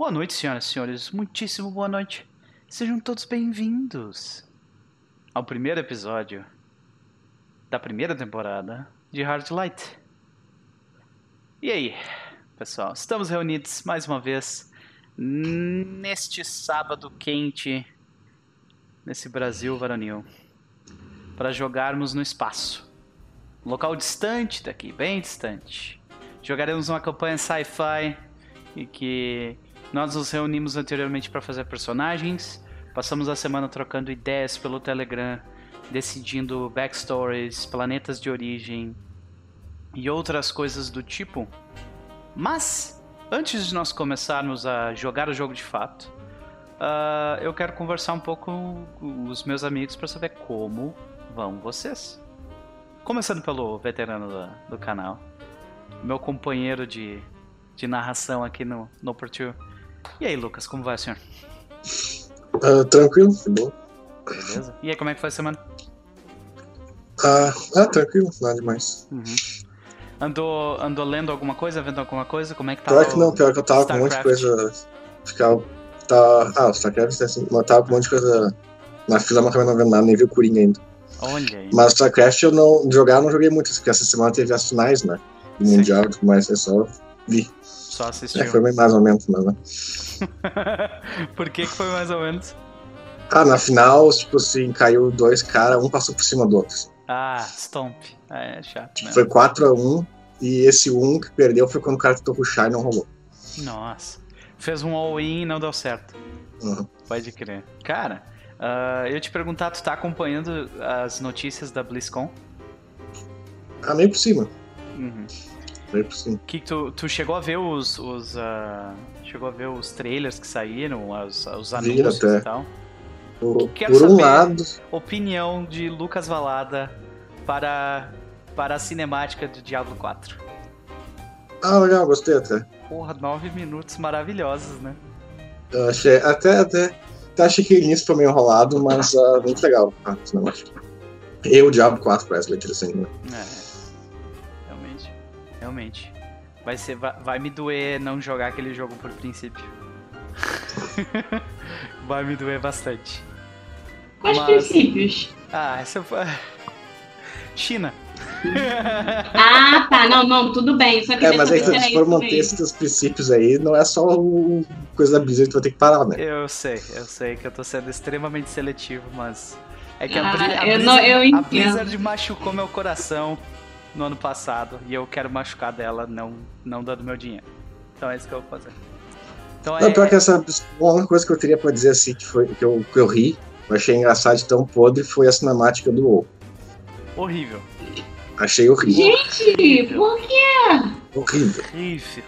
Boa noite, senhoras e senhores. Muitíssimo boa noite. Sejam todos bem-vindos ao primeiro episódio da primeira temporada de Hard Light. E aí, pessoal? Estamos reunidos mais uma vez neste sábado quente nesse Brasil varonil para jogarmos no espaço. Um local distante daqui, bem distante. Jogaremos uma campanha sci-fi e que nós nos reunimos anteriormente para fazer personagens, passamos a semana trocando ideias pelo Telegram, decidindo backstories, planetas de origem e outras coisas do tipo. Mas, antes de nós começarmos a jogar o jogo de fato, uh, eu quero conversar um pouco com os meus amigos para saber como vão vocês. Começando pelo veterano do, do canal, meu companheiro de, de narração aqui no, no Portil. E aí, Lucas, como vai, senhor? Uh, tranquilo, de boa. Beleza. E aí, como é que foi a semana? Ah, ah tranquilo, nada demais. Uhum. Andou, andou lendo alguma coisa, vendo alguma coisa? Como é que tá? Pior que não, pior que eu tava com um monte de coisa. Ficava. Tá, ah, o StarCraft, assim, eu tava com um monte de coisa na fila, mas acabei não vendo nada, nem vi o Coringa ainda. Olha aí. Mas StarCraft eu não. Jogar eu não joguei muito, porque essa semana teve as finais, né? Mundial e tudo mais, eu só vi. Só assistiu. É, foi bem mais ou menos, mas né? Por que, que foi mais ou menos? Ah, na final, tipo assim, caiu dois caras, um passou por cima do outro. Ah, Stomp. É chato, né? Foi 4x1 e esse 1 que perdeu foi quando o cara tentou rushar e não rolou. Nossa. Fez um all-in e não deu certo. Uhum. Pode crer. Cara, uh, eu te perguntar, tu tá acompanhando as notícias da BlizzCon? Ah, meio por cima. Uhum. Por cima. Que tu, tu chegou a ver os. os uh, chegou a ver os trailers que saíram, os, os anúncios até. e tal? Por, Quero por um saber- lado, Opinião de Lucas Valada para, para a cinemática de Diablo 4. ah, legal, gostei até. Porra, nove minutos maravilhosos, né? Eu achei, até, até, até achei que o início foi meio enrolado, mas ah, muito legal. Negócio. Eu, o Diablo 4 parece leite assim, né? É. Realmente. Vai, ser, vai, vai me doer não jogar aquele jogo por princípio. vai me doer bastante. Quais Mas- princípios? Ah, essa foi. China. Ah, tá. Não, não, tudo bem. Só que É, mas aí eu se for manter mesmo. esses princípios aí, não é só coisa da Blizzard que tu vai ter que parar, né? Eu sei, eu sei que eu tô sendo extremamente seletivo, mas. É que a, Ah, a eu Blizzard, não- eu a. Blizzard machucou meu coração no ano passado e eu quero machucar dela não, não dando meu dinheiro. Então é isso que eu vou fazer. Então é. Não, pior que essa a única coisa que eu teria pra dizer assim, que, foi, que, eu, que eu ri, eu achei engraçado de tão podre, foi a cinemática do WoW. Horrível. Achei horrível. Gente, por que? Horrível. Horrível.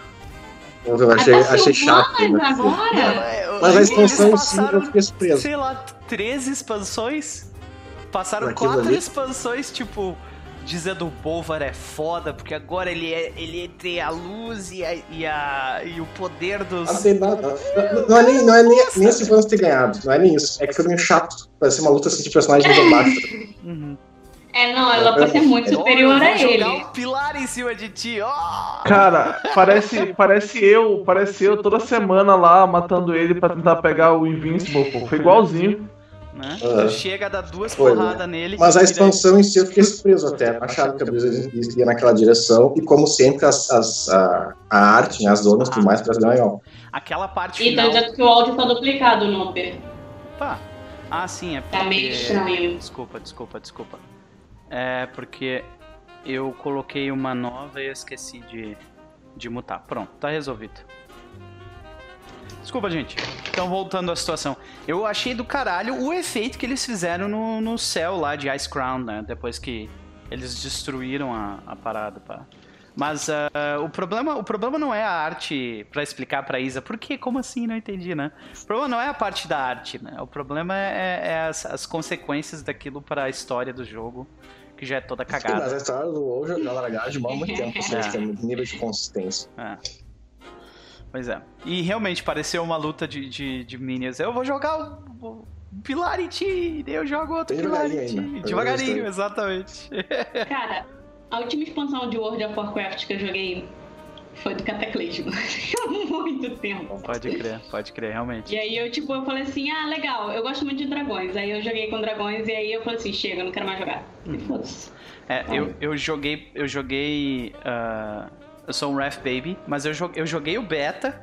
Eu achei, Ah, tá achei chato. né? agora? Mas a expansão em si passaram, eu fiquei surpreso. sei lá, 13 expansões? Passaram Aquilo quatro ali? expansões, tipo, dizendo o Bolvar é foda, porque agora ele é ele tem a luz e, a, e, a, e o poder dos. Não tem nada. Não, não é nem, não é nem, nem esse fãs ter ganhado, não é nem isso. É que foi meio chato. Parece uma luta assim, de personagem nível baixo. Uhum. É, não, ela pode ser muito superior Olha, eu a ele. jogar um pilar em cima de ti, ó! Cara, parece, parece eu, parece eu toda semana lá matando ele pra tentar pegar o Invincible, pô. Foi igualzinho. Né? Ah. Tu chega, dá duas Foi, porradas nele. Mas a daí- expansão em si eu fiquei surpreso até. Achava que a Blizzard ia naquela direção. E como sempre, as, as- a, a arte, né, as donas e tudo mais, parece bem legal. Aquela parte E final. tanto que o áudio tá duplicado, Noper. Opa. Ah, sim, é porque... Tá meio estranho. Desculpa, desculpa, desculpa. É porque eu coloquei uma nova e eu esqueci de, de mutar. Pronto, tá resolvido. Desculpa, gente. Então, voltando à situação. Eu achei do caralho o efeito que eles fizeram no, no céu lá de Ice Crown, né? Depois que eles destruíram a, a parada, pá. Mas ah, o, problema, o problema não é a arte pra explicar pra Isa. Por quê? Como assim? Não entendi, né? O problema não é a parte da arte, né? O problema é, é as, as consequências daquilo para a história do jogo, que já é toda Mas cagada. a história do WoW já largaram de mão há muito tempo. Assim, É. acho que é muito nível de consistência. É. Pois é. E realmente pareceu uma luta de, de, de minions. Eu vou jogar o, o pilar em ti, daí eu jogo outro Bem pilar em devagarinho ti. exatamente. Cara, a última expansão de World of Warcraft que eu joguei Foi do Cataclismo. Há muito tempo. Pode crer, pode crer, realmente. E aí eu, tipo, eu falei assim, ah, legal, eu gosto muito de dragões. Aí eu joguei com dragões e aí eu falei assim, chega, eu não quero mais jogar. E foda-se. É, eu, eu joguei. Eu joguei. ah, eu sou um Ref Baby, mas eu joguei, eu joguei o beta,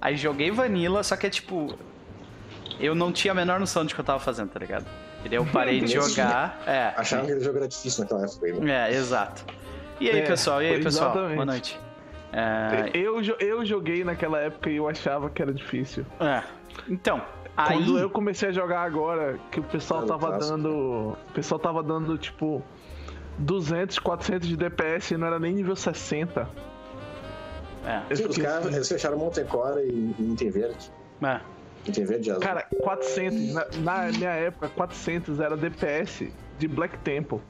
aí joguei Vanilla, só que é tipo. Eu não tinha a menor noção de que eu tava fazendo, tá ligado? E daí eu parei de jogar. É. Acharam que aquele jogo era difícil naquela época. aí, né? É, exato. E aí, É, pessoal? E aí, pessoal? exatamente. Boa noite. É, Eu, eu joguei naquela época e eu achava que era difícil. é. Então, aí. Quando eu comecei a jogar agora, que o pessoal É, tava clássico. dando. O pessoal tava dando tipo 200, 400 de DPS e não era nem nível 60. É, caras assim, eles fecharam Montecore e Item Verde. é. Item Verde azul. Cara, 400. Na, na minha época, 400 era DPS de Black Temple.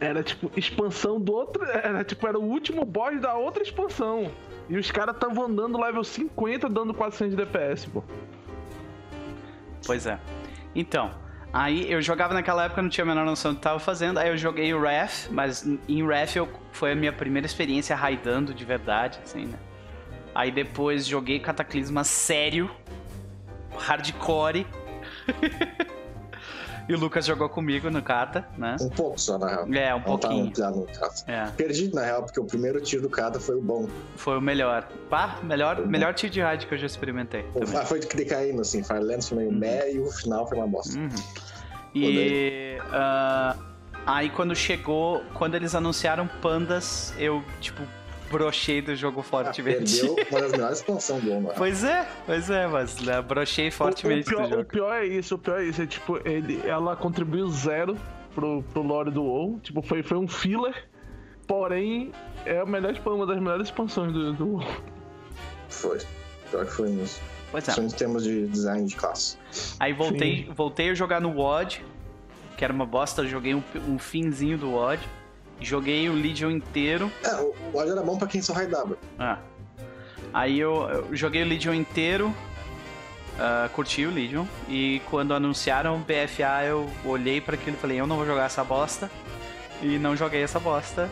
Era tipo expansão do outro. Era tipo, era o último boss da outra expansão. E os caras estavam andando level 50 dando 400 de DPS, pô. Pois é. Então, aí eu jogava naquela época, não tinha a menor noção do que tava fazendo. Aí eu joguei o Ref, mas em Ref eu, foi a minha primeira experiência raidando de verdade, assim, né? Aí depois joguei Cataclisma sério, hardcore. e o Lucas jogou comigo no Kata, né? Um pouco só, na real. É, um Não tá pouquinho. ampliado no. É, Perdi, na real, porque o primeiro tiro do Kata foi o bom. foi o melhor. Pá, melhor, melhor tiro de raid que eu já experimentei. Também. Foi de decaindo, assim. Firelands foi meio meh e o final foi uma bosta. Uhum. E ah, aí quando chegou, quando eles anunciaram pandas, eu tipo brochei do jogo Ah, fortemente. perdeu uma das melhores expansões do ano. pois é, pois é, mas né, brochei fortemente o, pior, do o jogo. pior é isso, o pior é isso. É tipo, ele, ela contribuiu zero pro, pro lore do WoW. Tipo, foi, foi um filler. Porém, é a melhor, expan- uma das melhores expansões do, do WoW. Foi. Pior que foi mesmo. Pois é. Só em termos de design de classe. Aí voltei, voltei a jogar no WoD, que era uma bosta, joguei um, um finzinho do WoD. Joguei o Legion inteiro. É, o ódio era bom pra quem só raidava. Ah. Aí eu, eu joguei o Legion inteiro, ah, curti o Legion, e quando anunciaram o BFA eu olhei pra aquilo e falei, eu não vou jogar essa bosta, e não joguei essa bosta.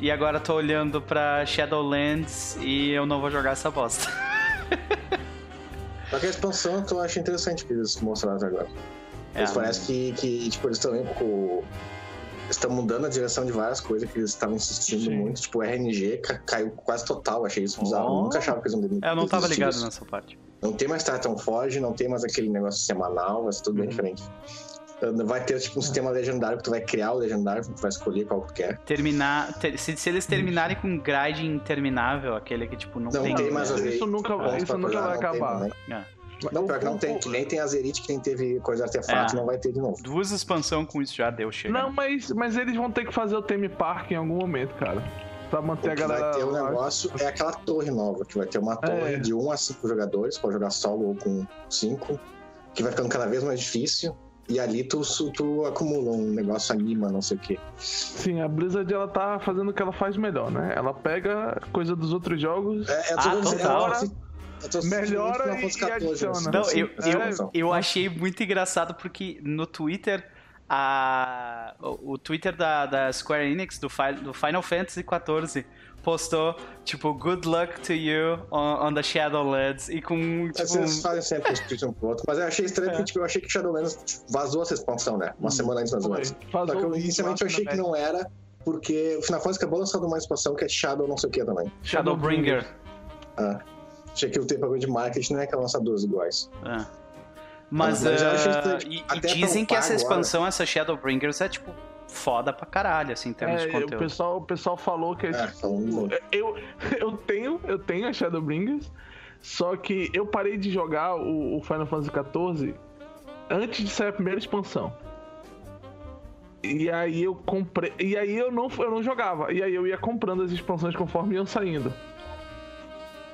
E agora tô olhando pra Shadowlands e eu não vou jogar essa bosta. Só que a expansão eu acho interessante que eles mostraram até agora. Eles É. parece que, que tipo, eles estão com. Estão mudando a direção de várias coisas que eles estavam insistindo Sim. muito. Tipo, o RNG ca- caiu quase total, achei isso bizarro. Oh. Eu nunca achava que eles não Eu não tava ligado disso. nessa parte. Não tem mais Titan Forge, não tem mais aquele negócio semanal, vai ser tudo bem Uhum. diferente. Vai ter tipo um sistema legendário que tu vai criar o legendário, tu vai escolher qual que tu quer. Terminar. ter- se, se eles terminarem com um grade interminável, aquele que tipo não, Não tem. tem mais isso a ver. nunca- Pontos isso nunca vai acabar. É. Não, pior que não tem, que nem tem Azerite, que nem teve coisa artefato, É. não vai ter de novo. Duas expansões com isso já deu, chega. Não, mas, mas eles vão ter que fazer o theme park em algum momento, cara. Pra manter O a que galera. vai ter um negócio é aquela torre nova, que vai ter uma torre É. de 1 a 5 jogadores, pode jogar solo ou com 5, que vai ficando cada vez mais difícil. E ali tu, tu acumula um negócio anima, não sei o quê. Sim, a Blizzard ela tá fazendo o que ela faz melhor, né? Ela pega coisa dos outros jogos. É, Ah, eu tô sentindo Melhora e- e 14 adiciona. nessa- Não, eu, eu, eu achei muito engraçado porque no Twitter, a, o, o Twitter da, da Square Enix, do, Fi- do Final Fantasy XIV, postou, tipo, good luck to you on, on the Shadowlands, e com, tipo, Eles fazem sempre um um pro outro. Mas eu achei estranho É. porque tipo, eu achei que Shadowlands vazou essa expansão, né? Uma semana antes mais ou menos. Só que eu inicialmente eu achei que não era, porque o Final Fantasy acabou lançando uma expansão que é Shadow não sei o que também. Shadowbringer. Ah. Achei que o tempo de marketing não é que lançar duas iguais. É. Mas, Mas estranho, e, tipo, e dizem que essa upar expansão, essa Shadowbringers, é tipo foda pra caralho, assim, em termos É, de o conteúdo. pessoal, o pessoal falou que é, É, tipo, eu, eu tenho, eu tenho a Shadowbringers, só que eu parei de jogar o, o Final Fantasy XIV antes de sair a primeira expansão. E aí eu comprei. E aí eu não, eu não jogava. E aí eu ia comprando as expansões conforme iam saindo.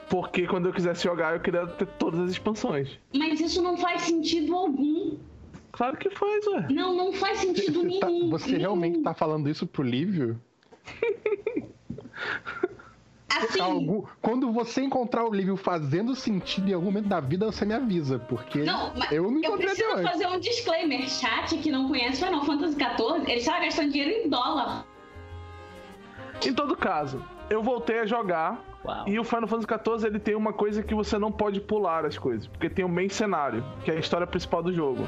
Porque quando eu quisesse jogar, eu queria ter todas as expansões. Mas isso não faz sentido algum. Claro que faz, ué. Não, não faz sentido Você, tá- nenhum. você nenhum. realmente tá falando isso pro Lívio? Assim, Algum- quando você encontrar o Lívio fazendo sentido em algum momento da vida, você me avisa, porque não, mas eu não eu encontrei até preciso fazer um disclaimer. Chat que não conhece Final Fantasy XIV, ele estava gastando dinheiro em dólar. Em todo caso, eu voltei a jogar. Uau. E o Final Fantasy XIV ele tem uma coisa que você não pode pular as coisas, porque tem o main cenário, que é a história principal do jogo.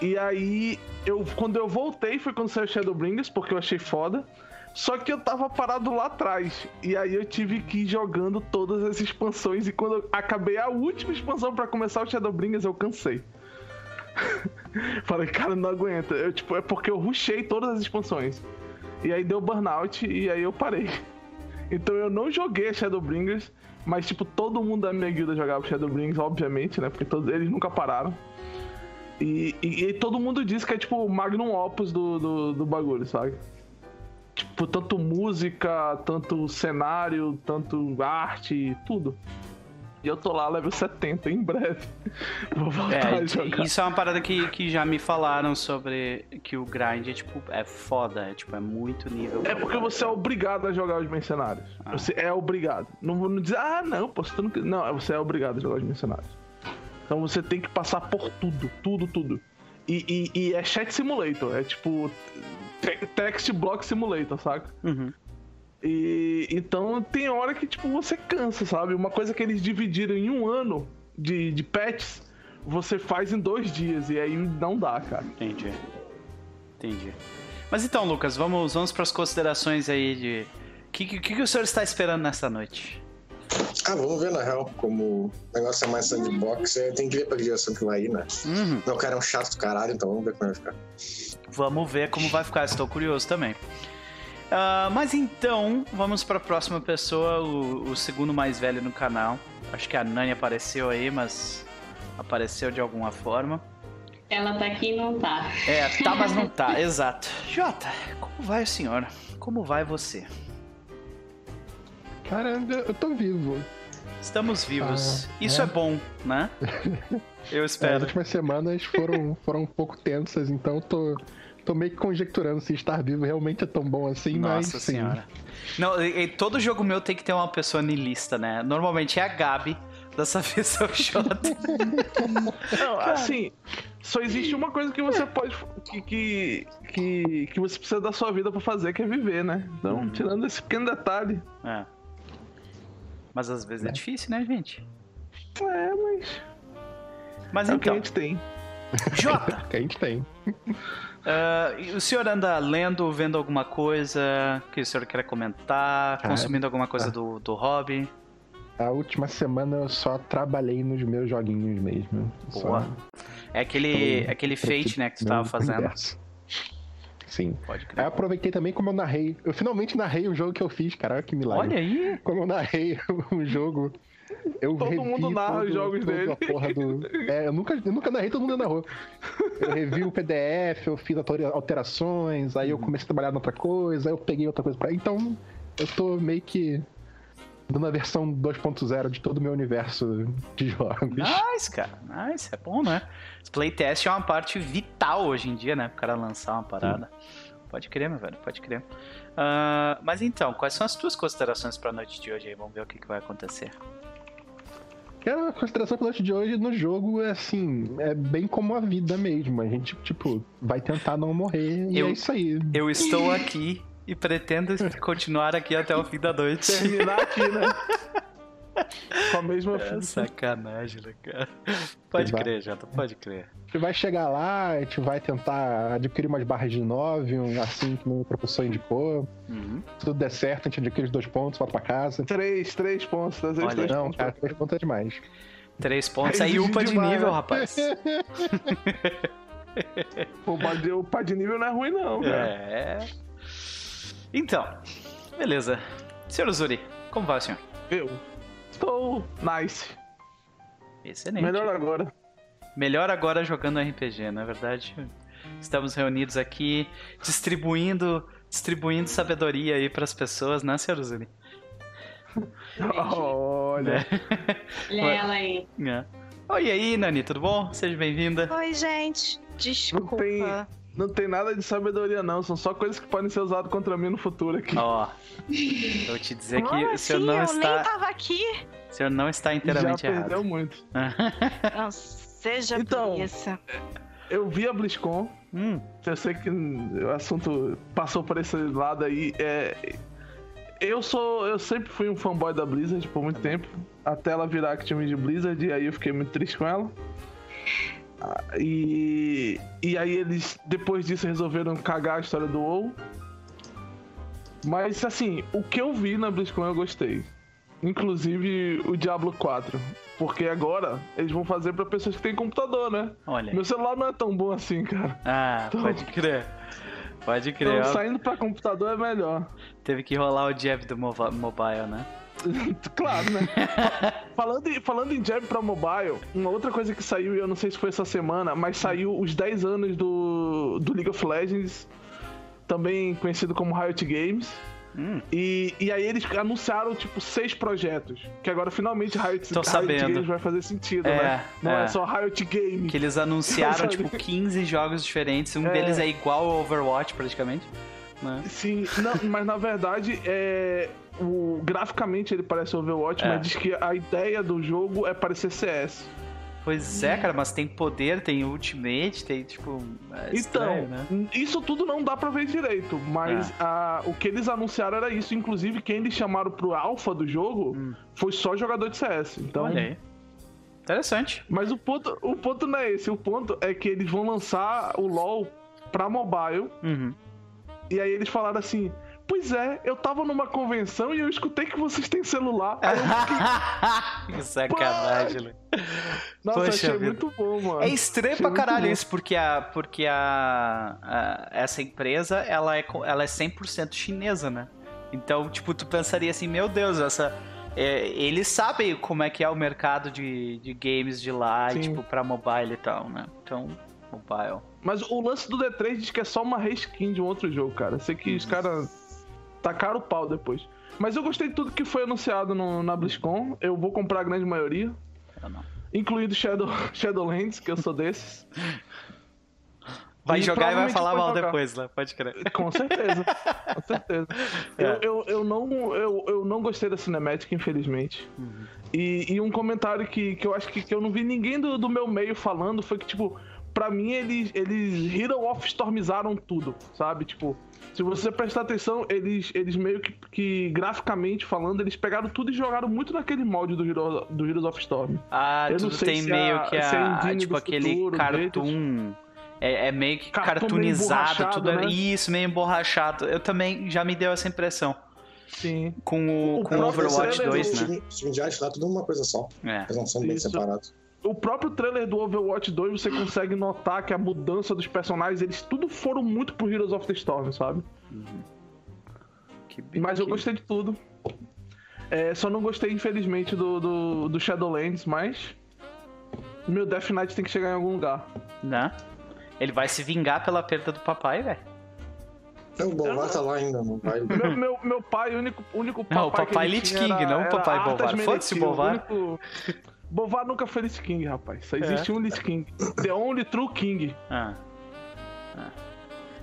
E aí, eu, quando eu voltei foi quando saiu Shadowbringers, porque eu achei foda. Só que eu tava parado lá atrás. E aí eu tive que ir jogando todas as expansões. E quando acabei a última expansão pra começar o Shadowbringers, eu cansei. Falei, cara, não aguenta. Eu, tipo, é porque eu rushei todas as expansões. E aí deu burnout e aí eu parei. Então eu não joguei Shadowbringers, mas tipo, todo mundo da minha guilda jogava Shadowbringers, obviamente, né? Porque todos eles nunca pararam. E, e- e todo mundo diz que é tipo o magnum opus do, do, do bagulho, sabe? Tipo, tanto música, tanto cenário, tanto arte, tudo. E eu tô lá, level 70, em breve. Vou voltar É, a jogar. isso é uma parada que, que já me falaram sobre que o grind é tipo, é foda, é tipo, é muito nível. É porque você é obrigado a jogar os mercenários. Ah. Você é obrigado. Não vou não dizer, ah, não, pô, você não... quer-" não, é você é obrigado a jogar os mercenários. Então você tem que passar por tudo, tudo, tudo. E, e- e é chat simulator, é tipo te- text block simulator, saca? Uhum. E então tem hora que tipo você cansa, sabe? Uma coisa que eles dividiram em um ano de, de patches, você faz em dois dias e aí não dá, cara. Entendi. Entendi. Mas então, Lucas, vamos, vamos para as considerações aí de. O que, que, que o senhor está esperando nesta noite? Ah, vamos ver na real, como o negócio é mais sandbox, é, tem que ver pra que direção que vai ir, né? Uhum. Meu cara é um chato do caralho, então vamos ver como vai ficar. Vamos ver como vai ficar, estou curioso também. Ah, mas então, vamos para a próxima pessoa, o, o segundo mais velho no canal. Acho que a Nani apareceu aí, mas apareceu de alguma forma. Ela tá aqui e não tá. É, tá, mas não tá, exato. Jota, como vai o senhor? Como vai você? Cara, eu tô vivo. Estamos vivos. Ah, Isso é, é? bom, né? Eu É, as espero. últimas semanas foram, foram um pouco tensas, então eu tô, tô meio que conjecturando se estar vivo realmente é tão bom assim, mas Nossa sim. senhora. Não, e- e todo jogo meu tem que ter uma pessoa niilista, né? Normalmente é a Gabi, dessa vez é o Jota. Não, assim, só existe uma coisa que você pode. que, que, que, que você precisa da sua vida pra fazer, que é viver, né? Então, Uhum. tirando esse pequeno detalhe. É. Mas às vezes é difícil, né, gente? É, mas. Mas É o que a então, gente tem. Jota, Que a gente tem. ah, e o senhor anda lendo, vendo alguma coisa que o senhor quer comentar, Ah, consumindo alguma coisa tá. do, do hobby? A última semana eu só trabalhei nos meus joguinhos mesmo. Boa. Só É aquele, Tô- aquele tô fate, né, que tu tava fazendo. universo. Sim. Pode Aí crer. aproveitei também como eu narrei. Eu finalmente narrei o jogo que eu fiz, cara. Que milagre. Olha aí. Como eu narrei o jogo. Eu Todo revi mundo narra os todo- jogos toda dele. do- É, eu nunca, eu nunca narrei, todo mundo narrou. Eu revi o PDF, eu fiz alter- alterações, aí eu Uhum. comecei a trabalhar em outra coisa, aí eu peguei outra coisa pra. Então, eu tô meio que dando a versão 2.0 de todo o meu universo de jogos. Nice, cara. Nice, é bom, né? Playtest é uma parte vital hoje em dia, né? Pro cara lançar uma parada. Pode crer, meu velho, pode crer. Ah, mas então, quais são as tuas considerações pra noite de hoje aí? Vamos ver o que, que vai acontecer. Cara, a consideração noite de hoje no jogo é assim, é bem como a vida mesmo. A gente, tipo, vai tentar não morrer e Eu- é isso aí. Eu estou aqui e pretendo continuar aqui até o fim da noite. Terminar aqui, né? Com a mesma É sacanagem, né, cara? Pode Vai. crer, Jota, pode crer. A gente vai chegar lá, a gente vai tentar adquirir umas barras de Novium, assim que o professor indicou. Uhum. Se tudo der certo, a gente adquire os dois pontos, volta pra casa. Três, três pontos. Os Olha, três Não, pontos. cara, três pontos é demais. Três pontos É aí, upa de demais, nível, né? rapaz. Pô, O pá de- o pá de nível não é ruim, não, cara. É. Então, beleza. Senhor Zuri, como vai, senhor? Eu estou nice. Excelente. Melhor agora. Melhor agora jogando RPG, na verdade. Estamos reunidos aqui distribuindo distribuindo sabedoria aí pras pessoas, né, senhor Zuri? Olha. Olha ela aí. É. Oi aí, Nani, tudo bom? Seja bem-vinda. Oi, gente. Desculpa. Não tem nada de sabedoria, não. São só coisas que podem ser usadas contra mim no futuro aqui. Ó, eu vou te dizer que Como o senhor assim? não eu está, nem tava aqui. o senhor não está Já inteiramente perdeu errado. muito. Não seja Então. por isso. Eu vi a BlizzCon. Hum, Eu sei que o assunto passou por esse lado aí. É... Eu sou. Eu sempre fui um fanboy da Blizzard por muito tempo. Até ela virar Activision Blizzard, e aí eu fiquei muito triste com ela. Ah, E, e aí eles, depois disso, resolveram cagar a história do WoW. Mas assim, o que eu vi na BlizzCon eu gostei. Inclusive o Diablo 4. Porque agora eles vão fazer pra pessoas que têm computador, né? Olha. Meu celular não é tão bom assim, cara. Ah, Então- pode crer. Pode crer. Então saindo pra computador é melhor. Teve que rolar o jab do mobile, né? Claro, né? falando, em, falando em jab pra mobile, uma outra coisa que saiu, e eu não sei se foi essa semana, mas saiu os 10 anos do, do League of Legends, também conhecido como Riot Games. Hum, E, e aí eles anunciaram, tipo, seis projetos. Que agora finalmente Riot, Tô Riot sabendo. Games vai fazer sentido, É, né? Não é. é. só Riot Game. que eles anunciaram, tipo, 15 jogos diferentes. Um É. deles é igual ao Overwatch, praticamente. Né? Sim, não, mas na verdade, é, o, graficamente ele parece Overwatch, É. mas diz que a ideia do jogo é parecer CS. Pois é, cara, mas tem poder, tem ultimate, tem, tipo... É estranho, então, né? isso tudo não dá pra ver direito, mas É. a- o que eles anunciaram era isso. Inclusive, quem eles chamaram pro alpha do jogo Hum. foi só jogador de CS. Então, Olha aí. Interessante. Mas o ponto, o ponto não é esse. O ponto é que eles vão lançar o LoL pra mobile. Uhum. E aí eles falaram assim: Pois é, eu tava numa convenção e eu escutei que vocês têm celular. Aí eu fiquei, que sacanagem, né? Nossa, Poxa achei vida. muito bom, mano. É estranho Achei pra caralho isso, porque, a, porque a, a- essa empresa, ela é, ela é 100% chinesa, né? Então, tipo, tu pensaria assim, meu Deus, essa... é, eles sabem como é que é o mercado de, de games de lá, e, tipo, pra mobile e tal, né? Então, mobile. Mas o lance do D3 diz que é só uma reskin de um outro jogo, cara. Sei que os caras tacaram o pau depois. Mas eu gostei de tudo que foi anunciado no- na BlizzCon. Eu vou comprar a grande maioria. Incluindo Shadow, Shadowlands, que eu sou desses. Vai E jogar e vai falar mal jogar. depois, né? Pode crer. Com certeza. com certeza. É. Eu, eu, eu, não, eu, eu não gostei da cinemática, infelizmente. Uhum. E, e um comentário que, que eu acho que, que eu não vi ninguém do, do meu meio falando foi que, tipo, pra mim eles, eles Hero of Stormizaram tudo, sabe? Tipo, se você prestar atenção, eles, eles meio que, que graficamente falando, eles pegaram tudo e jogaram muito naquele molde do, Hero, do Heroes of Storm. Ah, Eu não tudo sei tem se meio a- que a a, tipo aquele futuro cartoon. É, é meio que Cartoon meio cartoonizado, emborrachado, tudo. né? Isso, meio emborrachado. Eu também já me deu essa impressão. Sim. Com o, O com Overwatch trailer 2, o né? time- o time de arte lá, tudo uma coisa só. É. Eles não são bem Isso. separados. O próprio trailer do Overwatch 2, você consegue notar que a mudança dos personagens, eles tudo foram muito pro Heroes of the Storm, sabe? Que, Mas eu gostei de tudo. É, só não gostei, infelizmente, do, do, do Shadowlands, mas. Meu Death Knight tem que chegar em algum lugar. Né? Ele vai se vingar pela perda do papai, velho. O Bovar tá lá ainda, não vai. Meu, meu, meu pai, o único, único papai. Não, o que papai ele Lich tinha King, era- não o papai Bovar. Foda-se o Bovar. único- Bovar nunca foi Lich King, rapaz. Só existe um Lich King. The only true King. Ah. Ah.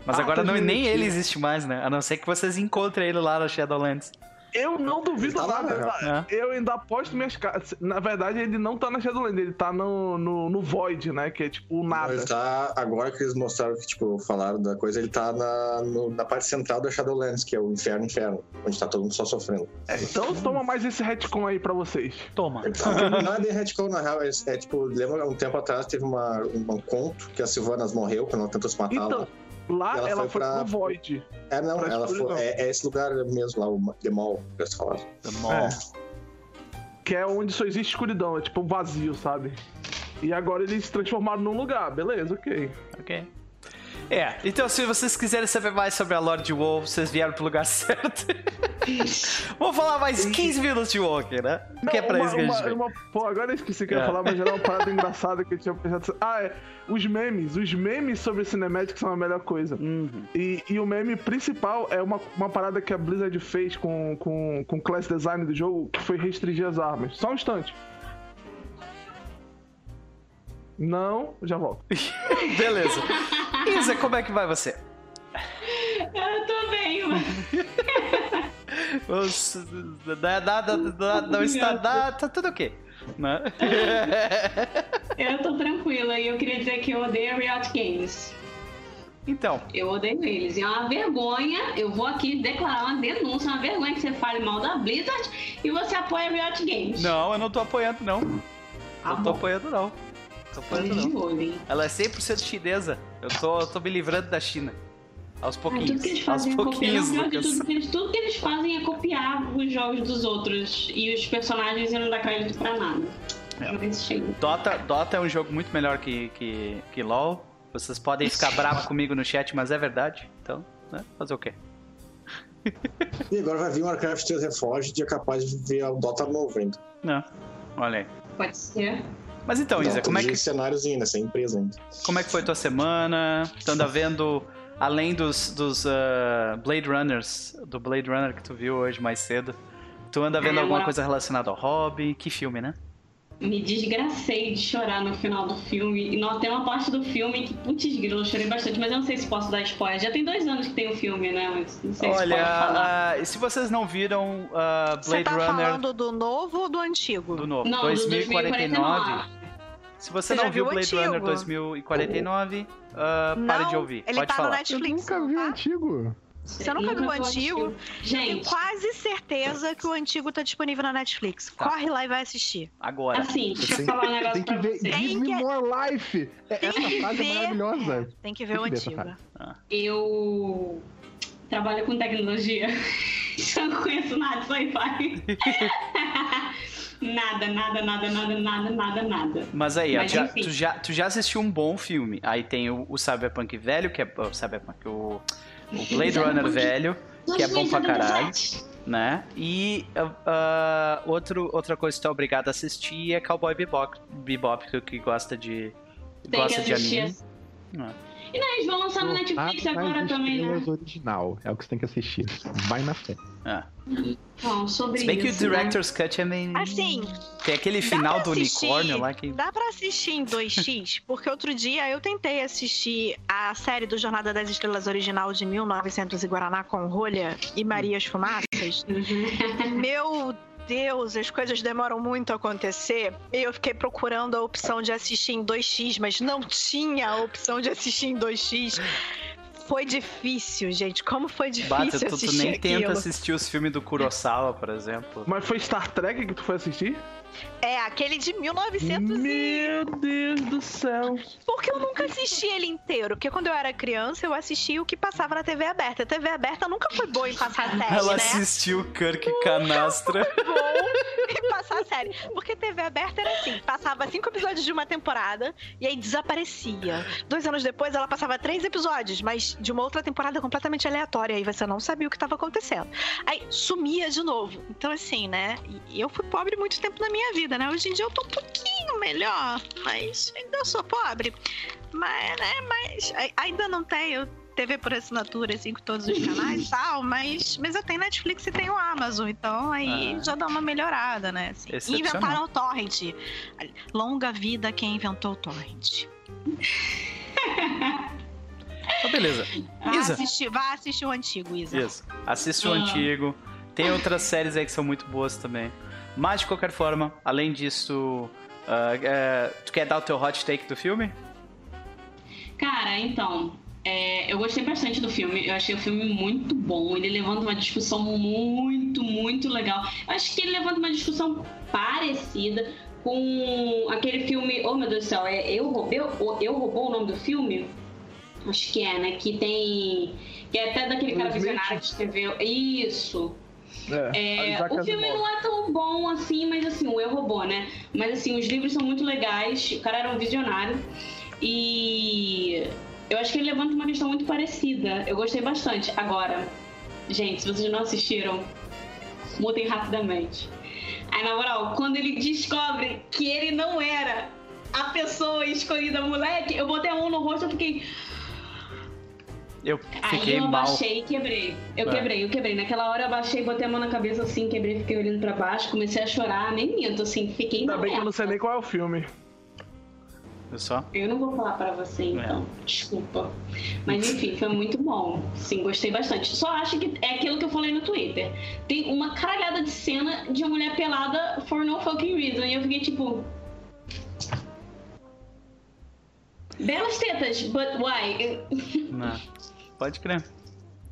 Mas Ah, agora tá não, nem ele existe mais, né? A não ser que vocês encontrem ele lá no Shadowlands. Eu não duvido Tá lá, nada. né? Eu ainda aposto minhas cartas. Na verdade, ele não tá na Shadowland, ele tá no, no, no Void, né? Que é tipo o nada. Ele tá. Agora que eles mostraram que, tipo, falaram da coisa, ele tá na, no- na parte central da Shadowlands, que é o Inferno Inferno, onde tá todo mundo só sofrendo. É, então toma mais esse retcon aí pra vocês. Toma. Tá- não é retcon, na real, é, é tipo, lembra um tempo atrás teve uma, um conto que a Sylvanas morreu quando ela tentou se matar Então, lá. Ela ela, foi foi pra- pro Void. É, não, ela foi, é, é esse lugar mesmo lá, o The Mall, que eles falaram. The Mall. É. Que é onde só existe escuridão, é tipo vazio, sabe? E agora eles se transformaram num lugar, beleza, ok. Ok. É, então se vocês quiserem saber mais sobre a Lord WoW, vocês vieram pro lugar certo. Vamos falar mais 15 minutos de aqui, né? que é pra uma, isso que a gente uma- Pô, agora eu esqueci que eu ia É. falar, mas era uma parada engraçada que eu tinha pensado. Ah, é. Os memes. Os memes sobre Cinematic são a melhor coisa. Uhum. E, e o meme principal é uma, uma parada que a Blizzard fez com, com, com o class design do jogo, que foi restringir as armas. Só um instante. Não, já volto. Beleza. Isa, como é que vai você? Eu tô bem, mano. Os- Dá, dá, dá, dá, não está, dá, tá tudo ok. Né? Eu tô tranquila e eu queria dizer que eu odeio Riot Games. Então, Eu odeio eles. E é uma vergonha, eu vou aqui declarar uma denúncia, uma vergonha que você fale mal da Blizzard e você apoia Riot Games. não, eu não tô apoiando, não. Tá não tô bom. apoiando, não. Tô apoiando, Olho de não. olho, hein? Ela é 100% chinesa. Eu tô, eu tô me livrando da China. Aos Ah, pouquinhos. tudo que eles Aos fazem é copiar. pouquinhos, Não, Lucas. tudo, que eles, tudo que eles fazem é copiar os jogos dos outros e os personagens e não dá crédito pra nada. É. Dota, Dota é um jogo muito melhor que, que, que LoL. Vocês podem ficar bravos comigo no chat, mas é verdade. Então, né? Fazer o quê? E agora vai vir o Warcraft 3 Reforged e é capaz de ver o Dota novo ainda. Não. Olha aí. Pode ser. Mas então, Isa, como é, que, cenáriozinho, né? Sem empresa ainda. como é que foi tua semana? Tu anda vendo, além dos, dos ah, Blade Runners, do Blade Runner que tu viu hoje mais cedo, tu anda vendo Ah, alguma coisa relacionada ao hobby? Que filme, né? Me desgracei de chorar no final do filme. E não, tem uma parte do filme que, putz, grilo, eu chorei bastante, mas eu não sei se posso dar spoiler. Já tem dois anos que tem o filme, né? Mas não sei se Olha, pode falar. ah, se vocês não viram Você Blade tá Runner falando do novo ou do antigo? do novo, Não, do 2049, 2049. Se você Você não viu viu o Blade Runner antigo? 2049, ah, pare de ouvir. Ele Pode tá no falar. Eu Netflix. nunca vi o tá? antigo. Você nunca viu o antigo? Tenho Gente, quase certeza que o antigo tá disponível na Netflix. Tá. Corre lá e vai assistir. Agora. assim, deixa eu falar um negócio tem que pra ver você. Tem Give Me que- More Life. É- Tem Essa que frase é ver. maravilhosa. Tem que ver Tem o que ver antigo. frase. Eu trabalho com tecnologia. Eu não conheço nada de sci-fi. nada, nada, nada, nada, nada, nada, nada. Mas aí, ó, Mas já- enfim. tu, já, tu já assistiu um bom filme. Aí tem o, o Cyberpunk velho, que é. O Cyberpunk, o, o Blade Runner velho, que é bom pra caralho, né? E ah, outro, outra coisa que tu é obrigado a assistir é Cowboy Bebop, Bebop que, que gosta de. Tem gosta que de anime. Ah. E não, eles vão lançar no Netflix agora também, né? Original. É o que você tem que assistir. Vai na fé. Ah. Bom, sobre Se bem que o isso, né? Director's Cut é meio. Assim, Tem aquele final do assistir- unicórnio lá que. Dá pra assistir em 2x? Porque outro dia eu tentei assistir a série do Jornada das Estrelas original de 1900 e Guaraná com Rolha e Marias Fumaças. Meu Deus, as coisas demoram muito a acontecer. E eu fiquei procurando a opção de assistir em 2x, mas não tinha a opção de assistir em 2x. Foi difícil, gente. Como foi difícil Bata, tu, tu assistir nem aquilo. tenta assistir os filmes do Kurosawa, por exemplo. Mas foi Star Trek que tu foi assistir? É, aquele de 1900 e... Meu Deus do céu. Porque eu nunca assisti ele inteiro. Porque quando eu era criança, eu assistia o que passava na TV aberta. A TV aberta nunca foi boa em passar série, Ela né? assistiu Kirk Canastra. bom em passar série. Porque TV aberta era assim: passava cinco episódios de uma temporada e aí desaparecia. Dois anos depois, ela passava três episódios, mas de uma outra temporada completamente aleatória. E você não sabia o que estava acontecendo. Aí sumia de novo. Então, assim, né? E eu fui pobre muito tempo na minha vida, né? Hoje em dia eu tô um pouquinho melhor, mas ainda sou pobre. Mas, né? Mas ai- ainda não tenho. TV por assinatura, assim, com todos os canais e tal, mas, mas eu tenho Netflix e tenho Amazon, então aí Ah. já dá uma melhorada, né? assim. E inventaram o Torrent. Longa vida quem inventou o Torrent. Então, beleza. Vá Isa. assistir, vá assistir o antigo, Isa. Isso. Assiste o antigo. Tem outras séries aí que são muito boas também. Mas, de qualquer forma, além disso, ah, é, tu quer dar o teu hot take do filme? Cara, então, é, eu gostei bastante do filme. Eu achei o filme muito bom. Ele levanta uma discussão muito, muito legal. Eu acho que ele levanta uma discussão parecida com aquele filme. Oh meu Deus do céu, é Eu Roubei? Eu, eu Roubou o nome do filme? Acho que é, né? Que tem. Que é até daquele cara visionário que escreveu. Isso! É, É, o filme não é tão bom assim, mas assim, o Eu Robô, né? Mas assim, os livros são muito legais, o cara era um visionário. E eu acho que ele levanta uma questão muito parecida. Eu gostei bastante. Agora, gente, se vocês não assistiram, mutem rapidamente. Aí, na moral, quando ele descobre que ele não era a pessoa escolhida, moleque, eu botei a mão no rosto e fiquei. Eu Aí fiquei eu mal. abaixei e quebrei. Eu É. quebrei, eu quebrei. Naquela hora eu abaixei, botei a mão na cabeça assim, quebrei, fiquei olhando pra baixo, comecei a chorar, nem minto, assim, fiquei Ainda bem que eu não sei nem qual é o filme. Viu só? Eu não vou falar pra você, É. então. Desculpa. Mas enfim, foi muito bom. Sim, gostei bastante. Só acho que é aquilo que eu falei no Twitter. Tem uma caralhada de cena de uma mulher pelada for no fucking reason. E eu fiquei tipo. Belas tetas, but why? Não. Pode crer.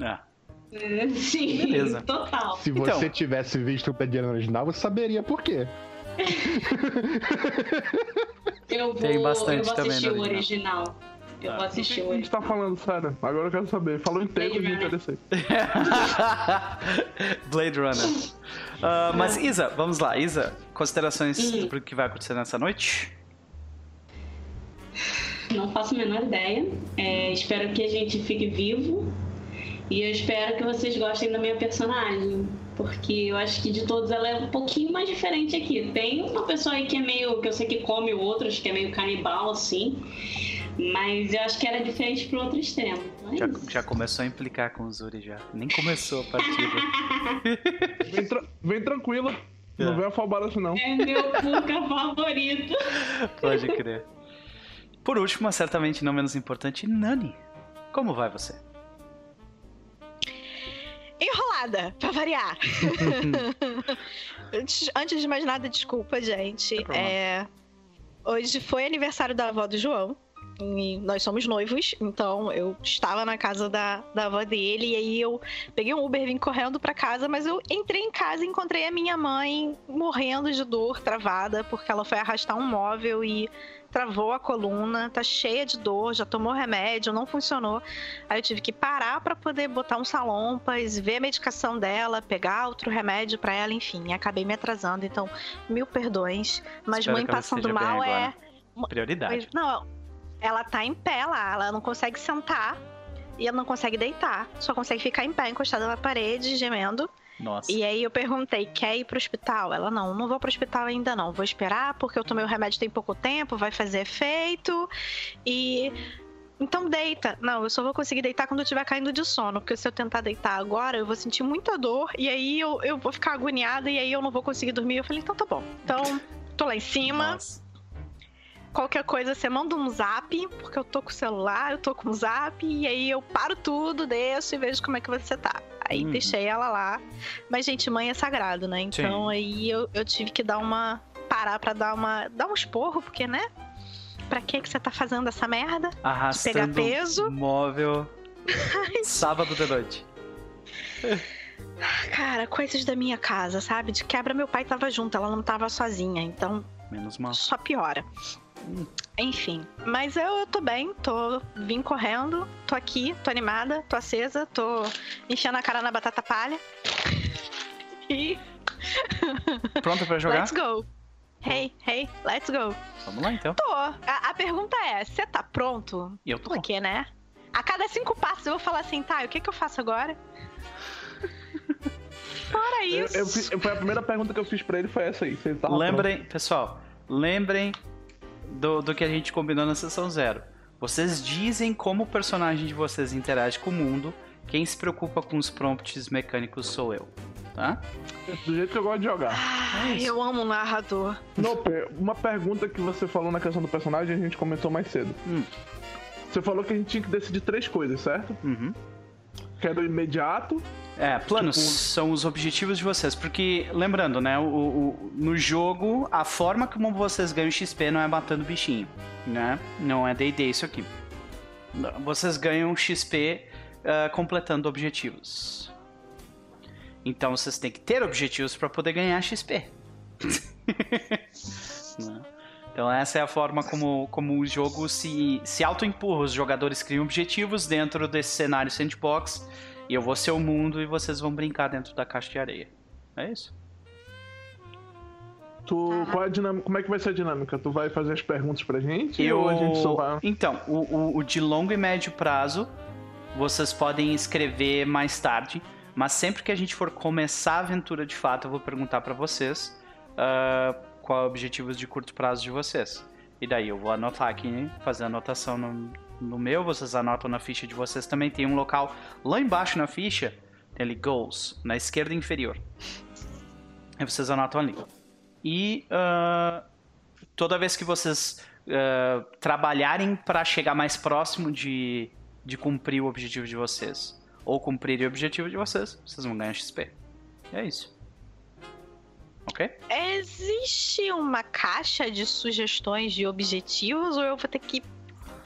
Ah, Sim, Beleza. total. Se Então. você tivesse visto o Pediano original, você saberia por quê. Eu vou, Tem bastante eu vou também assistir no o original. Eu Ah. vou O que assistir a gente tá falando, sério? Agora eu quero saber. Falou em tempo, me interessei. Blade Runner. Ah, mas Isa, vamos lá. Isa, considerações Hum. sobre o que vai acontecer nessa noite? Não faço a menor ideia. É, espero que a gente fique vivo. E eu espero que vocês gostem da minha personagem. Porque eu acho que de todos ela é um pouquinho mais diferente aqui. Tem uma pessoa aí que é meio. que eu sei que come outros, que é meio canibal, assim. Mas eu acho que era diferente pro outro extremo. É Já, isso. já começou a implicar com o Zuri já. Nem começou a partida. Vem, tra- vem tranquila. É. Não vem afobada assim, não. É meu Puka favorito. Pode crer. Por último, mas certamente não menos importante, Nani. Como vai você? Enrolada, pra variar. antes, de mais nada, desculpa, gente. É, hoje foi aniversário da avó do João. E nós somos noivos, então eu estava na casa da, da avó dele e aí eu peguei um Uber, vim correndo pra casa, mas eu entrei em casa e encontrei a minha mãe morrendo de dor, travada, porque ela foi arrastar um móvel e travou a coluna, tá cheia de dor, já tomou remédio, não funcionou. Aí eu tive que parar pra poder botar um salompas, ver a medicação dela, pegar outro remédio pra ela, enfim, acabei me atrasando, então mil perdões. Mas Espero mãe passando mal é. Prioridade. Não, ela tá em pé lá, ela não consegue sentar e ela não consegue deitar, só consegue ficar em pé, encostada na parede, gemendo. Nossa. E aí eu perguntei, quer ir pro hospital? Ela, não, não vou pro hospital ainda não, vou esperar porque eu tomei o remédio tem pouco tempo, vai fazer efeito e... Então deita. Não, eu só vou conseguir deitar quando eu estiver caindo de sono, porque se eu tentar deitar agora, eu vou sentir muita dor e aí eu, eu vou ficar agoniada e aí eu não vou conseguir dormir. Eu falei, então tá bom. Então, tô lá em cima, Nossa. Qualquer coisa você manda um zap, porque eu tô com o celular, eu tô com o zap, e aí eu paro tudo, desço e vejo como é que você tá. Aí Uhum. deixei ela lá. Mas, gente, mãe é sagrado, né? Então Sim. aí eu, eu tive que dar uma. parar pra dar uma. dar um esporro, porque, né? Pra que que você tá fazendo essa merda? Arrastando peso. móvel sábado de noite. Cara, coisas da minha casa, sabe? De quebra, meu pai tava junto, ela não tava sozinha, então Menos mal. só piora. Enfim, mas eu, eu tô bem, tô vim correndo, tô aqui, tô animada, tô acesa, tô enchendo a cara na batata palha. E Pronta pra jogar? let's go. Hey, hey, let's go. Vamos lá então. Tô. A, a pergunta é, você tá pronto? E eu tô. Porque, né? A cada cinco passos eu vou falar assim, tá, e o que que eu faço agora? Fora Eu, isso. eu fiz- foi a primeira pergunta que eu fiz pra ele, foi essa aí. Lembrem, pessoal, lembrem do, do que a gente combinou na sessão zero. Vocês dizem como o personagem de vocês interage com o mundo. Quem se preocupa com os prompts mecânicos sou eu. Tá? Do jeito que eu gosto de jogar. Ai, eu amo o narrador. Nope, uma pergunta que você falou na questão do personagem, a gente comentou mais cedo. Hum. Você falou que a gente tinha que decidir três coisas, certo? Uhum. Que era o imediato, É, planos Tipo- são os objetivos de vocês. Porque, lembrando, né? O, o- no jogo, a forma como vocês ganham XP não é matando bichinho, né? Não é DD isso aqui. Vocês ganham XP ah, completando objetivos. Então vocês têm que ter objetivos para poder ganhar XP. Né? Então essa é a forma como, como o jogo se, se auto-empurra. Os jogadores criam objetivos dentro desse cenário sandbox e eu vou ser o mundo e vocês vão brincar dentro da caixa de areia. É isso. tu, qual é a dinâmica, como é que vai ser a dinâmica? Tu vai fazer as perguntas pra gente? Eu... Ou a gente só vai... Então, o, o- o de longo e médio prazo vocês podem escrever mais tarde, mas sempre que a gente for começar a aventura de fato, eu vou perguntar pra vocês ah, qual é o objetivo de curto prazo de vocês. E daí eu vou anotar aqui, fazer anotação no, no meu, vocês anotam na ficha de vocês também. Tem um local lá embaixo na ficha, tem ali goals, na esquerda inferior. Aí vocês anotam ali. E ah, toda vez que vocês ah, trabalharem para chegar mais próximo de, de cumprir o objetivo de vocês, ou cumprirem o objetivo de vocês, vocês vão ganhar XP. E é isso. Ok? Existe uma caixa de sugestões de objetivos ou eu vou ter que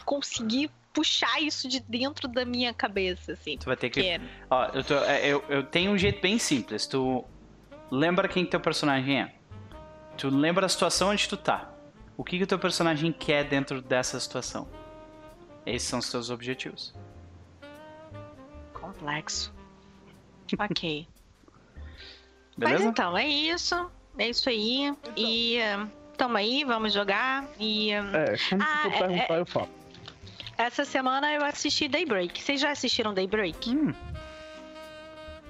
conseguir puxar isso de dentro da minha cabeça, assim. Tu vai ter que. porque- Ó, eu, tô- é, eu, eu tenho um jeito bem simples. Tu lembra quem teu personagem é. Tu lembra a situação onde tu tá. O que, que o teu personagem quer dentro dessa situação. Esses são os teus objetivos. Complexo. ok. Beleza? Mas então, é isso. É isso aí. E eh, tamo aí, vamos jogar. E eh, É, quando Ah, tu for é- perguntar, eu falo. Essa semana eu assisti Daybreak. Vocês já assistiram Daybreak? Hum.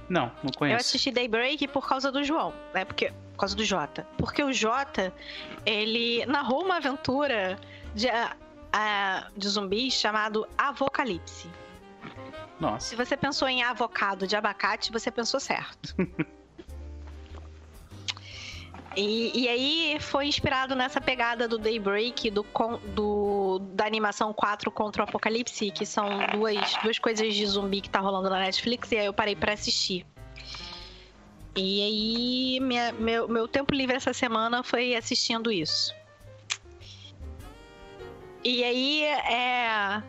Não, não Eu conheço. assisti Daybreak por causa do João, né? Porque, por causa do Jota. Porque o Jota, ele narrou uma aventura de, ah, ah, de zumbis chamado Avocalipse. Nossa. Se você pensou em avocado de abacate, você pensou certo. E, e aí foi inspirado nessa pegada do Daybreak, do, do- da animação 4 contra o Apocalipse, que são duas, duas coisas de zumbi que tá rolando na Netflix, e aí eu parei pra assistir. E aí minha- meu, meu tempo livre essa semana foi assistindo isso. E aí é.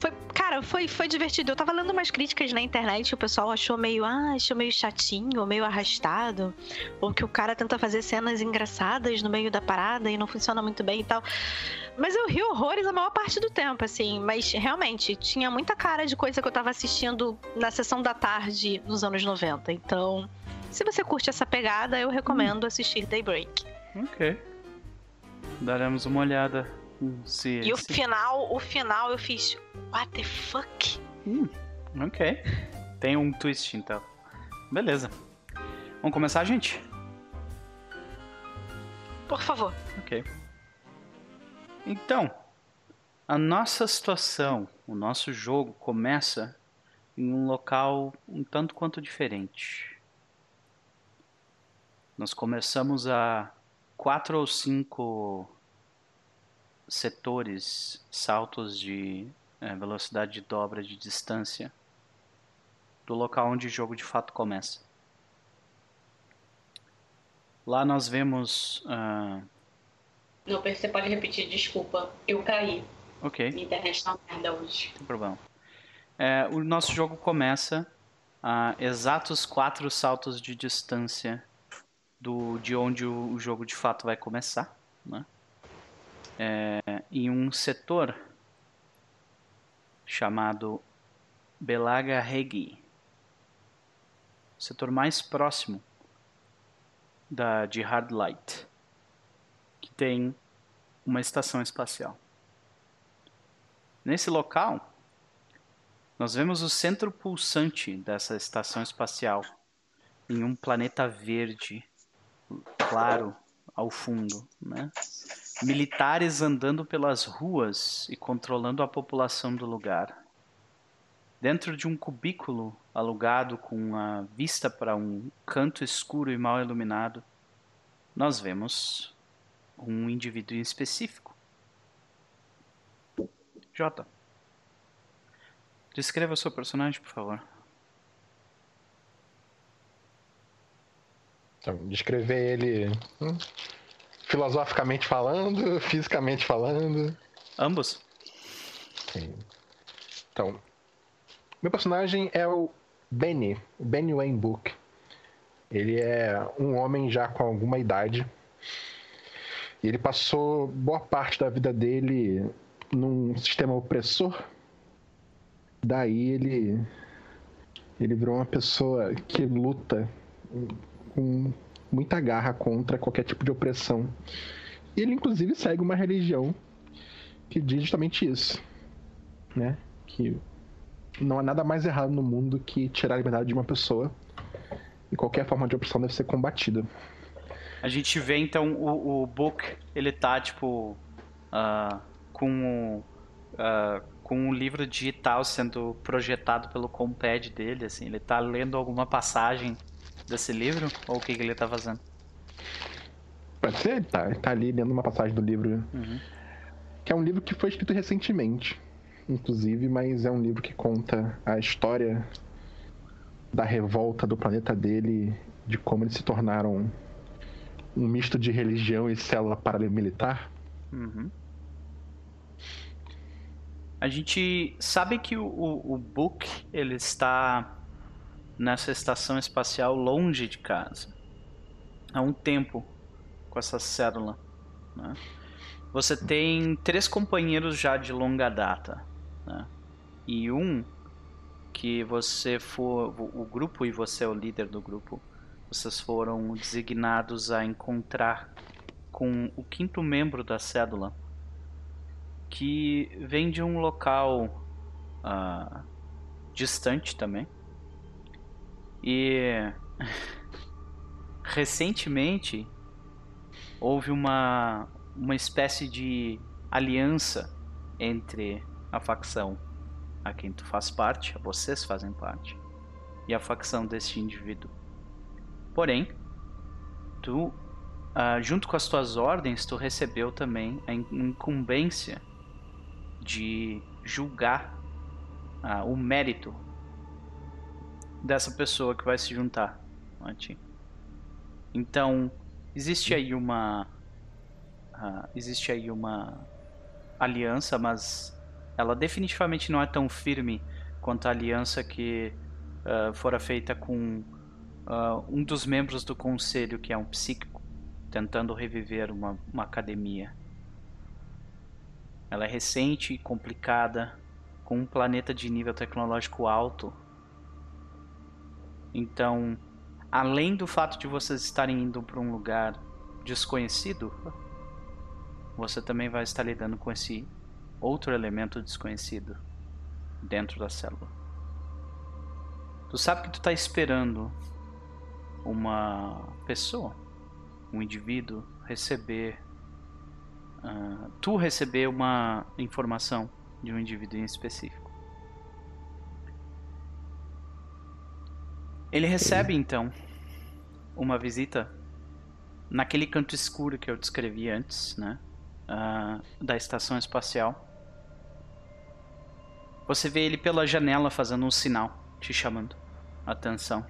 Foi, cara, foi, foi divertido. Eu tava lendo umas críticas na internet, o pessoal achou meio, ah, achou meio chatinho, ou meio arrastado, ou que o cara tenta fazer cenas engraçadas no meio da parada e não funciona muito bem e tal. Mas eu ri horrores a maior parte do tempo, assim. Mas realmente, tinha muita cara de coisa que eu tava assistindo na sessão da tarde nos anos 90. Então, se você curte essa pegada, eu recomendo assistir Daybreak. Ok. Daremos uma olhada. Hum, Se, E o final, o final eu fiz, what the fuck? Ok. Tem um twist então. Beleza. Vamos começar, gente? Por favor. Ok. Então, a nossa situação, o nosso jogo começa em um local um tanto quanto diferente. Nós começamos a quatro ou cinco setores, saltos de eh, velocidade de dobra de distância do local onde o jogo de fato começa. Lá nós vemos ah, Não, você pode repetir, desculpa. Eu caí. Ok, Minha internet tá uma merda hoje. não tem problema. É, o nosso jogo começa a exatos quatro saltos de distância do, de onde o, o jogo de fato vai começar. Né? É, em um setor chamado Belaga Regi. O setor mais próximo da, de Hard Light. Que tem uma estação espacial. Nesse local, nós vemos o centro pulsante dessa estação espacial em um planeta verde, claro, ao fundo, né? Militares andando pelas ruas e controlando a população do lugar. Dentro de um cubículo alugado com a vista para um canto escuro e mal iluminado, nós vemos um indivíduo em específico. Jota. Descreva o seu personagem, por favor. Descrever ele hum, filosoficamente falando, fisicamente falando. Ambos? Sim. Então, meu personagem é o Benny, Benny Wayne Book. Ele é um homem já com alguma idade. E ele passou boa parte da vida dele num sistema opressor. Daí ele ele virou uma pessoa que luta com muita garra contra qualquer tipo de opressão. Ele inclusive segue uma religião que diz justamente isso, né? Que não há nada mais errado no mundo que tirar a liberdade de uma pessoa e qualquer forma de opressão deve ser combatida. A gente vê então o, o Book, ele tá tipo ah, com o, ah, com um livro digital sendo projetado pelo compad dele, assim, ele tá lendo alguma passagem desse livro ou o que, que ele tá fazendo? Pode ser, ele tá, ele tá ali lendo uma passagem do livro, Uhum. que é um livro que foi escrito recentemente, inclusive, mas é um livro que conta a história da revolta do planeta dele, de como eles se tornaram um misto de religião e célula paramilitar. Uhum. A gente sabe que o, o, o Book ele está nessa estação espacial longe de casa há um tempo com essa célula. Né? Você tem três companheiros já de longa data. Né? E um que você for. O grupo e você é o líder do grupo. Vocês foram designados a encontrar com o quinto membro da cédula. Que vem de um local uh, distante também. E recentemente houve uma, uma espécie de aliança entre a facção a quem tu faz parte, vocês fazem parte, e a facção deste indivíduo. Porém, tu, uh, junto com as tuas ordens, tu recebeu também a incumbência de julgar uh, o mérito dessa pessoa que vai se juntar a ti. Então, existe aí uma. Uh, existe aí uma aliança, mas ela definitivamente não é tão firme quanto a aliança que uh, fora feita com uh, um dos membros do conselho, que é um psíquico, tentando reviver uma, uma academia. Ela é recente e complicada, com um planeta de nível tecnológico alto. Então, além do fato de vocês estarem indo para um lugar desconhecido, você também vai estar lidando com esse outro elemento desconhecido dentro da célula. Tu sabe que tu está esperando uma pessoa, um indivíduo receber, uh, tu receber uma informação de um indivíduo em específico. Ele recebe então uma visita naquele canto escuro que eu descrevi antes, né? Uh, da estação espacial. Você vê ele pela janela fazendo um sinal, te chamando atenção.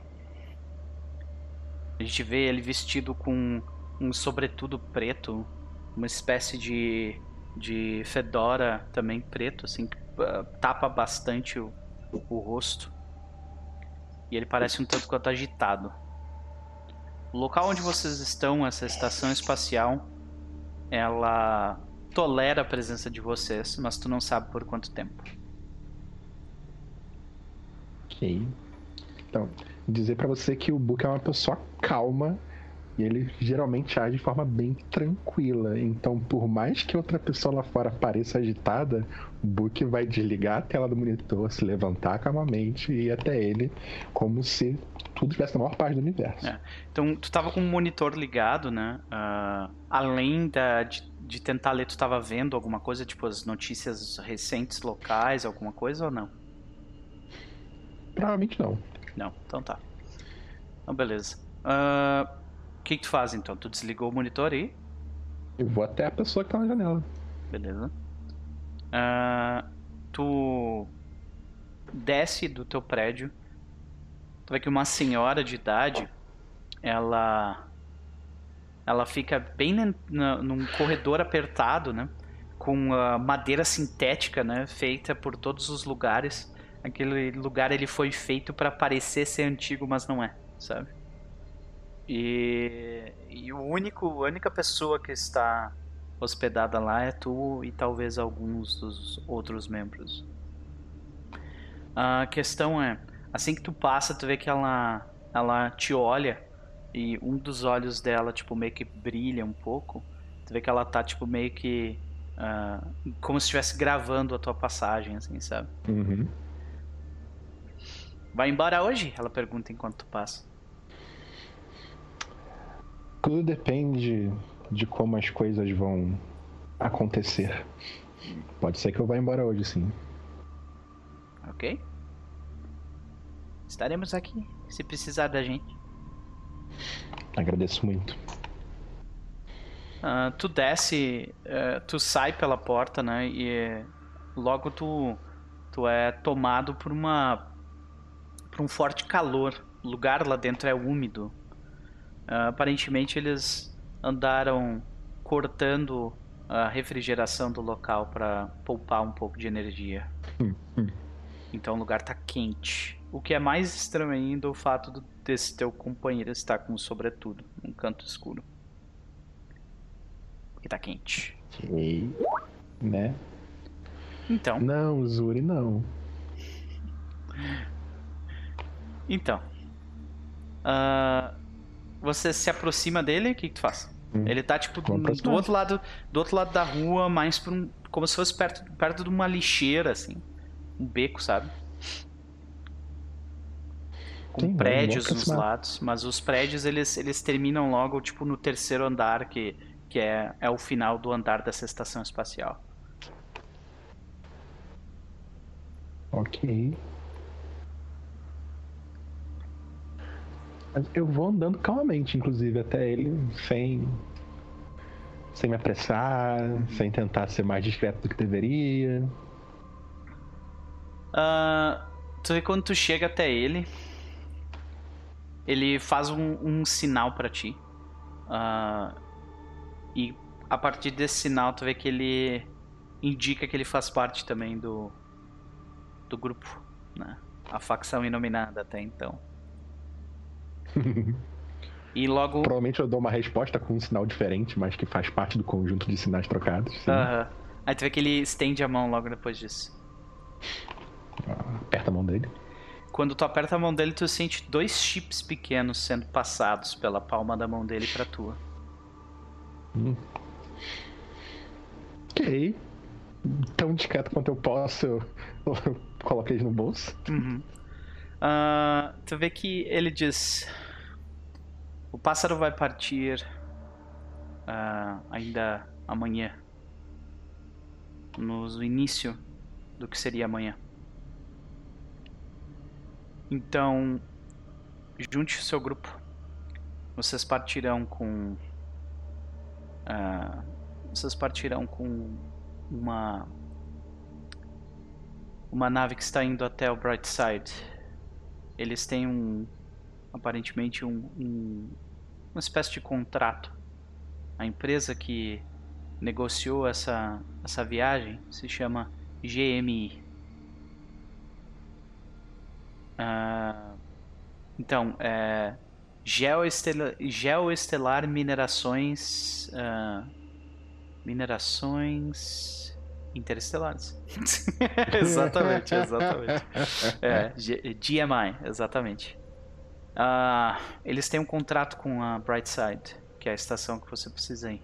A gente vê ele vestido com um sobretudo preto, uma espécie de, de fedora também preto, assim, que uh, tapa bastante o, o rosto. E ele parece um tanto quanto agitado. O local onde vocês estão, essa estação espacial, ela tolera a presença de vocês, mas tu não sabe por quanto tempo. Ok. Então, dizer para você que o Book é uma pessoa calma e ele geralmente age de forma bem tranquila. Então, por mais que outra pessoa lá fora pareça agitada, o Book vai desligar a tela do monitor, se levantar calmamente e ir até ele, como se tudo estivesse na maior parte do universo. É. Então, tu tava com o monitor ligado, né? Uh, além da, de, de, tentar ler, tu tava vendo alguma coisa, tipo as notícias recentes locais, alguma coisa ou não? Provavelmente não. Não, então tá. Então, beleza. Uh, o que, que tu faz então? Tu desligou o monitor aí? Eu vou até a pessoa que tá na janela. Beleza. Uh, tu desce do teu prédio. Tu vê que uma senhora de idade, ela ela fica bem num corredor apertado, né? Com uh, madeira sintética, né? Feita por todos os lugares. Aquele lugar ele foi feito para parecer ser antigo, mas não é, sabe? E, e o único, a única pessoa que está hospedada lá é tu e talvez alguns dos outros membros. A questão é, assim que tu passa, tu vê que ela, ela te olha e um dos olhos dela, tipo, meio que brilha um pouco. Tu vê que ela tá, tipo, meio que... Uh, como se estivesse gravando a tua passagem, assim, sabe? Uhum. Vai embora hoje? Ela pergunta enquanto tu passa. Tudo depende de como as coisas vão acontecer. Pode ser que eu vá embora hoje, sim. Ok. Estaremos aqui se precisar da gente. Agradeço muito. Uh, tu desce, uh, tu sai pela porta, né? E logo tu, tu é tomado por uma por um forte calor. O lugar lá dentro é úmido. Uh, aparentemente eles andaram cortando a refrigeração do local para poupar um pouco de energia. Hum, hum. Então o lugar tá quente. O que é mais estranho ainda é o fato do- desse teu companheiro estar com um sobretudo, num canto escuro. Porque tá quente. Ok. Né? Então, Não, Zuri, não. então. Ah, você se aproxima dele, o que, que tu faz? Hum. Ele tá tipo do, aproximar. outro lado, do outro lado da rua, mais por um, como se fosse perto, perto de uma lixeira assim, um beco, sabe? Com vou- prédios nos lados, mas os prédios eles, eles terminam logo tipo no terceiro andar que que é, é o final do andar dessa estação espacial. Ok. Eu vou andando calmamente, inclusive, até ele, sem. Sem me apressar, sem tentar ser mais discreto do que deveria. Ah, tu vê quando tu chega até ele, ele faz um, um sinal pra ti. Ah, e a partir desse sinal tu vê que ele indica que ele faz parte também do do grupo, né? A facção inominada até então. E logo Provavelmente eu dou uma resposta com um sinal diferente, mas que faz parte do conjunto de sinais trocados. Aham. Aí tu vê que ele estende a mão logo depois disso. Aperta a mão dele. Quando tu aperta a mão dele, tu sente dois chips pequenos sendo passados pela palma da mão dele pra tua. Ok. Tão discreto quanto eu posso, eu, eu coloquei eles no bolso. Uhum. Ah, tu vê que ele diz: O pássaro vai partir ah, ainda amanhã. No início do que seria amanhã. Então, junte o seu grupo. Vocês partirão com. ah, vocês partirão com uma. Uma nave que está indo até o Brightside. Eles têm um. Aparentemente um, um- uma espécie de contrato. A empresa que negociou essa, essa viagem se chama GMI. Ah, então, é. Geoestela- Geoestelar Minerações. ah, minerações interestelares. exatamente, exatamente. É, GMI, exatamente. Ah, eles têm um contrato com a Brightside, que é a estação que você precisa ir.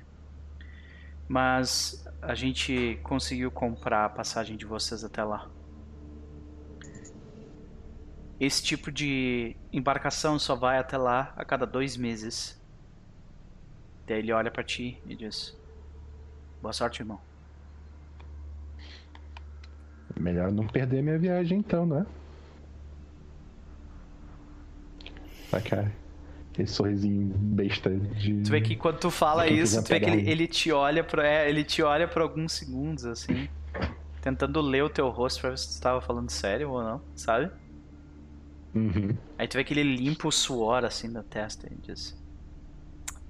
Mas a gente conseguiu comprar a passagem de vocês até lá. Esse tipo de embarcação só vai até lá a cada dois meses. Daí ele olha pra ti e diz: Boa sorte, irmão. Melhor não perder minha viagem então, né? Vai, cara. Aquele sorrisinho besta de. Tu vê que quando tu fala isso, tu vê que ele, um. ele te olha por, é, ele te olha por alguns segundos, assim, tentando ler o teu rosto pra ver se tu tava falando sério ou não, sabe? Uhum. Aí tu vê que ele limpa o suor assim da testa e diz: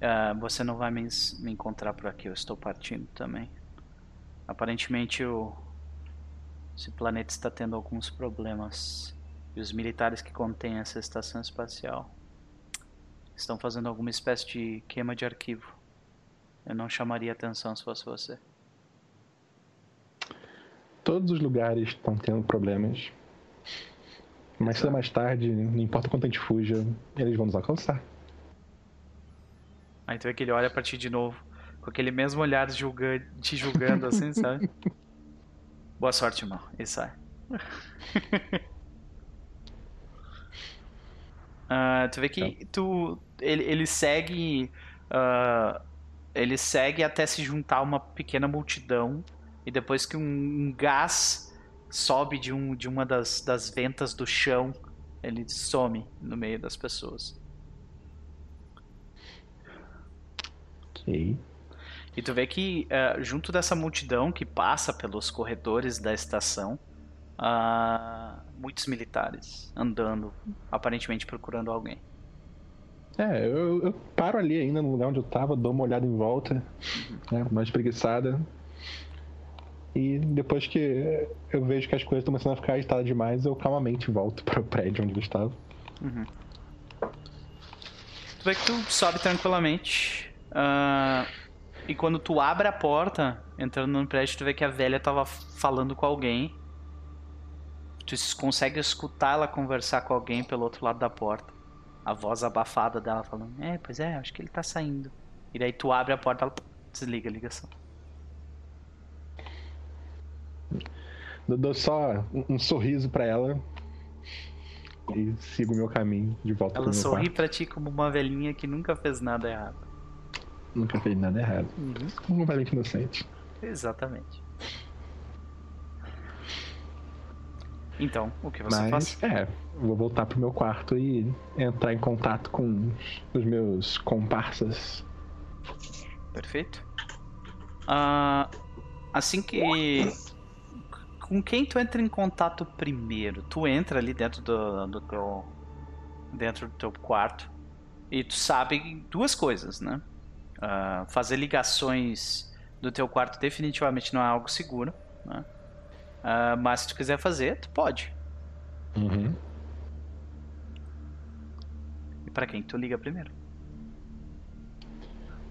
"Ah, Você não vai me, me encontrar por aqui, eu estou partindo também. Aparentemente o, esse planeta está tendo alguns problemas e os militares que contêm essa estação espacial estão fazendo alguma espécie de queima de arquivo. Eu não chamaria atenção se fosse você. Todos os lugares estão tendo problemas. Mais cedo mais tarde, não importa quanto a gente fuja, eles vão nos alcançar. Aí tu vê que ele olha pra ti de novo, com aquele mesmo olhar julga te julgando assim, sabe? Boa sorte, irmão. E sai. Ah, tu vê que tu, ele, ele segue. ah, ele segue até se juntar a uma pequena multidão. E depois que um, um gás sobe de, um, de uma das, das ventas do chão, ele some no meio das pessoas. Ok. E tu vê que eh, junto dessa multidão que passa pelos corredores da estação, há muitos militares andando, aparentemente procurando alguém. É, eu, eu paro ali ainda no lugar onde eu tava, dou uma olhada em volta, né, uma espreguiçada. E depois que eu vejo que as coisas estão começando a ficar agitadas demais, eu calmamente volto para o prédio onde eu estava. Tu vê que tu sobe tranquilamente. ah, e quando tu abre a porta, entrando no prédio, tu vê que a velha tava falando com alguém. Tu consegue escutar ela conversar com alguém pelo outro lado da porta. A voz abafada dela falando: É, pois é, acho que ele tá saindo. E daí tu abre a porta, ela desliga a ligação. Eu dou só um, sorriso para ela e sigo o meu caminho de volta Ela pro meu sorri quarto. pra ti como uma velhinha que nunca fez nada errado. Nunca fez nada errado. Um valente inocente. Exatamente. Então, o que você Mas, faz? é, vou voltar pro meu quarto e entrar em contato com os meus comparsas. Perfeito. Ah, assim que. Com quem tu entra em contato primeiro? Tu entra ali dentro do, do teu. Dentro do teu quarto. E tu sabe duas coisas, né? Ah, fazer ligações do teu quarto definitivamente não é algo seguro, né? Ah, mas se tu quiser fazer, tu pode. Uhum. E pra quem tu liga primeiro?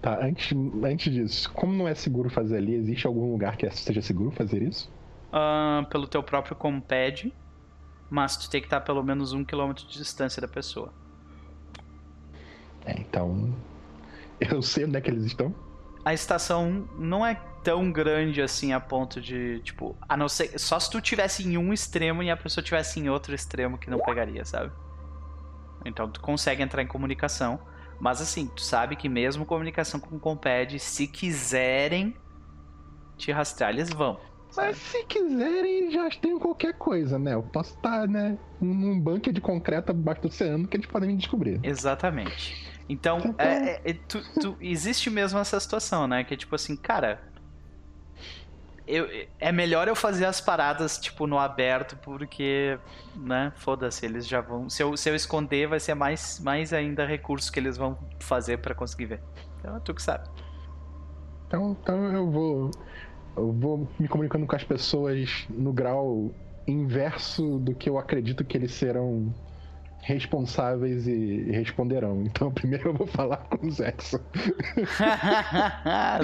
Tá, antes, antes disso, como não é seguro fazer ali, existe algum lugar que seja seguro fazer isso? Ah, pelo teu próprio compad, mas tu tem que estar pelo menos um quilômetro de distância da pessoa. É, então. Eu sei onde é que eles estão. A estação não é tão grande assim a ponto de, tipo, a não ser. Só se tu tivesse em um extremo e a pessoa tivesse em outro extremo que não pegaria, sabe? Então tu consegue entrar em comunicação. Mas assim, tu sabe que mesmo comunicação com o Compad, se quiserem te rastrear, eles vão. Mas se quiserem, já tem qualquer coisa, né? Eu posso estar, né, num bunker de concreto abaixo do oceano que eles podem me descobrir. Exatamente. Então, é- é- é- tu- tu- existe mesmo essa situação, né? Que é tipo assim, cara. Eu, é melhor eu fazer as paradas, tipo, no aberto, porque, né, foda-se, eles já vão. Se eu, se eu esconder, vai ser mais, mais ainda recurso que eles vão fazer pra conseguir ver. Então é tu que sabe. Então, então eu vou. Eu vou me comunicando com as pessoas no grau inverso do que eu acredito que eles serão responsáveis e, responderão. Então primeiro eu vou falar com o Zexo.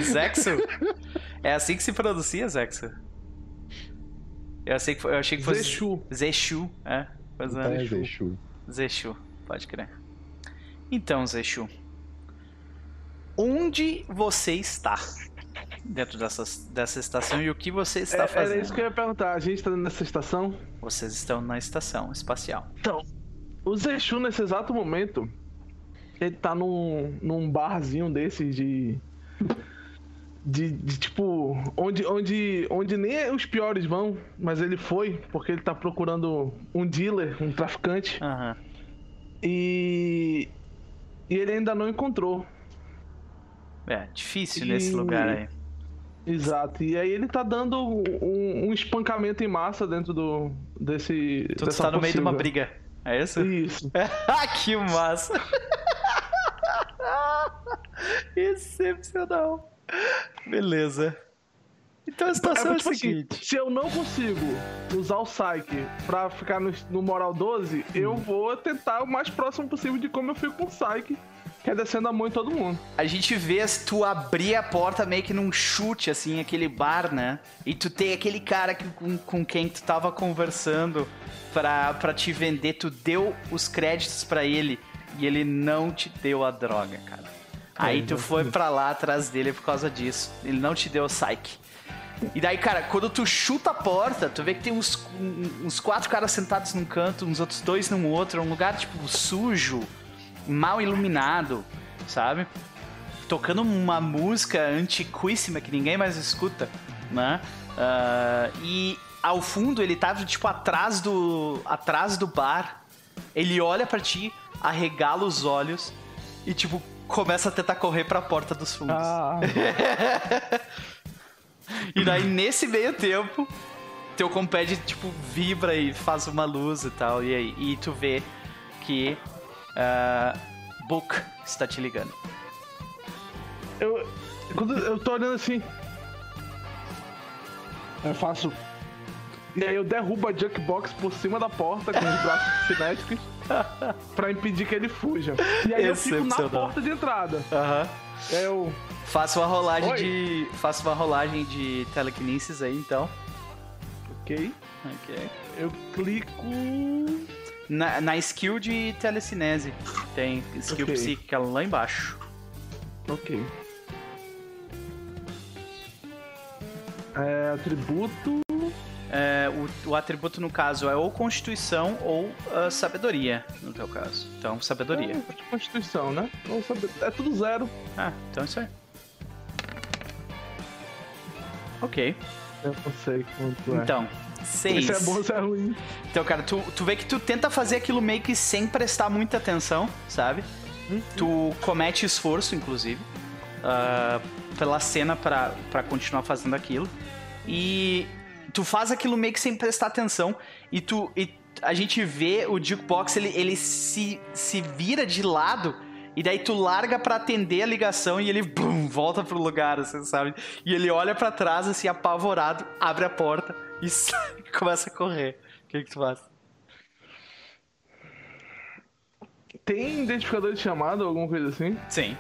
Zexo? É assim que se pronuncia, Zexo? Eu, sei que, foi- eu achei que fosse. Zexu. Zexu, é. Pois Então é. é Zexu. Zexu, pode crer. Então, Zexu. Onde você está? Dentro dessas, dessa estação e o que você É, está fazendo? era isso que eu ia perguntar. A gente tá nessa estação? Vocês estão na estação espacial. Então, o Zexu, nesse exato momento, ele tá num, num barzinho desses de. De, de, tipo. Onde, onde, onde nem os piores vão, mas ele foi, porque ele tá procurando um dealer, um traficante. Aham. E. E ele ainda não encontrou. É, difícil E- nesse lugar aí. Exato. E aí ele tá dando um, um espancamento em massa dentro do. desse. Tu dessa está no meio de uma possível. briga. É isso? Isso. que massa! Excepcional. Beleza. Então a situação é, É, tipo a assim, seguinte. se eu não consigo usar o Psyche pra ficar no, no moral 12, eu vou tentar o mais próximo possível de como eu fico com o Psyche, que é descendo a mão em todo mundo. A gente vê se tu abrir a porta meio que num chute, assim, aquele bar, né? E tu tem aquele cara que, com, com quem tu tava conversando pra, pra te vender, tu deu os créditos pra ele e ele não te deu a droga, cara. Aí tu foi pra lá atrás dele por causa disso. Ele não te deu o psyche. E daí, cara, quando tu chuta a porta, tu vê que tem uns, uns quatro caras sentados num canto, uns outros dois num outro, um lugar, tipo, sujo, mal iluminado, sabe? Tocando uma música antiquíssima que ninguém mais escuta, né? Ah, e ao fundo ele tava, tipo, atrás do, atrás do bar. Ele olha pra ti, arregala os olhos e, tipo, começa a tentar correr pra porta dos fundos. Ah, E daí, nesse meio tempo, teu compad, tipo, vibra e faz uma luz e tal. E aí e tu vê que ah, Book está te ligando. Eu, quando eu tô olhando assim. Eu faço. E aí eu derrubo a Junkbox por cima da porta com os braços cinéticos pra impedir que ele fuja. E aí eu fico na porta de entrada. Aham. É eu. Faça uma rolagem Oi. de. Faça uma rolagem de telekinesis aí, então. Ok. Ok. Eu clico. Na, na skill de telecinese. Tem skill Ok. psíquica lá embaixo. Ok. É, atributo. É, o, o atributo, no caso, é ou constituição ou ah, sabedoria, no teu caso. Então, sabedoria. É, Constituição, né? Saber. É tudo zero. Ah, então é isso aí. Ok. Eu não sei quanto é. Então, seis. Se é bom ou se é ruim. Então, cara, tu, tu vê que tu tenta fazer aquilo meio que sem prestar muita atenção, sabe? Tu comete esforço, inclusive, ah, pela cena pra continuar fazendo aquilo. E tu faz aquilo meio que sem prestar atenção. E tu. E a gente vê o Jukebox, ele, ele se, se vira de lado. E daí tu larga pra atender a ligação e ele bum, volta pro lugar, assim, sabe? E ele olha pra trás, assim, apavorado, abre a porta e sai, começa a correr. O que, que tu faz? Tem identificador de chamada ou alguma coisa assim? Sim.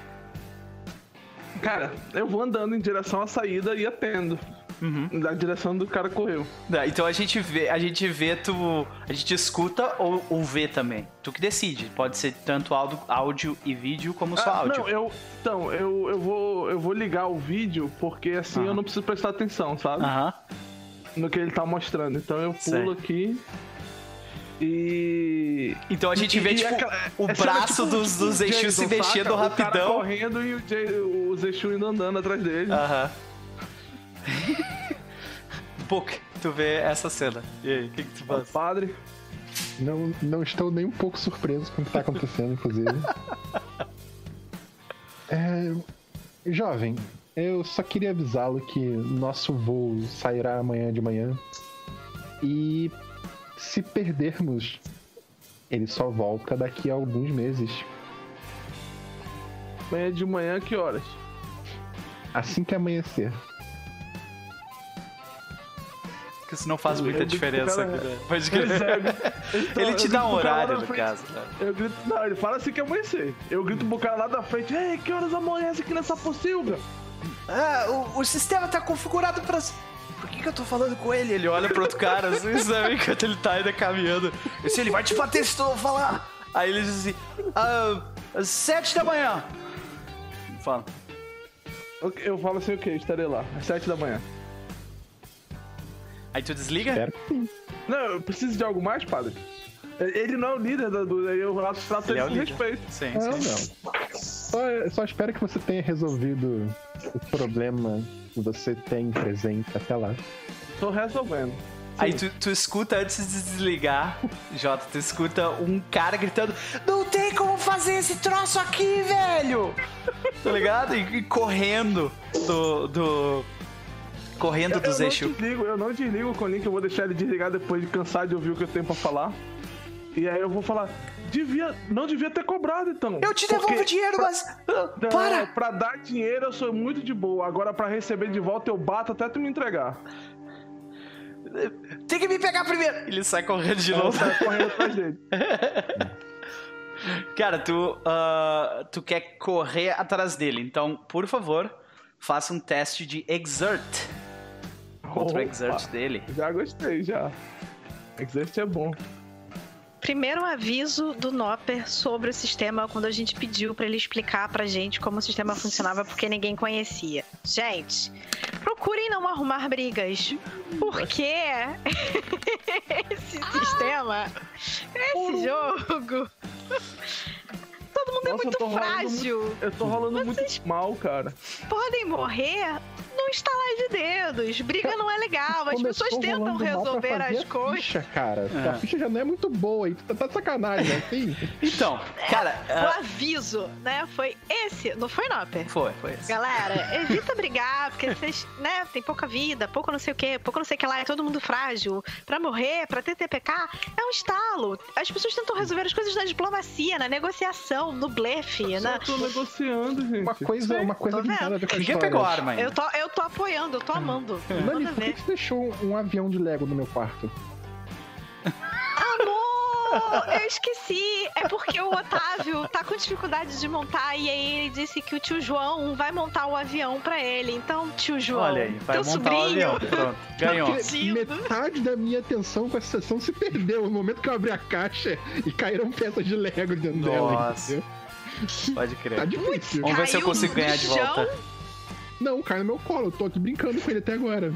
Cara, eu vou andando em direção à saída e atendo. Uhum. Na direção do cara correu. Tá, Então a gente vê, a gente vê tu, a gente escuta ou, ou vê também. Tu que decide. Pode ser tanto áudio, áudio e vídeo como só Ah, áudio. Não, eu. Então, eu, eu, vou, eu vou ligar o vídeo porque assim Aham. eu não preciso prestar atenção, sabe? Aham. No que ele tá mostrando. Então eu pulo aqui. E. Então a gente e- vê tipo aquela- o é, braço tipo, dos, dos o Exu Jason, se mexendo saca? O cara rapidão. correndo e o, Jay, indo andando atrás dele. Aham. Book, tu vê essa cena. E aí, o que, que tu O faz? padre. Não, não estou nem um pouco surpreso com o que está acontecendo, inclusive. É, jovem, eu só queria avisá-lo que nosso voo sairá amanhã de manhã. E se perdermos, ele só volta daqui a alguns meses. Amanhã de manhã, que horas? Assim que amanhecer. Porque isso não faz muita Eu pro diferença cara- aqui, né? Pode Pois crer. é, então, Ele eu te dá um horário, no caso. né? Eu grito, não, ele fala assim que amanhecer. Eu grito pro cara lá da frente, ei, que horas amanhece aqui nessa pocilga? Ah, o, o sistema tá configurado pra. Por que, que eu tô falando com ele? Ele olha pro outro cara, assim, sabe? Enquanto ele tá ainda caminhando. E se ele vai te bater se tu não falar. Aí ele diz assim: ah, às sete da manhã. Fala. Eu, eu falo assim, ok, estarei lá, às sete da manhã. Aí tu desliga? Espero que sim. Não, eu preciso de algo mais, padre? Ele não é o líder da do, eu trato Ele ele é o com líder. respeito. Sim, Não, sim. não. Só, só espero que você tenha resolvido o problema que você tem presente até lá. Tô resolvendo. Aí tu, tu escuta antes de desligar, Jota, tu escuta um cara gritando: Não tem como fazer esse troço aqui, velho! Tá ligado? E, e correndo do. do correndo Eu, dos eu não Exu. desligo, eu não desligo o Colin, que eu vou deixar ele desligar depois de cansar de ouvir o que eu tenho pra falar. E aí eu vou falar, devia, não devia ter cobrado então. Eu te devolvo o dinheiro, mas. ah, Não, Para! Pra dar dinheiro eu sou muito de boa. Agora pra receber de volta eu bato até tu me entregar. Tem que me pegar primeiro! Ele sai correndo de novo. saio correndo atrás dele. Cara, tu, ah, tu quer correr atrás dele, então, por favor, faça um teste de Exert. Contra o Opa, Exert dele. Já gostei, já. Exert é bom. Primeiro aviso do Nopper sobre o sistema quando a gente pediu pra ele explicar pra gente como o sistema funcionava porque ninguém conhecia. Gente, procurem não arrumar brigas, porque esse sistema, esse jogo, todo mundo é Nossa, eu muito rolando frágil. Eu tô rolando Vocês- muito mal, cara. Podem morrer num estalar de dedos. Briga não é legal. As Começou pessoas tentam resolver as a coisas. Ficha, cara. É. A ficha já não é muito boa e tá, tá de sacanagem, assim. Então, cara. O ah, aviso, né? Foi esse. Não foi, Nopper? foi, foi esse. Galera, evita brigar, porque vocês, né, tem pouca vida, pouco não sei o que, pouco não sei o que lá, é todo mundo frágil. Pra morrer, pra ter TPK, é um estalo. As pessoas tentam resolver as coisas na diplomacia, na negociação, no blefe, Só né? tô negociando, gente. Uma coisa, uma coisa que não tem nada a ver com a Ninguém pegou a arma Eu ainda. tô, eu tô apoiando, eu tô amando. Manda por que você deixou um avião de Lego no meu quarto? Eu esqueci. É porque o Otávio tá com dificuldade de montar e aí ele disse que o tio João vai montar o avião pra ele. Então, tio João, Olha aí, vai teu montar o sobrinho. avião. Pronto, ganhou. Porque metade da minha atenção com essa sessão se perdeu no momento que eu abri a caixa e caíram peças de Lego dentro dela. Nossa. entendeu? Pode Tá crer. difícil. Vamos ver se eu consigo ganhar de volta. Não, cai no meu colo. Eu tô aqui brincando com ele até agora.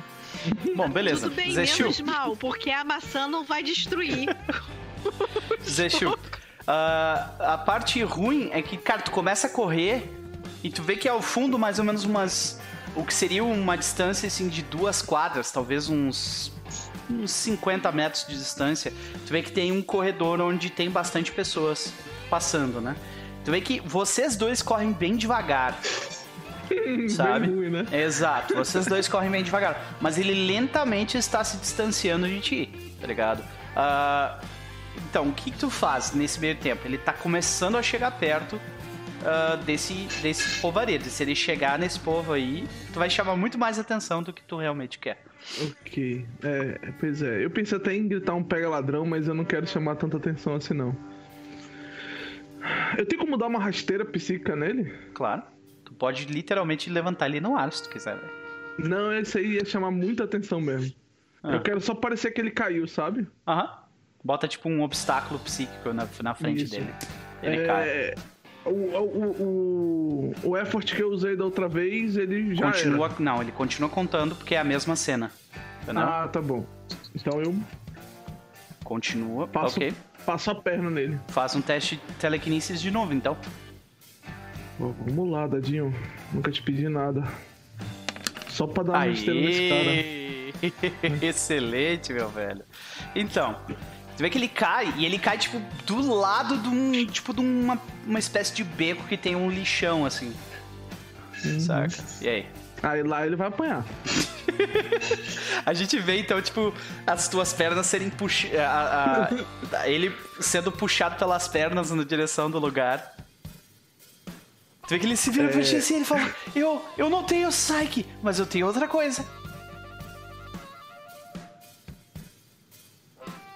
Bom, beleza. Tudo bem, Zeshu, menos mal, porque a maçã não vai destruir. Zeshu. ah, a parte ruim é que, cara, tu começa a correr e tu vê que ao fundo mais ou menos umas... O que seria uma distância, assim, de duas quadras, talvez uns... Uns 50 metros de distância. Tu vê que tem um corredor onde tem bastante pessoas passando, né? Tu vê que vocês dois correm bem devagar. sabe? Ruim, né? Exato, vocês dois correm bem devagar. Mas ele lentamente está se distanciando de ti, tá ligado? Ah, então, o que, que tu faz nesse meio tempo? Ele tá começando a chegar perto ah, desse, desse povaredo. Se ele chegar nesse povo aí, tu vai chamar muito mais atenção do que tu realmente quer. Ok. É, pois é. Eu pensei até em gritar um pega ladrão, mas eu não quero chamar tanta atenção assim, não. Eu tenho como dar uma rasteira psíquica nele? Claro. Tu pode literalmente levantar ele no ar se tu quiser, velho. Não, esse aí ia chamar muita atenção mesmo. Ah. Eu quero só parecer que ele caiu, sabe? Aham. Bota tipo um obstáculo psíquico na, na frente Isso. dele. Ele cai. é... O, o, o, o effort que eu usei da outra vez, ele já Continua. era. Não, ele continua contando porque é a mesma cena. Entendeu? Ah, tá bom. Então eu Continua. passo, Ok. passo a perna nele. Faz um teste de telequinesis de novo, então. Vamos lá, Dadinho. Nunca te pedi nada. Só pra dar uma rasteira nesse cara. Aê! Excelente, meu velho. Então, você vê que ele cai, e ele cai, tipo, do lado de um. Tipo, de uma, uma espécie de beco que tem um lixão, assim. Uhum. Saca? E aí? Aí lá ele vai apanhar. A gente vê, então, tipo, as tuas pernas serem puxadas. ele sendo puxado pelas pernas na direção do lugar. Tu vê que ele se vira pra ti assim e ele fala: eu, eu não tenho Psyche, mas eu tenho outra coisa.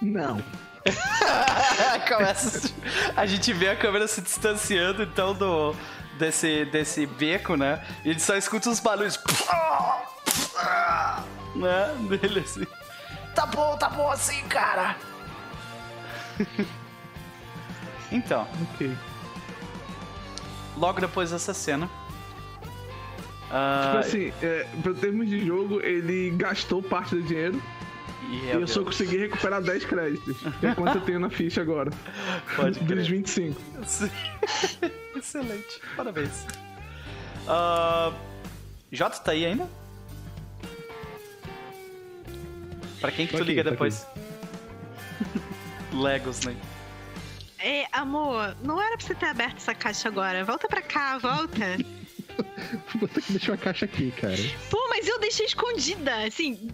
Não. Começa, a gente vê a câmera se distanciando, então, do, desse, desse beco, né? E a gente só escuta os barulhos. Né? Dele assim. Tá bom, tá bom assim, cara. então, Ok. logo depois dessa cena. Tipo ah, assim, é, pra termos de jogo, ele gastou parte do dinheiro e eu só consegui recuperar 10 créditos. É quanto eu tenho na ficha agora. Pode Dos crer. 25. Sim. Excelente, parabéns. Ah, Jota tá aí ainda? Pra quem que tu aqui, liga depois? Legos, né? É, amor, não era pra você ter aberto essa caixa agora. Volta pra cá, volta. Vou ter que deixar uma caixa aqui, cara. Pô, mas eu deixei escondida, assim,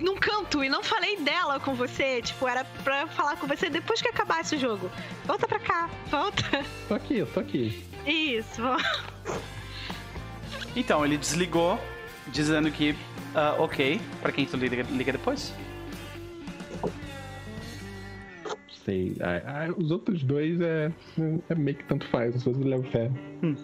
num canto e não falei dela com você. Tipo, era pra falar com você depois que acabasse o jogo. Volta pra cá, volta. Tô aqui, eu tô aqui. Isso. Então, ele desligou, dizendo que, ah, ok, pra quem tu liga, liga depois? Sei. Ah, ah, os outros dois é, é meio que tanto faz, os outros eu levo fé. Hum.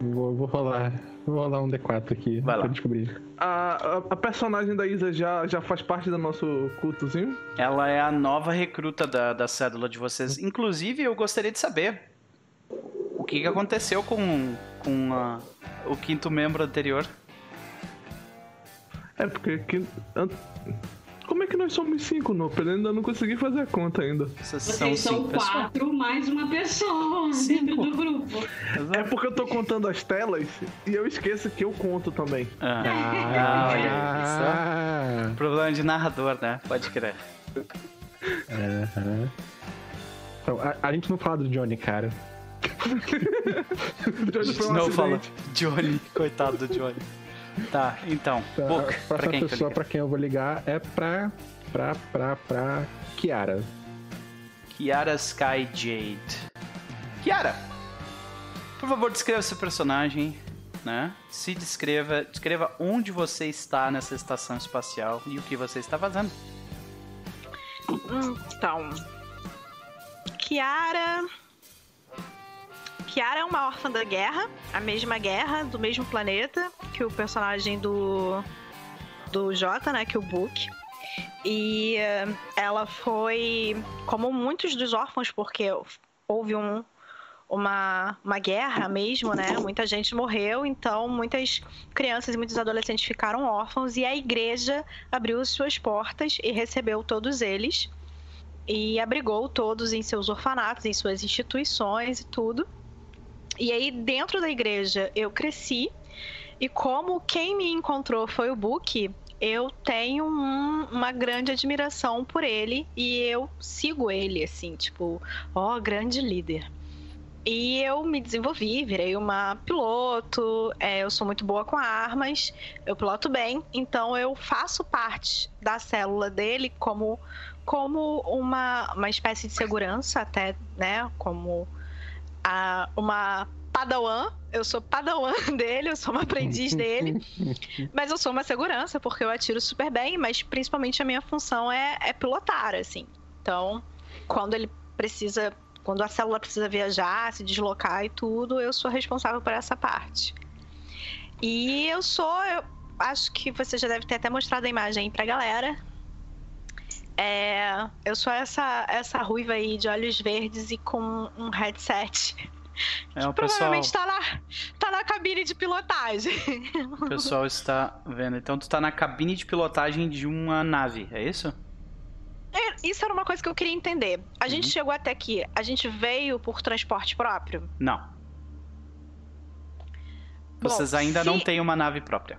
Vou, vou rolar. Vou rolar um D4 aqui Vai lá. pra descobrir. A, a, a personagem da Isa já, já faz parte do nosso cultozinho? Ela é a nova recruta da, da cédula de vocês. Inclusive, eu gostaria de saber o que, que aconteceu com, com ah, o quinto membro anterior. É, porque. Que, an- como é que nós somos cinco, no? Eu ainda não consegui fazer a conta ainda. Vocês Vocês são são pessoas. quatro mais uma pessoa Cinco. dentro do grupo. É porque eu tô contando as telas e eu esqueço que eu conto também. Ah, ah, olha aí. só. Ah, Problema de narrador, né? Pode crer. aham. Então, a, a gente não fala do Johnny, cara. Johnny foi um não fala acidente. Johnny, coitado do Johnny. Tá, então, Tá, Book, a pra próxima quem tu pessoa pra quem eu vou ligar é pra. pra. pra. pra. Kiara. Kiara Sky Jade. Kiara, por favor, descreva seu personagem, né? Se descreva, descreva onde você está nessa estação espacial e o que você está fazendo. Então. Kiara. Kiara é uma órfã da guerra, a mesma guerra, do mesmo planeta que o personagem do. do Jota, né? Que é o Book. E eh, ela foi, como muitos dos órfãos, porque houve um, uma, uma guerra mesmo, né? Muita gente morreu, então muitas crianças e muitos adolescentes ficaram órfãos e a igreja abriu suas portas e recebeu todos eles e abrigou todos em seus orfanatos, em suas instituições e tudo. E aí dentro da igreja eu cresci e como quem me encontrou foi o Book, eu tenho um, uma grande admiração por ele e eu sigo ele, assim, tipo, ó, grande líder. E eu me desenvolvi, virei uma piloto, é, eu sou muito boa com armas, eu piloto bem, então eu faço parte da célula dele como, como uma, uma espécie de segurança, até, né? Como a, uma padawan, eu sou padawan dele, eu sou uma aprendiz dele, mas eu sou uma segurança porque eu atiro super bem, mas principalmente a minha função é, é pilotar, assim. Então, quando ele precisa, quando a célula precisa viajar, se deslocar e tudo, eu sou responsável por essa parte. E eu sou, eu acho que você já deve ter até mostrado a imagem aí pra galera. É, eu sou essa, essa ruiva aí de olhos verdes e com um headset É, o pessoal, Provavelmente tá na, tá na cabine de pilotagem. o pessoal está vendo. Então tu tá na cabine de pilotagem de uma nave, é isso? É, Isso era uma coisa que eu queria entender. A gente Uhum. chegou até aqui, a gente veio por transporte próprio? Não. Vocês Bom, ainda se- não têm uma nave própria.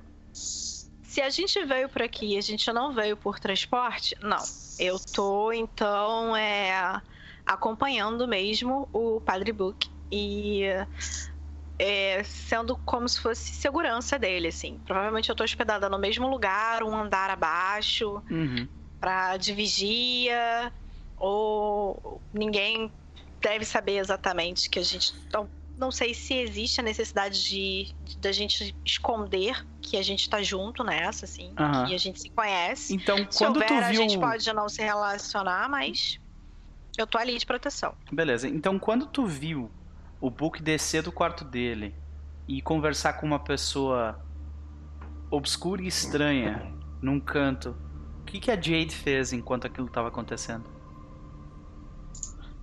Se a gente veio por aqui e a gente não veio por transporte, não. Eu tô, então, é, acompanhando mesmo o Padre Book e é, sendo como se fosse segurança dele, assim. Provavelmente eu tô hospedada no mesmo lugar, um andar abaixo, Uhum. pra de vigia, ou ninguém deve saber exatamente que a gente. Não, não sei se existe a necessidade de da gente esconder que a gente tá junto nessa, assim, Aham. que a gente se conhece. Então, Se quando houver, tu a viu. gente pode não se relacionar, mas eu tô ali de proteção. Beleza. Então, quando tu viu o Book descer do quarto dele e conversar com uma pessoa obscura e estranha num canto, o que, que a Jade fez enquanto aquilo tava acontecendo?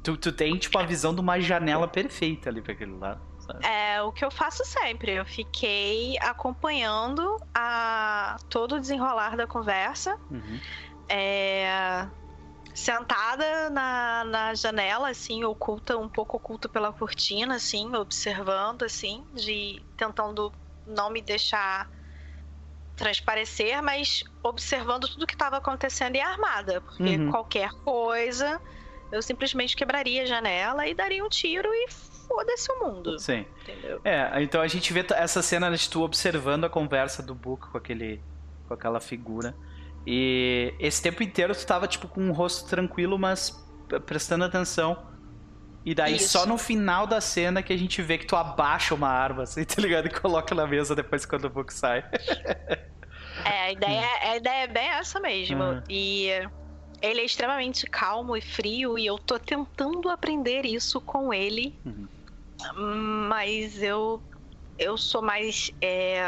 Tu, tu tem, tipo, a visão de uma janela perfeita ali pra aquele lado, sabe? É o que eu faço sempre. Eu fiquei acompanhando a todo o desenrolar da conversa. Uhum. é, sentada na, na janela, assim, oculta, um pouco oculta pela cortina, assim, observando, assim, de tentando não me deixar transparecer, mas observando tudo que estava acontecendo e armada, porque Uhum. qualquer coisa eu simplesmente quebraria a janela e daria um tiro e foda-se o mundo, Sim. entendeu? É, então a gente vê essa cena de tu observando a conversa do Book com aquele com aquela figura. E esse tempo inteiro tu tava tipo com um rosto tranquilo, mas prestando atenção. E daí Isso. só no final da cena que a gente vê que tu abaixa uma arma, assim, tá ligado? E coloca na mesa depois quando o Book sai. É, a ideia, a ideia é bem essa mesmo. Uhum. E ele é extremamente calmo e frio e eu tô tentando aprender isso com ele. Uhum. Mas eu eu sou mais é,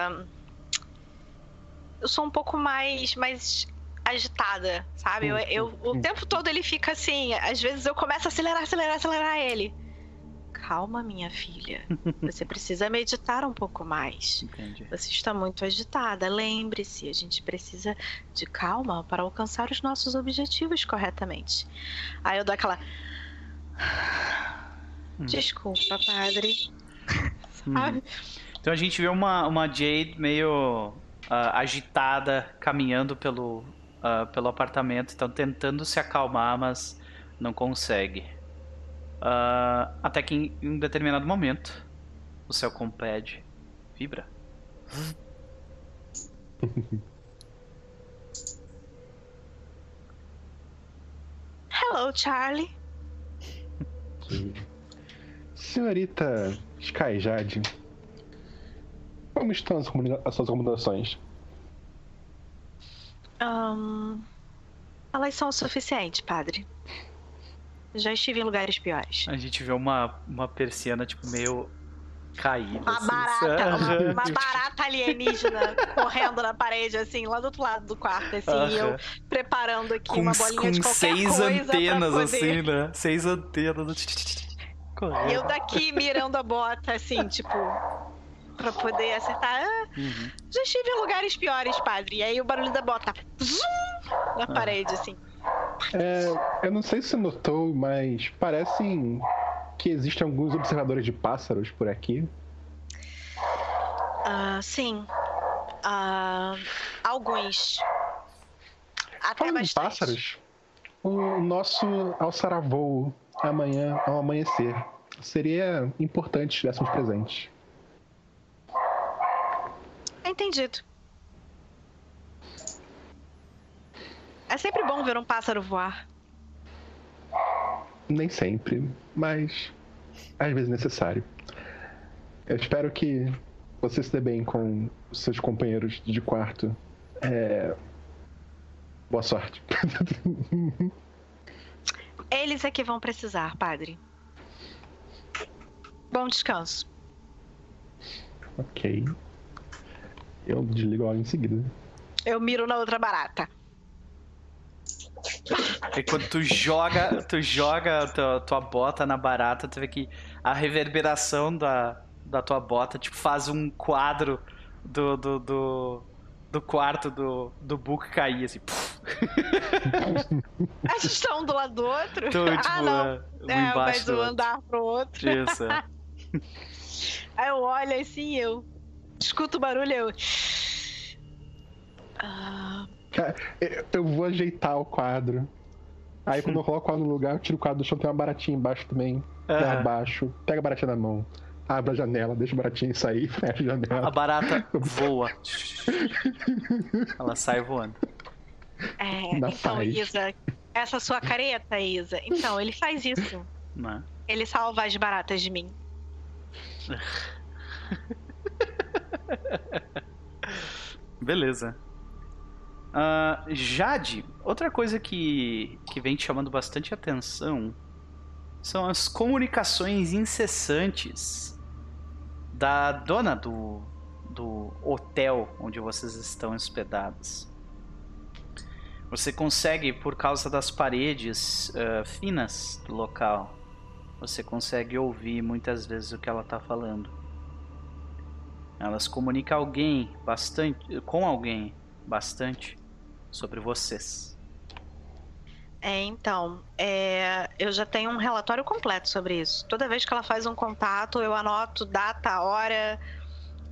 eu sou um pouco mais mais agitada, sabe? Eu, eu- o tempo todo ele fica assim, às vezes eu começo a acelerar, acelerar, acelerar ele. Calma, minha filha. Você precisa meditar um pouco mais. Entendi. Você está muito agitada. Lembre-se, a gente precisa de calma para alcançar os nossos objetivos corretamente. Aí eu dou aquela. Hum. Desculpa, padre. Sabe? Então a gente vê uma, uma Jade meio ah, agitada caminhando pelo, ah, pelo apartamento, então tentando se acalmar, mas não consegue. Ah, até que em, em um determinado momento o seu compad vibra. Hello, Charlie. Senhorita Skyjade, como estão as, suas comunicações? Ahn, elas são o suficiente, padre. Já estive em lugares piores. A gente vê uma, uma persiana, tipo, meio caída. Uma assim, barata, uma, uma barata alienígena correndo na parede, assim, lá do outro lado do quarto, assim, e eu preparando aqui Com, uma bolinha com de qualquer seis coisa antenas, pra poder... assim, né? Seis antenas. E Correndo. eu daqui mirando a bota, assim, tipo, pra poder acertar. Ah, Uhum. já estive em lugares piores, padre. E aí o barulho da bota zum, na Ah. parede, assim. É, eu não sei se você notou, mas parecem que existem alguns observadores de pássaros por aqui. Ah, sim. Ah, alguns. Até Falando bastante. pássaros, o nosso alçará voo amanhã ao amanhecer. Seria importante se estivéssemos presentes. Entendido. É sempre bom ver um pássaro voar. Nem sempre, mas às vezes necessário. Eu espero que você se dê bem com os seus companheiros de quarto. É... Boa sorte. Eles é que vão precisar, padre. Bom descanso. ok. Eu desligo logo em seguida. Eu miro na outra barata. E quando tu joga, tu joga tua, tua bota na barata, tu vê que a reverberação da, da tua bota tipo, faz um quadro do, do, do, do quarto do, do Book cair, assim. A gente está um do lado do outro? Tu, tipo, ah, não. é, um É, embaixo mas outro. andar pro outro. Isso, é. Aí eu olho assim eu escuto o barulho eu. Ah, Eu- Eu vou ajeitar o quadro. Aí quando eu coloco o quadro no lugar, eu tiro o quadro do chão, tem uma baratinha embaixo também. Aham. abaixo, pega a baratinha na mão, abre a janela, deixa a baratinha sair, fecha a A janela. barata voa. Ela sai voando. é, Na então, paz. Isa, essa sua careta, Isa. Então, ele faz isso. Né? Ele salva as baratas de mim. Beleza. Ah, Jade, outra coisa que, que vem te chamando bastante atenção são as comunicações incessantes da dona do, do hotel onde vocês estão hospedados. Você consegue, por causa das paredes ah, finas do local, você consegue ouvir muitas vezes o que ela está falando. Elas comunicam alguém bastante, com alguém bastante sobre vocês. É, então, é, eu já tenho um relatório completo sobre isso. Toda vez que ela faz um contato, eu anoto data, hora,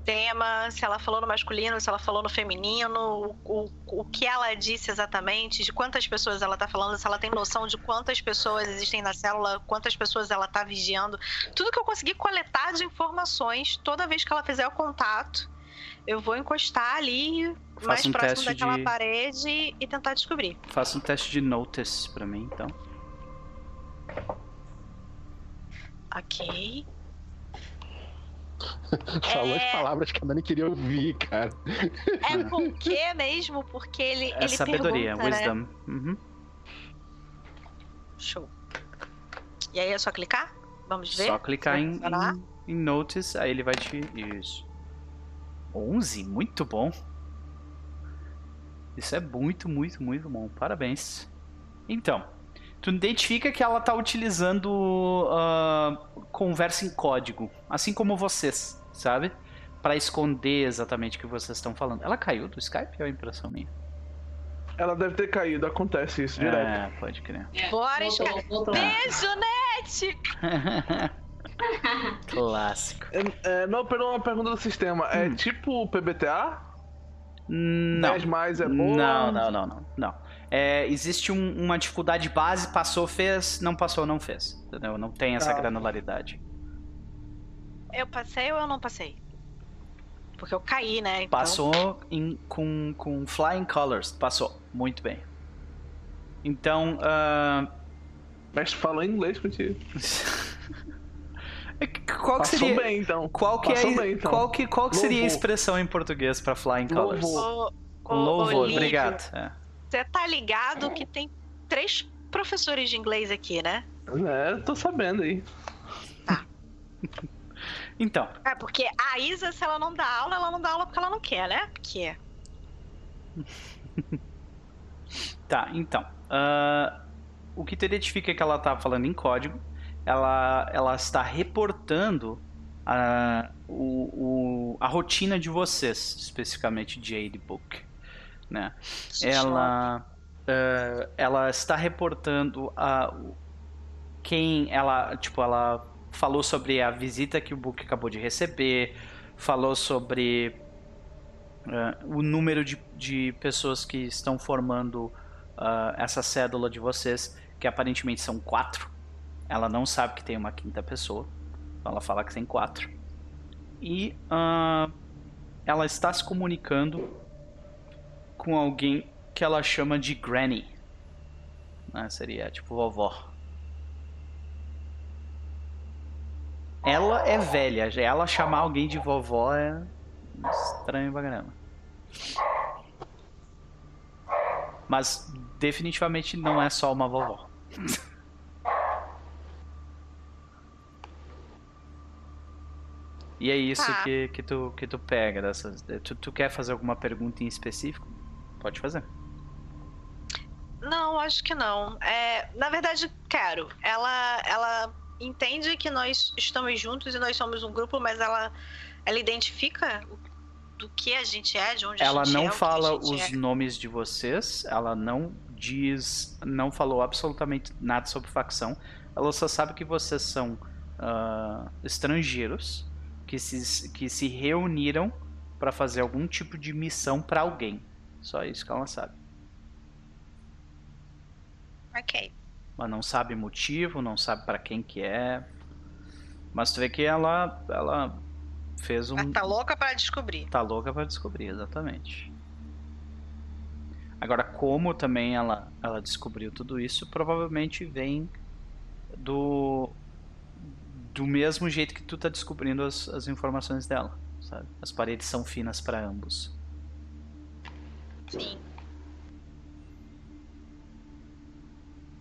tema, se ela falou no masculino, se ela falou no feminino, o, o que ela disse exatamente, de quantas pessoas ela tá falando, se ela tem noção de quantas pessoas existem na célula, quantas pessoas ela tá vigiando. Tudo que eu consegui coletar de informações, toda vez que ela fizer o contato, eu vou encostar ali mais Faça um próximo teste daquela de- parede e tentar descobrir. Faça um teste de notice pra mim, então. Ok. Falou as É. palavras que a Dani queria ouvir, cara. É porque mesmo? Porque ele, É ele sabedoria, pergunta, né? wisdom. Uhum. Show. E aí é só clicar? Vamos ver? Só clicar em, em, em notice, aí ele vai te. Isso. 11, muito bom. Isso é muito, muito, muito bom. Parabéns. Então, tu identifica que ela tá utilizando ah, conversa em código, assim como vocês, sabe? Pra esconder exatamente o que vocês estão falando. Ela caiu do Skype ou é impressão minha? Ela deve ter caído, acontece isso direto. É, pode crer. É, Bora, voltou, Sky. voltou. Beijo, Net! Clássico. É, é, não, perdão, uma pergunta do sistema. É tipo o PBTA? Não. 10 mais é boa? Não, não, não, não. não. É, existe um- uma dificuldade base, passou, fez, não passou, não fez. Entendeu? Não tem essa Tá. granularidade. Eu passei ou eu não passei? Porque eu caí, né? Então... Passou em- com, com flying colors. Passou. Muito bem. Então, ah, Mas falou em inglês contigo. qual que seria. bem, então. Qual que, é, bem, então. qual que, qual que seria a expressão em português pra flying colors? Louvor. Louvor, obrigado. É. Você tá ligado que tem três professores de inglês aqui, né? É, tô sabendo aí. Então, É, porque a Isa, se ela não dá aula, ela não dá aula porque ela não quer, né? Porque. Tá, então. ah, o que te identifica é que ela tá falando em código. Ela, ela está reportando a, o, o- a rotina de vocês, especificamente Jade Book. Né? Ela, ah, ela está reportando a, quem ela, tipo, ela falou sobre a visita que o Book acabou de receber, falou sobre ah, o número de, de pessoas que estão formando ah, essa cédula de vocês, que aparentemente são quatro. Ela não sabe que tem uma quinta pessoa, então ela fala que tem quatro. E ah, ela está se comunicando com alguém que ela chama de Granny. né? Seria tipo vovó. Ela é velha, ela chamar alguém de vovó é estranho pra caramba. Mas definitivamente não é só uma vovó. E é isso Tá. que, que, tu, que tu pega dessas. Tu, tu quer fazer alguma pergunta em específico? Pode fazer. Não, acho que não. É, na verdade, quero. Ela, ela entende que nós estamos juntos e nós somos um grupo, mas ela, ela identifica do que a gente é, de onde Ela a gente é. não o que fala os é. nomes de vocês, ela não diz, não falou absolutamente nada sobre facção. Ela só sabe que vocês são ah, estrangeiros que se, que se reuniram para fazer algum tipo de missão para alguém. Só isso que ela sabe. Ok. Mas não sabe motivo, não sabe para quem que é. Mas tu vê que ela, ela fez um, Ela tá louca para descobrir. Tá louca pra descobrir, exatamente. Agora, como também ela, ela descobriu tudo isso, provavelmente vem do do mesmo jeito que tu tá descobrindo as, as informações dela, sabe? As paredes são finas para ambos. Sim.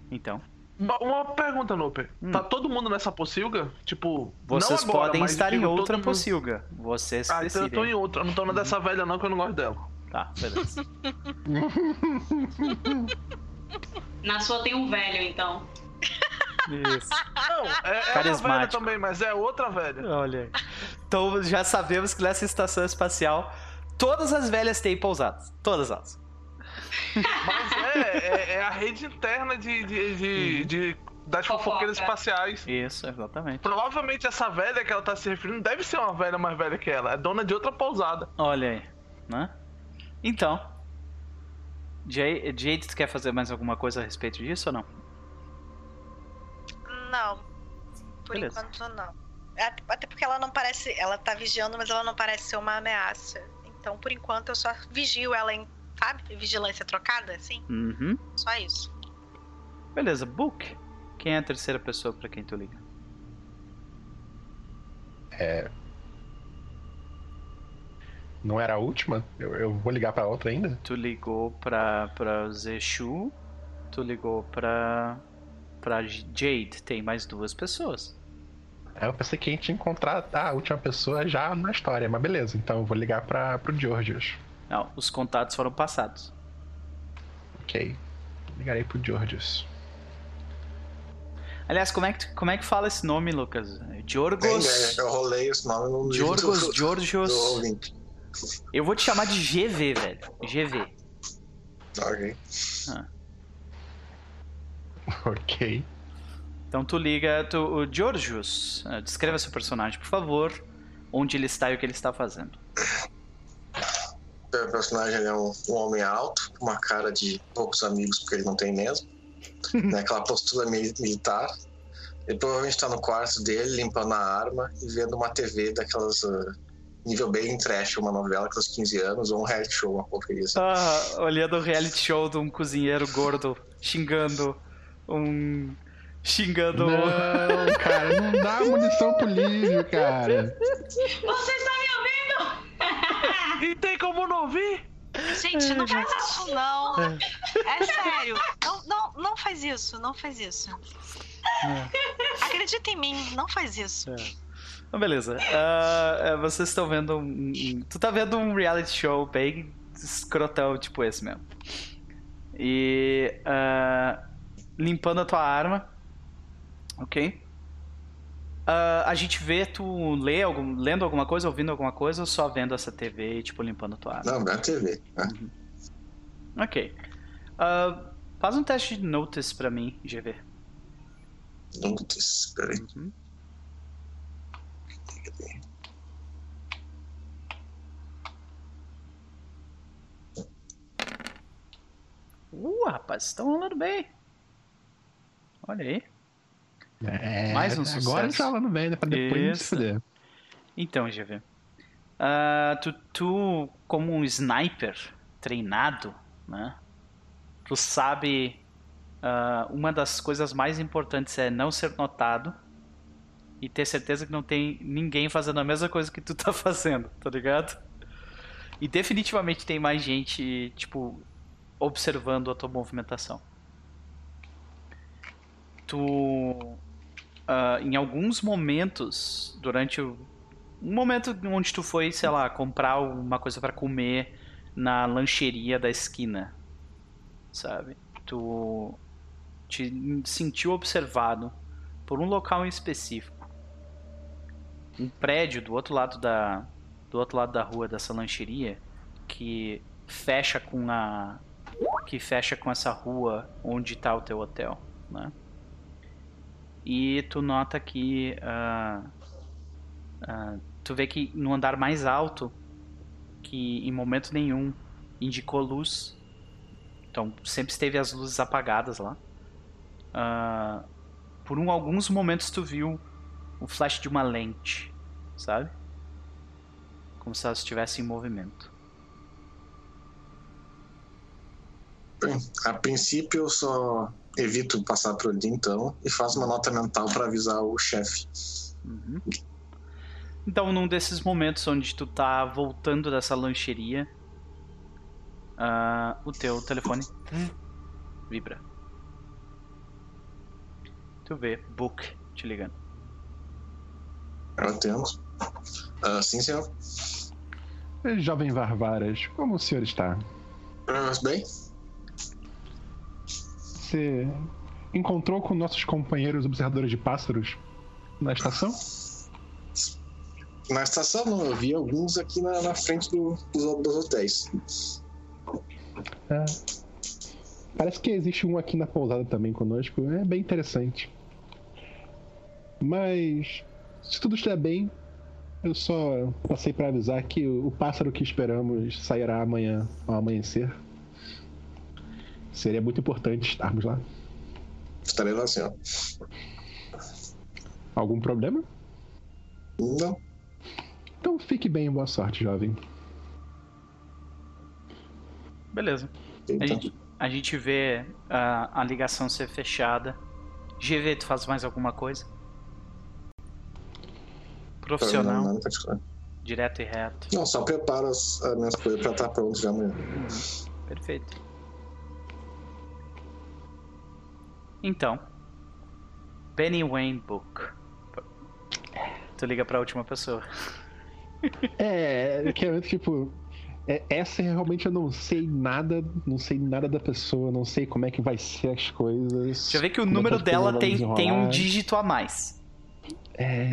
Então, Uma- pergunta, Noper. Hum. Tá todo mundo nessa pocilga? Tipo, vocês não agora, podem mas estar em outra mundo- pocilga. Vocês Ah, então eu tô em outra. Eu não tô na dessa velha, não, que eu não gosto dela. Tá, beleza. Na sua tem um velho, então. Isso. Não, é, é uma velha também, mas é outra velha. Olha aí. Então já sabemos que nessa estação espacial todas as velhas têm pousadas. Todas elas. Mas é, é, é a rede interna de, de, de, de- das Fofoca. fofoqueiras espaciais. Isso, exatamente. Provavelmente essa velha que ela tá se referindo deve ser uma velha mais velha que ela. É dona de outra pousada. Olha aí, né? Então, Jay- Jade, tu quer fazer mais alguma coisa a respeito disso ou não? Não. Por Beleza. enquanto, não. Até até porque ela não parece. Ela tá vigiando, mas ela não parece ser uma ameaça. Então, por enquanto, eu só vigio ela em. Sabe? Vigilância trocada, assim. Uhum. Só isso. Beleza, Book. Quem é a terceira pessoa pra quem tu liga? Não era a última? Eu, eu vou ligar pra outra ainda? Tu ligou pra, pra Zeshu, tu ligou pra, pra Jade. Tem mais duas pessoas. Eu pensei que a gente ia encontrar a última pessoa já na história, mas beleza, então eu vou ligar pra, pro Georgios. Não, os contatos foram passados. Ok. Ligarei pro Georgios. Aliás, como é que, como é que fala esse nome, Lucas? Bem, Jorgos. é, eu rolei esse nome no Jorgos, do, Georgios. do ouvinte. Eu vou te chamar de GV, velho. GV. Ok. Ok. Então tu liga, tu, o Georgios, eh, descreva seu personagem, por favor, onde ele está e o que ele está fazendo. O personagem ele é um, um homem alto, com uma cara de poucos amigos, porque ele não tem mesmo. né, aquela postura mi- militar. Ele provavelmente está no quarto dele, limpando a arma e vendo uma TV daquelas. ah, nível bem trash, uma novela com os 15 anos, ou um reality show, uma porcaria assim. Ah, olhando o reality show de um cozinheiro gordo xingando um xingando. Não, cara, não dá munição pro Lívio, cara. Você está me ouvindo? E tem como não ouvir? Gente, não faz isso, não. É sério. Não, não, não faz isso, não faz isso. Acredita em mim, não faz isso. Ah, Beleza. É, vocês estão vendo um, um- Tu tá vendo um reality show bem escrotão, tipo esse mesmo. E. ah, limpando a tua arma. Ok? Ah, a gente vê tu lê algum, lendo alguma coisa, ouvindo alguma coisa, ou só vendo essa TV e, tipo, limpando a tua arma? Não, na TV. né? Ok. Ah, faz um teste de notice pra mim, GV. Notice, peraí. Uhum. Uh, rapaz, estão rolando bem. Olha aí. É, Mais um Agora sucesso. a gente tá falando bem, né? Pra depois não se fuder. Então, GV. ah, tu, tu, como um sniper treinado, né? Tu sabe. ah, uma das coisas mais importantes é não ser notado e ter certeza que não tem ninguém fazendo a mesma coisa que tu tá fazendo, tá ligado? E definitivamente tem mais gente, tipo, observando a tua movimentação. Tu. ah, em alguns momentos, durante o, um momento onde tu foi, sei lá, comprar uma coisa pra comer na lancheria da esquina, sabe? Tu te sentiu observado por um local em específico. Um prédio do outro lado da do outro lado da rua dessa lancheria que fecha com a que fecha com essa rua onde está o teu hotel, né? E tu nota que ah, ah, tu vê que no andar mais alto, que em momento nenhum indicou luz, então sempre esteve as luzes apagadas lá. Ah, por um, alguns momentos tu viu o flash de uma lente, sabe? Como se ela estivesse em movimento. Bem, a princípio eu só evito passar por ali então e faço uma nota mental pra avisar o chefe. Uhum. Então, num desses momentos onde tu tá voltando dessa lancheria, ah, o teu telefone vibra. Tu vê Book te ligando. Eu atendo. Ah, sim, senhor. Jovem Varvaras, como o senhor está? Ah, bem, Você encontrou com nossos companheiros observadores de pássaros na estação? na estação não, eu vi alguns aqui na, na frente do- dos, dos hotéis. É. Parece que existe um aqui na pousada também conosco. É bem interessante. Mas se tudo estiver bem, eu só passei para avisar que o o pássaro que esperamos sairá amanhã ao amanhecer. Seria muito importante estarmos lá. Estarei lá, senhor. Algum problema? Não. Então fique bem e boa sorte, jovem. Beleza. A Então, gente, a gente vê a, a ligação ser fechada. GV, tu faz mais alguma coisa? Profissional, Não, nada particular. direto e reto. Não, só preparo as, as minhas coisas pra estar pronto já amanhã. Perfeito. Então, Benny Wayne Book. Tu liga pra última pessoa. É, que é tipo. é- essa realmente eu não sei nada, não sei nada da pessoa, não sei como é que vai ser as coisas. Já vê que o é número dela tem, tem um dígito a mais. É.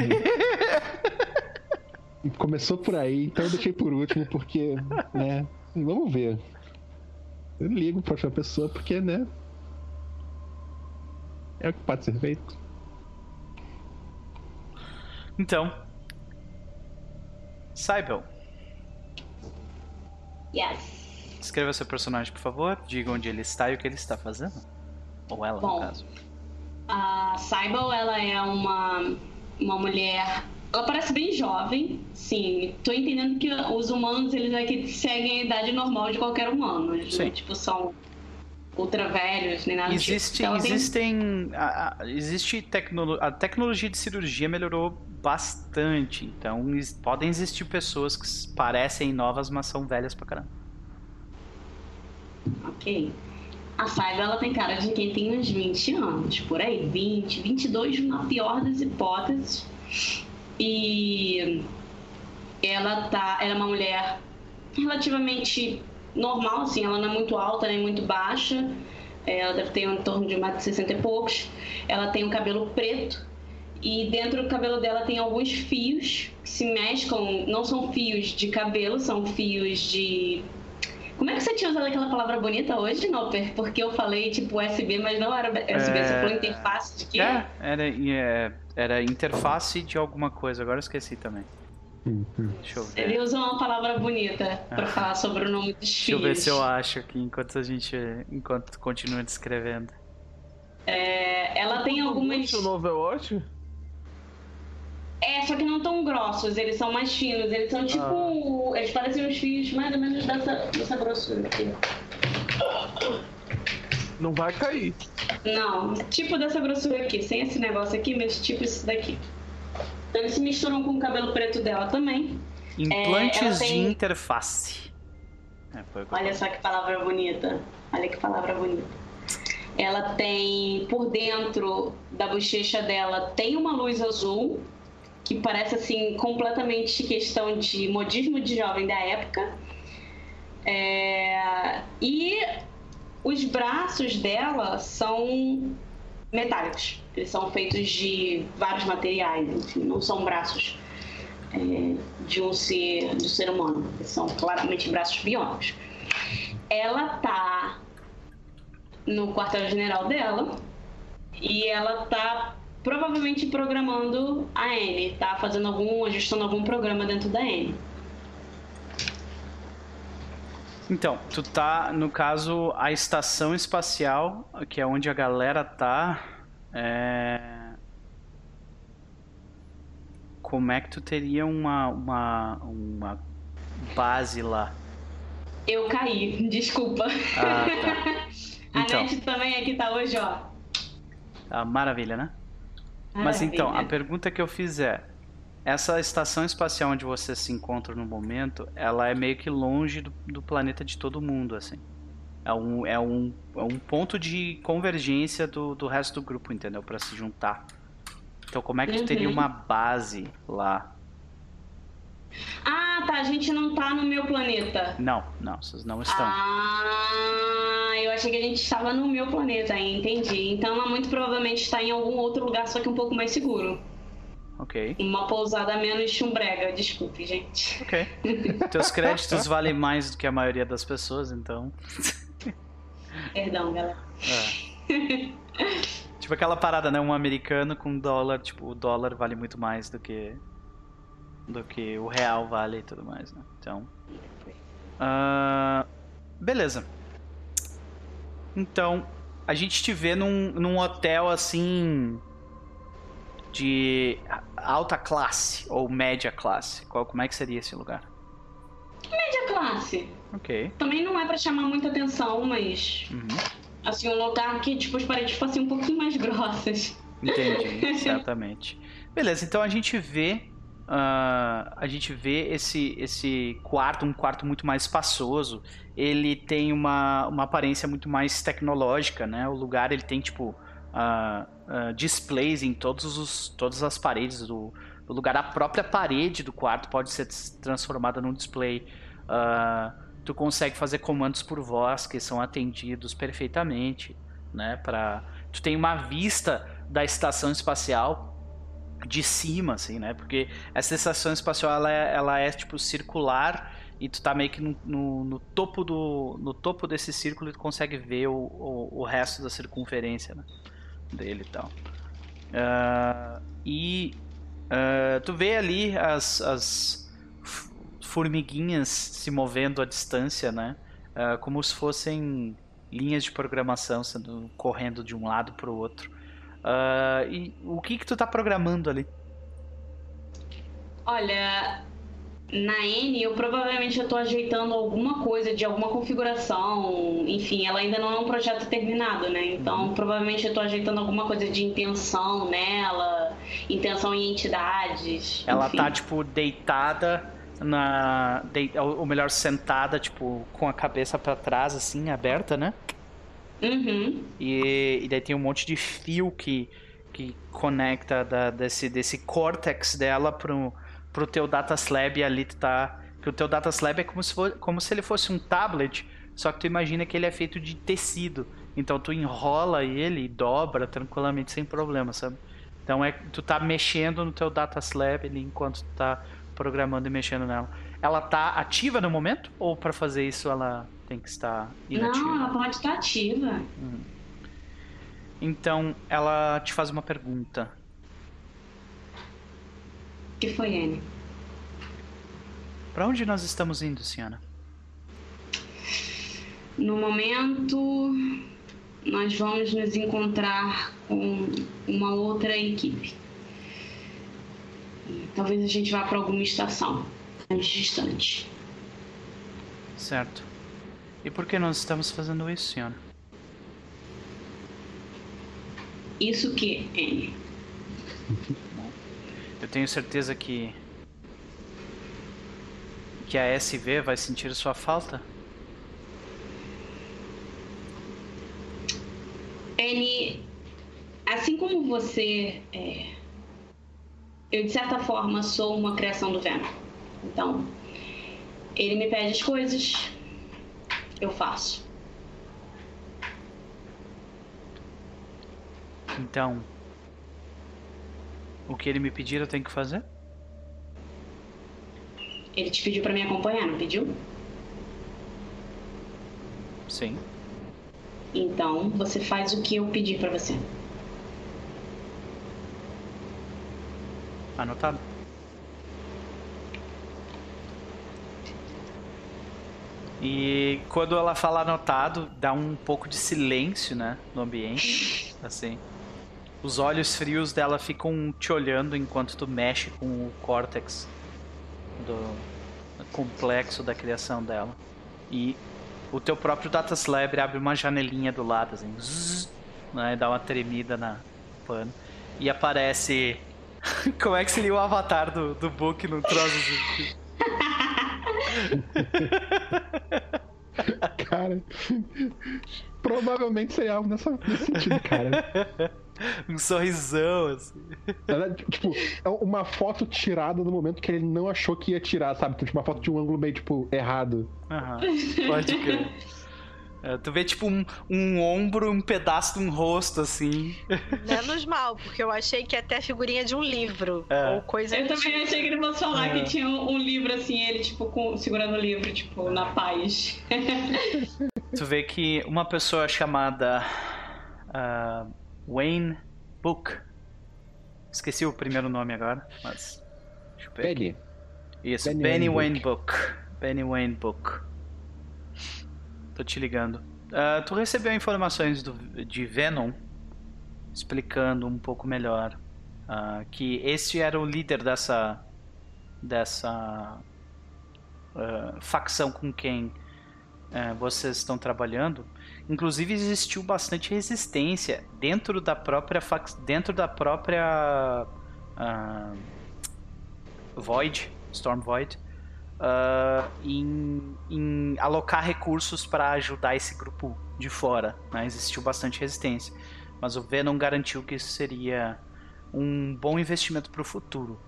Começou por aí, então eu deixei por último, porque, né? Vamos ver. Eu ligo pra outra pessoa, porque, né? É o que pode ser feito. Então, Cybele, Yes. escreva seu personagem, por favor. Diga onde ele está e o que ele está fazendo. Ou ela, no Bom. caso. A Cybele, ela é uma, uma mulher. Ela parece bem jovem, sim. Tô entendendo que os humanos, eles aqui seguem a idade normal de qualquer humano. Eles, Sim. né, tipo, são ultra velhos, nem nada Existe, tipo. Tem- existem. A, a- existe tecnolo, a tecnologia de cirurgia melhorou bastante. Então es- podem existir pessoas que parecem novas, mas são velhas pra caramba. Ok. A Saiba, ela tem cara de quem tem uns 20 anos, por aí. 20, 22 na pior das hipóteses. E ela tá, ela é uma mulher relativamente normal, assim, ela não é muito alta nem muito baixa. É, Ela deve ter em torno de 1,60m e poucos. Ela tem um cabelo preto e dentro do cabelo dela tem alguns fios que se mesclam. Não são fios de cabelo, são fios de como é que você tinha usado aquela palavra bonita hoje, Noper? Porque eu falei tipo USB, mas não era USB, É. você falou interface de quê? É, era, é, era interface de alguma coisa, agora eu esqueci também. Deixa eu ver. Ele usou uma palavra bonita pra falar sobre o nome dos Deixa eu fios. ver se eu acho aqui enquanto a gente. enquanto continua descrevendo. É, ela tem algumas. O novo Overwatch? É, só que não tão grossos, eles são mais finos. Eles são tipo. Eles parecem uns fios mais ou menos dessa, dessa grossura aqui. Não vai cair. Não, tipo dessa grossura aqui, sem esse negócio aqui, mas tipo isso daqui. Então eles se misturam com o cabelo preto dela também. Implantes ela tem- de interface. É, Olha só que palavra bonita. Olha que palavra bonita. Ela tem por dentro da bochecha dela tem uma luz azul que parece assim completamente questão de modismo de jovem da época. É, E os braços dela são metálicos. Eles são feitos de vários materiais, enfim, não são braços é, de um ser, um ser humano. Eles são claramente braços biônicos. Ela tá no quartel-general dela e ela tá provavelmente programando a Anne, tá fazendo algum, ajustando algum programa dentro da Anne. Então, tu tá, no caso, a estação espacial, que é onde a galera tá. É... Como é que tu teria uma, uma, uma base lá? Eu caí, desculpa. Ah, tá. a Então. Net também aqui tá hoje, ó. Ah, maravilha, né? Mas então, a Maravilha. pergunta que eu fiz é: essa estação espacial onde você se encontra no momento, ela é meio que longe do, do planeta de todo mundo, assim. É um, é um, é um ponto de convergência do, do resto do grupo, entendeu? Pra se juntar. Então, como é que tu teria Uhum. uma base lá? Ah, tá. A gente não tá no meu planeta. Não, não, vocês não estão. Ah, eu achei que a gente estava no meu planeta, entendi. Então ela muito provavelmente está em algum outro lugar, só que um pouco mais seguro. Ok, Uma pousada menos chumbrega, desculpe, gente. ok. Teus créditos valem mais do que a maioria das pessoas, então. Perdão, galera. É. tipo aquela parada, né? Um americano com dólar, tipo, o dólar vale muito mais do que do que o real vale e tudo mais, né? Então, ah, beleza. Então, a gente te vê num, num hotel assim de alta classe ou média classe. Qual, como é que seria esse lugar? Média classe. Ok. Também não é pra chamar muita atenção, mas. Uhum. Assim, um lugar que tipo, as paredes fossem um pouquinho mais grossas. Entendi, certamente. Beleza, então a gente vê. ah, a gente vê esse, esse quarto, um quarto muito mais espaçoso. Ele tem uma, uma aparência muito mais tecnológica, né? O lugar ele tem tipo ah, displays em todos os, todas as paredes do, do lugar. A própria parede do quarto pode ser transformada num display. Ah, tu consegue fazer comandos por voz que são atendidos perfeitamente, né? Para tu tem uma vista da estação espacial de cima, assim, né? Porque essa estação espacial ela é, ela é tipo circular e tu tá meio que no, no, no topo do no topo desse círculo e tu consegue ver o, o, o resto da circunferência né? Dele e tal. Ah, e ah, tu vê ali as, as formiguinhas se movendo à distância, né? Ah, como se fossem linhas de programação sendo correndo de um lado para o outro. E o que que tu tá programando ali? Olha, na N, eu provavelmente estou ajeitando alguma coisa de alguma configuração. Enfim, ela ainda não é um projeto terminado, né? Então, uhum. provavelmente eu estou ajeitando alguma coisa de intenção nela, intenção em entidades. Ela enfim. tá, tipo, deitada na. ou melhor, sentada, tipo, com a cabeça para trás, assim, aberta, né? Uhum. E, e daí tem um monte de fio que, que conecta da, desse, desse córtex dela pro pro teu data slab ali tu tá. Que o teu data slab é como se, for, como se ele fosse um tablet, só que tu imagina que ele é feito de tecido. Então tu enrola ele e dobra tranquilamente sem problema, sabe? Então é tu tá mexendo no teu data slab ali enquanto tu tá programando e mexendo nela. Ela tá ativa no momento ou para fazer isso ela tem que estar inativa? Não, ela pode estar ativa. Hum. Então ela te faz uma pergunta que foi, Anne? Para onde nós estamos indo, senhora? No momento, nós vamos nos encontrar com uma outra equipe. Talvez a gente vá para alguma estação mais distante. Certo. E por que nós estamos fazendo isso, senhora? Isso que, Anne? Eu tenho certeza que que a SV vai sentir sua falta? N, assim como você, é, eu de certa forma sou uma criação do Venom. Então, ele me pede as coisas, eu faço. Então, o que ele me pedir eu tenho que fazer? Ele te pediu para me acompanhar, não pediu? Sim. Então, você faz o que eu pedi para você. Anotado. E quando ela fala anotado, dá um pouco de silêncio, né, no ambiente, assim. Os olhos frios dela ficam te olhando enquanto tu mexe com o córtex do complexo da criação dela. E o teu próprio Data Slab abre uma janelinha do lado, assim, zzz, né, dá uma tremida na pano. E aparece. Como é que seria o avatar do, do Book no troço assim? cara, provavelmente seria algo nessa, nesse sentido, cara. um sorrisão, assim. Tipo, é uma foto tirada no momento que ele não achou que ia tirar, sabe? Tipo, uma foto de um ângulo meio, tipo, errado. Aham, pode crer. É, tu vê tipo um, um ombro, um pedaço de um rosto, assim. Menos mal, porque eu achei que ia ter a figurinha de um livro. É. Ou coisa Eu também tipo. achei que ele fosse falar é. que tinha um, um, livro assim, ele, tipo, com, segurando o livro, tipo, na paz. tu vê que uma pessoa chamada. Uh, Wayne Book. Esqueci o primeiro nome agora, mas. Deixa eu ver. Benny. Isso, Benny, Benny Wayne, Book. Book. Benny Wayne Book. Tô te ligando. Uh, tu recebeu informações do, de Venom explicando um pouco melhor uh, que esse era o líder dessa dessa uh, facção com quem vocês estão trabalhando Inclusive existiu bastante resistência dentro da própria dentro da própria Void, Storm Void, uh, em, em, alocar recursos para ajudar esse grupo de fora. Né? Existiu bastante resistência, mas o Venom garantiu que isso seria um bom investimento para o futuro.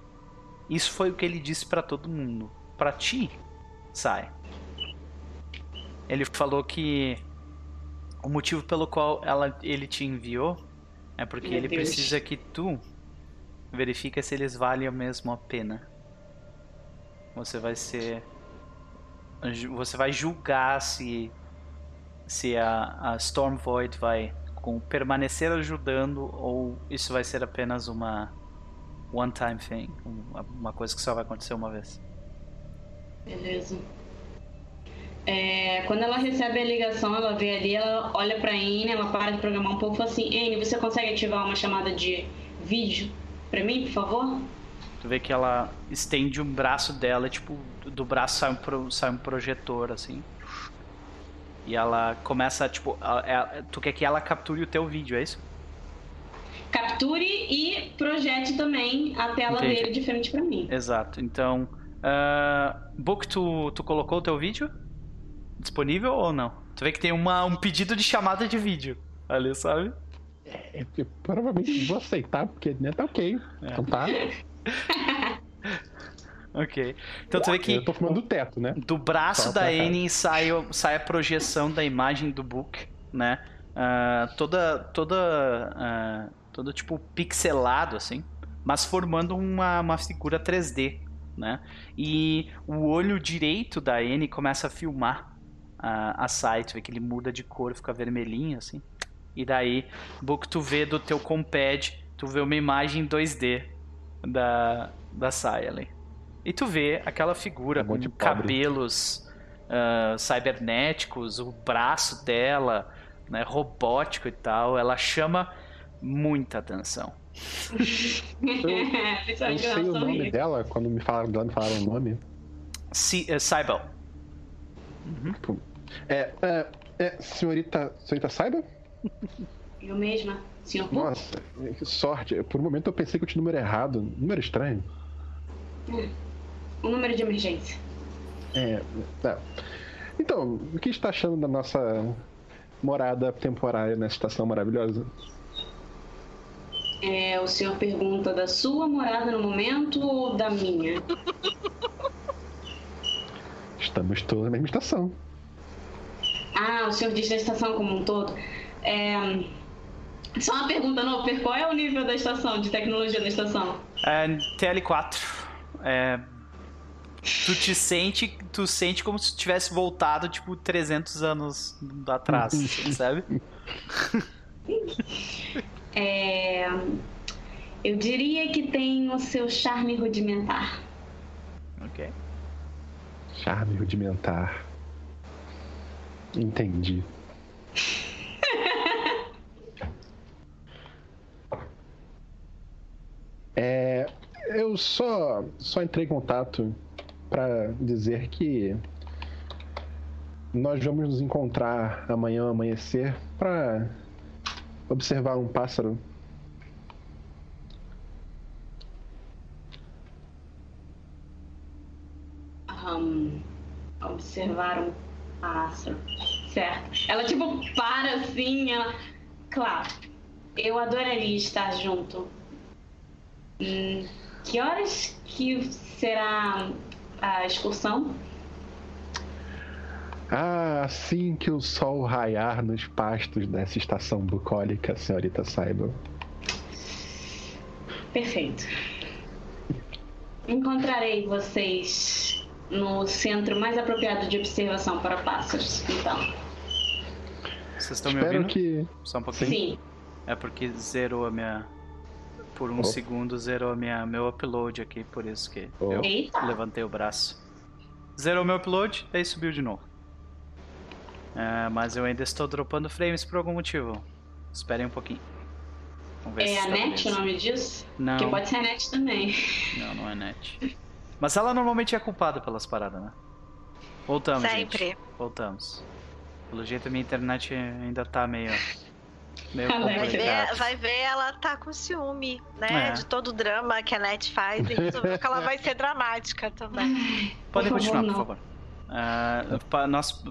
Isso foi o que ele disse para todo mundo. Para ti, sai. Ele falou que o motivo pelo qual ela, ele te enviou é porque Meu ele Deus. precisa que tu verifique se eles valem mesmo a pena. Você vai ser. Você vai julgar se. Se a, a Storm Void vai com, permanecer ajudando ou isso vai ser apenas uma one time thing. Uma coisa que só vai acontecer uma vez. Beleza. É, quando ela recebe a ligação, ela vê ali, ela olha pra Anne, ela para de programar um pouco e fala assim: Anne, você consegue ativar uma chamada de vídeo pra mim, por favor? Tu vê que ela estende um braço dela, tipo, do braço sai um, pro, sai um projetor, assim. E ela começa, tipo, a- a- tu quer que ela capture o teu vídeo, é isso? Capture e projete também a tela Entendi. dele de frente pra mim. Exato. Então, ah, Book, tu, tu colocou o teu vídeo? Disponível ou não? Tu vê que tem uma, um pedido de chamada de vídeo ali, sabe? É, eu provavelmente vou aceitar, porque né, tá ok. É. Então tá. Ok. Então tu vê que Eu tô fumando do teto, né? do braço da. Annie sai, o- sai a projeção da imagem do Book, né? Ah, toda, toda, ah, todo tipo pixelado assim, mas formando uma, uma figura 3D, né? E o olho direito da Annie começa a filmar a, a Sai, tu vê que ele muda de cor, fica vermelhinho assim. E daí, Book, tu vê do teu compad, tu vê uma imagem 2D da, da Sai ali. E tu vê aquela figura É um com cabelos ah, cibernéticos, o braço dela, né, robótico e tal. Ela chama muita atenção. Eu Principalmente sei o nome dela, quando me falaram dela, me falaram o nome. Si, eh, Cybele. É, é, é senhorita, senhorita Saiba? Eu mesma, senhor. Nossa, que sorte. Por um momento eu pensei que eu tinha o número errado. Número estranho. Um número de emergência. É, tá. Então, o que está achando da nossa morada temporária nessa estação maravilhosa? É, o senhor pergunta da sua morada no momento ou da minha? Estamos todos na mesma estação. Ah, o senhor diz da estação como um todo. É, Só uma pergunta, Noper, qual é o nível da estação, de tecnologia da estação? É, TL4. É, tu te sente, tu sente como se tivesse voltado tipo 300 anos atrás, sabe? É, Eu diria que tem o seu charme rudimentar. Ok. Charme rudimentar. Entendi. É, eu só, só entrei em contato para dizer que nós vamos nos encontrar amanhã amanhecer para observar um pássaro. Ahn, observar um pássaro. Certo. Ela, tipo, para assim, ela... Claro, eu adoraria estar junto. Hum, que horas que será a excursão? Ah, assim que o sol raiar nos pastos dessa estação bucólica, senhorita saiba. Perfeito. Encontrarei vocês no centro mais apropriado de observação para pássaros, então. Vocês estão me Espero ouvindo? que. Só um pouquinho. Sim. É porque zerou a minha. Por um Oh. segundo zerou a minha, meu upload aqui, por isso que Oh. eu Eita. levantei o braço. Zerou meu upload, daí subiu de novo. É, mas eu ainda estou dropando frames por algum motivo. Esperem um pouquinho. Vamos ver É se a net o nome disso? Não, Porque pode ser a net também. não, não é net. Mas ela normalmente é culpada pelas paradas, né? Voltamos, Sempre. gente. Voltamos. Pelo jeito a minha internet ainda tá meio. Meio Ela é Vai ver, vai ver, ela tá com ciúme, né? É. De todo o drama que a Net faz. E resolveu que ela vai ser dramática também. Podem continuar, por favor. Ah, pa- nós,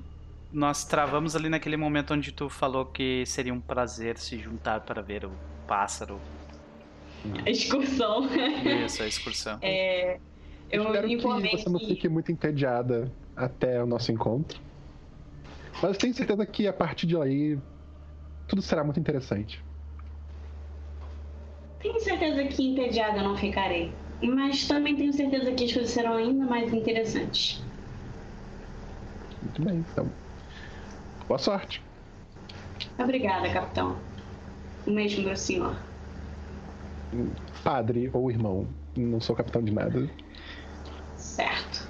nós travamos ali naquele momento onde tu falou que seria um prazer se juntar para ver o pássaro. A excursão. Isso, a excursão. É, eu espero informei que você não que- fique muito entediada até o nosso encontro. Mas eu tenho certeza que a partir de aí tudo será muito interessante. Tenho certeza que entediada não ficarei. Mas também tenho certeza que as coisas serão ainda mais interessantes. Muito bem, então. Boa sorte. Obrigada, capitão. O mesmo, meu senhor. Padre ou irmão. Não sou capitão de nada. Certo.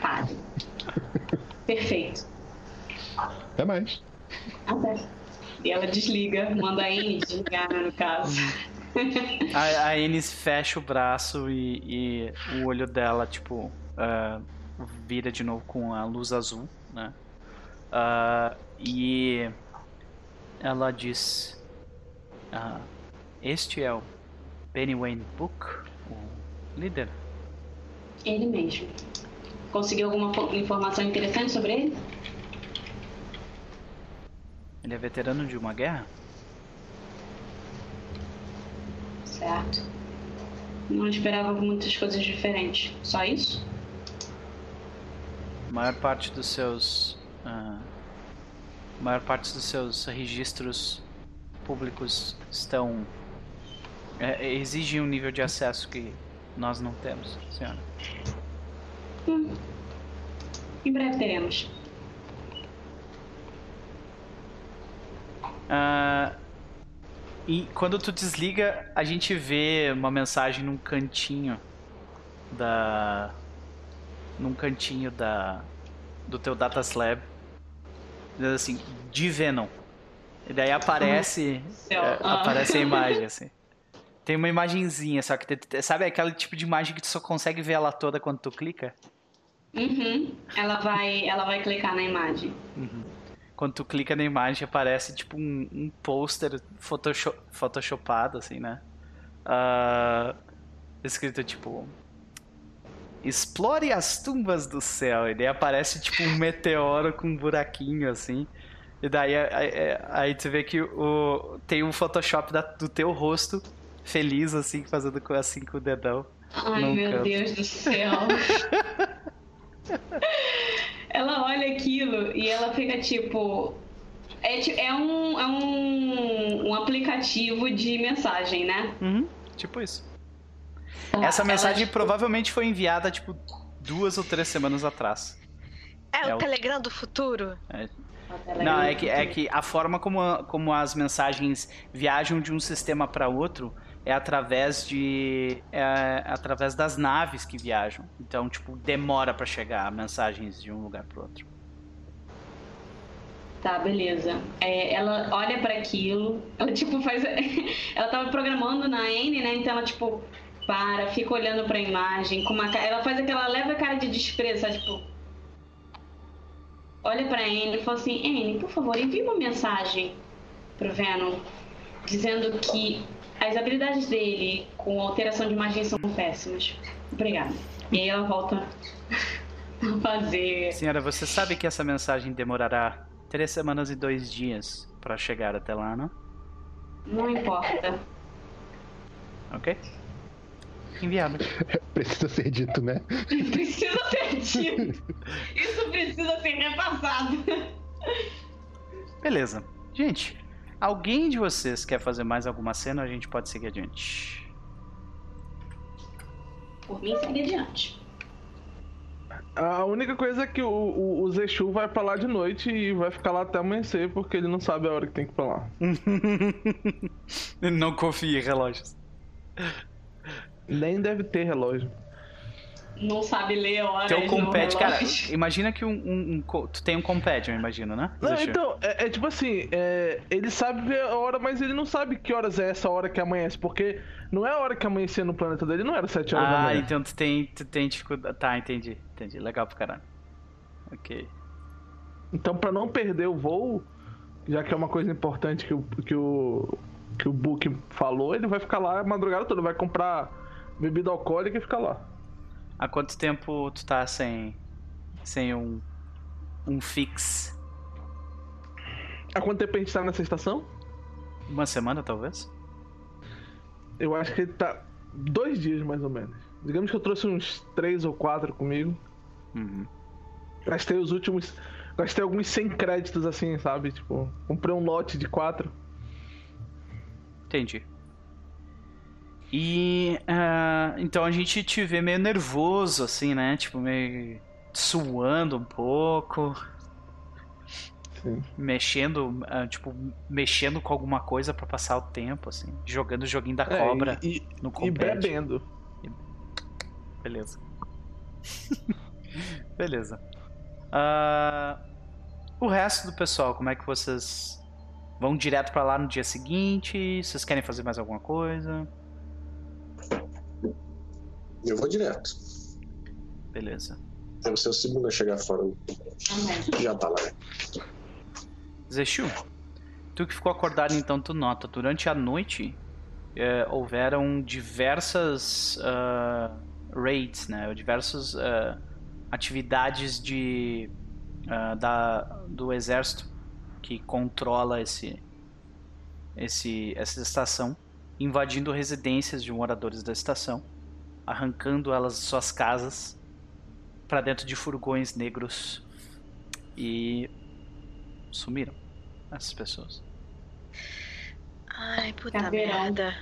Padre. Perfeito. Até mais. Até. E ela desliga, manda a Anne desligar, né, no caso. A, a Ennis fecha o braço e, e o olho dela, tipo, ah, vira de novo com a luz azul, né? Ah, e ela diz: ah, Este é o Benny Wayne Book, o líder. Ele mesmo. Conseguiu alguma fo- informação interessante sobre ele? Ele é veterano de uma guerra? Certo. Não esperava muitas coisas diferentes. Só isso? A maior parte dos seus. a maior parte dos seus registros públicos estão. é, exigem um nível de acesso que nós não temos, senhora. Hum. Em breve teremos. Ah, e quando tu desliga, a gente vê uma mensagem num cantinho da. num cantinho da. do teu data slab. Diz assim, de Venom. E daí aparece. Céu. é, Ah. aparece a imagem, assim. Tem uma imagenzinha, só que sabe aquele tipo de imagem que tu só consegue ver ela toda quando tu clica? Uhum. Ela vai, ela vai clicar na imagem. Quando tu clica na imagem, aparece tipo um, um pôster photosho photoshopado, assim, né? Ah, escrito tipo. Explore as tumbas do céu. E daí aparece tipo um meteoro com um buraquinho, assim. E daí aí, aí- aí tu vê que o, tem um Photoshop da- do teu rosto, feliz, assim, fazendo assim com o dedão. Ai, meu canto. Deus do céu. ela olha aquilo e ela fica tipo. É, é, um, é um, um aplicativo de mensagem, né? Uhum, tipo isso. Tá, Essa ela, mensagem tipo, provavelmente foi enviada, tipo, duas ou três semanas atrás. É, É o o- Telegram do futuro. Não, é que, é que a forma como, como as mensagens viajam de um sistema para outro é através de é através das naves que viajam. Então, tipo, demora para chegar mensagens de um lugar para outro. Tá, beleza. É, ela olha pra aquilo, ela tipo faz. ela tava programando na N, né? Então ela tipo para, fica olhando pra imagem, com uma Ela faz aquela leve cara de desprezo, sabe? Tipo. Olha pra N e fala assim: N, por favor, envie uma mensagem pro Venom dizendo que as habilidades dele com alteração de imagem são péssimas. Obrigada. E aí ela volta a fazer. Senhora, você sabe que essa mensagem demorará três semanas e dois dias para chegar até lá, não? Não importa. Ok? Enviado. Precisa ser dito, né? Precisa ser dito. Isso precisa ser repassado. Beleza. Gente, alguém de vocês quer fazer mais alguma cena ou a gente pode seguir adiante? Por mim, segue adiante. A única coisa é que o, o, o Zexu vai pra lá de noite e vai ficar lá até amanhecer, porque ele não sabe a hora que tem que ir pra lá. Não confie em relógios. Nem deve ter relógio. Não sabe ler horas. Teu compete, cara, relógio. imagina que um, um- um tu tem um compete, eu imagino, né? Não, então, é, é tipo assim, é, ele sabe ver a hora, mas ele não sabe que horas é essa hora que amanhece, porque não é a hora que amanhecia no planeta dele, não era 7 horas da Ah, manhã. então tu tem, tu tem dificuldade. Tá, entendi. Entendi. Legal pro caralho. Ok. Então, pra não perder o voo, já que é uma coisa importante que o, que o, que o Book falou, ele vai ficar lá a madrugada toda, vai comprar bebida alcoólica e ficar lá. Há quanto tempo tu tá sem. sem um. um fix? Há quanto tempo a gente tá nessa estação? Uma semana, talvez? Eu acho que ele tá dois dias mais ou menos. Digamos que eu trouxe uns três ou quatro comigo. Uhum. Gastei os últimos. Gastei alguns 100 créditos assim, sabe? Tipo, comprei um lote de quatro. Entendi. E. ah, então a gente te vê meio nervoso, assim, né? Tipo, meio. suando um pouco. Sim. Mexendo, ah, tipo, mexendo com alguma coisa pra passar o tempo, assim. Jogando o joguinho da É, cobra e, no e compete. bebendo. Beleza. Beleza. Ah, o resto do pessoal, como é que vocês Vão direto pra lá no dia seguinte? Vocês querem fazer mais alguma coisa? Eu vou direto. Beleza. Deve ser o segundo a chegar fora. Já tá lá. Zeshu, tu que ficou acordado então, tu nota, durante a noite eh, houveram diversas ah, raids, né? Diversas ah, atividades de, ah, da, do exército que controla esse, esse, essa estação, invadindo residências de moradores da estação, arrancando elas de suas casas para dentro de furgões negros e sumiram essas pessoas. Ai, puta merda.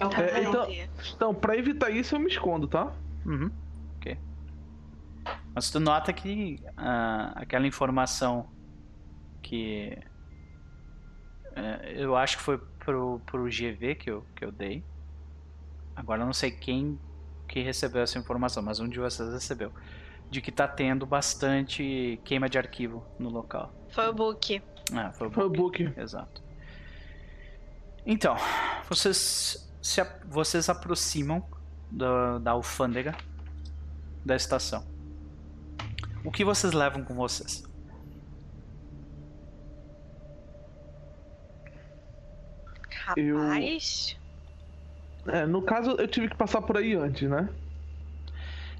É Tá então-? Então, pra evitar isso, eu me escondo, tá? Uhum. Ok. Mas tu nota que ah, aquela informação que eh, eu acho que foi pro, pro GV que eu, que eu dei. Agora eu não sei quem que recebeu essa informação, mas um de vocês recebeu. De que tá tendo bastante queima de arquivo no local. Foi o book. Ah, foi o Foi o book. book. Exato. Então, vocês se vocês aproximam da, da alfândega da estação. O que vocês levam com vocês? Eu- Rapaz. É, no caso, eu tive que passar por aí antes, né?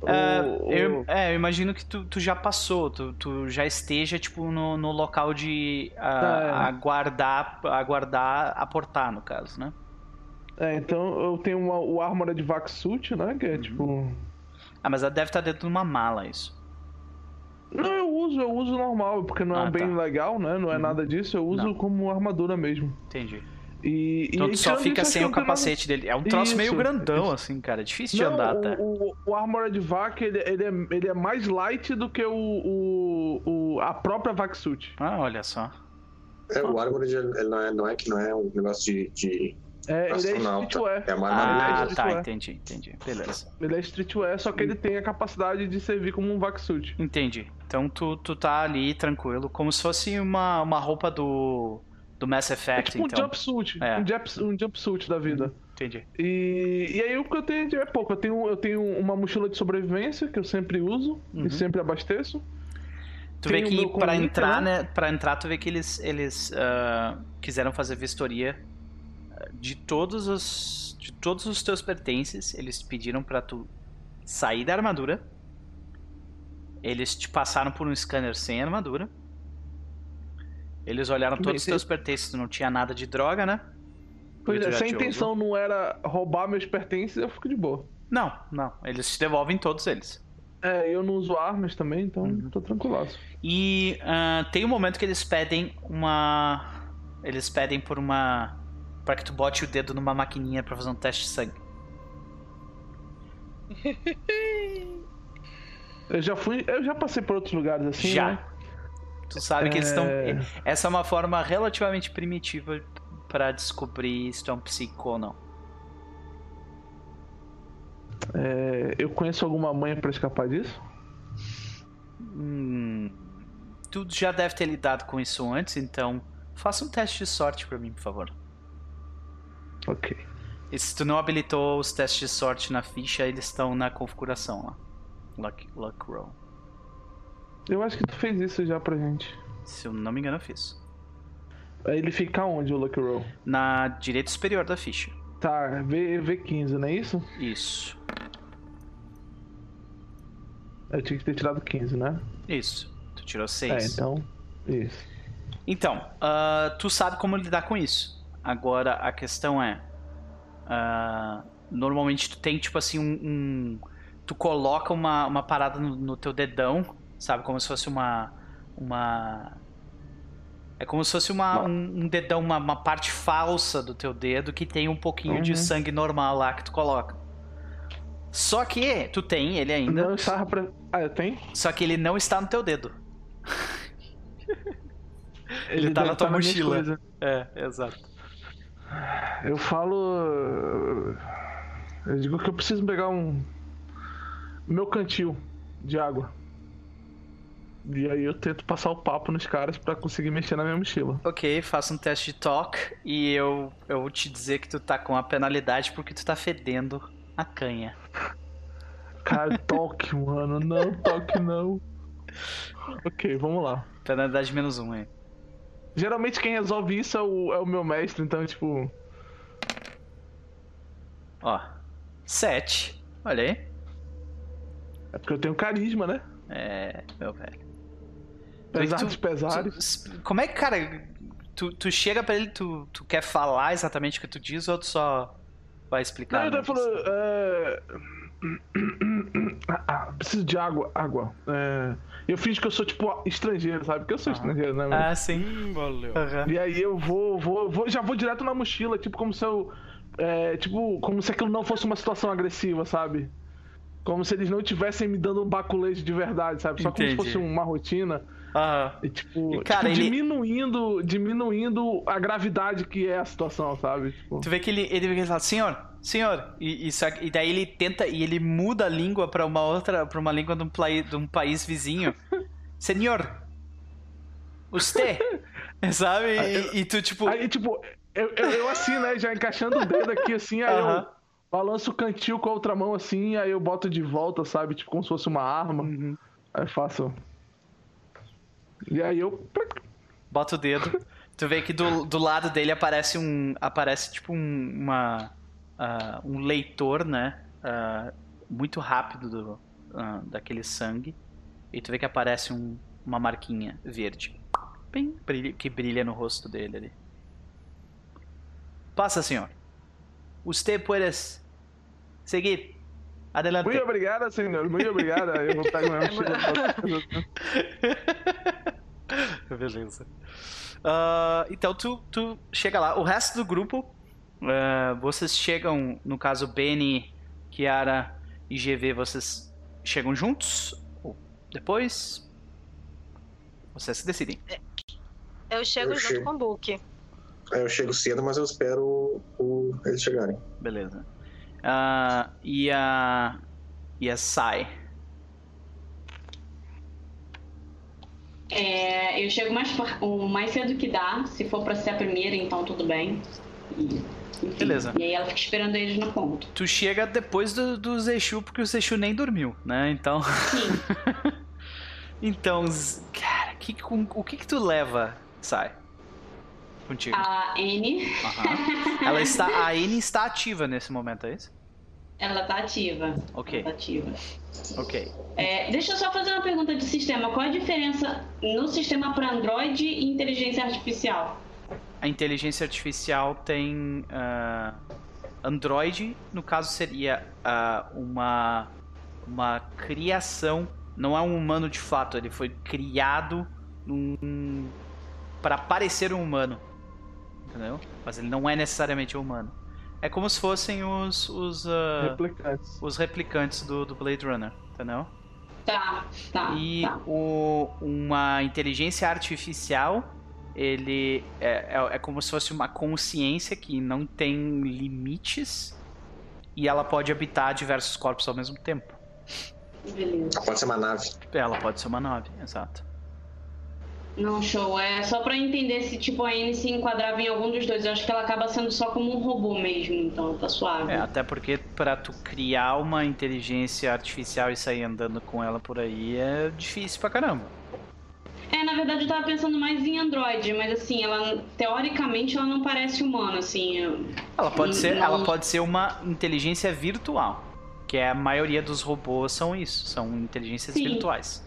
É, O- eu, é, eu imagino que tu, tu já passou, tu, tu já esteja tipo no, no local de ah, É. aguardar, aguardar aportar, no caso, né? É, então eu tenho uma, o Armored Vac Suit, né? Uhum. Que é tipo. Ah, mas ela deve estar dentro de uma mala isso. Não, eu uso, eu uso normal, porque não é Ah, um bem tá. legal, né? Não é Uhum. nada disso, eu uso Não. como armadura mesmo. Entendi. E, Então e tu só fica sem acho o capacete dele. É um troço meio Isso, grandão, isso. assim, cara. É difícil de Não, andar o, até. o, o Armored Vac, ele, ele, é, ele é mais light do que o, o, o- a própria Vac Suit. Ah, olha só. É, o Armored ele não é, não é que não é um negócio de, de É, ele é streetwear. É uma Ah, é tá, entendi, entendi. Beleza. Ele é streetwear, só que ele tem a capacidade de servir como um Vac Suit. Entendi. Então tu, tu tá ali tranquilo, como se fosse uma, uma roupa do, do Mass É Effect, tipo um então. jumpsuit. É. Um, jump, um jumpsuit da vida. Entendi. E, e aí o que eu tenho é pouco. Eu tenho, eu tenho uma mochila de sobrevivência que eu sempre uso Uhum. e sempre abasteço. Tu Tem vê que convite, entrar, né? né? Pra entrar, tu vê que eles, eles ah, quiseram fazer vistoria ah, de todos os. De todos os teus pertences. Eles pediram pra tu sair da armadura. Eles te passaram por um scanner sem armadura. Eles olharam todos os teus pertences, não tinha nada de droga, né? Pois é, se a te intenção não era roubar meus pertences, eu fico de boa. Não, não. Eles te devolvem todos eles. É, eu não uso armas também, então Uhum. tô tranquilaço. E ah, tem um momento que eles pedem uma. Eles pedem por uma. Pra que tu bote o dedo numa maquininha pra fazer um teste de sangue. Eu já fui. Eu já passei por outros lugares assim, Já. né? Tu sabe que eles estão. É. Essa é uma forma relativamente primitiva pra descobrir se tu é um psíquico ou não. É, eu conheço alguma manha pra escapar disso? Hum, tu já deve ter lidado com isso antes, então faça um teste de sorte pra mim, por favor. Ok. E se tu não habilitou os testes de sorte na ficha, eles estão na configuração lá. Luck, luck roll. Eu acho que tu fez isso já pra gente. Se eu não me engano, eu fiz. Ele fica onde, o Lucky Roll? Na direita superior da ficha. Tá, v, V15, não é isso? Isso. Eu tinha que ter tirado 15, né? Isso. Tu tirou É, 6. então. Isso. Então, ah, tu sabe como lidar com isso. Agora, a questão é... ah, normalmente tu tem, tipo assim, um... um- tu coloca uma, uma parada no, no teu dedão, sabe? Como se fosse uma... uma... É como se fosse uma, um, um dedão, uma, uma parte falsa do teu dedo que tem um pouquinho de Uhum. sangue normal lá que tu coloca. Só que tu tem ele ainda, Não estava pra. Ah, eu tenho? só que ele não está no teu dedo. Ele, tá deve na tua minhas mochila. coisas. É, exato. Eu falo. Eu digo que eu preciso pegar um. Meu cantil de água. E aí eu tento passar o papo nos caras pra conseguir mexer na minha mochila. Ok, faça um teste de talk e eu, eu vou te dizer que tu tá com a penalidade porque tu tá fedendo a canha. Cara, toque, mano. Não, toque não. Ok, vamos lá. Penalidade menos um aí. Geralmente quem resolve isso é o, é o meu mestre, então, tipo. Ó, sete. Olha aí. É porque eu tenho carisma, né? É, meu velho. Apesar Tu- pesares. tu- como é que, cara, tu, tu chega pra ele, tu, tu quer falar exatamente o que tu diz ou tu só vai explicar? Não, ele falou. É... Ah, ah, preciso de água. Água. É... Eu fingo que eu sou, tipo, estrangeiro, sabe? Porque eu sou estrangeiro, né? mano? Ah, sim. Valeu. Aham. E aí eu vou, vou, vou, já vou direto na mochila, tipo, como se eu. é, tipo, como se aquilo não fosse uma situação agressiva, sabe? Como se eles não estivessem me dando um baculejo de verdade, sabe? Só como se Entendi. fosse uma rotina. Aham. E, tipo, E, cara, tipo, ele- diminuindo, diminuindo a gravidade que é a situação, sabe? Tipo, Tu vê que ele, ele, fala, senhor, senhor, e, e, e daí ele tenta, e ele muda a língua pra uma outra, pra uma língua de um, plai- de um país vizinho. Senhor, usted, sabe? E, e tu, tipo, Aí, tipo, eu, eu, eu assim, né? Já encaixando o dedo aqui, assim, aí Aham. eu balanço o cantil com a outra mão, assim, aí eu boto de volta, sabe? Tipo, como se fosse uma arma. Uhum. Aí eu faço. E aí eu. bota o dedo. Tu vê que do, do lado dele aparece um. Aparece tipo um, uma. ah, um leitor, né? ah, muito rápido do, ah, daquele sangue. E tu vê que aparece um- uma marquinha verde. Bem, que brilha no rosto dele ali. Passa, senhor. Usted puedes seguir. Adelante. Muito obrigada, senhor. Muito obrigada. Eu vou pegar minha mochila. Beleza. Ah, então tu, tu chega lá. O resto do grupo, ah, vocês chegam, no caso Benny, Kiara e GV, vocês chegam juntos? Ou depois? Vocês se decidem. Eu chego Eu junto chego. com o Book. Aí eu chego cedo, mas eu espero o- eles chegarem. Beleza. Ah, e a. E a Sai. É, eu chego mais, o mais cedo que dá. Se for pra ser a primeira, então tudo bem. E. Beleza. E aí ela fica esperando eles no ponto. Tu chega depois do, do Zexu, porque o Zexu nem dormiu, né? Então. Sim. Então, cara, que, o que que tu leva, Sai? Contigo. A N, Aham. Ela está, a Anne está ativa nesse momento, é isso? ela tá ativa. Ok. Ela tá ativa. Ok. É, deixa eu só fazer uma pergunta de sistema. Qual a diferença no sistema para Android e inteligência artificial? A inteligência artificial tem ah, Android, no caso seria ah, uma uma criação, não é um humano de fato, ele foi criado num, para parecer um humano, entendeu? Mas ele não é necessariamente um humano. É como se fossem os os, ah, Replicantes. os replicantes do, do Blade Runner, entendeu? Tá, tá. E tá. o, uma inteligência artificial, ele é, é, é como se fosse uma consciência que não tem limites e ela pode habitar diversos corpos ao mesmo tempo. Beleza. Pode ser uma nave. Ela pode ser uma nave, exato. Não, show. É só pra entender se tipo a N se enquadrava em algum dos dois. Eu acho que ela acaba sendo só como um robô mesmo, então tá suave. É, até porque para tu criar uma inteligência artificial e sair andando com ela por aí é difícil pra caramba. É, na verdade eu tava pensando mais em Android, mas assim, ela teoricamente ela não parece humana, assim. Ela pode ser, Não. ela pode ser uma inteligência virtual, que é a maioria dos robôs são isso, são inteligências Sim. virtuais.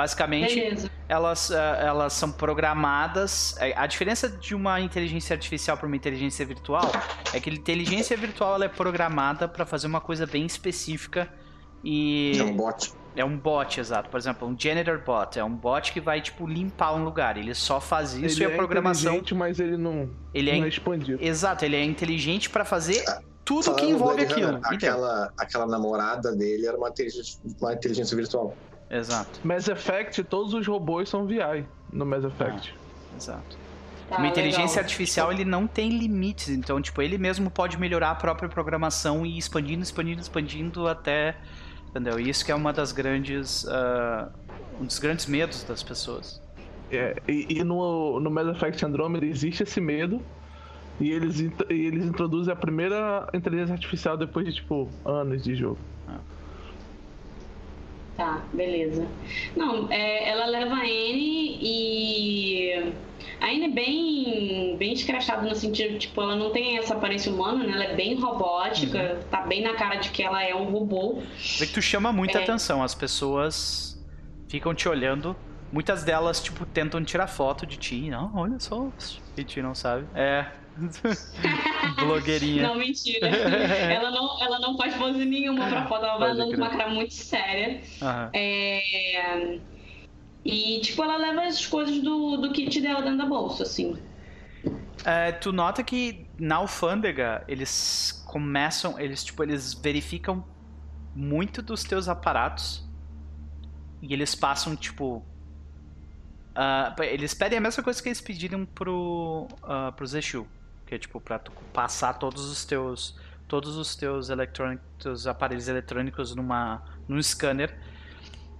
Basicamente, Beleza. elas, ah, elas são programadas. é, A diferença de uma inteligência artificial para uma inteligência virtual é que a inteligência virtual ela é programada para fazer uma coisa bem específica e É um bot. é um bot, exato. Por exemplo, um janitor bot é um bot que vai tipo limpar um lugar. Ele só faz isso ele e a é programação inteligente, mas ele não, ele não é é expandido. exato. Ele é inteligente para fazer tudo Falando que envolve Blade aquilo. Aquela, aquela namorada dele era uma inteligência, uma inteligência virtual. Exato, Mass Effect, todos os robôs são VI no Mass Effect. exato. Tá, Uma inteligência legal. artificial ele não tem limites, então tipo ele mesmo pode melhorar a própria programação e ir expandindo, expandindo, expandindo até, entendeu? Isso que é uma das grandes, ah, um dos grandes medos das pessoas. É, e, e no, no Mass Effect Andromeda existe esse medo. E eles, e eles introduzem a primeira inteligência artificial depois de, tipo, anos de jogo. Tá, beleza. Não, é, ela leva a Anne e. A Anne é bem, bem escrachada no sentido, tipo, ela não tem essa aparência humana, né? Ela é bem robótica, tá bem na cara de que ela é um robô. Vê que tu chama muita É. atenção, as pessoas ficam te olhando. Muitas delas, tipo, tentam tirar foto de ti. Não, olha só. E ti não sabe. É. Blogueirinha. Não, mentira. ela, não, ela não faz pose nenhuma pra foto, ela vai andando com uma cara muito séria. É... E, tipo, ela leva as coisas do, do kit dela dentro da bolsa, assim. É, tu nota que na alfândega eles começam, eles tipo, eles verificam muito dos teus aparatos e eles passam tipo, ah, eles pedem a mesma coisa que eles pediram pro uh, pro Zeshu, que é tipo para tu passar todos os teus todos os teus eletrônicos, aparelhos eletrônicos numa num scanner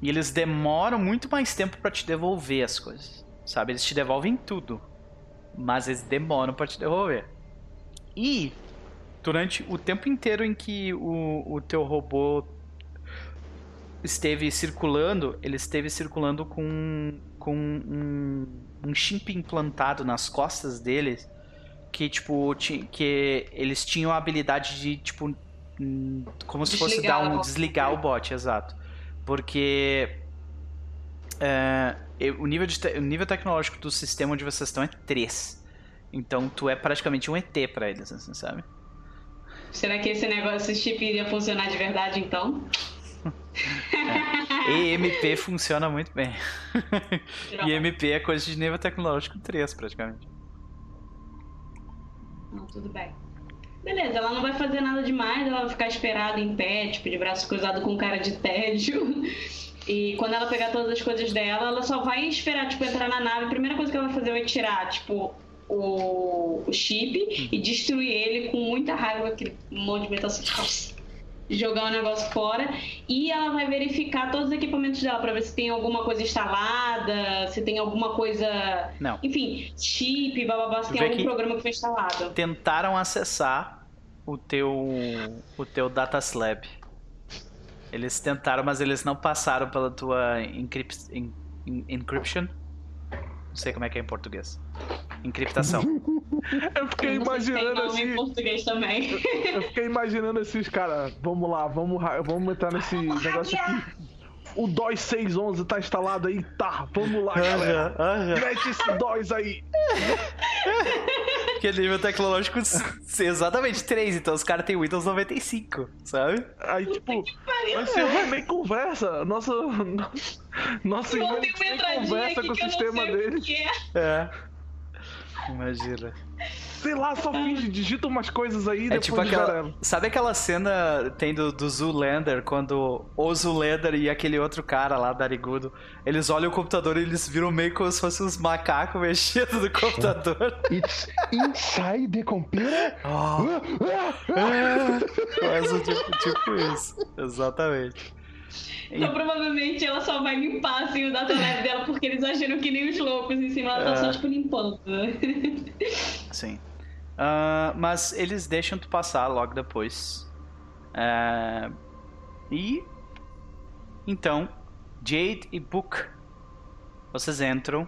e eles demoram muito mais tempo para te devolver as coisas, sabe? Eles te devolvem tudo mas eles demoram pra te devolver. E durante o tempo inteiro em que o, o teu robô esteve circulando, ele esteve circulando com, com um, um chip implantado nas costas deles que tipo ti- que eles tinham a habilidade de tipo hum, como se fosse Desligar dar um o bot. desligar o bot, exato. Porque é, o, nível de o nível tecnológico do sistema onde vocês estão é 3. Então tu é praticamente um ET pra eles, assim, sabe? Será que esse negócio, esse chip iria funcionar de verdade, então? EMP funciona muito bem. e EMP é coisa de nível tecnológico 3, praticamente. Não, tudo bem. Beleza, ela não vai fazer nada demais, ela vai ficar esperada em pé, tipo, de braço cruzado com cara de tédio. E quando ela pegar todas as coisas dela, ela só vai esperar, tipo, entrar na nave. A primeira coisa que ela vai fazer vai tirar, tipo, o, o chip e destruir ele com muita raiva, aquele monte de metal assim, jogar o negócio fora. E ela vai verificar todos os equipamentos dela pra ver se tem alguma coisa instalada, se tem alguma coisa. Não. Enfim, chip, bababá, se tem algum programa que foi instalado. Tentaram acessar o teu o teu data slab. Eles tentaram, mas eles não passaram pela tua encrypt, en- en- encryption. Não sei como é que é em português. Encriptação. Eu fiquei Eu imaginando nome em assim. português também. Eu fiquei imaginando esses caras. Vamos lá, vamos, vamos entrar nesse negócio aqui. O DOS 611 tá instalado aí? Tá, vamos lá, galera. Aham, aham. Mete esse DOS aí. Que é nível tecnológico exatamente 3, então os caras têm Windows 95, sabe? Aí, tipo, mas você nem conversa. Nossa. Nossa uma nem conversa com o sistema dele. que é. É. Imagina. Sei lá, só finge, digita umas coisas aí É depois tipo aquela. Sabe aquela cena tem do, do Zoolander, quando o Zoolander e aquele outro cara lá, Darigudo, eles olham o computador e eles viram meio como se fossem uns macacos mexendo no computador. It's inside the computer? Oh, Ah, ah, ah. quase tipo, tipo isso. Exatamente. Então provavelmente ela só vai limpar assim o data lab dela porque eles agiram que nem os loucos em cima, ela tá É. só tipo limpando. Sim. Ah, mas eles deixam tu passar logo depois. É, E. Então, Jade e Book. Vocês entram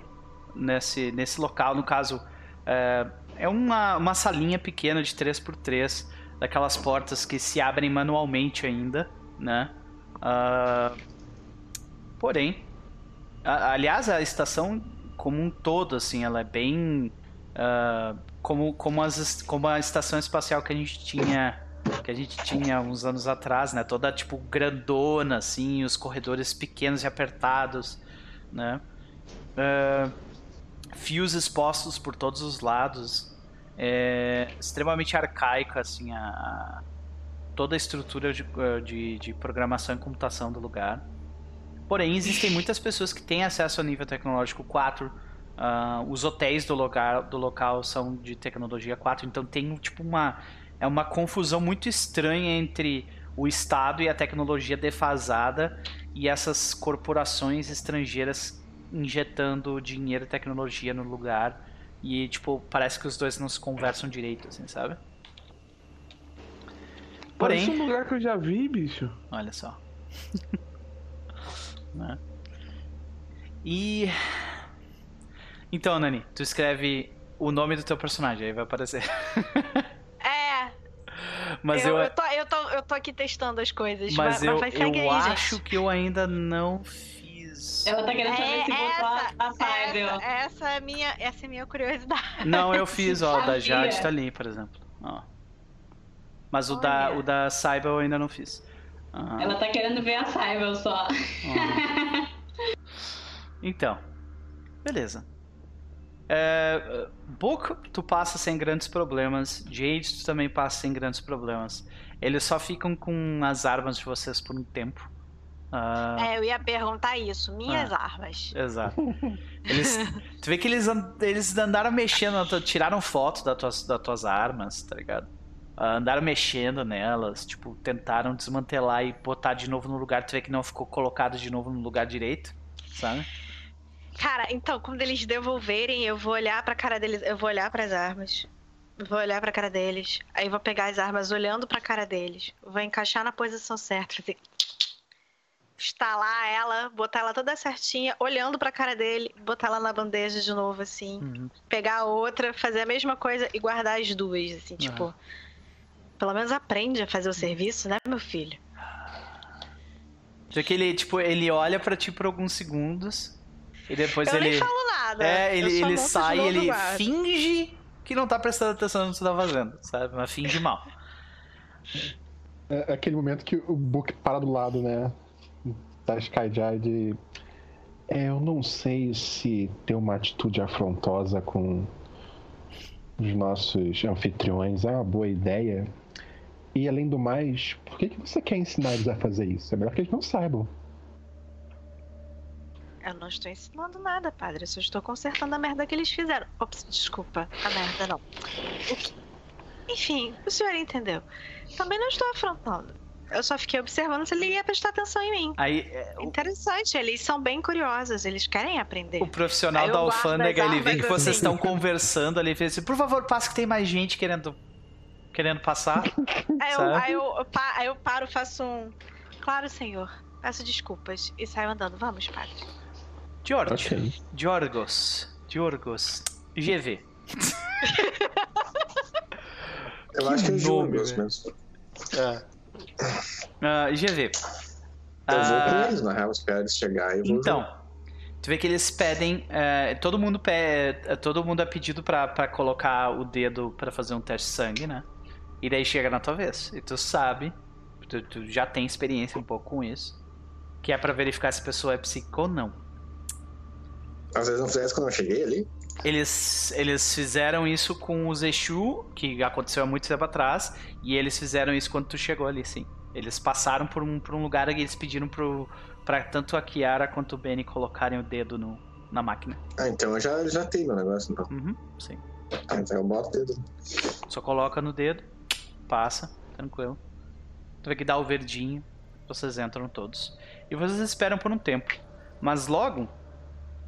nesse, nesse local. No caso, é, é uma, uma salinha pequena de 3x3. Daquelas portas que se abrem manualmente ainda, né? Ah, porém, a- aliás, a estação como um todo, assim, ela é bem ah, como como, as, como a estação espacial que a gente tinha que a gente tinha uns anos atrás, né? Toda tipo grandona, assim, os corredores pequenos e apertados, né? Ah, fios expostos por todos os lados, é extremamente arcaico, assim, a- toda a estrutura de, eh, de, de programação e computação do lugar. Porém, existem muitas pessoas que têm acesso ao nível tecnológico 4. ah, os hotéis do local, do local são de tecnologia 4, então tem tipo uma é uma confusão muito estranha entre o estado e a tecnologia defasada e essas corporações estrangeiras injetando dinheiro e tecnologia no lugar. E, tipo, parece que os dois não se conversam direito, assim, sabe? Parece Porém, um lugar que eu já vi, bicho. olha só. Né? E. Então, Nani, tu escreve o nome do teu personagem, aí vai aparecer. É, Mas eu, eu, eu, tô, eu, tô, eu tô aqui testando as coisas. mas mas, eu, mas eu aí, acho gente. que eu ainda não fiz. Ela tá querendo saber É, se botou essa, a, a Cybele. essa, essa é minha, essa é minha curiosidade. Não, eu fiz, ó, o da. Jade tá ali, por exemplo. Ó. Mas o da, o da Saiba eu ainda não fiz. Ah, Ela tá querendo ver a Cybele só. ah. Então, beleza. É, Book, tu passa sem grandes problemas. Jade, tu também passa sem grandes problemas. Eles só ficam com as armas de vocês por um tempo. Ah, É, eu ia perguntar isso. Minhas Ah. armas. Exato. Eles, tu vê que eles, eles andaram mexendo, tiraram foto das tuas, das tuas armas, tá ligado? Ah, andaram mexendo nelas, tipo, tentaram desmantelar e botar de novo no lugar. Tu vê que não ficou colocado de novo no lugar direito, sabe? Cara, então, quando eles devolverem, eu vou olhar pra cara deles. Eu vou olhar pras armas. Eu Vou olhar pra cara deles. Aí vou pegar as armas olhando pra cara deles. Vou encaixar na posição certa. Fazer... Estalar ela, botar ela toda certinha, olhando pra cara dele, botar ela na bandeja de novo, assim. Uhum. Pegar a outra, fazer a mesma coisa e guardar as duas, assim, tipo. Pelo menos aprende a fazer o serviço, né, meu filho? Vê que ele, tipo, ele olha pra ti por alguns segundos e depois eu ele. nem falo nada. É, ele, ele de sai, e ele guardo. finge que não tá prestando atenção no que tu tá fazendo, sabe? Mas finge mal. É aquele momento que o Book para do lado, né? Da Skyjade. É, eu não sei se ter uma atitude afrontosa com os nossos anfitriões é uma boa ideia. E além do mais, por que, que você quer ensinar eles a fazer isso? É melhor que eles não saibam. Eu não estou ensinando nada, padre. Eu só estou consertando a merda que eles fizeram. Ops, desculpa. A merda não. O que- Enfim, o senhor entendeu. Também não estou afrontando. Eu só fiquei observando se ele ia prestar atenção em mim. Aí é, o, Interessante, eles são bem curiosos, eles querem aprender. o profissional Aí da alfândega, ele vê que vocês estão conversando ali, ele fez assim, por favor, passa que tem mais gente querendo, querendo passar. Aí eu, aí eu, aí eu paro, faço um. Claro, senhor. Peço desculpas. E saio andando. Vamos, padre. George, Ok. Diorgos, Diorgos, GV. Eu acho que é Július velho. mesmo. Ah, GV. Eu vou Ah, com eles, na real, esperar eles chegarem. Então, tu vê que eles pedem, é, todo mundo pede, todo mundo é pedido pra, pra colocar o dedo pra fazer um teste de sangue, né? E daí chega na tua vez. E tu sabe, tu, tu já tem experiência um pouco com isso, que é pra verificar se a pessoa é psíquica ou não. Às vezes não fizesse quando eu cheguei ali. Eles, eles fizeram isso com os Exu, que aconteceu há muito tempo atrás, e eles fizeram isso quando tu chegou ali, sim. Eles passaram por um, por um lugar e eles pediram pro, pra tanto a Kiara quanto o Benny colocarem o dedo no, na máquina. Ah, então eu já, já tenho meu negócio, então. Uhum, sim. Ah, então eu boto o dedo. Só coloca no dedo, passa, tranquilo. Tu vê que dá o verdinho, vocês entram todos. E vocês esperam por um tempo. Mas logo,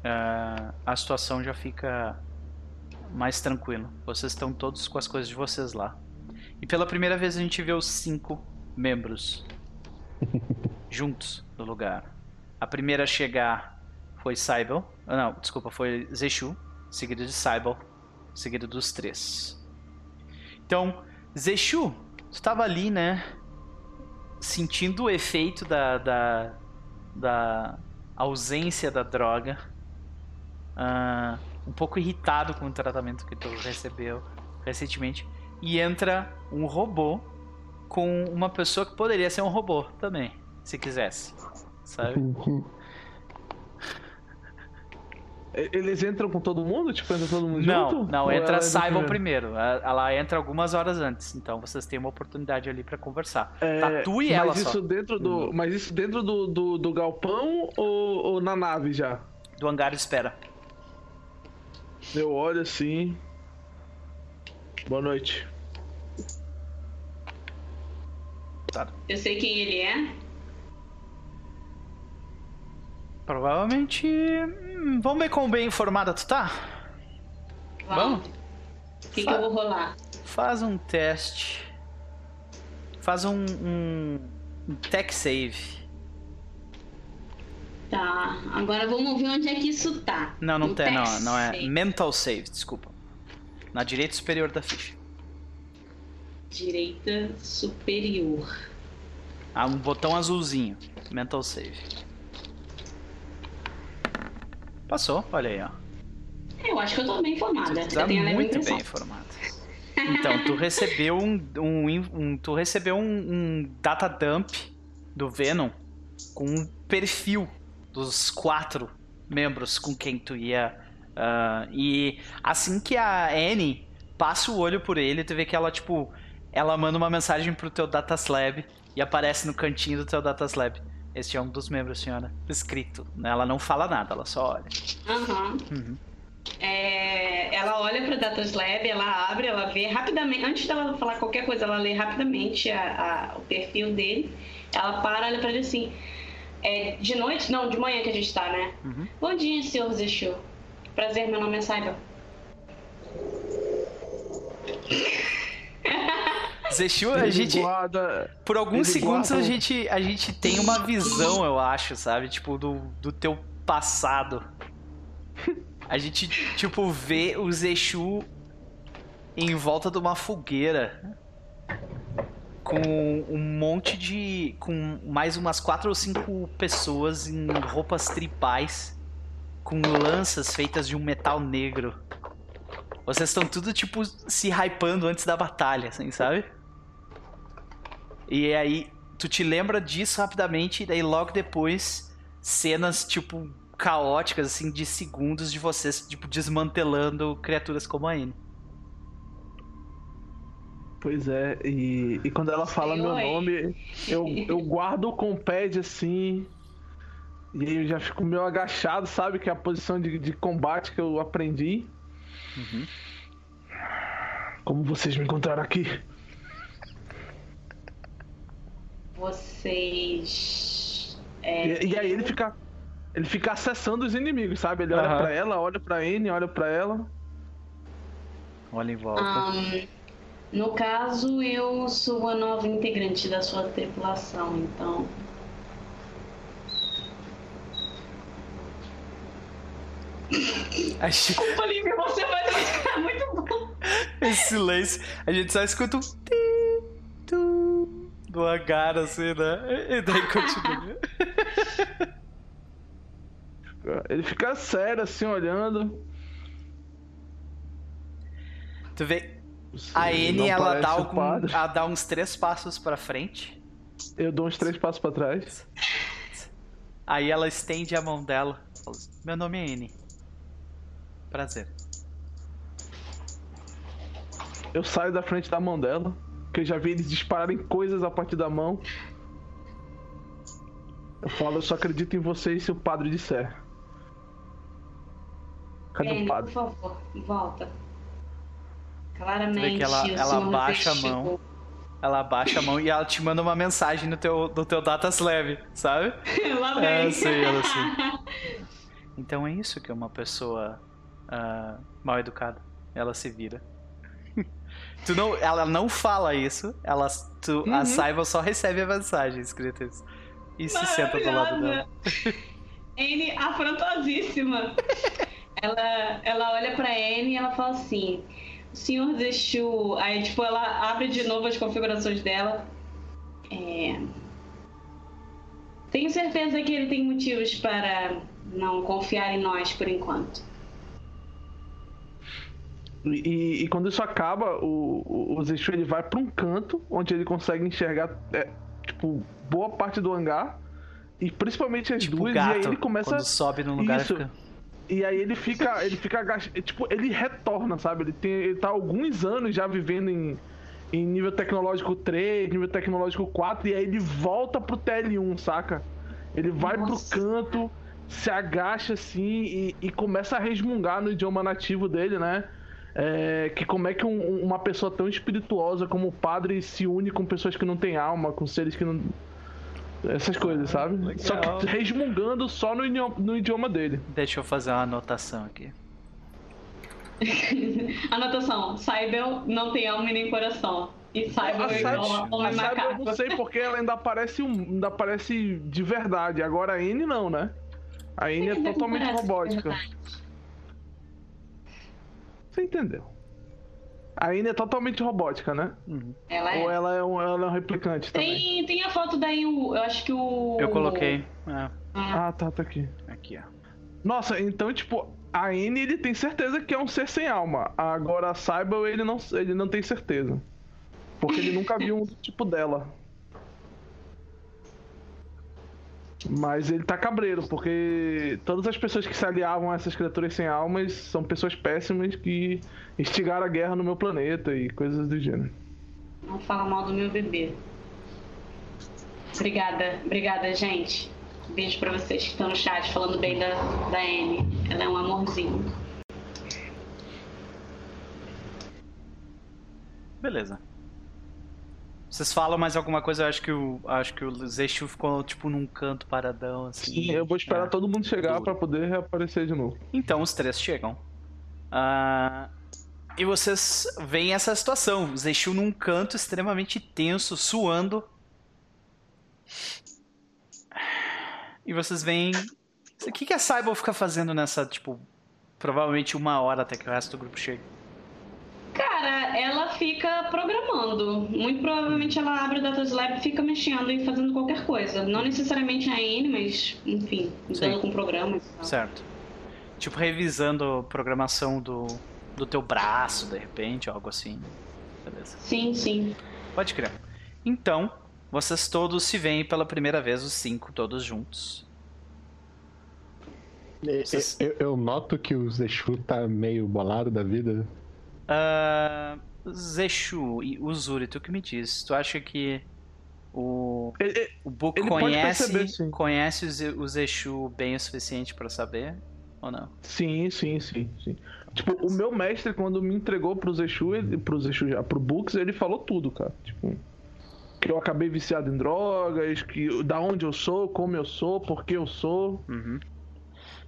ah, a situação já fica mais tranquila. Vocês estão todos com as coisas de vocês lá. E pela primeira vez a gente vê os cinco membros juntos no lugar. A primeira a chegar foi Cybele. Ah, não, desculpa, foi Zeshu, seguido de Cybele, seguido dos três. Então, Zeshu, tu tava ali, né? Sentindo o efeito da, da, da ausência da droga. Ah, um pouco irritado com o tratamento que tu recebeu recentemente. E entra um robô com uma pessoa que poderia ser um robô também, se quisesse. Sabe? E- Eles entram com todo mundo? Tipo, entra todo mundo Não, junto? não, Ou entra ela Saibon primeiro? primeiro. Ela entra algumas horas antes, então vocês têm uma oportunidade ali pra conversar. É, Tá tu e mas ela isso só. Dentro do, mas isso dentro do, do, do galpão ou, ou na nave já? Do hangar espera. Eu olho assim. Boa noite. Eu sei quem ele é. Provavelmente. hum, vamos ver quão bem informada tu tá? Vamos? O que, que eu vou rolar? Faz um teste. Faz um, um, um tech save. Tá, agora vamos ver onde é que isso tá. Não, não No tem, não, não é. save. Mental save, desculpa. Na direita superior da ficha. Direita superior. Há um botão azulzinho. Mental save. Passou, olha aí, ó. Eu acho que eu tô bem informada. Tá a leve muito bem informado. Então, tu recebeu um, um, um- tu recebeu um, um data dump do Venom com um perfil dos quatro membros com quem tu ia. ah, e assim que a Annie passa o olho por ele, tu vê que ela, tipo, ela manda uma mensagem pro teu data slab e aparece no cantinho do teu data slab. Este é um dos membros, senhora. Escrito. Ela não fala nada, ela só olha. Aham. Uhum. É, ela olha para Datas Lab, ela abre, ela vê rapidamente, antes dela falar qualquer coisa, ela lê rapidamente a- a- o perfil dele. Ela para, olha para ele assim. É, de noite? Não, de manhã que a gente tá, né? Uhum. Bom dia, senhor Zexu. Prazer, meu nome é Saiba. Zexu, a gente. Por alguns segundos a gente, a gente tem uma visão, eu acho, sabe? Tipo, do, do teu passado. A gente, tipo, vê o Zexu em volta de uma fogueira. Com um monte de. Com mais umas quatro ou cinco pessoas em roupas tripais. Com lanças feitas de um metal negro. Vocês estão tudo, tipo, se hypando antes da batalha, assim, sabe? E aí, tu te lembra disso rapidamente, e daí logo depois, cenas, tipo, caóticas, assim, de segundos de vocês, tipo, desmantelando criaturas como a N. Pois é, e, e quando ela fala meu oi. nome, eu, eu guardo com o pad assim. E aí eu já fico meio agachado, sabe? Que é a posição de, de combate que eu aprendi. Uhum. Como vocês me encontraram aqui? Vocês. é, E, e aí ele fica. Ele fica acessando os inimigos, sabe? Ele olha Aham. pra ela, olha pra N, olha pra ela. Olha em volta. Ahn, no caso, eu sou a nova integrante da sua tripulação, então. A gente- Olivia, você vai ficar muito bom. Esse silêncio, a gente só escuta um. Do hangar, assim, né? E daí continua. Ele fica sério, assim, olhando. Tu vê. Você A N, ela dá, algum, ela dá uns três passos pra frente. Eu dou uns três passos pra trás. Aí ela estende a mão dela. fala, Meu nome é N. Prazer. Eu saio da frente da mão dela, que eu já vi eles dispararem coisas a partir da mão. Eu falo, eu só acredito em vocês se o padre disser. Cadê Penny, o por padre? favor, volta. Claramente, que ela, ela abaixa a mão. Ela abaixa a mão e ela te manda uma mensagem no teu, no teu data slab, sabe? Lá É, vem. eu sei, ela sei. Então é isso que é uma pessoa ah, mal educada. Ela se vira. Tu não, ela não fala isso, ela, tu, a Uhum. Saiba só recebe a mensagem escrita isso. E se senta do lado dela. N afrontosíssima. ela, ela olha pra N e ela fala assim: O senhor Zexu. Aí, tipo, ela abre de novo as configurações dela. É... Tenho certeza que ele tem motivos para não confiar em nós por enquanto. E, e- quando isso acaba, o, o, o Zexu ele vai pra um canto onde ele consegue enxergar é, tipo, boa parte do hangar. E principalmente as Tipo duas, gato, e aí ele começa. quando sobe num lugar e Isso. fica... E aí ele fica. Ele fica agach... Tipo, ele retorna, sabe? Ele, tem, ele tá alguns anos já vivendo em, em nível tecnológico 3, nível tecnológico 4, e aí ele volta pro TL1, saca? Ele vai Nossa. pro canto, se agacha assim e, e começa a resmungar no idioma nativo dele, né? É, que como é que um- um- uma pessoa tão espirituosa como o padre se une com pessoas que não têm alma, com seres que não. Essas coisas, sabe? Legal. Só que resmungando só no idioma, no idioma dele. Deixa eu fazer uma anotação aqui. Anotação: Saibel não tem alma e nem coração. E Saibel A é igual Cyber- homem Cyber eu macaco. não sei porque ela ainda parece um, ainda parece de verdade. Agora a N não, né? A N é Sim, totalmente robótica. verdade. Você entendeu? A N é totalmente robótica, né? Ela é. Ou ela é um, ela é um replicante também? Tem, tem a foto daí, o- eu acho que o. Eu coloquei. é, Ah, Ah, tá, tá aqui. aqui, ó. Nossa, então, tipo, a N ele tem certeza que é um ser sem alma. Agora a Cyber ele não, ele não tem certeza. Porque ele nunca viu um tipo dela. Mas ele tá cabreiro, porque todas as pessoas que se aliavam a essas criaturas sem almas são pessoas péssimas que instigaram a guerra no meu planeta e coisas do gênero. Não fala mal do meu bebê. Obrigada, obrigada, gente. Beijo pra vocês que estão no chat falando bem da, da Anne. Ela é um amorzinho. Beleza. Vocês falam mais alguma coisa? Eu acho que o, acho que o Zexu ficou, tipo, num canto paradão, assim. Eu vou esperar É. todo mundo chegar pra poder reaparecer de novo. Então os três chegam. Ah, e vocês veem essa situação. O Zexu num canto extremamente tenso, suando. E vocês veem. O que, que a Cyber fica fazendo nessa, tipo, provavelmente uma hora até que o resto do grupo chegue? Cara, ela fica programando. Muito provavelmente ela abre o Datas Lab e fica mexendo e fazendo qualquer coisa. Não necessariamente a Anne, mas, enfim, lidando Sim. com programas. Certo. Tipo, revisando a programação do, do teu braço, de repente, algo assim. Beleza. Sim, sim. Pode crer. Então, vocês todos se veem pela primeira vez, os cinco, todos juntos. E- Vocês- Eu, eu noto que o Zexu tá meio bolado da vida. Ah, Zexu e Uzuri, tu que me diz? Tu acha que o, Ele- o Book conhece, perceber, conhece o Ze- o Zexu bem o suficiente pra saber? Ou não? Sim, sim, sim, sim. Tipo, o meu mestre, quando me entregou pro Zexu, ele, pro Zexu já, pro Books, ele falou tudo, cara. Tipo, que eu acabei viciado em drogas, que da onde eu sou, como eu sou, por que eu sou. Uhum.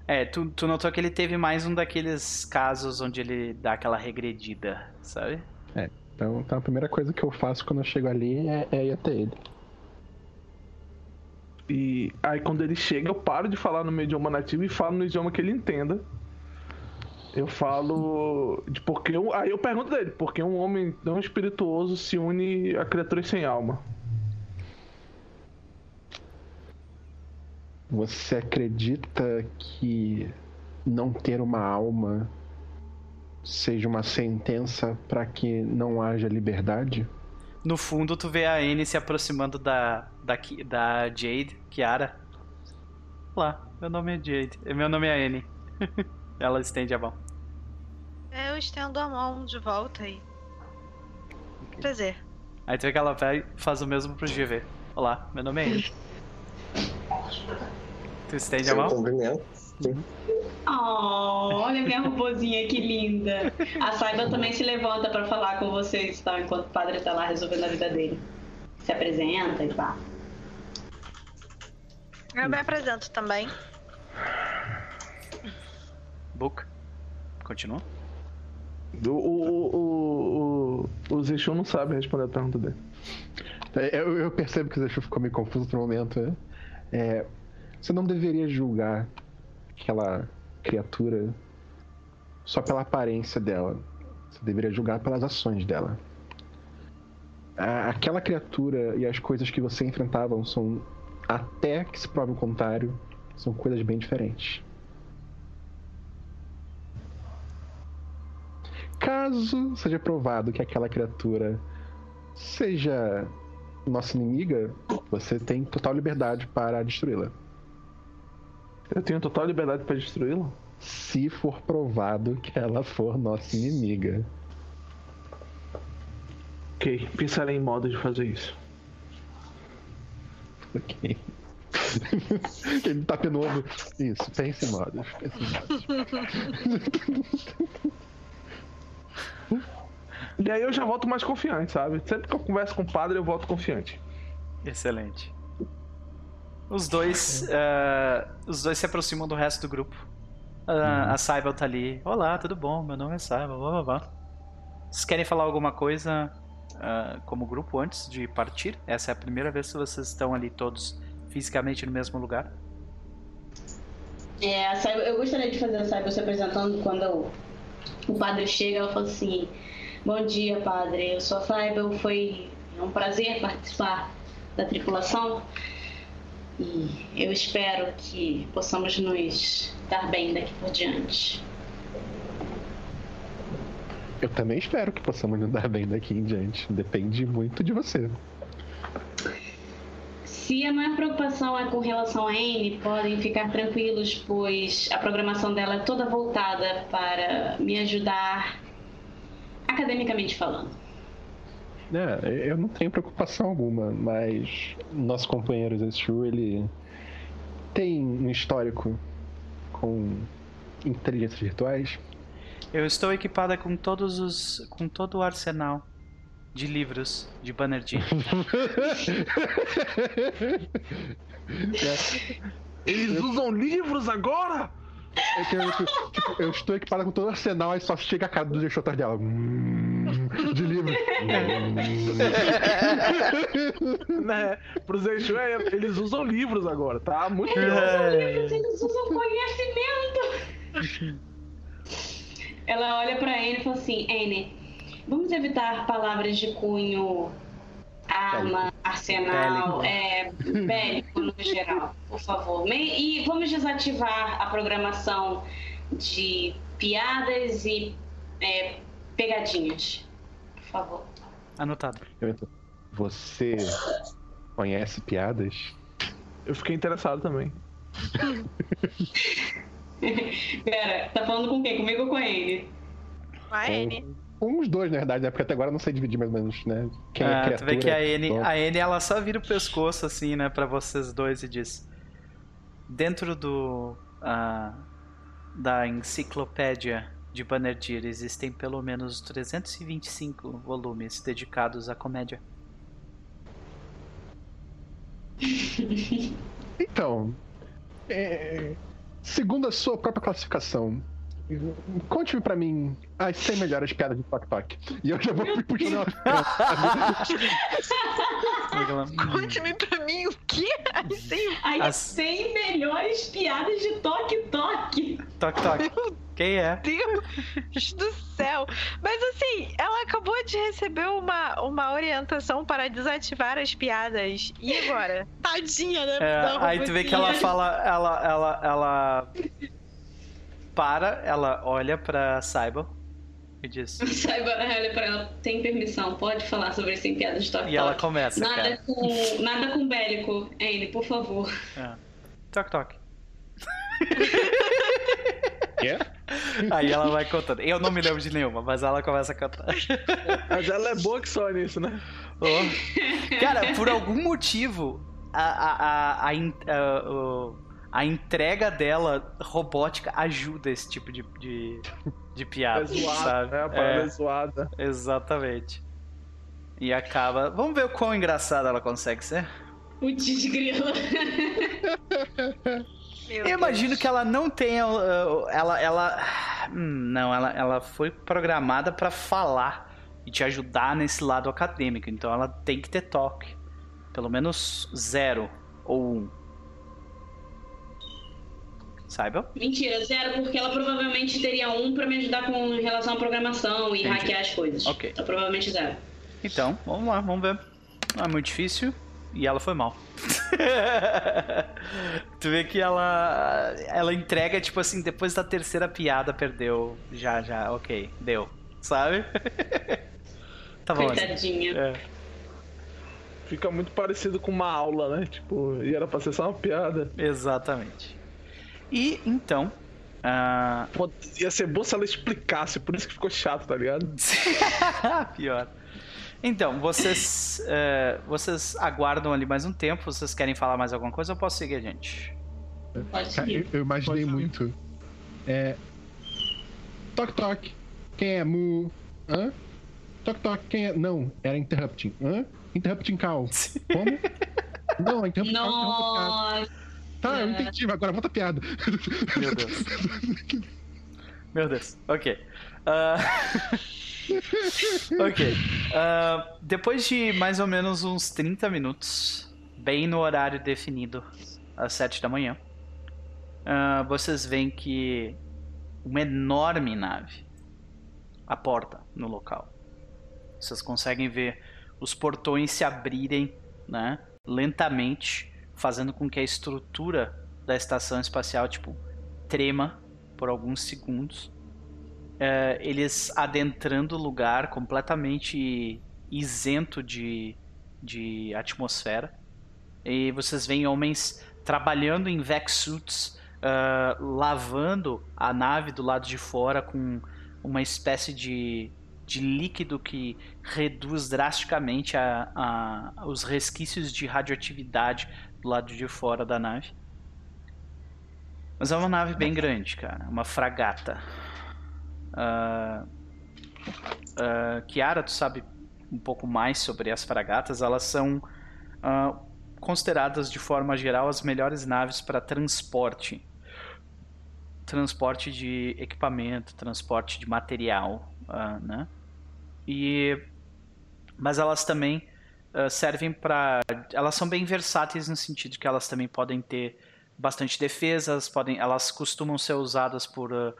É, tu, tu notou que ele teve mais um daqueles casos onde ele dá aquela regredida, sabe? Então, então a primeira coisa que eu faço quando eu chego ali é, é ir até ele. E aí quando ele chega, eu paro de falar no meu idioma nativo e falo no idioma que ele entenda. Eu falo de porque eu, aí eu pergunto dele, por que um homem tão espirituoso se une a criaturas sem alma? Você acredita que não ter uma alma seja uma sentença para que não haja liberdade? No fundo, tu vê a Anne se aproximando da, da, da Jade, Kiara. Olá, meu nome é Jade. Meu nome é Anne. Ela estende a mão. Eu estendo a mão de volta aí. Prazer. Aí tu vê que ela vai e faz o mesmo pro GV. Olá, meu nome é Anne. Tu estende a mão? Oh, olha minha robozinha que linda. A Saiba também se levanta pra falar com vocês, tá? Enquanto o padre tá lá resolvendo a vida dele. Se apresenta e pá. Eu me apresento também. Book. Continua? O, o, o, o, o Zexu não sabe responder a pergunta dele. É, Eu, eu percebo que o Zexu ficou meio confuso no momento. né? É, você não deveria julgar aquela criatura só pela aparência dela. Você deveria julgar pelas ações dela. Aquela criatura e as coisas que você enfrentavam são, até que se prove o contrário, são coisas bem diferentes. Caso seja provado que aquela criatura seja nossa inimiga, você tem total liberdade para destruí-la. Eu tenho total liberdade pra destruí-la? Se for provado que ela for nossa inimiga. Ok, pensarei em modo de fazer isso. Ok. Ele tá novo. Isso, pense em modos. Pense em modos. E aí eu já volto mais confiante, sabe? Sempre que eu converso com o padre, eu volto confiante. Excelente. Os dois, uh, os dois se aproximam do resto do grupo. Uh, A Saibel tá ali. Olá, tudo bom? Meu nome é Saibel. Blá, blá, blá. Vocês querem falar alguma coisa uh, como grupo antes de partir? Essa é a primeira vez que vocês estão ali todos fisicamente no mesmo lugar? É, a Saibel, eu gostaria de fazer a Saibel se apresentando quando o padre chega. Ela fala assim: Bom dia, padre. Eu sou a Saibel. Foi um prazer participar da tripulação. E eu espero que possamos nos dar bem daqui por diante. Eu também espero que possamos nos dar bem daqui em diante. Depende muito de você. Se a maior preocupação é com relação a Anne, podem ficar tranquilos, pois a programação dela é toda voltada para me ajudar academicamente falando. É, eu não tenho preocupação alguma, mas nosso companheiro Zeshu, ele tem um histórico com inteligências virtuais. Eu estou equipada com todos os. com todo o arsenal de livros de Banerjee. Eles usam livros agora? É que eu, tipo, eu estou equipada com todo o arsenal e só chega a cara do Zeshu atrás dela. Hum, de livro. né? Pro Zeshu, é, eles usam livros agora, tá? Muito pior. Livros, eles usam conhecimento! Ela olha pra Anne e fala assim: Anne, vamos evitar palavras de cunho arma, arsenal, é, bélico no geral, por favor. E vamos desativar a programação de piadas e é, pegadinhas, por favor. Anotado. Você conhece piadas? Eu fiquei interessado também. Pera, tá falando com quem? Comigo ou com a Anne? A N. Um dos dois, na verdade, né? Porque até agora eu não sei dividir mais ou menos, né? Quem é Ah, tu criatura. vê que a N, Bom, a N ela só vira o pescoço assim, né, pra vocês dois e diz: Dentro do ah, da enciclopédia de Banerjee existem pelo menos 325 volumes dedicados à comédia. Então, é, segundo a sua própria classificação, conte-me pra mim as 100 melhores piadas de Tok Tok. E eu já vou me puxando Conte-me pra mim o quê? Assim, Aí As- 100 melhores piadas de toque-toque. Toque, toque. Quem é? Deus do céu. Mas assim, ela acabou de receber uma, uma orientação para desativar as piadas. E agora? Tadinha, né? É, aí tu vê que ela fala, ela, ela, ela para, ela olha pra Saibel e diz. Saiba, olha pra ela, tem permissão, pode falar sobre esse piadas de toque-toque. E ela começa, Nada cara. com, nada com bélico, Anne, por favor. É. Toque, toque. Quê? Aí ela vai contando. Eu não me lembro de nenhuma, mas ela começa a cantar. Mas ela é boa que só nisso, né? Oh. Cara, por algum motivo, a, a, a, a, a- o- a entrega dela robótica ajuda esse tipo de, de, de É piada, zoada, sabe? né? A parada é É, zoada. exatamente. E acaba. Vamos ver o quão engraçada ela consegue ser. Putz, grila. Meu Eu Deus. imagino que ela não tenha. uh, Ela. ela hum, não, ela, ela foi programada pra falar e te ajudar nesse lado acadêmico. Então ela tem que ter toque. Pelo menos zero ou um. Saiba? Mentira, zero, porque ela provavelmente teria um pra me ajudar com relação à programação e Entendi. hackear as coisas. Ok. Então provavelmente zero. Então, vamos lá, vamos ver. Não é muito difícil. E ela foi mal. tu vê que ela. Ela entrega, tipo assim, depois da terceira piada, perdeu. Já, já, ok, deu. Sabe? tá bom. Coitadinha. É. Fica muito parecido com uma aula, né? Tipo, e era pra ser só uma piada. Exatamente. E então. Pô, ia ser bom se ela explicasse, por isso que ficou chato, tá ligado? Pior. Então, vocês. eh, vocês aguardam ali mais um tempo. Vocês querem falar mais alguma coisa ou posso seguir, gente? Pode eu, seguir. eu imaginei Pode muito. É. Toque toque. Quem é Mu? Hã? Toque toque. Quem é. Não, era Interrupting. Hã? Interrupting Call. Como? Não, a piada. Nossa. Tá, eu entendi, mas agora volta a piada. Meu Deus. Meu Deus. Ok. Ah, ok. Ah, depois de mais ou menos uns 30 minutos, bem no horário definido, às 7 da manhã, ah, vocês veem que uma enorme nave aporta no local. Vocês conseguem ver os portões se abrirem né, lentamente, fazendo com que a estrutura da estação espacial tipo, trema por alguns segundos. É, eles adentrando o lugar completamente isento de, de atmosfera. E vocês veem homens trabalhando em vac suits, ah, lavando a nave do lado de fora com uma espécie de, de líquido que reduz drasticamente a, a, os resquícios de radioatividade do lado de fora da nave. Mas é uma nave bem grande, cara. Uma fragata. Ah, ah, Kiara, tu sabe um pouco mais sobre as fragatas. Elas são ah, consideradas de forma geral as melhores naves para transporte. Transporte de equipamento, transporte de material, né? E mas elas também ah, servem para elas são bem versáteis no sentido que elas também podem ter bastante defesa, elas podem elas costumam ser usadas por ah,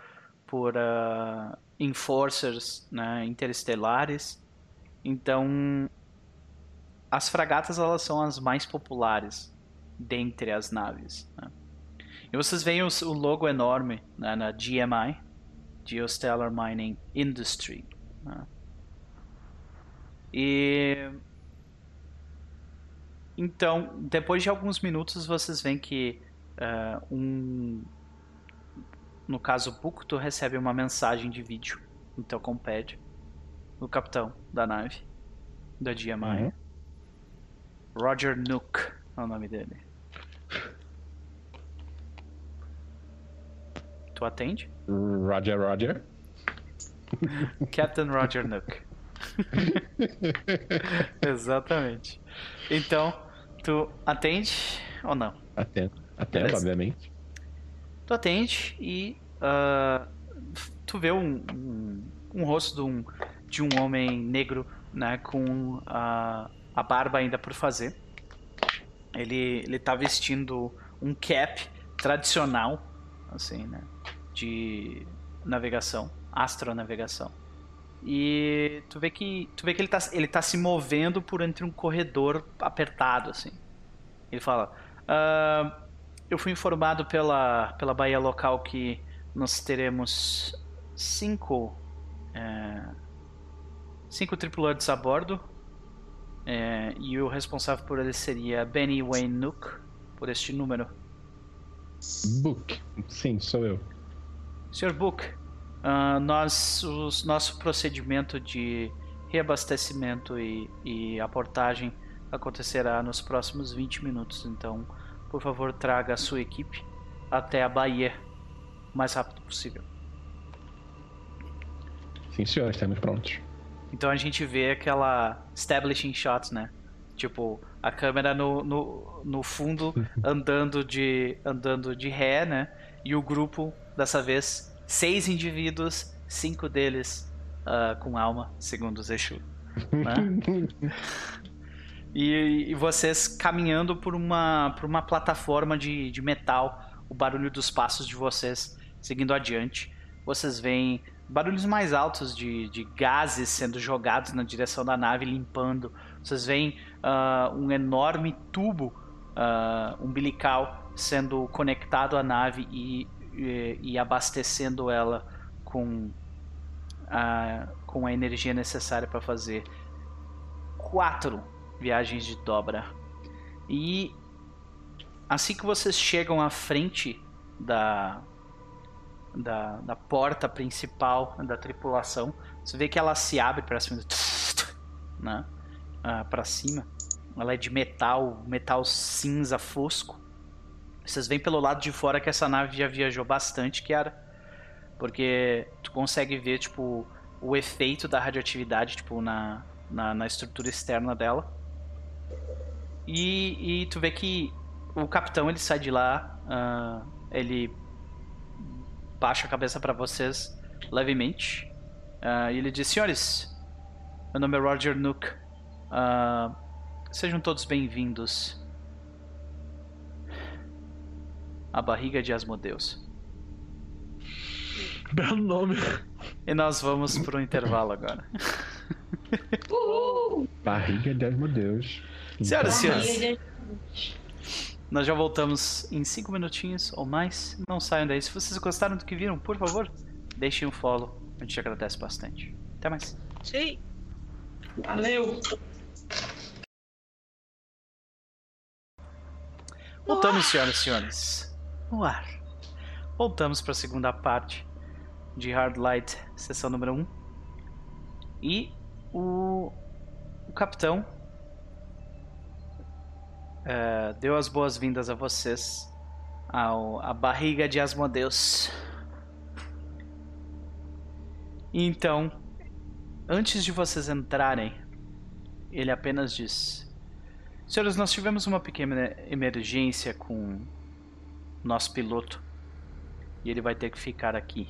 por ah, enforcers né, interestelares. Então as fragatas elas são as mais populares dentre as naves. né? E vocês veem os- o logo enorme né, na GMI, Geostellar Mining Industry. né? E então, depois de alguns minutos, vocês veem que ah, um, no caso o Book, tu recebe uma mensagem de vídeo no teu compad do capitão da nave da GMI. Uhum. Roger Nook é o nome dele. Tu atende? Roger, Roger. Captain Roger Nook. Exatamente. Então, tu atende ou não? Atento, atento, Beleza. obviamente. Tu atende e ah, tu vê um, um, um rosto de um, de um homem negro, né, com a, a barba ainda por fazer. Ele, ele tá vestindo um cap tradicional, assim, né, de navegação, astronavegação. E tu vê que tu vê que ele tá, ele tá se movendo por entre um corredor apertado, assim. Ele fala: "Ah, eu fui informado pela, pela Bahia local que nós teremos cinco, é, cinco tripulantes a bordo. é, e o responsável por eles seria Benny Wayne Nook, por este número. Book. Sim, sou eu. Sr. Book, ah, nós, os- nosso procedimento de reabastecimento e, e aportagem acontecerá nos próximos 20 minutos. Então, por favor, traga a sua equipe até a Bahia o mais rápido possível. Sim, senhor, estamos prontos. Então a gente vê aquela establishing shot, né? Tipo, a câmera no, no, no fundo andando de andando de ré, né? E o grupo, dessa vez, seis indivíduos, cinco deles ah, com alma, segundo o Zexu. Né? E, e vocês caminhando por uma, por uma plataforma de, de metal, o barulho dos passos de vocês seguindo adiante. Vocês veem barulhos mais altos de, de gases sendo jogados na direção da nave, limpando. Vocês veem ah, um enorme tubo ah, umbilical sendo conectado à nave e, e, abastecendo ela com a, com a energia necessária para fazer quatro viagens de dobra. E assim que vocês chegam à frente da, da, da porta principal da tripulação, você vê que ela se abre para cima, né? Ah, para cima. Ela é de metal, metal cinza fosco. Vocês veem pelo lado de fora que essa nave já viajou bastante, Kiara. Porque tu consegue ver, tipo, o efeito da radioatividade, tipo, na, na, na estrutura externa dela. E, e tu vê que o capitão ele sai de lá, ah, ele baixa a cabeça para vocês levemente ah, e ele diz: Senhores, meu nome é Roger Nook. Ah, sejam todos bem-vindos à barriga de Asmodeus. Belo nome. E nós vamos pro intervalo agora. Barriga de Asmodeus. Senhoras e senhores, nós já voltamos em 5 minutinhos ou mais. Não saiam daí. Se vocês gostaram do que viram, por favor, deixem um follow. A gente agradece bastante. Até mais. Sim. Valeu. Voltamos, senhoras e senhores. No ar. Voltamos para a segunda parte de Hard Light, sessão número 1. E o, o capitão eh, deu as boas-vindas a vocês ao a barriga de Asmodeus. Então, antes de vocês entrarem, ele apenas diz: Senhores, nós tivemos uma pequena emergência com nosso piloto e ele vai ter que ficar aqui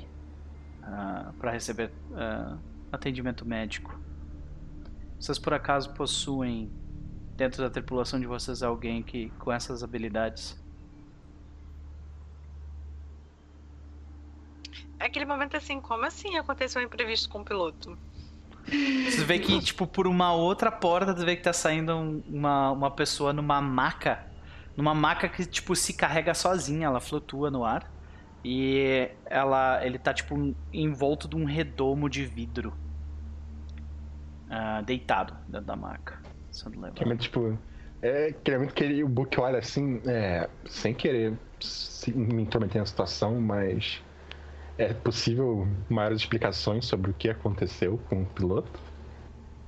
para receber ah, atendimento médico. Vocês por acaso possuem dentro da tripulação de vocês alguém que com essas habilidades? É aquele momento assim, como assim aconteceu um imprevisto com o piloto? Você vê que, tipo, por uma outra porta, você vê que tá saindo um- uma, uma pessoa numa maca. Numa maca que, tipo, se carrega sozinha, ela flutua no ar. E ela, ele tá, tipo, envolto de um redomo de vidro. Ah, deitado dentro da maca. Sendo levado. Que é muito, tipo. É aquele momento que ele, o Book olha assim, é, sem querer se me intrometer na situação, mas é possível maiores explicações sobre o que aconteceu com o piloto?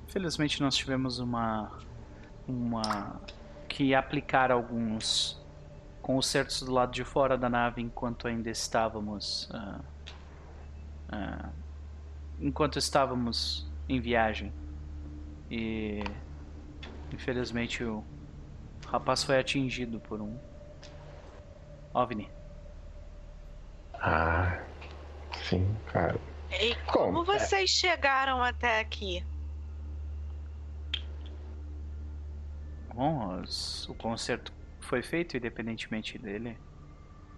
Felizmente nós tivemos uma uma que aplicar alguns consertos do lado de fora da nave enquanto ainda estávamos ah, ah, enquanto estávamos em viagem e infelizmente o rapaz foi atingido por um ovni. Ah, sim, cara. E Como? como vocês chegaram até aqui? Bom, os- o conserto foi feito independentemente dele.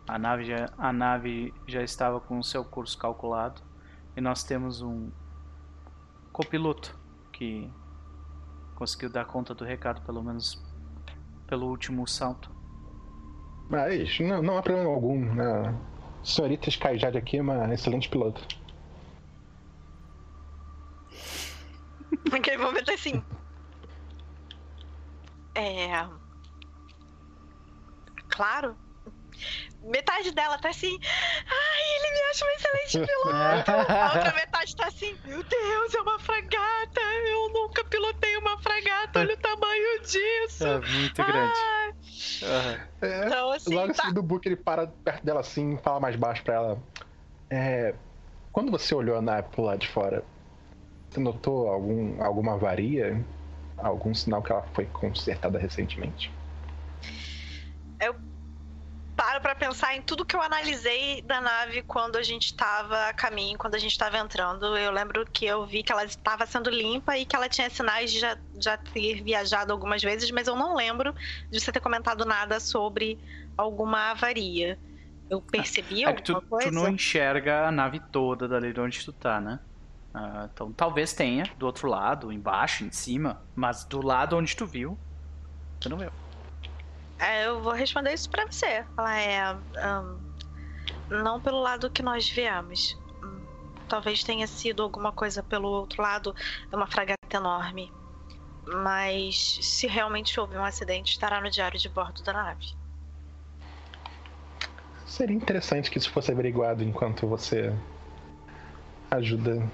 A nave, já, a nave já estava com o seu curso calculado e nós temos um copiloto que conseguiu dar conta do recado, pelo menos pelo último salto. Mas não, não há problema algum. A senhorita Skyjade aqui é uma excelente piloto. Naquele momento assim. É. Claro. Metade dela tá assim. Ai, ele me acha um excelente piloto. A outra metade tá assim. Meu Deus, é uma fragata. Eu nunca pilotei uma fragata. Olha o tamanho disso. É muito grande. Ai. Aham. É, Então, assim, Logo em tá. seguida o Book ele para perto dela assim e fala mais baixo pra ela. É, quando você olhou a nave pro lado de fora, você notou algum, alguma avaria? Algum sinal que ela foi consertada recentemente? paro pra pensar em tudo que eu analisei da nave quando a gente tava a caminho, quando a gente tava entrando. Eu lembro que eu vi que ela estava sendo limpa e que ela tinha sinais de já, já ter viajado algumas vezes, mas eu não lembro de você ter comentado nada sobre alguma avaria. Eu percebi É que tu, alguma coisa? tu não enxerga a nave toda dali de onde tu tá, né? Ah, então talvez tenha do outro lado, embaixo, em cima, mas do lado onde tu viu, tu não viu. É, eu vou responder isso pra você. Falar, é. ahn, não pelo lado que nós viemos. Hum, Talvez tenha sido alguma coisa pelo outro lado, é uma fragata enorme. Mas se realmente houve um acidente, estará no diário de bordo da nave. Seria interessante que isso fosse averiguado enquanto você ajuda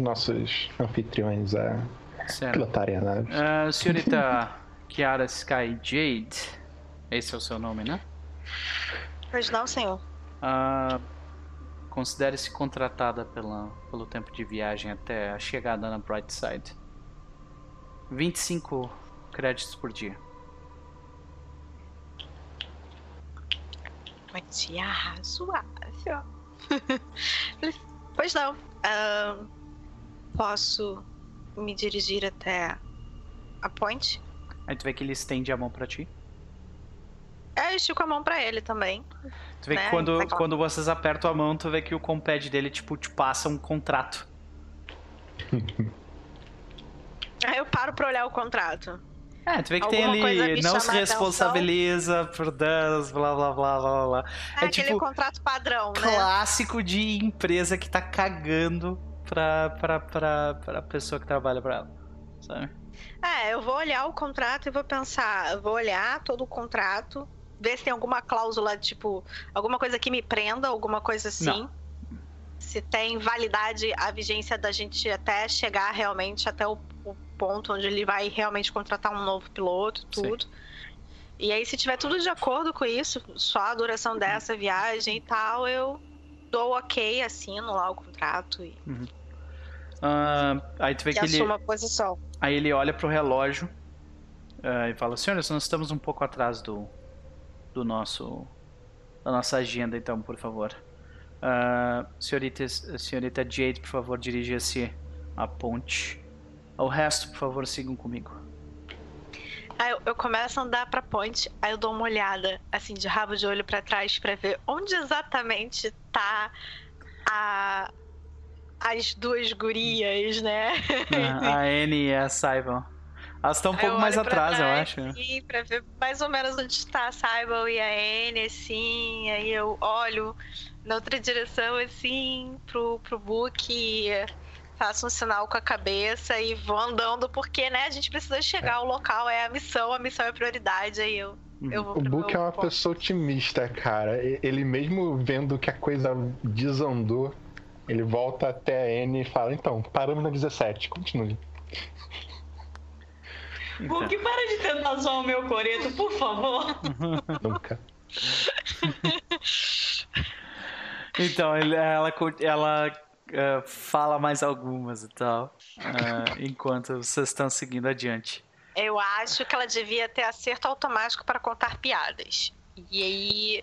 nossos anfitriões a certo. pilotarem a nave. Uh, senhorita Kiara Sky Jade, esse é o seu nome, né? Pois não, senhor. Uh, Considere-se contratada pela, pelo tempo de viagem até a chegada na Brightside. 25 créditos por dia. Quantia razoável. pois não. Uh, posso me dirigir até a ponte? Aí tu vê que ele estende a mão pra ti. É, eu estico a mão pra ele também. Tu vê Né, que quando, quando vocês apertam a mão, tu vê que o compad dele, tipo, te passa um contrato. Aí eu paro pra olhar o contrato. É, tu vê que tem Alguma coisa ali, não se responsabiliza por danos, blá blá blá blá blá. É, É aquele tipo contrato padrão, né? clássico de empresa que tá cagando pra, pra, pra, pra pessoa que trabalha pra ela. Sabe? É, eu vou olhar o contrato e vou pensar, eu vou olhar todo o contrato, ver se tem alguma cláusula, tipo, alguma coisa que me prenda, alguma coisa assim. Não. Se tem validade a vigência da gente até chegar realmente até o, o ponto onde ele vai realmente contratar um novo piloto, tudo. E aí, se tiver tudo de acordo com isso, só a duração dessa viagem e tal, eu dou ok, assino lá o contrato e, Ah, aí tu vê e que ele, assumo a posição. aí ele olha pro relógio ah, e fala: Senhores, nós estamos um pouco atrás do, do nosso. da nossa agenda, então, por favor. Ah, senhorita, senhorita Jade, por favor, dirija-se à ponte. O resto, por favor, sigam comigo. Aí eu, eu começo a andar pra ponte, aí eu dou uma olhada, assim, de rabo de olho pra trás pra ver onde exatamente tá a, as duas gurias, né? Ah, a Anne e a Saibon. Elas estão um pouco mais atrás, eu acho. Sim, pra ver mais ou menos onde está a Saibon e a Anne, assim. Aí eu olho na outra direção, assim, pro, pro Book, e faço um sinal com a cabeça e vou andando, porque, né, a gente precisa chegar ao local, é a missão, a missão é a prioridade, aí eu, eu vou O Book é uma ponto. pessoa otimista, cara. Ele mesmo vendo que a coisa desandou, ele volta até a Anne e fala, então, paramos na 17, continue. Então. Book, para de tentar zoar o meu coreto, por favor. Nunca. Então, ela, ela ah, fala mais algumas e tal. ah, enquanto vocês estão seguindo adiante. Eu acho que ela devia ter acerto automático para contar piadas. E aí.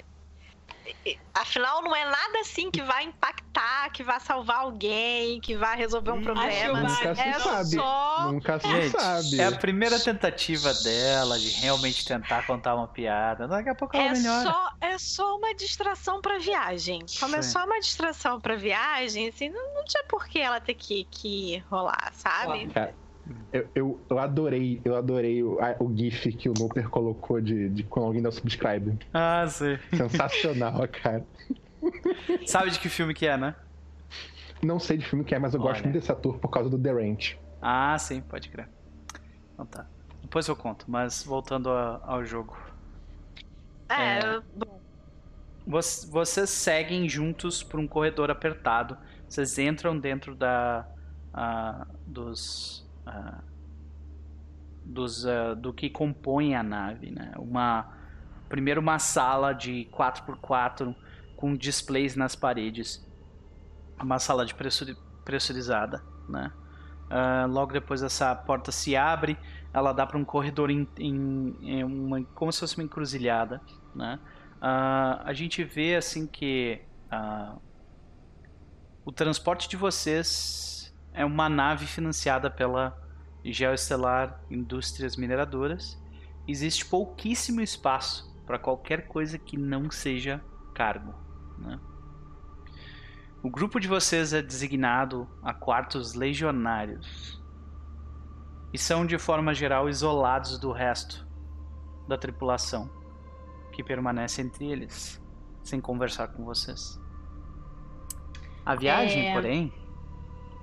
Afinal, não é nada assim que vai impactar, que vai salvar alguém, que vai resolver um problema. que vai. Nunca se É sabe. só. Nunca se Gente, sabe. é a primeira tentativa dela de realmente tentar contar uma piada. Daqui a pouco ela É melhora. só, é só uma distração pra viagem. Como é Sim. só uma distração pra viagem, assim, não, não tinha por que ela ter que, que rolar, sabe? Cara, eu, eu, eu adorei, eu adorei o, a- o GIF que o Nooper colocou de, de quando alguém dá o subscribe. Ah, sim. Sensacional, cara. Sabe de que filme que é, né? Não sei de filme que é, mas eu gosto Olha. muito desse ator por causa do The Ranch. Ah, sim, pode crer. Então tá. Depois eu conto, mas voltando a- ao jogo. É, É. bom. Voc- Vocês seguem juntos por um corredor apertado. Vocês entram dentro da ah, dos ah, dos ah, do que compõe a nave, né? Uma primeiro uma sala de 4x4 com displays nas paredes. Uma sala de pressuri- pressurizada, né? Ah, logo depois essa porta se abre, ela dá para um corredor em, em- em uma como se fosse uma encruzilhada, né? A gente vê assim que o transporte de vocês é uma nave financiada pela Geoestelar Indústrias Mineradoras. Existe pouquíssimo espaço para qualquer coisa que não seja cargo. né? O grupo de vocês é designado a quartos legionários e são de forma geral isolados do resto da tripulação que permanece entre eles, sem conversar com vocês. A viagem, É. porém,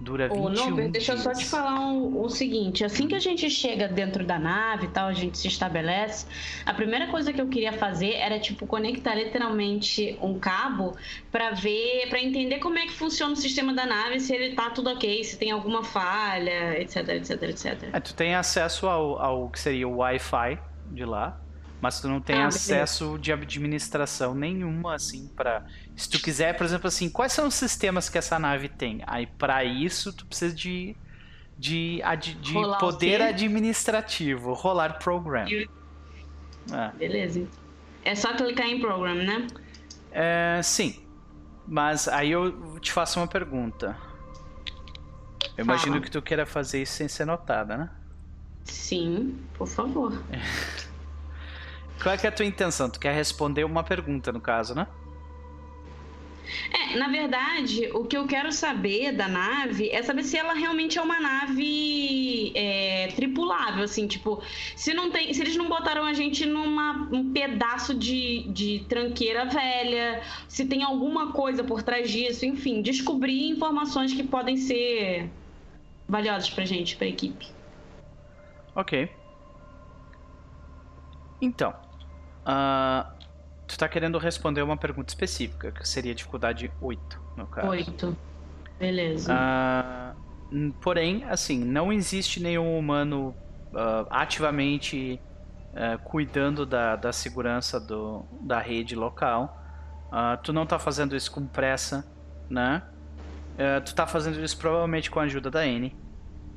dura 21 Ô, Nover, deixa eu só te falar um- o seguinte: assim que a gente chega dentro da nave e tal, a gente se estabelece. A primeira coisa que eu queria fazer era, tipo, conectar literalmente um cabo pra ver, pra entender como é que funciona o sistema da nave, se ele tá tudo ok, se tem alguma falha, etc, etc, etc. É, tu tem acesso ao, ao que seria o Wi-Fi de lá, mas tu não tem Ah, acesso de administração nenhuma, assim, pra... Se tu quiser, por exemplo, assim, quais são os sistemas que essa nave tem? Aí, pra isso, tu precisa de, de, de o poder administrativo, rolar program. E- É. Beleza. É só clicar em program, né? É, sim. Mas aí eu te faço uma pergunta. Eu imagino Fala. que tu queira fazer isso sem ser notada, né? Sim, por favor. Qual é, é a tua intenção? Tu quer responder uma pergunta, no caso, né? É, na verdade, o que eu quero saber da nave é saber se ela realmente é uma nave é, tripulável, assim, tipo, se não tem, se eles não botaram a gente numa um pedaço de, de tranqueira velha, se tem alguma coisa por trás disso, enfim, descobrir informações que podem ser valiosas pra gente, pra equipe. Ok. Então, ah, tu tá querendo responder uma pergunta específica, que seria dificuldade 8, no caso. Oito. Beleza. Ah, porém, assim, não existe nenhum humano ah, ativamente ah, cuidando da, da segurança do, da rede local. Ah, tu não tá fazendo isso com pressa, né? Tu tá fazendo isso provavelmente com a ajuda da N.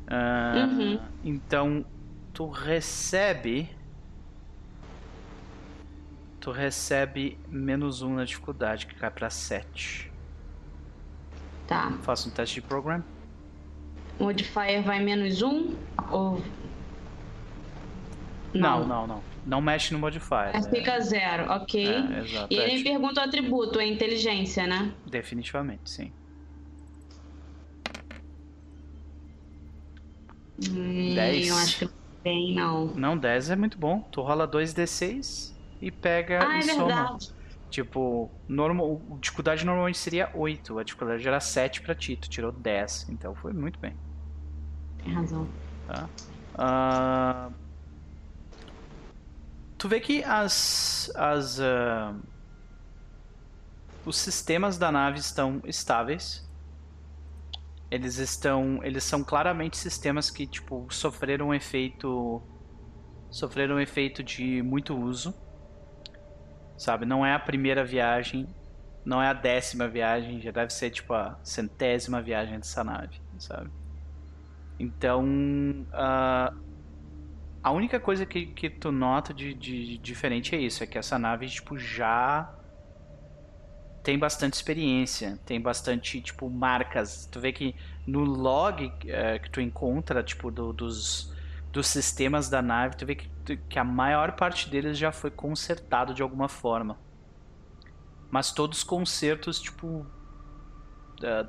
Uhum. Então, tu recebe. Tu recebe menos um na dificuldade, que cai pra 7. Tá. Faça um teste de program. Modifier vai menos um? Ou. Não, não, não. Não mexe no modifier. É- fica zero, ok. É, exato. E é, ele me tipo, pergunta o atributo, é inteligência, né? Definitivamente, sim. Hum, Dez. Eu acho que não tem, não. Não, 10 é muito bom. Tu rola 2d6 e pega Ah, e é soma. verdade. Tipo, normal, a dificuldade normalmente seria 8. A dificuldade era 7 pra ti. Tu tirou 10. Então foi muito bem. Tem razão. Tá? Ah, tu vê que as, as ah, os sistemas da nave estão estáveis. Eles estão, eles são claramente sistemas que tipo sofreram um efeito sofreram um efeito de muito uso. Sabe, não é a primeira viagem, não é a décima viagem, já deve ser tipo a centésima viagem dessa nave, sabe? Então, ah, a única coisa que, que tu nota de, de- de diferente é isso, é que essa nave, tipo, já tem bastante experiência, tem bastante, tipo, marcas. Tu vê que no log eh, que tu encontra, tipo, do- dos, dos sistemas da nave, tu vê que, que a maior parte deles já foi consertado de alguma forma. Mas todos consertos, tipo, ah,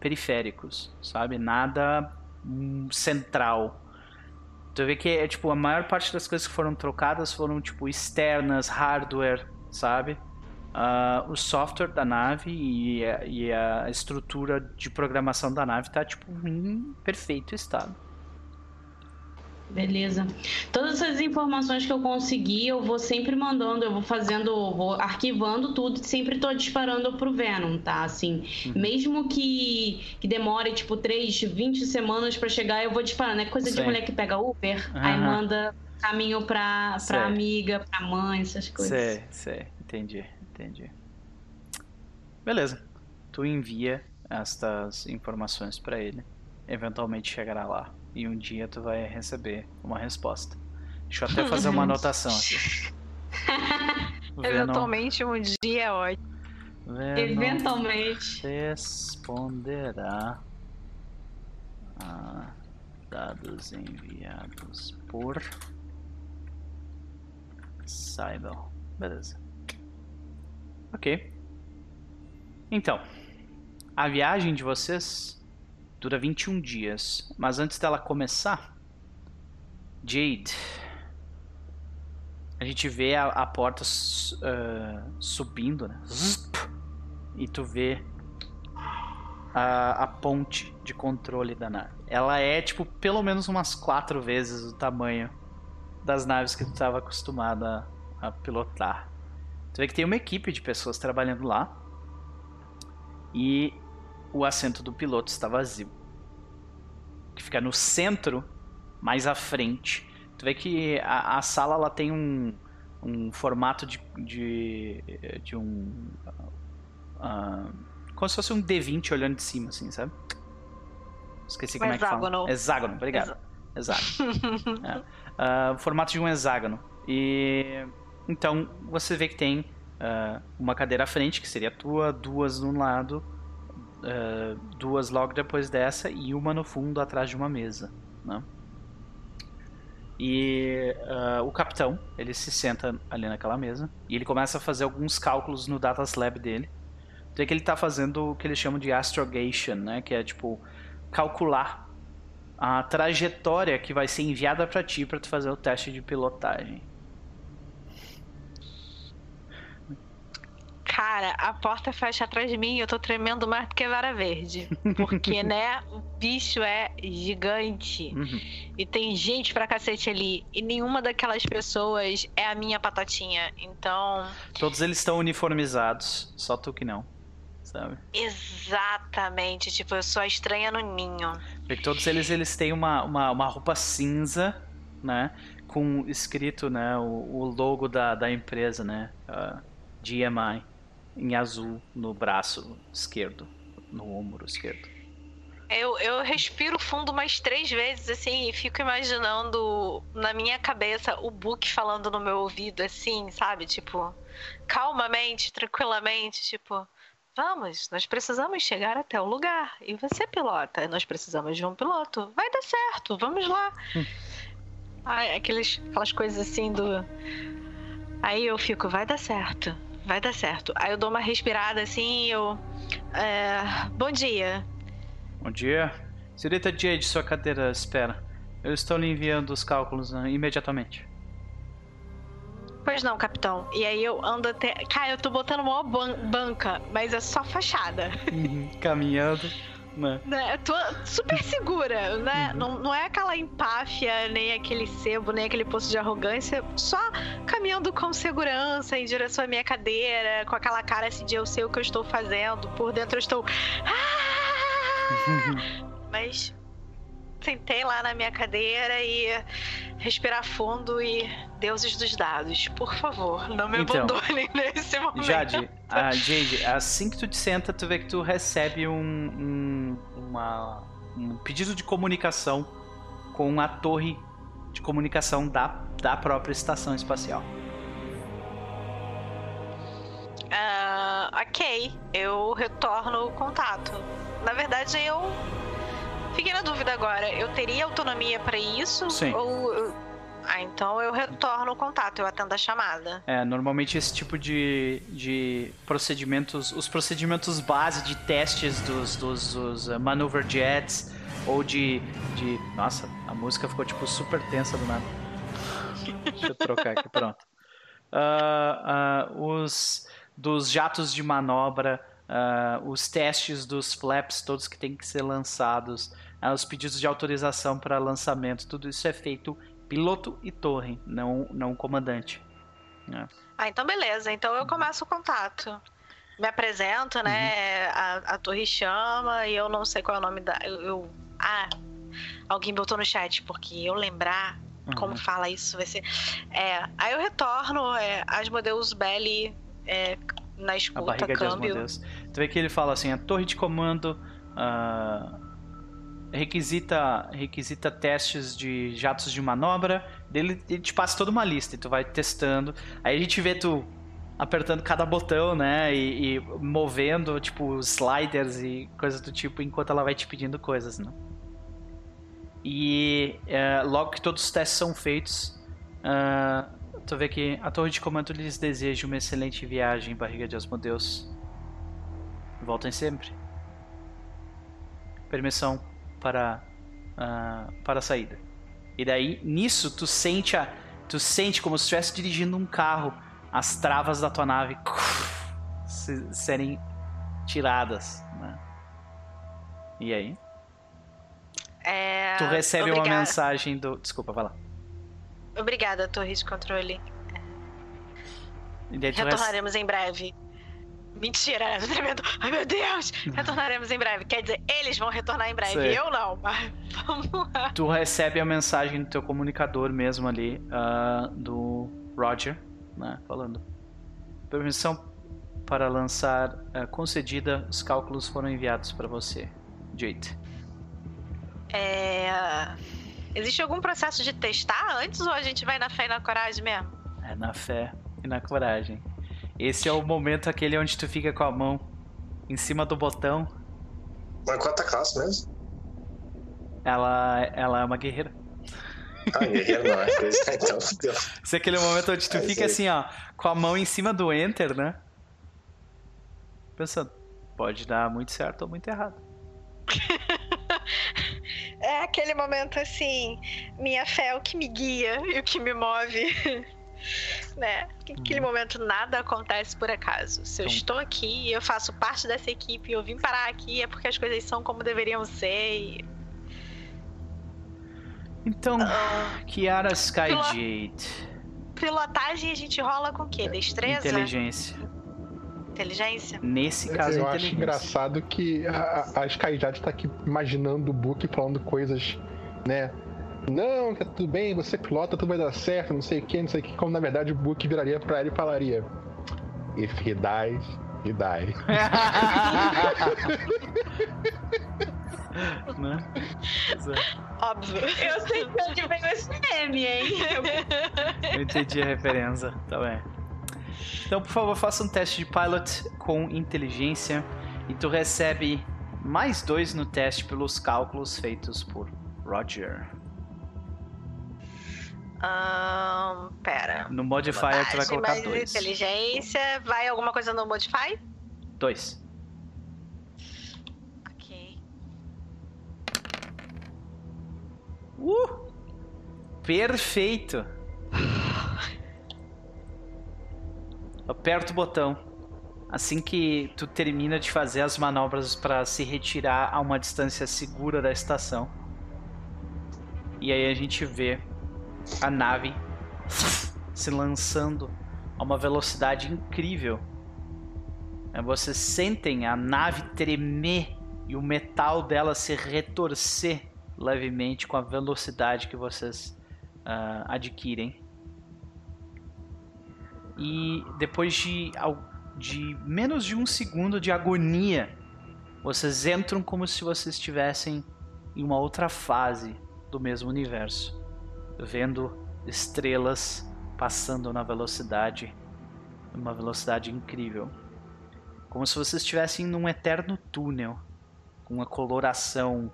periféricos, sabe? Nada hum, central. Tu vê que é tipo a maior parte das coisas que foram trocadas foram tipo externas, hardware, sabe? Ah, o software da nave e a, e a estrutura de programação da nave tá tipo em perfeito estado. Beleza. Todas essas informações que eu conseguir, eu vou sempre mandando, eu vou fazendo, vou arquivando tudo e sempre tô disparando pro Venom, tá? Assim, mesmo que, que demore, tipo, 3, 20 semanas pra chegar, eu vou disparando. É coisa de Sim. mulher que pega Uber, aí Aham. manda caminho pra, Sei. pra amiga, pra mãe, essas coisas. Sei, sei, entendi, entendi. Beleza. Tu envia estas informações pra ele. Eventualmente chegará lá. E um dia tu vai receber uma resposta. Deixa eu até fazer uma anotação aqui. Eventualmente um dia é ótimo. Venom Eventualmente. responderá a dados enviados por Cybel. Beleza. Ok. Então, a viagem de vocês dura 21 dias, mas antes dela começar, Jade, a gente vê a, a porta ah, subindo, né? E tu vê a, a ponte de controle da nave. Ela é, tipo, pelo menos umas quatro vezes o tamanho das naves que tu estava acostumado a pilotar. Tu vê que tem uma equipe de pessoas trabalhando lá. E o assento do piloto está vazio. Que fica no centro, mais à frente. Tu vê que a, a sala ela tem um, um formato de, de, de um. ah, como se fosse um D20 olhando de cima, assim, sabe? Esqueci Um como é que fala. hexágono. Hexágono, obrigado. Exato. É. O formato de um hexágono. E então você vê que tem ah, uma cadeira à frente, que seria a tua, duas no lado, ah, duas logo depois dessa e uma no fundo atrás de uma mesa. Né? E ah, o capitão, ele se senta ali naquela mesa e ele começa a fazer alguns cálculos no Data Lab dele. Então é que ele está fazendo o que eles chamam de astrogation, né? Que é tipo calcular a trajetória que vai ser enviada para ti para tu fazer o teste de pilotagem. Cara, a porta fecha atrás de mim e eu tô tremendo mais do que vara verde. Porque, né, o bicho é gigante. Uhum. E tem gente pra cacete ali. E nenhuma daquelas pessoas é a minha patotinha. Então, Todos eles estão uniformizados, só tu que não, sabe? exatamente. Tipo, eu sou a estranha no ninho. Porque todos eles eles têm uma, uma, uma roupa cinza, né? Com escrito, né? O, o logo da, da empresa, né? ah, GMI, em azul no braço esquerdo, no ombro esquerdo. Eu, eu respiro fundo umas três vezes, assim, e fico imaginando na minha cabeça o Book falando no meu ouvido, assim, sabe? Tipo, calmamente, tranquilamente, tipo, vamos, nós precisamos chegar até o lugar. E você pilota, nós precisamos de um piloto. Vai dar certo, vamos lá. Ai, aqueles, aquelas coisas assim do. Aí eu fico, vai dar certo, vai dar certo. Aí eu dou uma respirada assim e eu. é, bom dia. Bom dia. Senhorita Jade, sua cadeira espera. Eu estou lhe enviando os cálculos né, imediatamente. Pois não, capitão. E aí eu ando até. Cara, eu tô botando uma ban- banca, mas é só fachada. Caminhando, né? Né? Eu tô super segura, né? Não, não é aquela empáfia, nem aquele sebo, nem aquele poço de arrogância. Só caminhando com segurança em direção à minha cadeira, com aquela cara assim de eu sei o que eu estou fazendo. Por dentro eu estou. "Ah!" Mas sentei lá na minha cadeira e respirar fundo e deuses dos dados, por favor, não me Então, abandonem nesse momento. Jade, Jade, assim que tu te senta, tu vê que tu recebe um, um, uma- um pedido de comunicação com a torre de comunicação da, da própria estação espacial. Ah, ok, eu retorno o contato. Na verdade, eu fiquei na dúvida agora. Eu teria autonomia pra isso? Sim. Ou ah, então eu retorno o contato, eu atendo a chamada. É, normalmente esse tipo de, de procedimentos, os procedimentos base de testes dos, dos, dos uh, maneuver jets ou de, de. Nossa, a música ficou tipo super tensa do nada. Deixa eu trocar aqui, pronto. Ah, ah, os dos jatos de manobra, ah, os testes dos flaps, todos que têm que ser lançados, ah, os pedidos de autorização para lançamento, tudo isso é feito piloto e torre, não, não comandante. Ah, então beleza. Então eu começo o contato. Me apresento, né? A, a torre chama e eu não sei qual é o nome da. Eu, eu- ah, alguém botou no chat, porque eu lembrar como Uhum. fala isso vai ser. É, aí eu retorno, é, Asmodeus Belli é, na A escuta, de câmbio. Asmodeus. Tu vê que ele fala assim, a torre de comando ah, requisita, requisita testes de jatos de manobra, dele ele te passa toda uma lista e tu vai testando. Aí a gente vê tu apertando cada botão, né, e, e movendo, tipo, sliders e coisas do tipo, enquanto ela vai te pedindo coisas, né. E eh, logo que todos os testes são feitos, ah, tu vê que a torre de comando lhes deseja uma excelente viagem, barriga de Asmodeus. Voltem sempre. Permissão para ah, para a saída. E daí, nisso, tu sente a, tu sente como se estivesse dirigindo um carro, as travas da tua nave se- serem tiradas, né? E aí? É, Tu recebe uma obrigada- mensagem do. Desculpa, vai lá. Obrigada, torre de controle. Tu rece- Retornaremos em breve. Mentira, tô tremendo. Ai meu Deus! Retornaremos em breve. Quer dizer, eles vão retornar em breve. Sei. Eu não, mas vamos lá. Tu recebe a mensagem no teu comunicador mesmo ali, ah, do Roger, né? Falando. Permissão para lançar ah, concedida, os cálculos foram enviados para você, Jade. É... Existe algum processo de testar antes ou a gente vai na fé e na coragem mesmo? É na fé e na coragem. Esse é o momento aquele onde tu fica com a mão em cima do botão. Mas qual é a tua classe mesmo? Ela, ela é uma guerreira. Ah, guerreiro não, é então fudeu. Esse é aquele momento onde tu É, fica assim, ó, com a mão em cima do enter, né? Pensando, pode dar muito certo ou muito errado. É aquele momento assim, minha fé é o que me guia e o que me move. né? Aquele momento nada acontece por acaso. Se eu Então- estou aqui e eu faço parte dessa equipe e eu vim parar aqui é porque as coisas são como deveriam ser. E... Então, Ah, Kiara Skyjade. pilotagem a gente rola com o quê? Destreza? Inteligência. Inteligência? Nesse caso, eu acho engraçado que a, a Skyjade tá aqui imaginando o Book falando coisas, né? Não, tá tudo bem, você pilota, tudo vai dar certo, não sei o que, não sei o que. Como na verdade o Book viraria pra ela e falaria: If he dies, he dies. né? É. Óbvio. Eu sei de onde veio esse meme, hein? Eu entendi a referência, tá bem. Então, por favor, faça um teste de pilot com inteligência e tu recebe mais dois no teste pelos cálculos feitos por Roger. Ahn, pera. No modifier tu vai colocar mais dois. Inteligência. Vai alguma coisa no Modify? Dois. Ok. Uh! Perfeito! Aperta o botão. Assim que tu termina de fazer as manobras para se retirar a uma distância segura da estação. E aí a gente vê a nave se lançando a uma velocidade incrível. É, Vocês sentem a nave tremer e o metal dela se retorcer levemente com a velocidade que vocês ah, adquirem. E depois de, de menos de um segundo de agonia, vocês entram como se vocês estivessem em uma outra fase do mesmo universo, vendo estrelas passando na velocidade, uma velocidade incrível, como se vocês estivessem num eterno túnel com uma coloração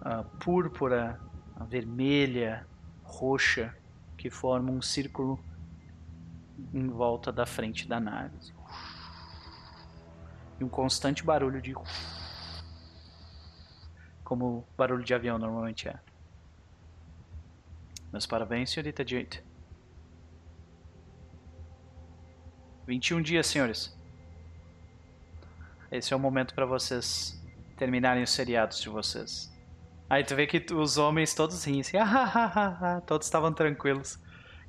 ah, púrpura, vermelha, roxa, que forma um círculo em volta da frente da nave. E um constante barulho de. Como o barulho de avião normalmente é. Meus parabéns, senhorita Jade. 21 dias, senhores. Esse é o momento para vocês terminarem os seriados de vocês. Aí tu vê que os homens todos riem assim, "Ah, ah, ah, ah", todos estavam tranquilos.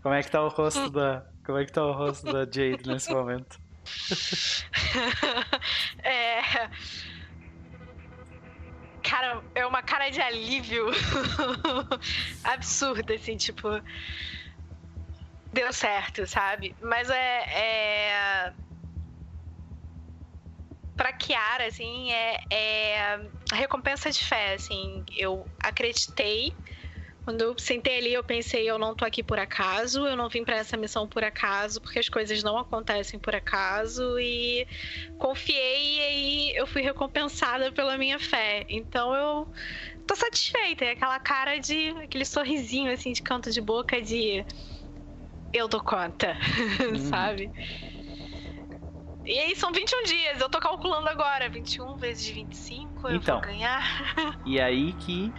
Como é que tá o rosto da, como é que tá o rosto da Jade nesse momento? é. Cara, é uma cara de alívio absurda, assim, tipo. Deu certo, sabe? Mas é. é... Pra Kiara, assim, é, é recompensa de fé, assim. Eu acreditei. Quando eu sentei ali, eu pensei, eu não tô aqui por acaso, eu não vim pra essa missão por acaso, porque as coisas não acontecem por acaso e confiei e aí eu fui recompensada pela minha fé. Então eu tô satisfeita, é aquela cara de aquele sorrisinho assim de canto de boca de eu dou conta, sabe? E aí são 21 dias, eu tô calculando agora, 21 vezes 25, eu Então. vou ganhar. E aí que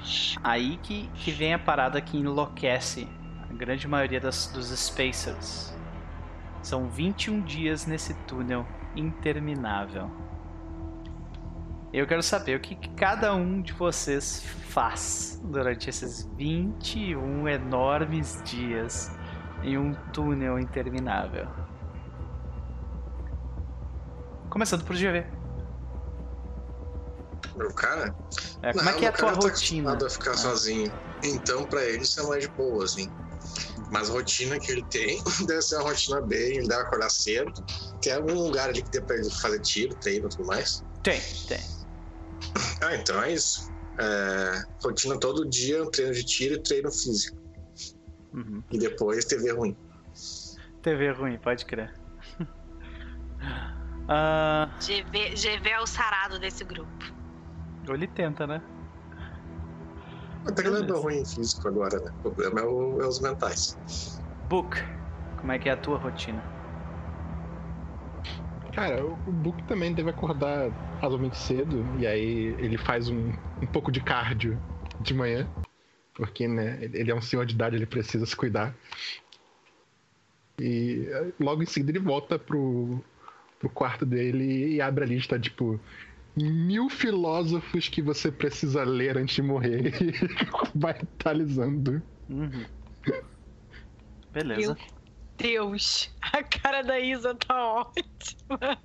aí que, que vem a parada que enlouquece a grande maioria das, dos Spacers. São 21 dias nesse túnel interminável. Eu quero saber o que que cada um de vocês faz durante esses 21 enormes dias em um túnel interminável. Começando por GV. Meu cara? É, como Não, é que é a tua tá rotina? acostumado a ficar Ah. sozinho. Então, pra ele, isso é mais de boa, assim. Mas a rotina que ele tem deve ser uma rotina bem, ele deve acordar cedo. Tem algum lugar ali que dê pra ele fazer tiro, treino e tudo mais. Tem, tem. Ah, então é isso. É, rotina todo dia, um treino de tiro e treino físico. Uhum. E depois TV ruim. TV ruim, pode crer. Ah, GV, GV é o sarado desse grupo. ele tenta, né? Até que ele é ruim em físico agora, né? O problema é, o- é os mentais. Book, como é que é a tua rotina? Cara, o o Book também deve acordar razoavelmente cedo, e aí ele faz um, um pouco de cardio de manhã, porque né, ele é um senhor de idade, ele precisa se cuidar. E eh, logo em seguida ele volta pro, pro quarto dele e abre a lista, tipo, mil filósofos que você precisa ler antes de morrer. E vai atualizando. Uhum. Beleza. Deus, a cara da Isa tá ótima.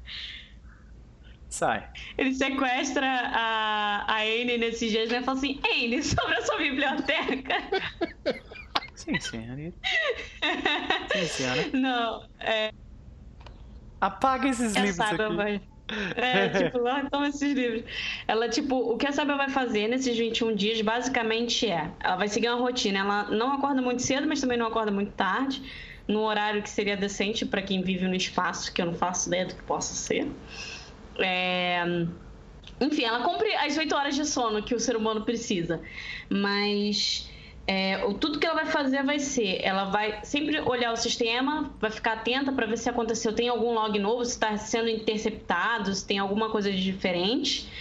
Sai. Ele sequestra a, a Anne nesses dias, né? Fala assim, Anne, sobre a sua biblioteca. Sim, senhorita. Sim, senhora. Não, é, Apaga esses a livros Sábia aqui. vai... É, tipo, lá toma esses livros. Ela, tipo, o que a Sábia vai fazer nesses 21 dias, basicamente é... Ela vai seguir uma rotina. Ela não acorda muito cedo, mas também não acorda muito tarde. No horário que seria decente pra quem vive no espaço, que eu não faço ideia do que possa ser. É... Enfim, ela cumpre as 8 horas de sono que o ser humano precisa. Mas é, tudo que ela vai fazer vai ser: ela vai sempre olhar o sistema, vai ficar atenta para ver se aconteceu, tem algum log novo, se está sendo interceptado, se tem alguma coisa de diferente.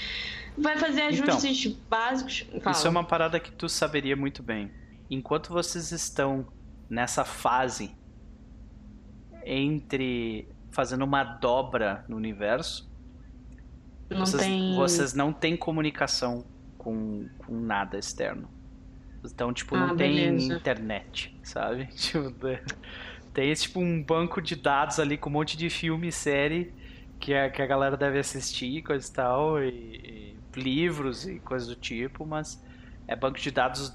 Vai fazer ajustes básicos. Fala. Isso é uma parada que tu saberia muito bem. Enquanto vocês estão nessa fase entre fazendo uma dobra no universo, não vocês, tem. vocês não têm comunicação com, com nada externo. Então, tipo, não Ah, tem beleza. internet, sabe? Tipo, tem tipo um banco de dados ali com um monte de filme e série que a, que a galera deve assistir, coisa e tal, e, e livros e coisas do tipo, mas é banco de dados.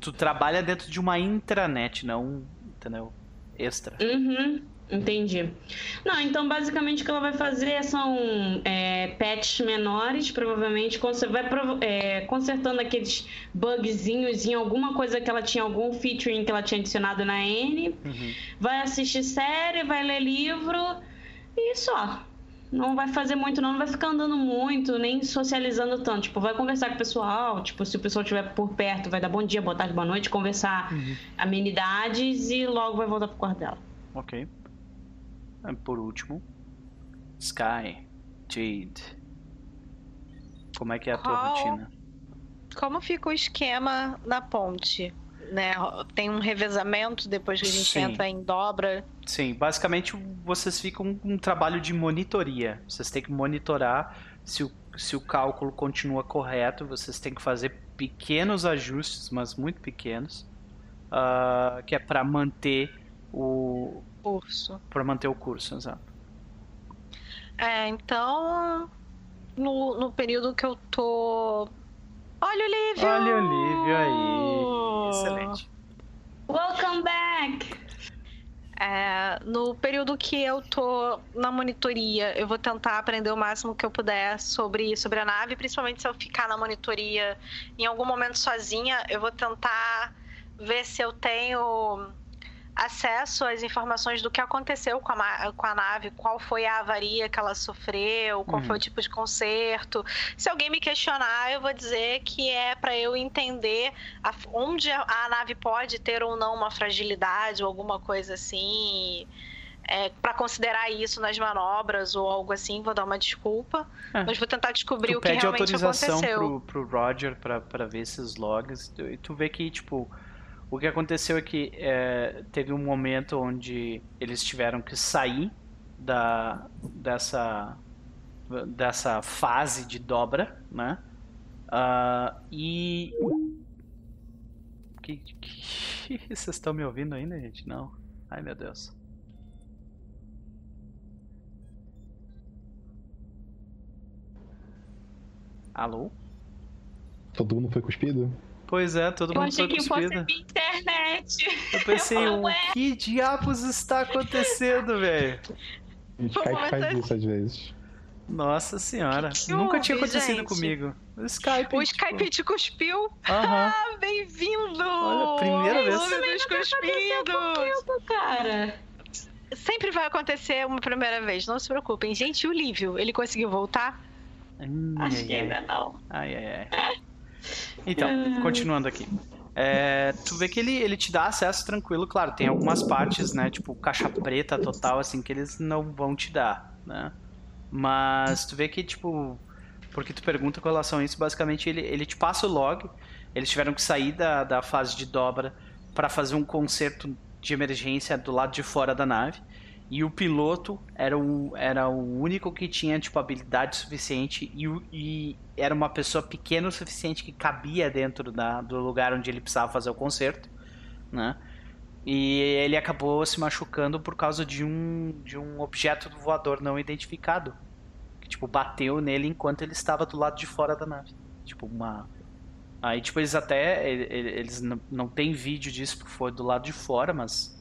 Tu trabalha dentro de uma intranet, não, entendeu? Extra. Uhum, entendi. Não, então basicamente o que ela vai fazer são é, patches menores, provavelmente. Você vai é, consertando aqueles bugzinhos em alguma coisa que ela tinha, algum featuring que ela tinha adicionado na N. Uhum. Vai assistir série, vai ler livro e só. Não vai fazer muito, não, não vai ficar andando muito, nem socializando tanto. Tipo, vai conversar com o pessoal, tipo, se o pessoal estiver por perto, vai dar bom dia, boa tarde, boa noite, conversar Uhum. amenidades e logo vai voltar pro quarto dela. Ok. Por último, Sky, Jade. Como é que é a tua Qual? rotina? Como fica o esquema na ponte? Né? Tem um revezamento depois que a gente Sim. entra em dobra. Sim, basicamente vocês ficam com um trabalho de monitoria. Vocês têm que monitorar se o, se o cálculo continua correto. Vocês têm que fazer pequenos ajustes, mas muito pequenos, ah, que é para manter o Curso. para manter o curso, exato. É, então. No, no período que eu tô. Olha o Lívio! Olha o Lívio aí, excelente. Welcome back! É, no período que eu tô na monitoria, eu vou tentar aprender o máximo que eu puder sobre, sobre a nave, principalmente se eu ficar na monitoria em algum momento sozinha, eu vou tentar ver se eu tenho acesso às informações do que aconteceu com a, com a nave, qual foi a avaria que ela sofreu, qual Uhum. foi o tipo de conserto. Se alguém me questionar, eu vou dizer que é para eu entender a- onde a, nave pode ter ou não uma fragilidade ou alguma coisa assim. para considerar isso nas manobras ou algo assim, vou dar uma desculpa. É. Mas vou tentar descobrir o que pede realmente autorização aconteceu. pro, pro Roger pra ver esses logs e tu vê que, tipo, o que aconteceu é que é, teve um momento onde eles tiveram que sair da, dessa, dessa fase de dobra, né? Ah, e... Que, que... Vocês estão me ouvindo ainda, gente? Não. Ai, meu Deus. Alô? Todo mundo foi cuspido? Pois é, todo Eu mundo achei foi que fosse cuspido. minha internet. Eu pensei, Eu o falei, que diabos está acontecendo, velho? O Skype momento faz é- isso às vezes. Nossa senhora, Que que nunca tinha houve, acontecido gente? comigo. O Skype. O tipo, Skype te cuspiu? Aham. Ah, bem-vindo! Olha, primeira vez. Clube dos cuspidos! Pô, cara. sempre vai acontecer uma primeira vez, não se preocupem. Gente, e o Lívio, ele conseguiu voltar? Hum, Acho ai, que ai. ainda não. Ai, ai, ai. Então, continuando aqui. É, tu vê que ele, ele te dá acesso tranquilo, claro, tem algumas partes, né, tipo caixa preta total, assim, que eles não vão te dar, né? Mas tu vê que, tipo, porque tu pergunta com relação a isso, basicamente ele, ele te passa o log, eles tiveram que sair da, da fase de dobra para fazer um conserto de emergência do lado de fora da nave. E o piloto era o, era o único que tinha, tipo, habilidade suficiente e, e era uma pessoa pequena o suficiente que cabia dentro da, do lugar onde ele precisava fazer o concerto, né? E ele acabou se machucando por causa de um, de um objeto voador não identificado. Que, tipo, bateu nele enquanto ele estava do lado de fora da nave. Tipo, uma... Aí, tipo, eles até... ele- ele- Eles não, não tem vídeo disso porque foi do lado de fora, mas...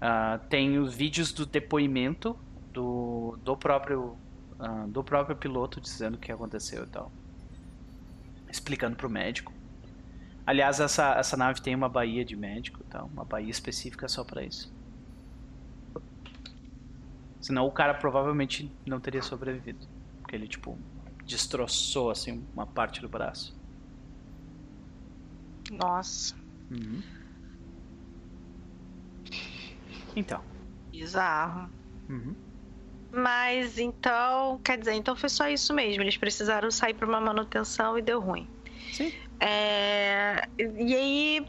ah, tem os vídeos do depoimento do, do próprio ah, do próprio piloto dizendo o que aconteceu e tal. Explicando pro médico. Aliás, essa, essa nave tem uma baía de médico tal, uma baía específica só pra isso. Senão o cara provavelmente não teria sobrevivido. Porque ele, tipo, destroçou, assim, uma parte do braço. Nossa, Uhum. Então. bizarro. Uhum. Mas então, quer dizer, então foi só isso mesmo. Eles precisaram sair para uma manutenção e deu ruim. Sim. É, E aí,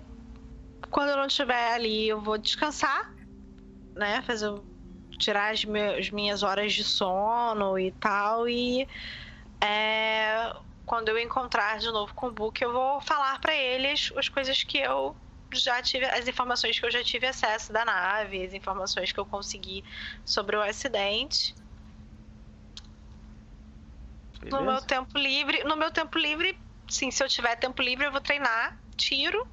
quando eu não estiver ali, eu vou descansar, né? Fazer tirar as, me- as minhas horas de sono e tal. E é, quando eu encontrar de novo com o Book, eu vou falar para eles as coisas que eu já tive, as informações que eu já tive acesso da nave, as informações que eu consegui sobre o acidente. No meu Beleza? tempo livre, no meu tempo livre, sim, se eu tiver tempo livre, eu vou treinar tiro.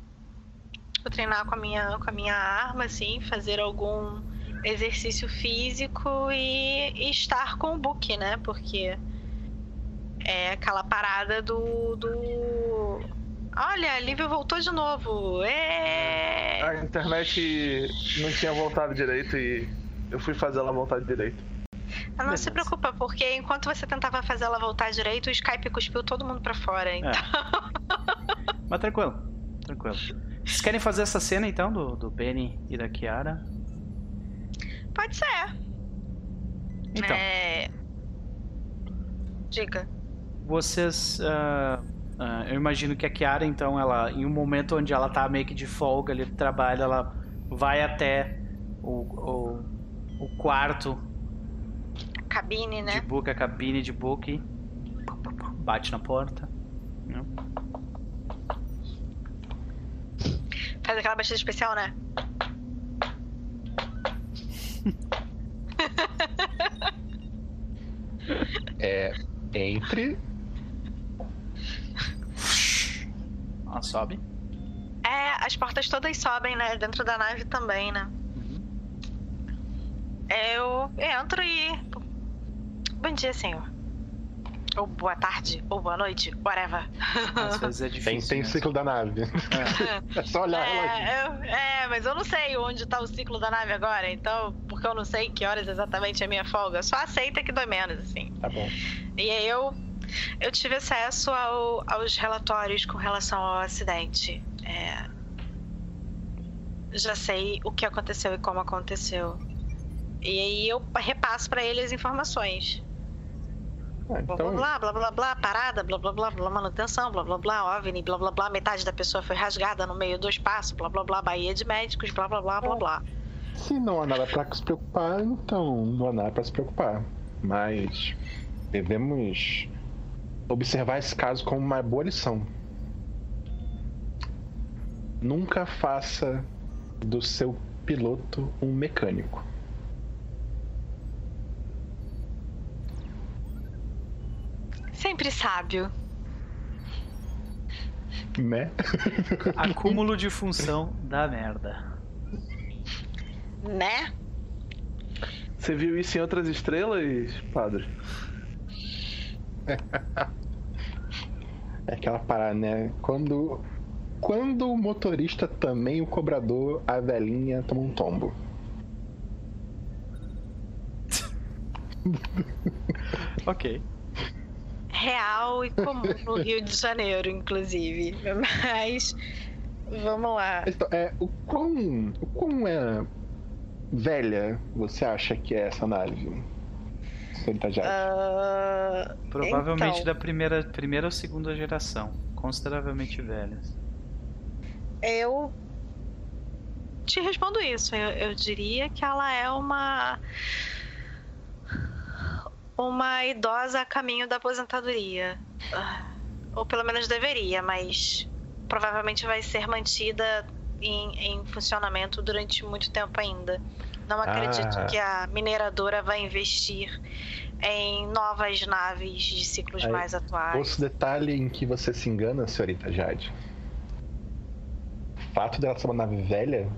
Vou treinar com a minha, com a minha arma, assim, fazer algum exercício físico e, e estar com o book, né? Porque é aquela parada do. do... Olha, a Lívia voltou de novo. É... A internet não tinha voltado direito e eu fui fazer ela voltar direito. Ah, Não se Beleza. preocupa, porque enquanto você tentava fazer ela voltar direito, o Skype cuspiu todo mundo pra fora. Então... Mas tranquilo, tranquilo. Vocês querem fazer essa cena então do, do Benny e da Kiara? Pode ser. Então, É... Diga. vocês. ah, ah, eu imagino que a Kiara, então, ela, em um momento onde ela tá meio que de folga ali do trabalho, ela vai até o, o, o quarto Cabine, de né? book, a cabine de book, bate na porta. né? Faz aquela batida especial, né? É, entre. Sobe. É, as portas todas sobem, né? Dentro da nave também, né? Eu entro e. Bom dia, senhor. Ou boa tarde, ou boa noite, whatever. Às vezes é Tem, difícil. tem mesmo. ciclo da nave. É. É só olhar. É, eu- é, mas eu não sei onde tá o ciclo da nave agora, então, porque eu não sei que horas exatamente é a minha folga. Só aceita que dói menos, assim. Tá bom. E aí eu, eu tive acesso ao- aos relatórios com relação ao acidente. É, já sei o que aconteceu e como aconteceu. E aí eu repasso pra ele as informações. Ah, Blá, então, blá, blá, blá, blá, parada, blá, blá, blá, blá, manutenção, blá, blá, blá, OVNI, blá, blá, blá, metade da pessoa foi rasgada no meio do espaço, blá, blá, blá, Baía de médicos, blá, blá, blá, blá, blá. se não há nada pra se preocupar, então não há nada pra se preocupar. Mas devemos observar esse caso como uma boa lição. Nunca faça do seu piloto um mecânico. Sempre sábio. Né? Acúmulo de função da merda. Né? Você viu isso em outras estrelas, padre? É aquela parada, né? Quando, quando o motorista também, o cobrador, a velhinha toma um tombo. Ok. Real e comum no Rio de Janeiro, inclusive. Mas. Vamos lá. Então, é, o quão, o quão é velha você acha que é essa nave? Ah, Provavelmente então, da primeira, primeira ou segunda geração. Consideravelmente velhas. Eu te respondo isso. Eu, eu diria que ela é uma. Uma idosa a caminho da aposentadoria. Ah, Ou pelo menos deveria, mas provavelmente vai ser mantida em, em funcionamento durante muito tempo ainda. Não acredito Ah. que a mineradora vai investir em novas naves de ciclos Aí, mais atuais. Outro detalhe em que você se engana, senhorita Jade. O fato dela ser uma nave velha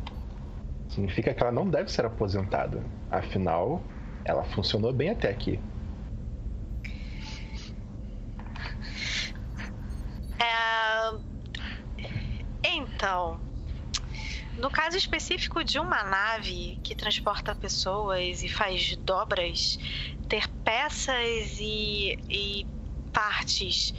significa que ela não deve ser aposentada. Afinal, ela funcionou bem até aqui. É, Então, no caso específico de uma nave que transporta pessoas e faz dobras, ter peças e, e partes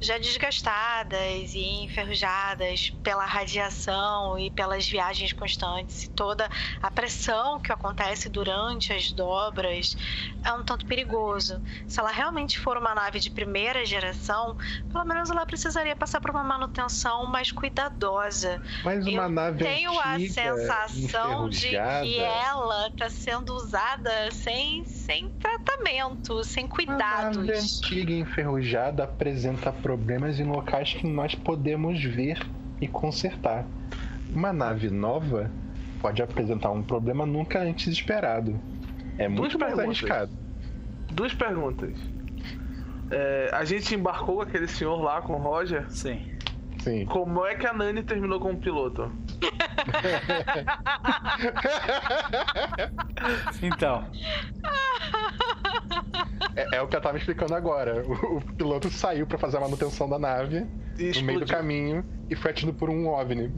já desgastadas e enferrujadas pela radiação e pelas viagens constantes e toda a pressão que acontece durante as dobras é um tanto perigoso. Se ela realmente for uma nave de primeira geração, pelo menos ela precisaria passar por uma manutenção mais cuidadosa. Mas uma Eu nave tenho a antiga, sensação de que ela está sendo usada sem, sem tratamento, sem Uma nave cuidados. antiga enferrujada apresenta problemas em locais que nós podemos ver e consertar. Uma nave nova pode apresentar um problema nunca antes esperado. É muito mais perguntas. arriscado. Duas perguntas. É, a gente embarcou aquele senhor lá, com o Roger. Sim. Sim. Como é que a Nani terminou como piloto? Então, É, é o que eu tava explicando agora. O, o piloto saiu pra fazer a manutenção da nave E no meio do explodiu. caminho e foi atingido por um OVNI.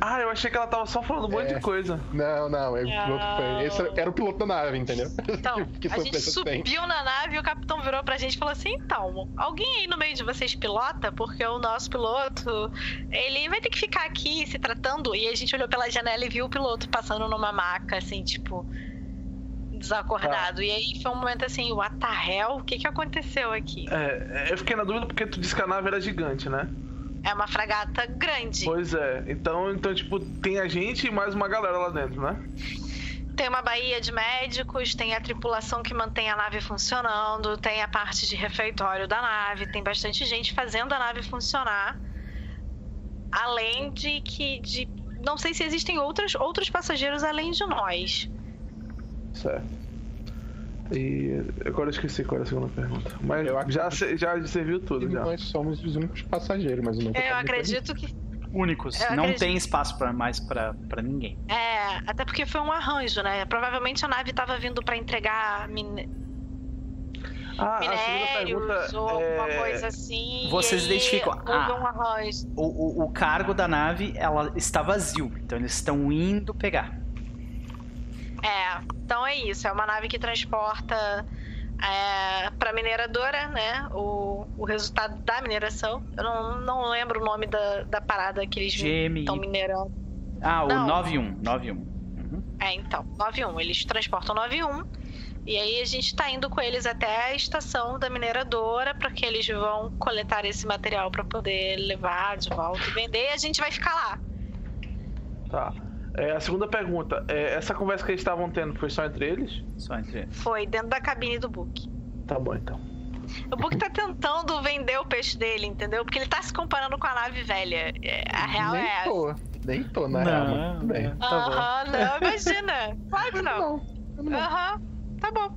Ah, eu achei que ela tava só falando um monte É. de coisa. Não, não, é o piloto foi. Esse era, era o piloto da nave, entendeu? Então, que a gente surpresa tem. subiu na nave e o capitão virou pra gente e falou assim: então, alguém aí no meio de vocês pilota? Porque o nosso piloto, ele vai ter que ficar aqui se tratando. E a gente olhou pela janela e viu o piloto passando numa maca, assim, tipo, desacordado. E aí foi um momento assim: what the hell? O que que aconteceu aqui? É, eu fiquei na dúvida porque tu disse que a nave era gigante, né? É uma fragata grande. Pois é. Então, então, tipo, tem a gente e mais uma galera lá dentro, né? Tem uma baía de médicos, tem a tripulação que mantém a nave funcionando, tem a parte de refeitório da nave, tem bastante gente fazendo a nave funcionar. Além de que. De, não sei se existem outras, outros passageiros além de nós. Certo. E agora eu esqueci qual era a segunda pergunta. Mas já, já serviu tudo, já. nós somos os únicos passageiros, mas eu nunca Eu acredito que. únicos. Eu Não acredito. tem espaço pra mais pra, pra ninguém. É, até porque foi um arranjo, né? Provavelmente a nave estava vindo para entregar mine- Ah, a segunda minérios pergunta ou alguma é... coisa assim. Vocês identificam- Houve Ah. um arranjo. O, o, o cargo da nave, ela está vazio. Então eles estão indo pegar. É, então é isso. É uma nave que transporta é, para mineradora, né? O, o resultado da mineração. Eu não, não lembro o nome da, da parada que eles estão minerando. Ah, o Não. 91. 91. Uhum. É, então, 91. Eles transportam 91. E aí a gente tá indo com eles até a estação da mineradora para que eles vão coletar esse material para poder levar de volta e vender. E a gente vai ficar lá. Tá. É, a segunda pergunta. É, essa conversa que eles estavam tendo foi só entre eles? Só entre eles. Foi dentro da cabine do Book. Tá bom, então. O Book tá tentando vender o peixe dele, entendeu? Porque ele tá se comparando com a nave velha. É, A real nem é essa. tô, nem tô, na real, tudo bem. Tá. Aham, não, imagina. Claro que não. Não, não- Aham, tá bom.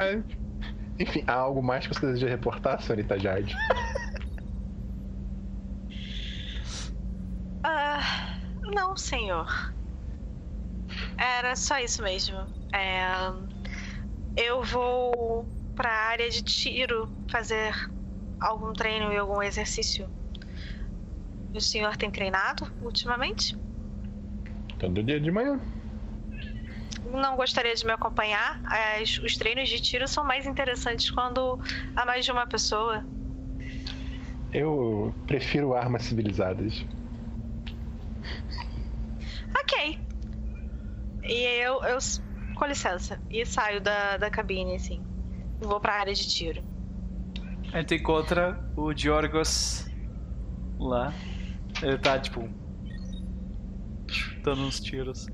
é. Enfim, há algo mais que você deseja reportar, senhorita Jade? Ah, não, senhor. Era só isso mesmo. É, eu vou pra área de tiro fazer algum treino e algum exercício. O senhor tem treinado ultimamente? Todo dia de manhã. não gostaria de me acompanhar. As- os treinos de tiro são mais interessantes quando há mais de uma pessoa. Eu prefiro armas civilizadas. Ok. E eu, eu. Com licença. E saio da, da cabine, assim. Vou pra área de tiro. Aí tu encontra o Diorgos lá. Ele tá tipo. dando uns tiros.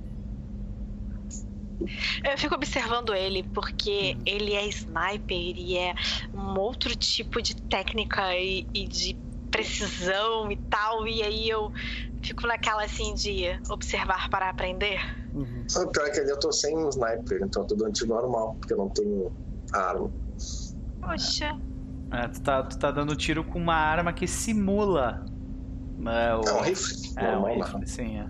Eu fico observando ele porque ele é sniper e é um outro tipo de técnica e, e de precisão e tal. E aí eu fico naquela assim de observar para aprender. Sabe, o pior é que ali eu tô sem um sniper, então eu tô dando tiro normal, porque eu não tenho arma. Poxa. É, tu, tá, tu tá dando tiro com uma arma que simula. É, o... É um rifle. É, um normal, né? rifle, sim, é.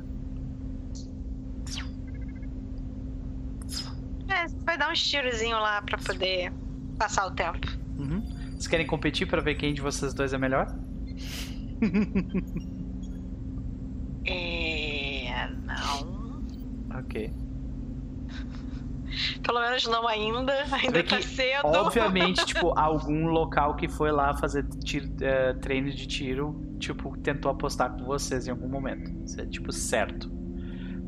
É, vai dar uns tirozinhos lá pra poder passar o tempo. Uhum. Vocês querem competir pra ver quem de vocês dois é melhor? É. Não. ok. Pelo menos não ainda. Ainda Vê tá que, cedo. Obviamente, tipo, algum local que foi lá fazer tiro- é, treino de tiro, tipo, tentou apostar com vocês em algum momento. Isso é, tipo, certo.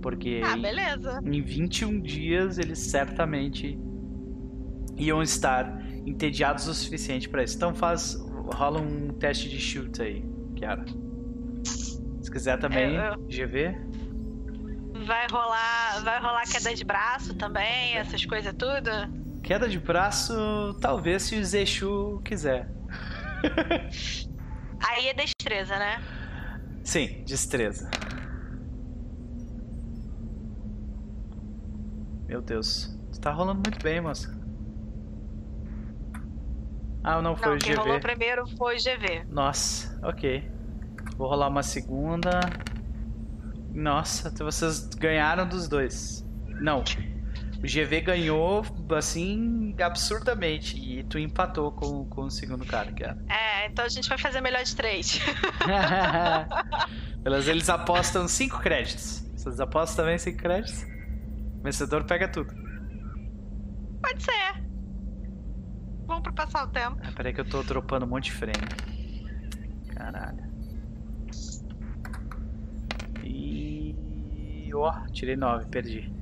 Porque Ah, beleza. em 21 dias eles certamente iam estar entediados o suficiente pra isso. Então faz. Rola um teste de shoot aí, Kiara. Se quiser também, É, eu- GV. Vai rolar, vai rolar queda de braço também, essas coisas tudo. Queda de braço, talvez se o Zexu quiser. Aí é destreza, né? Sim, destreza. Meu Deus. Tu tá rolando muito bem, moça. Ah, não, foi não, o quem rolou primeiro foi o GV. Nossa, ok. Vou rolar uma segunda. Nossa, vocês ganharam dos dois. Não. O GV ganhou, assim, absurdamente. E tu empatou com, com o segundo cara, que era. É, então a gente vai fazer melhor de três. Elas, eles apostam 5 créditos. Vocês apostam também 5 créditos? O vencedor pega tudo. Pode ser. Vamos pra passar o tempo. Ah, peraí que eu tô dropando um monte de frame. Caralho. E. Ó, tirei 9, perdi.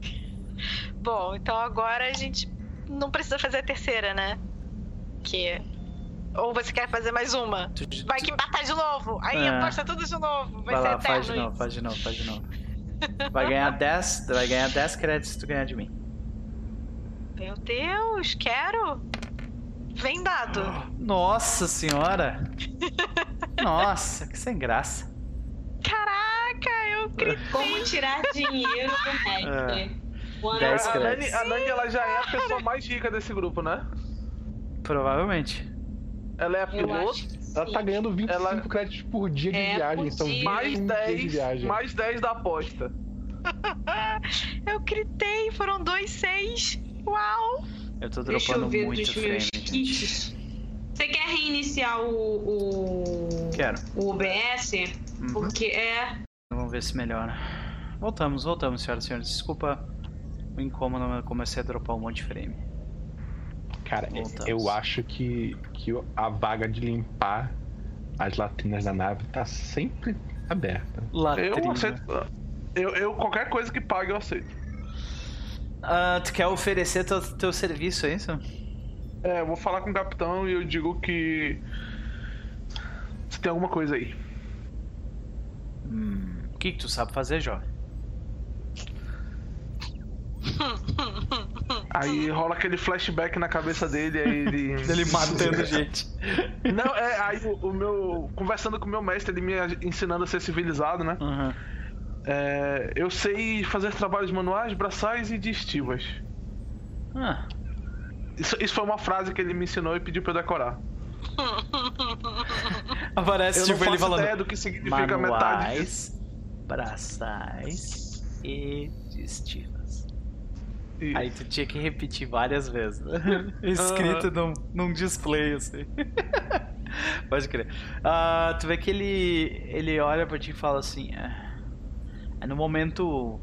Bom, então agora a gente não precisa fazer a terceira, né? Que. Ou você quer fazer mais uma? Tu- tu- Vai que empatar de novo. Aí É. aposta tudo de novo. Vai, Vai ser lá, eterno faz de novo, faz de novo, faz de novo. Vai ganhar 10, vai ganhar 10 créditos se tu ganhar de mim. Meu Deus, quero. Vem dado. Nossa senhora! Nossa, que sem graça. Caraca, eu gritei. Como tirar dinheiro do mestre? Dez hour. A Nani, a Nani, ela já é a pessoa mais rica desse grupo, né? Provavelmente. Ela é a piloto. Ela tá ganhando 25 Ela- créditos por dia de É, viagem. por São dia. 21 Mais dias de 10, viagem. mais 10 da aposta. Eu gritei, foram dois seis. Uau! Eu tô Deixa eu dropando ver muito dos frame, meus gente. kits. Você quer reiniciar o, o, Quero. o OBS? Uhum. Porque é. Vamos ver se melhora. Voltamos, voltamos, senhoras e senhores. Desculpa o incômodo, eu comecei a dropar um monte de frame. Cara, Voltamos. eu acho que, que a vaga de limpar as latrinas da nave tá sempre aberta. Latrina. Eu aceito. Eu, eu, qualquer coisa que pague, eu aceito. Ah, tu quer oferecer teu, teu serviço, é isso? É, eu vou falar com o capitão e eu digo que. Se tem alguma coisa aí. Hum, o que, que tu sabe fazer, jovem? Aí rola aquele flashback na cabeça dele, aí ele. Ele matando gente. Não, é, aí o, o meu. Conversando com o meu mestre, ele me ensinando a ser civilizado, né? Uhum. É, eu sei fazer trabalhos manuais, braçais e de estivas. Ah, Isso, isso foi uma frase que ele me ensinou e pediu pra eu decorar. aparece Eu não tipo ele faço falando ideia do que significa metade manuais, braçais e distivas. Isso. Aí tu tinha que repetir várias vezes. né? Escrito num, num display, assim. Pode crer. Ah, tu vê que ele, ele olha pra ti e fala assim: é no momento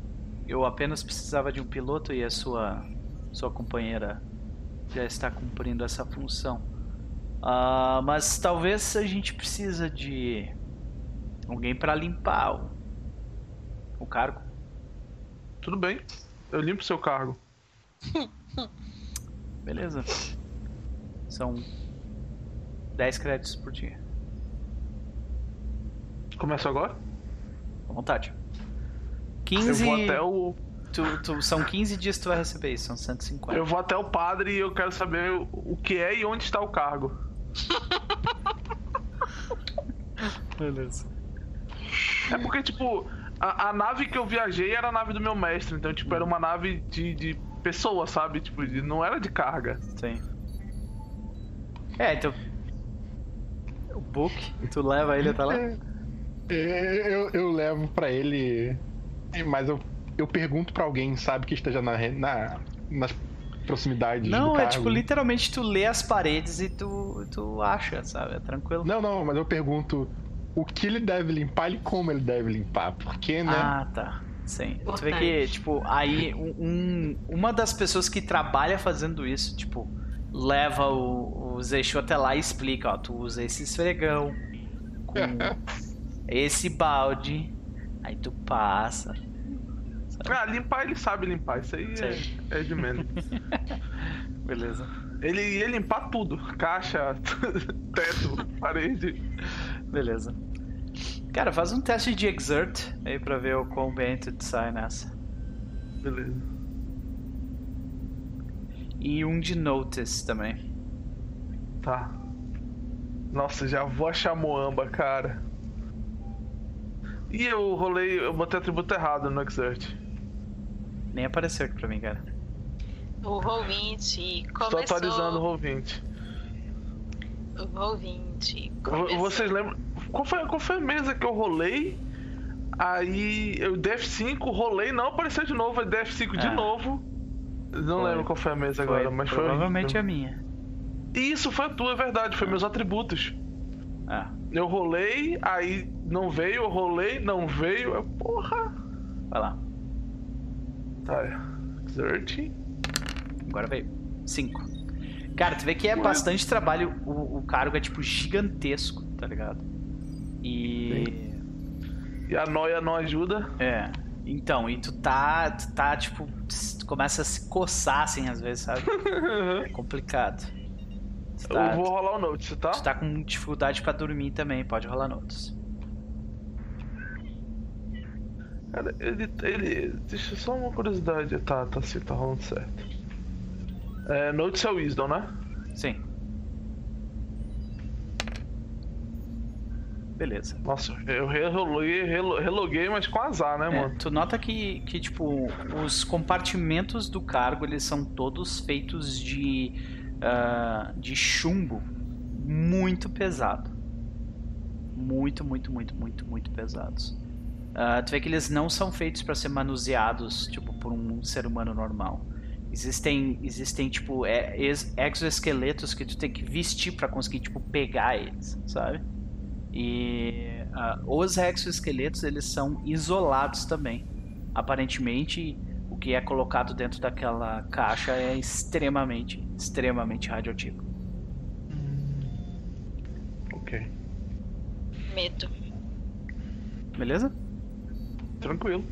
eu apenas precisava de um piloto e a sua sua companheira já está cumprindo essa função. Ah, mas talvez a gente precisa de alguém para limpar o, o cargo. Tudo bem. Eu limpo seu cargo. Beleza. São 10 créditos por dia. Começa agora? À vontade. Eu 15. vou até o. tu- tu- são 15 dias que tu vai receber isso, são 150. Eu vou até o padre e eu quero saber o- o que é e onde está o cargo. Beleza. É porque, tipo, a, a nave que eu viajei era a nave do meu mestre, então, tipo, era uma nave de, de pessoa, sabe? Tipo, de- não era de carga. Sim. É, então. O book, tu leva ele até lá? É, Eu, eu levo pra ele, mas eu, eu pergunto pra alguém, sabe, que esteja na, na, nas proximidades do Não, é cargo. tipo, literalmente tu lê as paredes e tu, tu acha, sabe? É tranquilo. Não, não, mas eu pergunto o que ele deve limpar e como ele deve limpar. Porque, né? Ah, tá. Sim. Tu vê que, Importante. tipo, aí um, um- uma das pessoas que trabalha fazendo isso, tipo, leva o, o Zeixo até lá e explica, ó, tu usa esse esfregão com esse balde, aí tu passa. Ah, limpar ele sabe limpar, isso aí é, é de menos. Beleza. Ele ia limpar tudo: caixa, teto, parede. Beleza. Cara, faz um teste de exert aí pra ver o quão bem tu sai nessa. Beleza. E um de notice também. Tá. Nossa, já vou achar Moamba, cara. E eu rolei, eu botei atributo errado no Exert. Nem apareceu aqui pra mim, cara. O Roll20 Estou começou. atualizando o Roll20. O Roll20 Vo- começou. Vocês lembram? Qual foi, qual foi a mesa que eu rolei? Aí eu DF5, rolei, não apareceu de novo, aí DF5 de Ah. novo. Não Foi. lembro qual foi a mesa agora, mas foi. provavelmente a minha. Isso, foi a tua, é verdade, foi meus atributos. Ah, Eu rolei, aí não veio, eu rolei, não veio. Eu, porra! vai lá. Tá, Exert. Agora veio. Cinco. Cara, tu vê que é bastante trabalho. O, o cargo é tipo gigantesco, tá ligado? E. E a noia não ajuda. É. Então, e tu tá. Tu tá, tipo. Tu começa a se coçar assim às vezes, sabe? É complicado. Tá, eu vou rolar o note, tá? tu tá com dificuldade pra dormir também, pode rolar notes. Cara, ele, ele. Deixa só uma curiosidade. Tá, tá sim, tá rolando certo. É, notes é Wisdom, né? Sim. Beleza. Nossa, eu reloguei, relo- reloguei, mas com azar, né, É, mano? tu nota que, que, tipo, os compartimentos do cargo, eles são todos feitos de, ah, de chumbo muito pesado. Muito, muito, muito, muito, muito pesados. Ah, tu vê que eles não são feitos para ser manuseados, tipo, por um ser humano normal. Existem, existem tipo, é, ex- exoesqueletos que tu tem que vestir para conseguir, tipo, pegar eles, sabe? E ah, os exoesqueletos eles são isolados também. Aparentemente, o que é colocado dentro daquela caixa é extremamente, extremamente radioativo. Ok. Medo. Beleza? Tranquilo.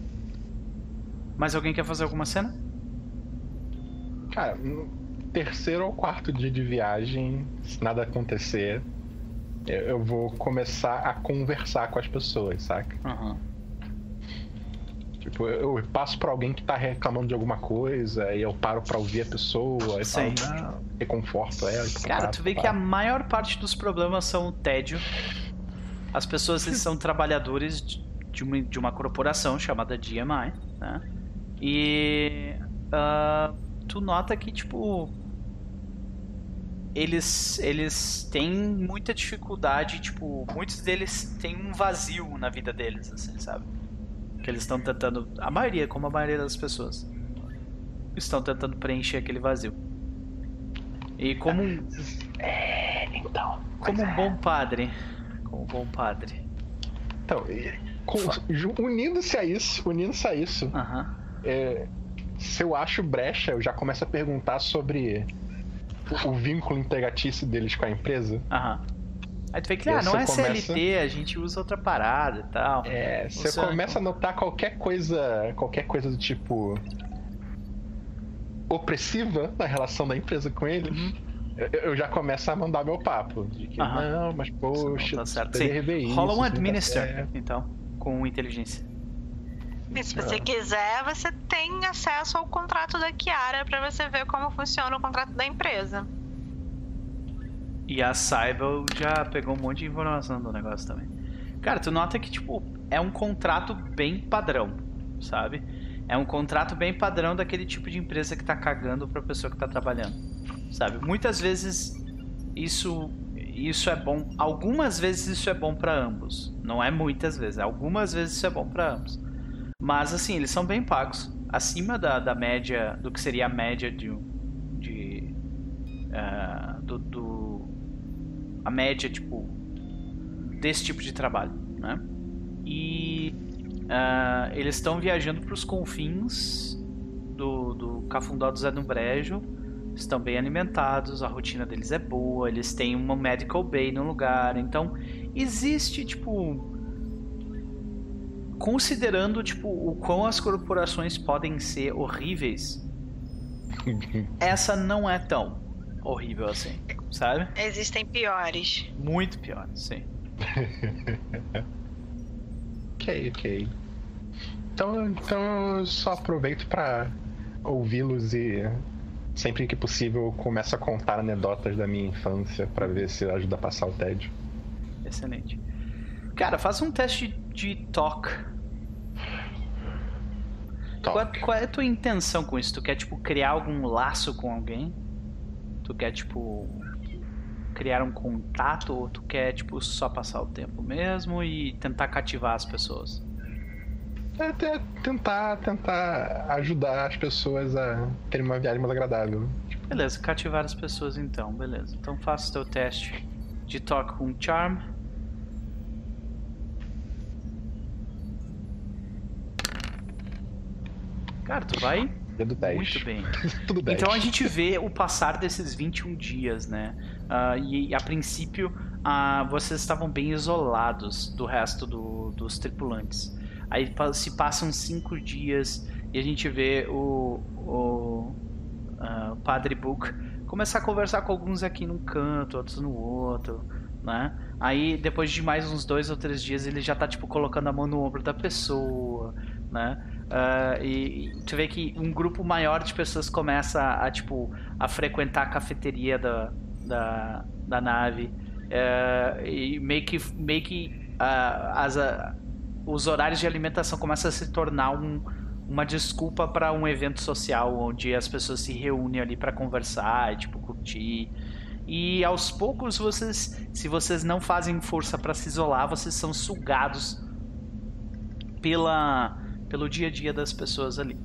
Mais alguém quer fazer alguma cena? Cara, no terceiro ou quarto dia de viagem, se nada acontecer, eu, eu vou começar a conversar com as pessoas, saca? Aham. Tipo, eu, eu passo pra alguém que tá reclamando de alguma coisa, e eu paro pra ouvir a pessoa, e Sim. falo, não, reconforto ela. Cara, papo, tu vê que a maior parte dos problemas são o tédio. As pessoas são trabalhadores de uma, de uma corporação chamada GMI, né? E ah, tu nota que, tipo, eles, eles têm muita dificuldade, tipo, muitos deles têm um vazio na vida deles, assim, sabe? Que eles estão tentando, a maioria, como a maioria das pessoas, estão tentando preencher aquele vazio. E como um, Então, como um bom padre. Como um bom padre. então unindo-se a isso, unindo-se a isso, é, se eu acho brecha, eu já começo a perguntar sobre o, o vínculo empregatício deles com a empresa. Aham. Aí tu vê que, ah, não é começa- CLT, a gente usa outra parada e tal. É, você Você- começa a notar qualquer coisa, qualquer coisa do tipo opressiva na relação da empresa com eles. Eu, eu já começo a mandar meu papo. De que, Uhum. Não, mas poxa, Não tá certo. Sim. isso, Rola um não tá administer, certo. então, com inteligência. E se você quiser, você tem acesso ao contrato da Kiara pra você ver como funciona o contrato da empresa. E a Cyber já pegou um monte de informação do negócio também. Cara, tu nota que, tipo, é um contrato bem padrão, sabe? É um contrato bem padrão daquele tipo de empresa que tá cagando pra pessoa que tá trabalhando, sabe? Muitas vezes isso isso é bom, algumas vezes isso é bom pra ambos. Não é muitas vezes, algumas vezes isso é bom pra ambos. Mas assim, eles são bem pagos, acima da, da média, do que seria a média de de ah, do, do- a média tipo desse tipo de trabalho, né? E ah, eles estão viajando para os confins do, do Cafundó do Zé do Brejo, estão bem alimentados, a rotina deles é boa, eles têm uma medical bay no lugar, então existe tipo considerando tipo o quão as corporações podem ser horríveis, essa não é tão horrível assim, sabe? Existem piores. Muito pior, sim. Ok, ok. Então, então eu só aproveito pra ouvi-los e sempre que possível eu começo a contar anedotas da minha infância pra ver se ajuda a passar o tédio. Excelente. Cara, faça um teste de talk. Qual, é- Talk. qual é a tua intenção com isso? Tu quer, tipo, criar algum laço com alguém? Tu quer, tipo, criar um contato? Ou tu quer, tipo, só passar o tempo mesmo e tentar cativar as pessoas? É até tentar, tentar ajudar as pessoas a terem uma viagem mais agradável. Beleza, cativar as pessoas então, beleza. Então faça o teu teste de talk com charm. Cara, tu vai Dedo 10. muito bem. Tudo 10. Então a gente vê o passar desses 21 dias, né? Ah, e a princípio ah, vocês estavam bem isolados do resto do- dos tripulantes. Aí se passam cinco dias e a gente vê o, o ah, Padre Book começar a conversar com alguns aqui num canto, outros no outro, né? Aí depois de mais uns dois ou três dias ele já tá tipo colocando a mão no ombro da pessoa, né? Ah, e, tu vê que um grupo maior de pessoas começa a, tipo a frequentar a cafeteria da, da, da nave. Eh, e meio que meio que ah, as, os horários de alimentação começam a se tornar um, uma desculpa para um evento social onde as pessoas se reúnem ali para conversar e tipo curtir. E aos poucos vocês se vocês não fazem força para se isolar vocês são sugados pela pelo dia a dia das pessoas ali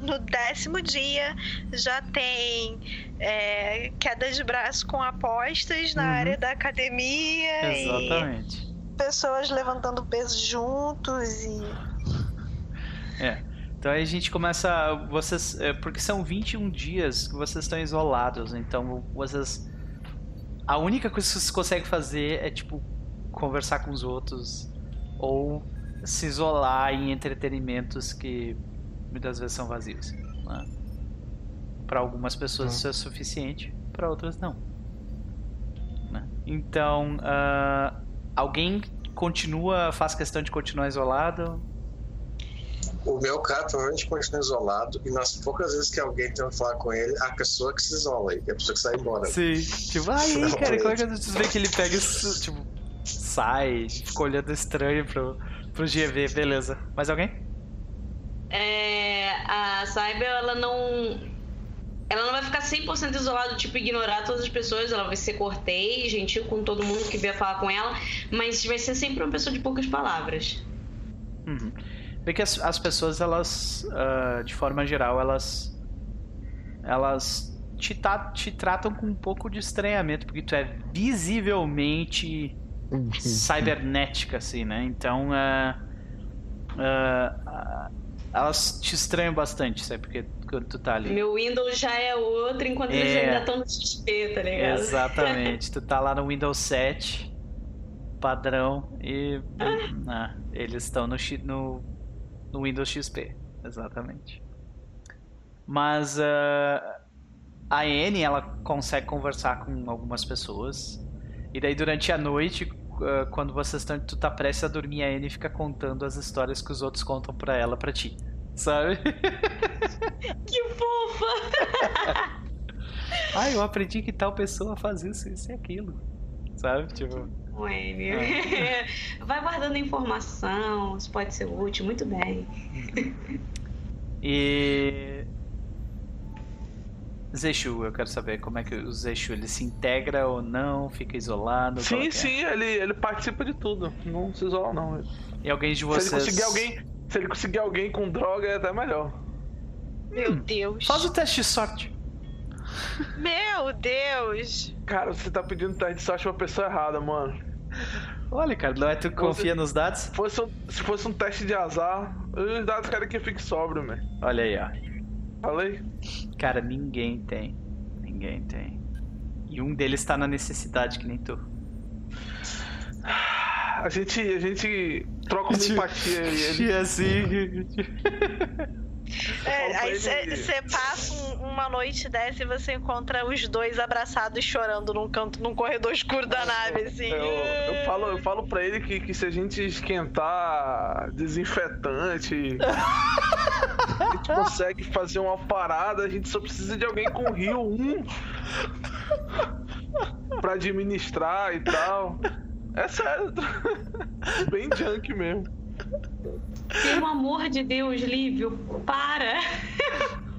No décimo dia já tem é, queda de braço com apostas na Uhum. área da academia exatamente e pessoas levantando peso juntos e É. Então aí a gente começa. Vocês. é, porque são 21 dias que vocês estão isolados. Então vocês. A única coisa que vocês conseguem fazer é tipo conversar com os outros. Ou se isolar em entretenimentos que muitas vezes são vazios. Né? Para algumas pessoas isso é suficiente, para outras não. Né? Então, ah, alguém continua, faz questão de continuar isolado? O meu cara provavelmente continua isolado e nas poucas vezes que alguém tenta falar com ele, a pessoa que se isola aí, é a pessoa que sai embora. Sim. Tipo, ai, cara, como é que vocês veem que ele pega isso, tipo, sai, fica olhando estranho pro, pro GV, beleza. Mais alguém? É, a Cyber, ela não. Ela não vai ficar 100% isolada, tipo, ignorar todas as pessoas. Ela vai ser cortês, gentil com todo mundo que vier falar com ela. Mas vai ser sempre uma pessoa de poucas palavras. Uhum. Vê que as, as pessoas, elas, ah, de forma geral, elas. Elas te, te tratam com um pouco de estranhamento, porque tu é visivelmente cibernética, assim, né? Então, ah, ah, ah, elas te estranham bastante, sabe? Porque quando tu tá ali. Meu Windows já é outro, enquanto É. eles ainda estão no XP, tá ligado? Exatamente. tu tá lá no Windows 7, padrão, e. Ah, eles estão no, no, no Windows XP. Exatamente. Mas ah, a Anne, ela consegue conversar com algumas pessoas. E daí durante a noite, ah, quando vocês estão. Tu tá prestes a dormir, a Anne fica contando as histórias que os outros contam pra ela, pra ti. Sabe? Que fofa! Ah, eu aprendi que tal pessoa faz isso, isso e aquilo. Sabe? Tipo. Wayne. É. Vai guardando informação, isso pode ser útil, muito bem. E. Zexu, eu quero saber como é que o Zexu ele se integra ou não, fica isolado. Sim, que é? sim, ele, ele participa de tudo. Não se isola, não. E alguém de Se vocês. ele conseguir alguém. Se ele conseguir alguém com droga, é até melhor. Meu Deus. Faz o teste de sorte. Meu Deus. Cara, você tá pedindo teste de sorte pra pessoa errada, mano. Olha, cara, não é tu que confia nos dados? Se fosse um, se fosse um teste de azar, os dados querem que fique sóbrio, man. Olha aí, ó. Falei? Cara, ninguém tem. Ninguém tem. E um deles tá na necessidade, que nem tu. A gente, a gente troca uma empatia ele. E assim. É, aí você passa um- uma noite dessa e você encontra os dois abraçados chorando num canto, num corredor escuro da nave, assim. Eu, eu falo, eu falo pra ele que, que se a gente esquentar desinfetante, a gente consegue fazer uma parada, a gente só precisa de alguém com Rio 1 pra administrar e tal. É sério, bem junk mesmo. Pelo amor de Deus, Lívio, para!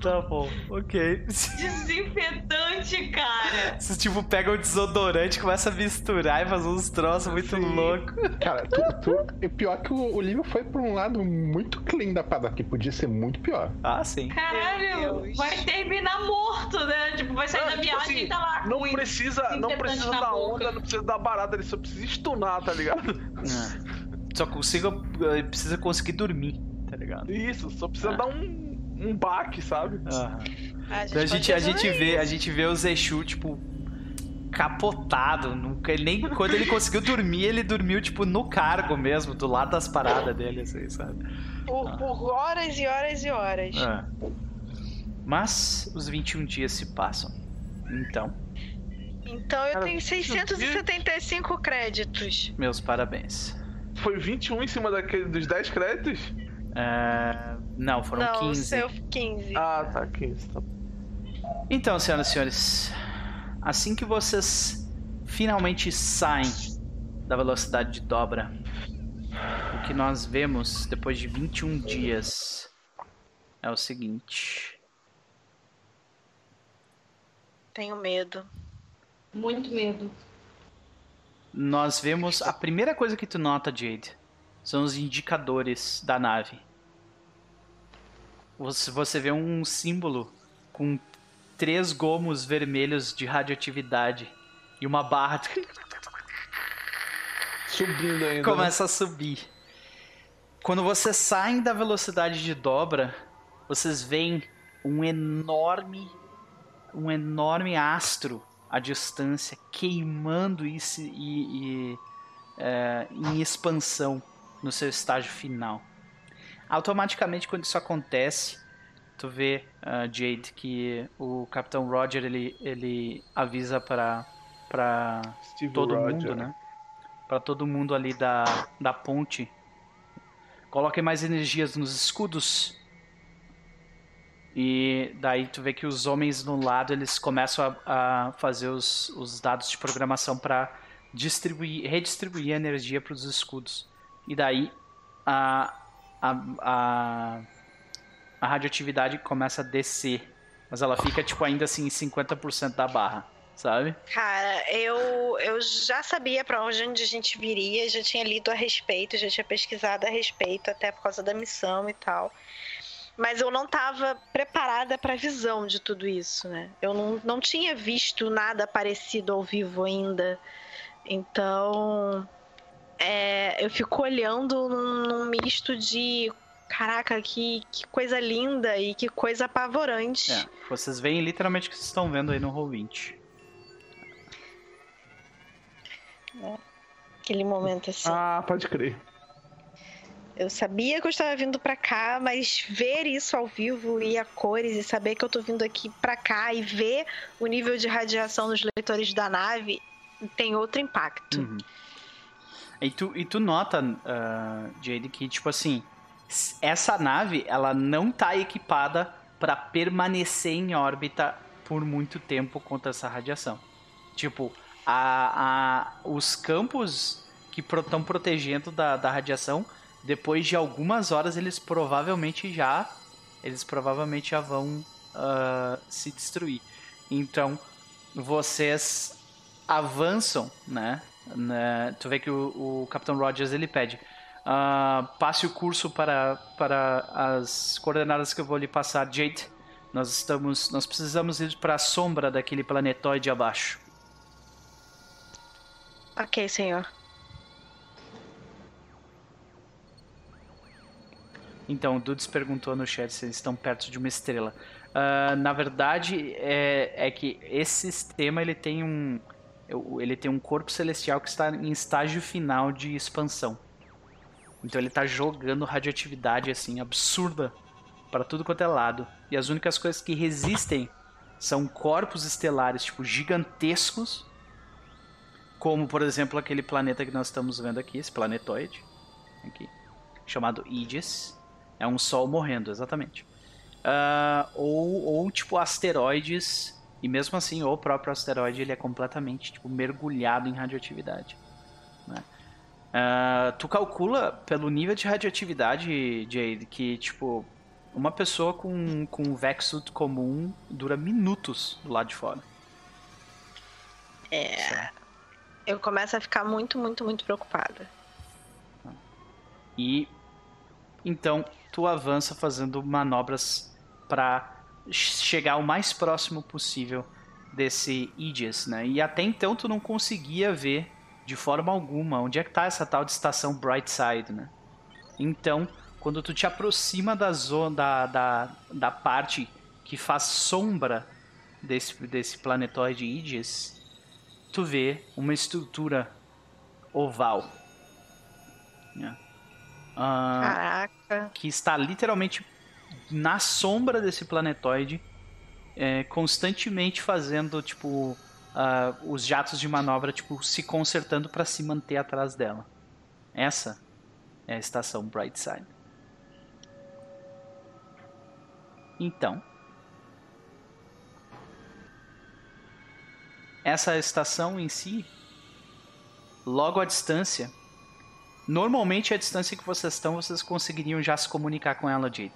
Tá bom, ok. Desinfetante, cara! Você tipo pega o desodorante, começa a misturar e faz uns troços muito Sim. loucos. Cara, tu, tu, e pior que o, o livro foi pra um lado muito clean da parada, que podia ser muito pior. Ah, sim. Caralho, vai terminar morto, né? Tipo, vai sair Ah, da tipo viagem assim, e tá lá Não precisa, não precisa da boca. onda, não precisa da barata, ele só precisa stunar, tá ligado? É. Só consigo. eh, Precisa conseguir dormir, tá ligado? Isso, só precisa Ah. dar um, um baque, sabe? Aham. A Então a gente, a gente vê, a gente vê o Zexu, tipo, capotado. Nunca, nem quando ele conseguiu dormir, ele dormiu, tipo, no cargo mesmo, do lado das paradas dele, assim, sabe? Por, por horas e horas e horas. É. Mas os 21 dias se passam. Então, Então eu Cara, tenho 675 créditos. meus parabéns. Foi 21 em cima daquele, dos 10 créditos? É, Não, foram Não, 15. o seu 15. Ah, tá, 15. Tá. Então, senhoras e senhores, assim que vocês finalmente saem da velocidade de dobra, o que nós vemos depois de 21 dias é o seguinte. Tenho medo. Muito medo. Nós vemos a primeira coisa que tu nota, Jade, são os indicadores da nave. Você, vê um símbolo com três gomos vermelhos de radioatividade e uma barra Subindo ainda. né? começa a subir. Quando vocês saem da velocidade de dobra, vocês veem um enorme, um enorme astro à distância queimando e, se- e- e, é, em expansão no seu estágio final. Automaticamente, quando isso acontece, tu vê, ah, Jade, que o Capitão Roger ele, ele avisa para para todo Roger. mundo, né? Pra todo mundo ali da, da ponte. Coloquem mais energias nos escudos. E daí tu vê que os homens no lado eles começam a, a fazer os, os dados de programação para distribuir, redistribuir a energia para os escudos. E daí a, a, a, a radioatividade começa a descer. Mas ela fica tipo ainda assim em 50% da barra, sabe? Cara, eu, eu já sabia pra onde a gente viria, já tinha lido a respeito, já tinha pesquisado a respeito, até por causa da missão e tal. Mas eu não estava preparada para a visão de tudo isso, né? Eu não, não tinha visto nada parecido ao vivo ainda. Então, é, eu fico olhando num, num misto de Caraca, que, que coisa linda e que coisa apavorante. É, vocês veem literalmente o que vocês estão vendo aí no Roll20. Aquele momento assim. Ah, pode crer. Eu sabia que eu estava vindo pra cá, mas ver isso ao vivo e a cores e saber que eu tô vindo aqui pra cá e ver o nível de radiação nos leitores da nave tem outro impacto. Uhum. E tu, e tu nota, uh, Jade, que tipo assim, essa nave ela não tá equipada para permanecer em órbita por muito tempo contra essa radiação. Tipo, a, a, os campos que estão protegendo da, da radiação, depois de algumas horas eles provavelmente já eles provavelmente já vão ah, se destruir. Então vocês avançam, né? né? Tu vê que o, o Capitão Rogers ele pede. ah, passe o curso para, para as coordenadas que eu vou lhe passar, Jade. Nós estamos, nós precisamos ir para a sombra daquele planetoide abaixo. Ok, senhor. Então, o Dudes perguntou no chat se eles estão perto de uma estrela. Ah, na verdade, é, é que esse sistema ele tem um ele tem um corpo celestial que está em estágio final de expansão. Então ele está jogando radioatividade assim absurda para tudo quanto é lado. E as únicas coisas que resistem são corpos estelares tipo gigantescos, como por exemplo aquele planeta que nós estamos vendo aqui, esse planetoide aqui, chamado Aegis. É um sol morrendo, exatamente. Ah, ou, ou, tipo, asteroides. E mesmo assim, o próprio asteroide ele é completamente tipo, mergulhado em radioatividade. né? Ah, tu calcula pelo nível de radioatividade, Jade, que tipo, uma pessoa com, com um Vexsuit comum dura minutos do lado de fora. É. Eu começo a ficar muito, muito, muito preocupada. E então tu avança fazendo manobras para chegar o mais próximo possível desse Aegis, né? E até então tu não conseguia ver de forma alguma onde é que tá essa tal de estação Brightside, né? Então, quando tu te aproxima da zona da, da, da parte que faz sombra desse, desse planetoide Aegis, tu vê uma estrutura oval. né? Ah, Caraca. que está literalmente na sombra desse planetoide, é, constantemente fazendo tipo ah, os jatos de manobra tipo se consertando para se manter atrás dela. Essa é a estação Brightside. Então, essa estação em si, logo à distância, Normalmente a distância que vocês estão, vocês conseguiriam já se comunicar com ela, Jade.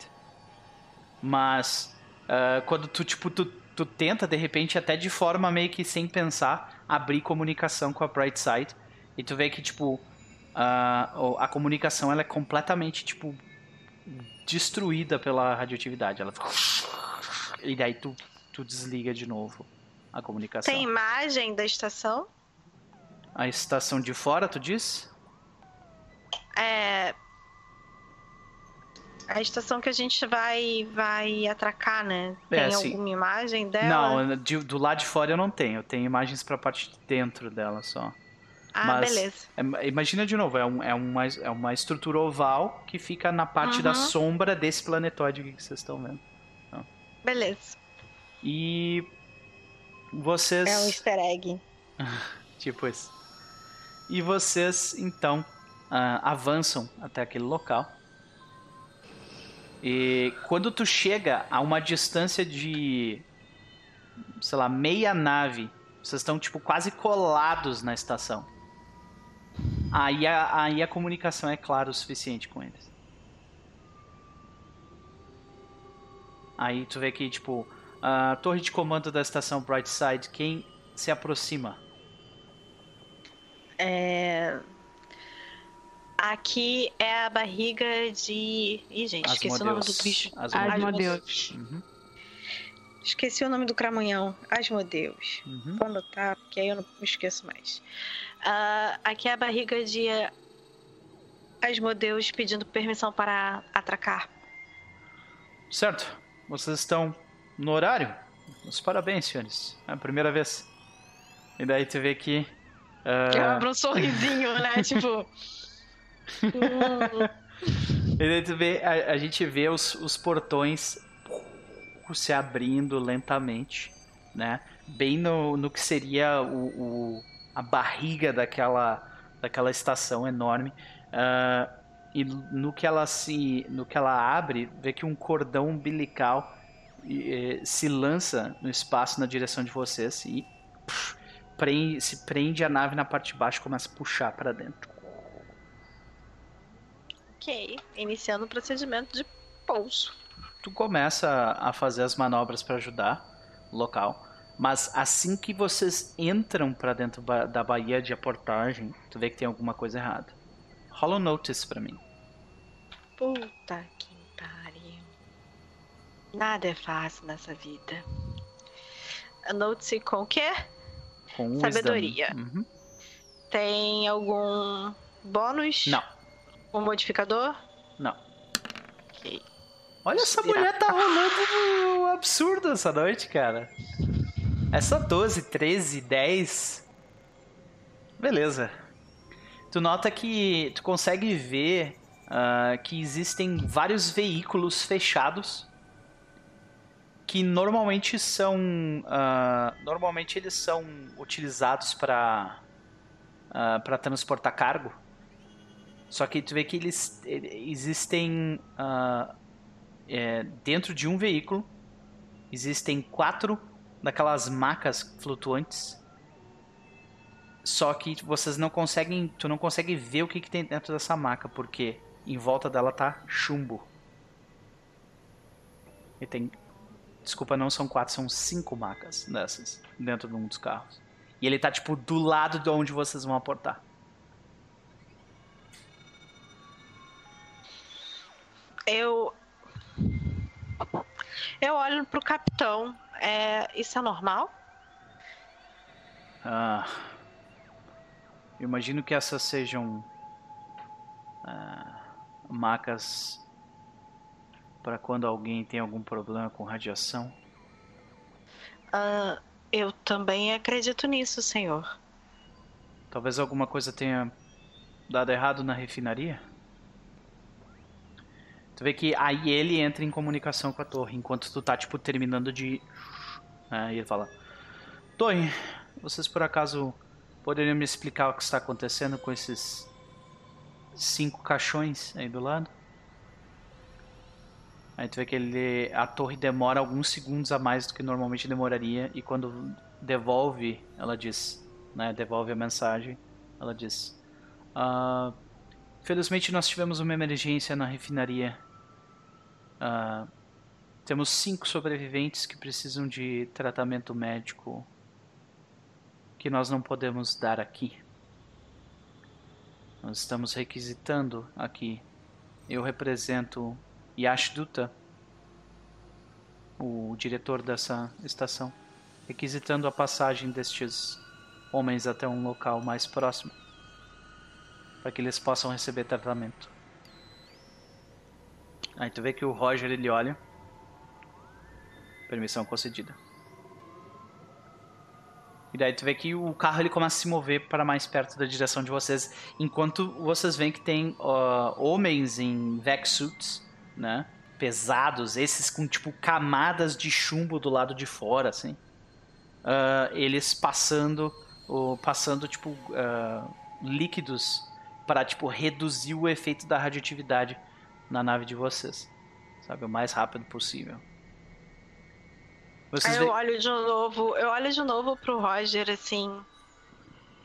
Mas ah, quando tu tipo tu, tu tenta de repente até de forma meio que sem pensar abrir comunicação com a Brightside e tu vê que tipo a, o- a comunicação ela é completamente tipo destruída pela radioatividade. Ela fica e daí tu tu desliga de novo a comunicação. Tem imagem da estação? A estação de fora, tu diz? É. A estação que a gente vai vai atracar, né? Tem É, alguma imagem dela? Não, de- do lado de fora eu não tenho. Eu tenho imagens pra parte de dentro dela só. ah, mas- beleza. É, Imagina de novo, é, um- é uma, é uma estrutura oval que fica na parte da Uhum. sombra desse planetoide aqui que vocês estão vendo. Beleza. E vocês. É um easter egg. Tipo isso. E vocês, então, ah, avançam até aquele local. E quando tu chega a uma distância de, sei lá, meia nave, vocês estão, tipo, quase colados na estação. Aí a, aí a comunicação é clara o suficiente com eles. Aí tu vê que, tipo, a torre de comando da estação Brightside, quem se aproxima? É... Aqui é a barriga de. Ih, gente, esqueci o nome do Asmodeus. bicho. Asmodeus. Asmodeus. Uhum, Esqueci o nome do cramunhão. Asmodeus. uhum. Vou anotar, porque aí eu não me esqueço mais. Ah, aqui é a barriga de Asmodeus pedindo permissão para atracar. Certo. Vocês estão no horário. Os parabéns, senhores. É a primeira vez. E daí tu vê que. Eu ah, abro um sorrisinho, né? tipo. tu vê, a, a gente vê os, os portões se abrindo lentamente, né? Bem no, no que seria o, o- a barriga daquela, daquela estação enorme. Ah, e no que ela se, no que ela abre, vê que um cordão umbilical eh, se lança no espaço na direção de vocês e pff, prende- se prende a nave na parte de baixo e começa a puxar para dentro. Ok. Iniciando o procedimento de pouso. tu começa a fazer as manobras para ajudar o local, mas assim que vocês entram para dentro da baía de aportagem, tu vê que tem alguma coisa errada. Rola um notice pra mim. Puta que pariu. Nada é fácil nessa vida. Note-se com o quê? Com. Sabedoria. Uhum. Tem algum bônus? Não, Um modificador? não. Ok. Olha essa mulher tá rolando um absurdo essa noite, cara. É só 12, 13, 10. Beleza. Tu nota que tu consegue ver ah, que existem vários veículos fechados que normalmente são ah, normalmente eles são utilizados para para transportar cargo. Só que tu vê que eles existem ah, é, dentro de um veículo existem quatro daquelas macas flutuantes. Só que vocês não conseguem, tu não consegue ver o que, que tem dentro dessa maca, porque em volta dela tá chumbo. E tem, desculpa, não são quatro, são cinco macas dessas dentro de um dos carros. E ele tá tipo do lado de onde vocês vão aportar. Eu. Eu olho pro capitão. É, isso é normal? Ah, eu imagino que essas sejam ah, macas para quando alguém tem algum problema com radiação. Ah, eu também acredito nisso, senhor. Talvez alguma coisa tenha dado errado na refinaria. Tu vê que aí ele entra em comunicação com a torre, enquanto tu tá, tipo, terminando de. né, e ele fala: Torre, vocês por acaso poderiam me explicar o que está acontecendo com esses cinco caixões aí do lado? Aí tu vê que ele, a torre demora alguns segundos a mais do que normalmente demoraria, e quando devolve, ela diz: né, devolve a mensagem, ela diz: "Ah, Felizmente nós tivemos uma emergência na refinaria. Ah, temos cinco sobreviventes que precisam de tratamento médico que nós não podemos dar aqui. Nós estamos requisitando aqui. Eu represento Yash Dutta, o diretor dessa estação, requisitando a passagem destes homens até um local mais próximo para que eles possam receber tratamento. Aí tu vê que o Roger ele olha. Permissão concedida. E daí tu vê que o carro ele começa a se mover para mais perto da direção de vocês, enquanto vocês veem que tem ó, homens em vac suits, né? Pesados, esses com tipo camadas de chumbo do lado de fora, assim. Ah, eles passando, o, passando tipo ah, líquidos para tipo reduzir o efeito da radioatividade na nave de vocês, sabe, o mais rápido possível. Vocês Aí vê- eu olho de novo, eu olho de novo pro Roger, assim,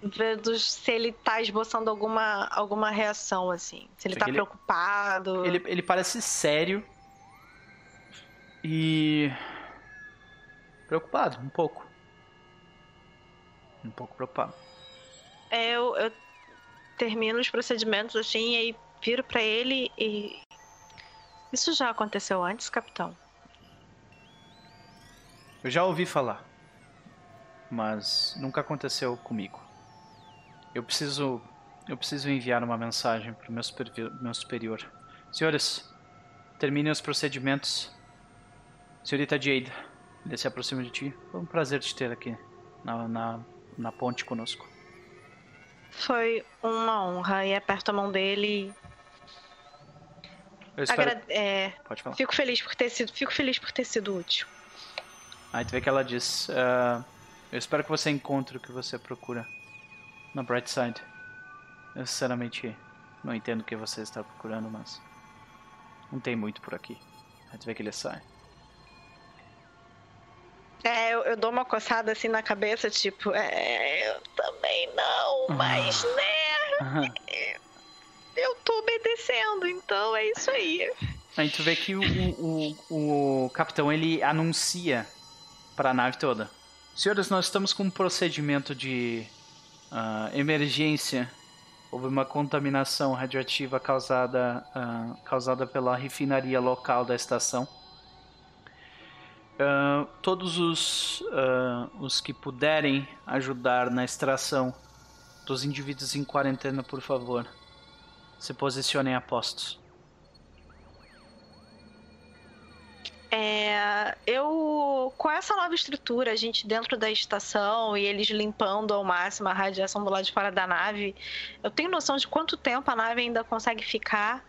vendo se ele tá esboçando alguma, alguma reação, assim. Se ele Porque tá ele- preocupado. Ele, ele parece sério e preocupado, um pouco. Um pouco preocupado. É, eu, eu termino os procedimentos assim, e aí viro pra ele e. Isso já aconteceu antes, capitão? Eu já ouvi falar, mas nunca aconteceu comigo. Eu preciso, Eu preciso enviar uma mensagem para o meu, supervi- meu superior. Senhores, terminem os procedimentos. Senhorita Jade, ele se aproxima de ti. Foi um prazer te ter aqui na, na, na ponte conosco. Foi uma honra e aperto a mão dele. Eu espero... Agra- é, Pode falar. fico feliz por ter sido, fico feliz por ter sido útil. Aí tu vê que ela diz: "Ah, Eu espero que você encontre o que você procura na Bright Side. Eu sinceramente não entendo o que você está procurando, mas não tem muito por aqui. Aí tu vê que ele sai. É, eu, eu dou uma coçada assim na cabeça, tipo, é, eu também não, mas né, eu tô obedecendo, então é isso aí. Aí tu vê que o, o, o, capitão ele anuncia para a nave toda: Senhores, nós estamos com um procedimento de ah, emergência. Houve uma contaminação radioativa causada, ah, causada pela refinaria local da estação. Ah, todos os, os que puderem ajudar na extração dos indivíduos em quarentena, por favor, se posicionem a postos. É, eu, com essa nova estrutura, a gente dentro da estação e eles limpando ao máximo a radiação do lado de fora da nave, eu tenho noção de quanto tempo a nave ainda consegue ficar.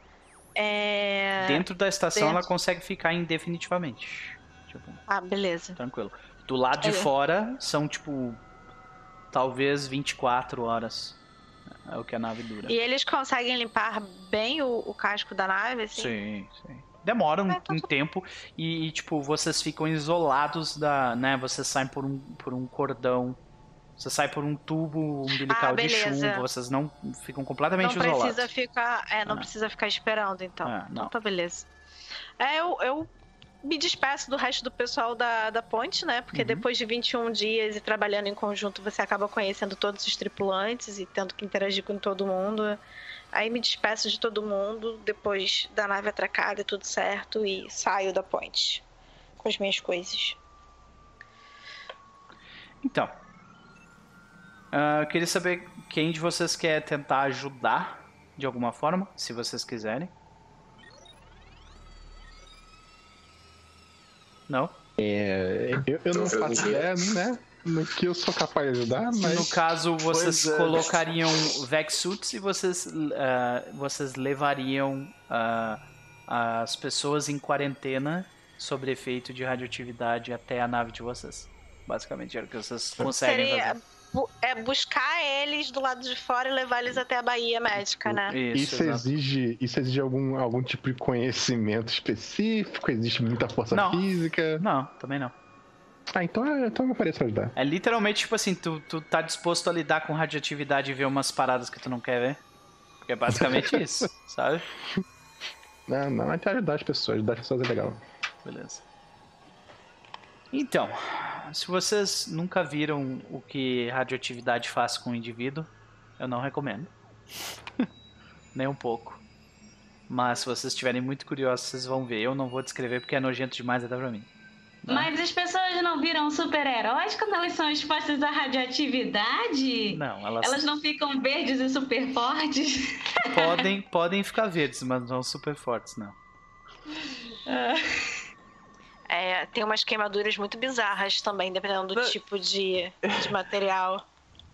É... Dentro da estação dentro. ela consegue ficar indefinitivamente. Tipo, Ah, beleza. tranquilo. Do lado de É. fora são tipo talvez 24 horas. É o que a nave dura. E eles conseguem limpar bem o, o casco da nave, assim? Sim, sim. Demora um, É, tá um tudo- tempo e, e, tipo, vocês ficam isolados da, né, vocês saem por um, por um cordão, você sai por um tubo umbilical Ah, de chuva, vocês não ficam Não completamente precisa isolados. ficar. É, não Ah. precisa ficar esperando, então. Ah, não. Então tá beleza. É, eu, eu me despeço do resto do pessoal da, da ponte, né? Porque Uhum. depois de 21 dias e trabalhando em conjunto, você acaba conhecendo todos os tripulantes e tendo que interagir com todo mundo. Aí me despeço de todo mundo, depois da nave atracada e tudo certo, e saio da ponte com as minhas coisas. Então, ah, eu queria saber quem de vocês quer tentar ajudar de alguma forma, se vocês quiserem. Não? É, eu, eu não faço ideia, né? No que eu sou capaz de ajudar, mas. No caso, vocês Pois é. colocariam Vex Suits e vocês, ah, vocês levariam ah, as pessoas em quarentena sobre efeito de radioatividade até a nave de vocês. Basicamente, era o que vocês conseguem Seria fazer. É buscar eles do lado de fora e levar eles até a Bahia Médica, né? Isso, Isso exige, isso exige algum, algum tipo de conhecimento específico? Existe muita força Não. física? Não, também não. Ah, então, é- então eu apareço ajudar. É literalmente tipo assim, tu, tu tá disposto a lidar com radioatividade e ver umas paradas que tu não quer ver? Porque é basicamente isso, sabe? Não, não, até ajudar as pessoas, ajudar as pessoas é legal. Beleza. Então, se vocês nunca viram o que radioatividade faz com o indivíduo, eu não recomendo. Nem um pouco. Mas se vocês estiverem muito curiosos, vocês vão ver. Eu não vou descrever porque é nojento demais até pra mim. Mas as pessoas não viram super-heróis quando elas são expostas à radioatividade? Não, elas, Elas não ficam verdes e super fortes? podem, podem ficar verdes, mas não super fortes, não. É, tem umas queimaduras muito bizarras também, dependendo do Não. tipo de, de material.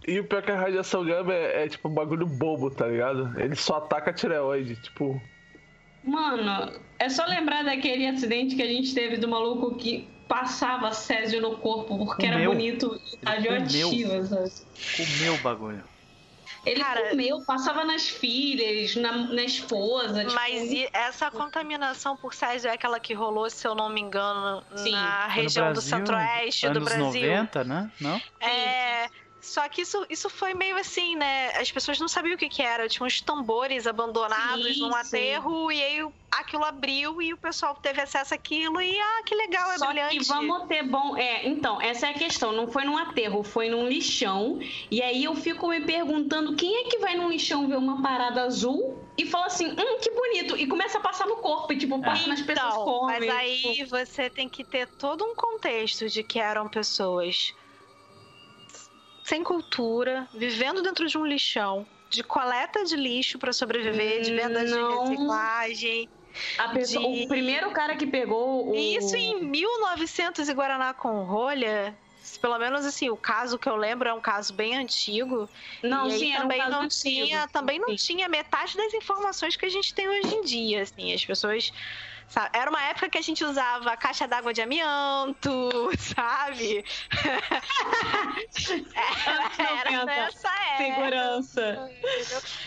E o pior é que a radiação gama é, é, tipo um bagulho bobo, tá ligado? Ele só ataca a tireoide, tipo. Mano, é só lembrar daquele acidente que a gente teve do maluco que passava césio no corpo porque era Comeu. bonito e radioativo? Comeu o bagulho. Ele Cara- comeu, passava nas filhas, na, na esposa. tipo, Mas e essa contaminação por césio é aquela que rolou, se eu não me engano, Sim. na região do Brasil, centro-oeste do Anos Brasil. 90, né? Não? É. Só que isso, isso foi meio assim, né? As pessoas não sabiam o que, que era. Tinha uns tambores abandonados Sim, num sim. aterro, e aí aquilo abriu e o pessoal teve acesso àquilo e ah, que legal, é Só brilhante. que vamos ter bom. É, então, essa é a questão. Não foi num aterro, foi num lixão. E aí eu fico me perguntando quem é que vai num lixão ver uma parada azul e fala assim, hum, que bonito. E começa a passar no corpo. E tipo, passa nas pessoas Então, comem. mas aí você tem que ter todo um contexto de que eram pessoas sem cultura, vivendo dentro de um lixão, de coleta de lixo pra sobreviver, de venda de Não. reciclagem. A pessoa- De- O primeiro cara que pegou o. Isso em 1900 e Guaraná com rolha. Pelo menos assim, o caso que eu lembro é um caso bem antigo. Não, sim, um também caso não antigo. tinha, também não Sim. tinha metade das informações que a gente tem hoje em dia, assim, as pessoas sabe? Era uma época que a gente usava caixa d'água de amianto, sabe? Era Não, nessa época. Segurança.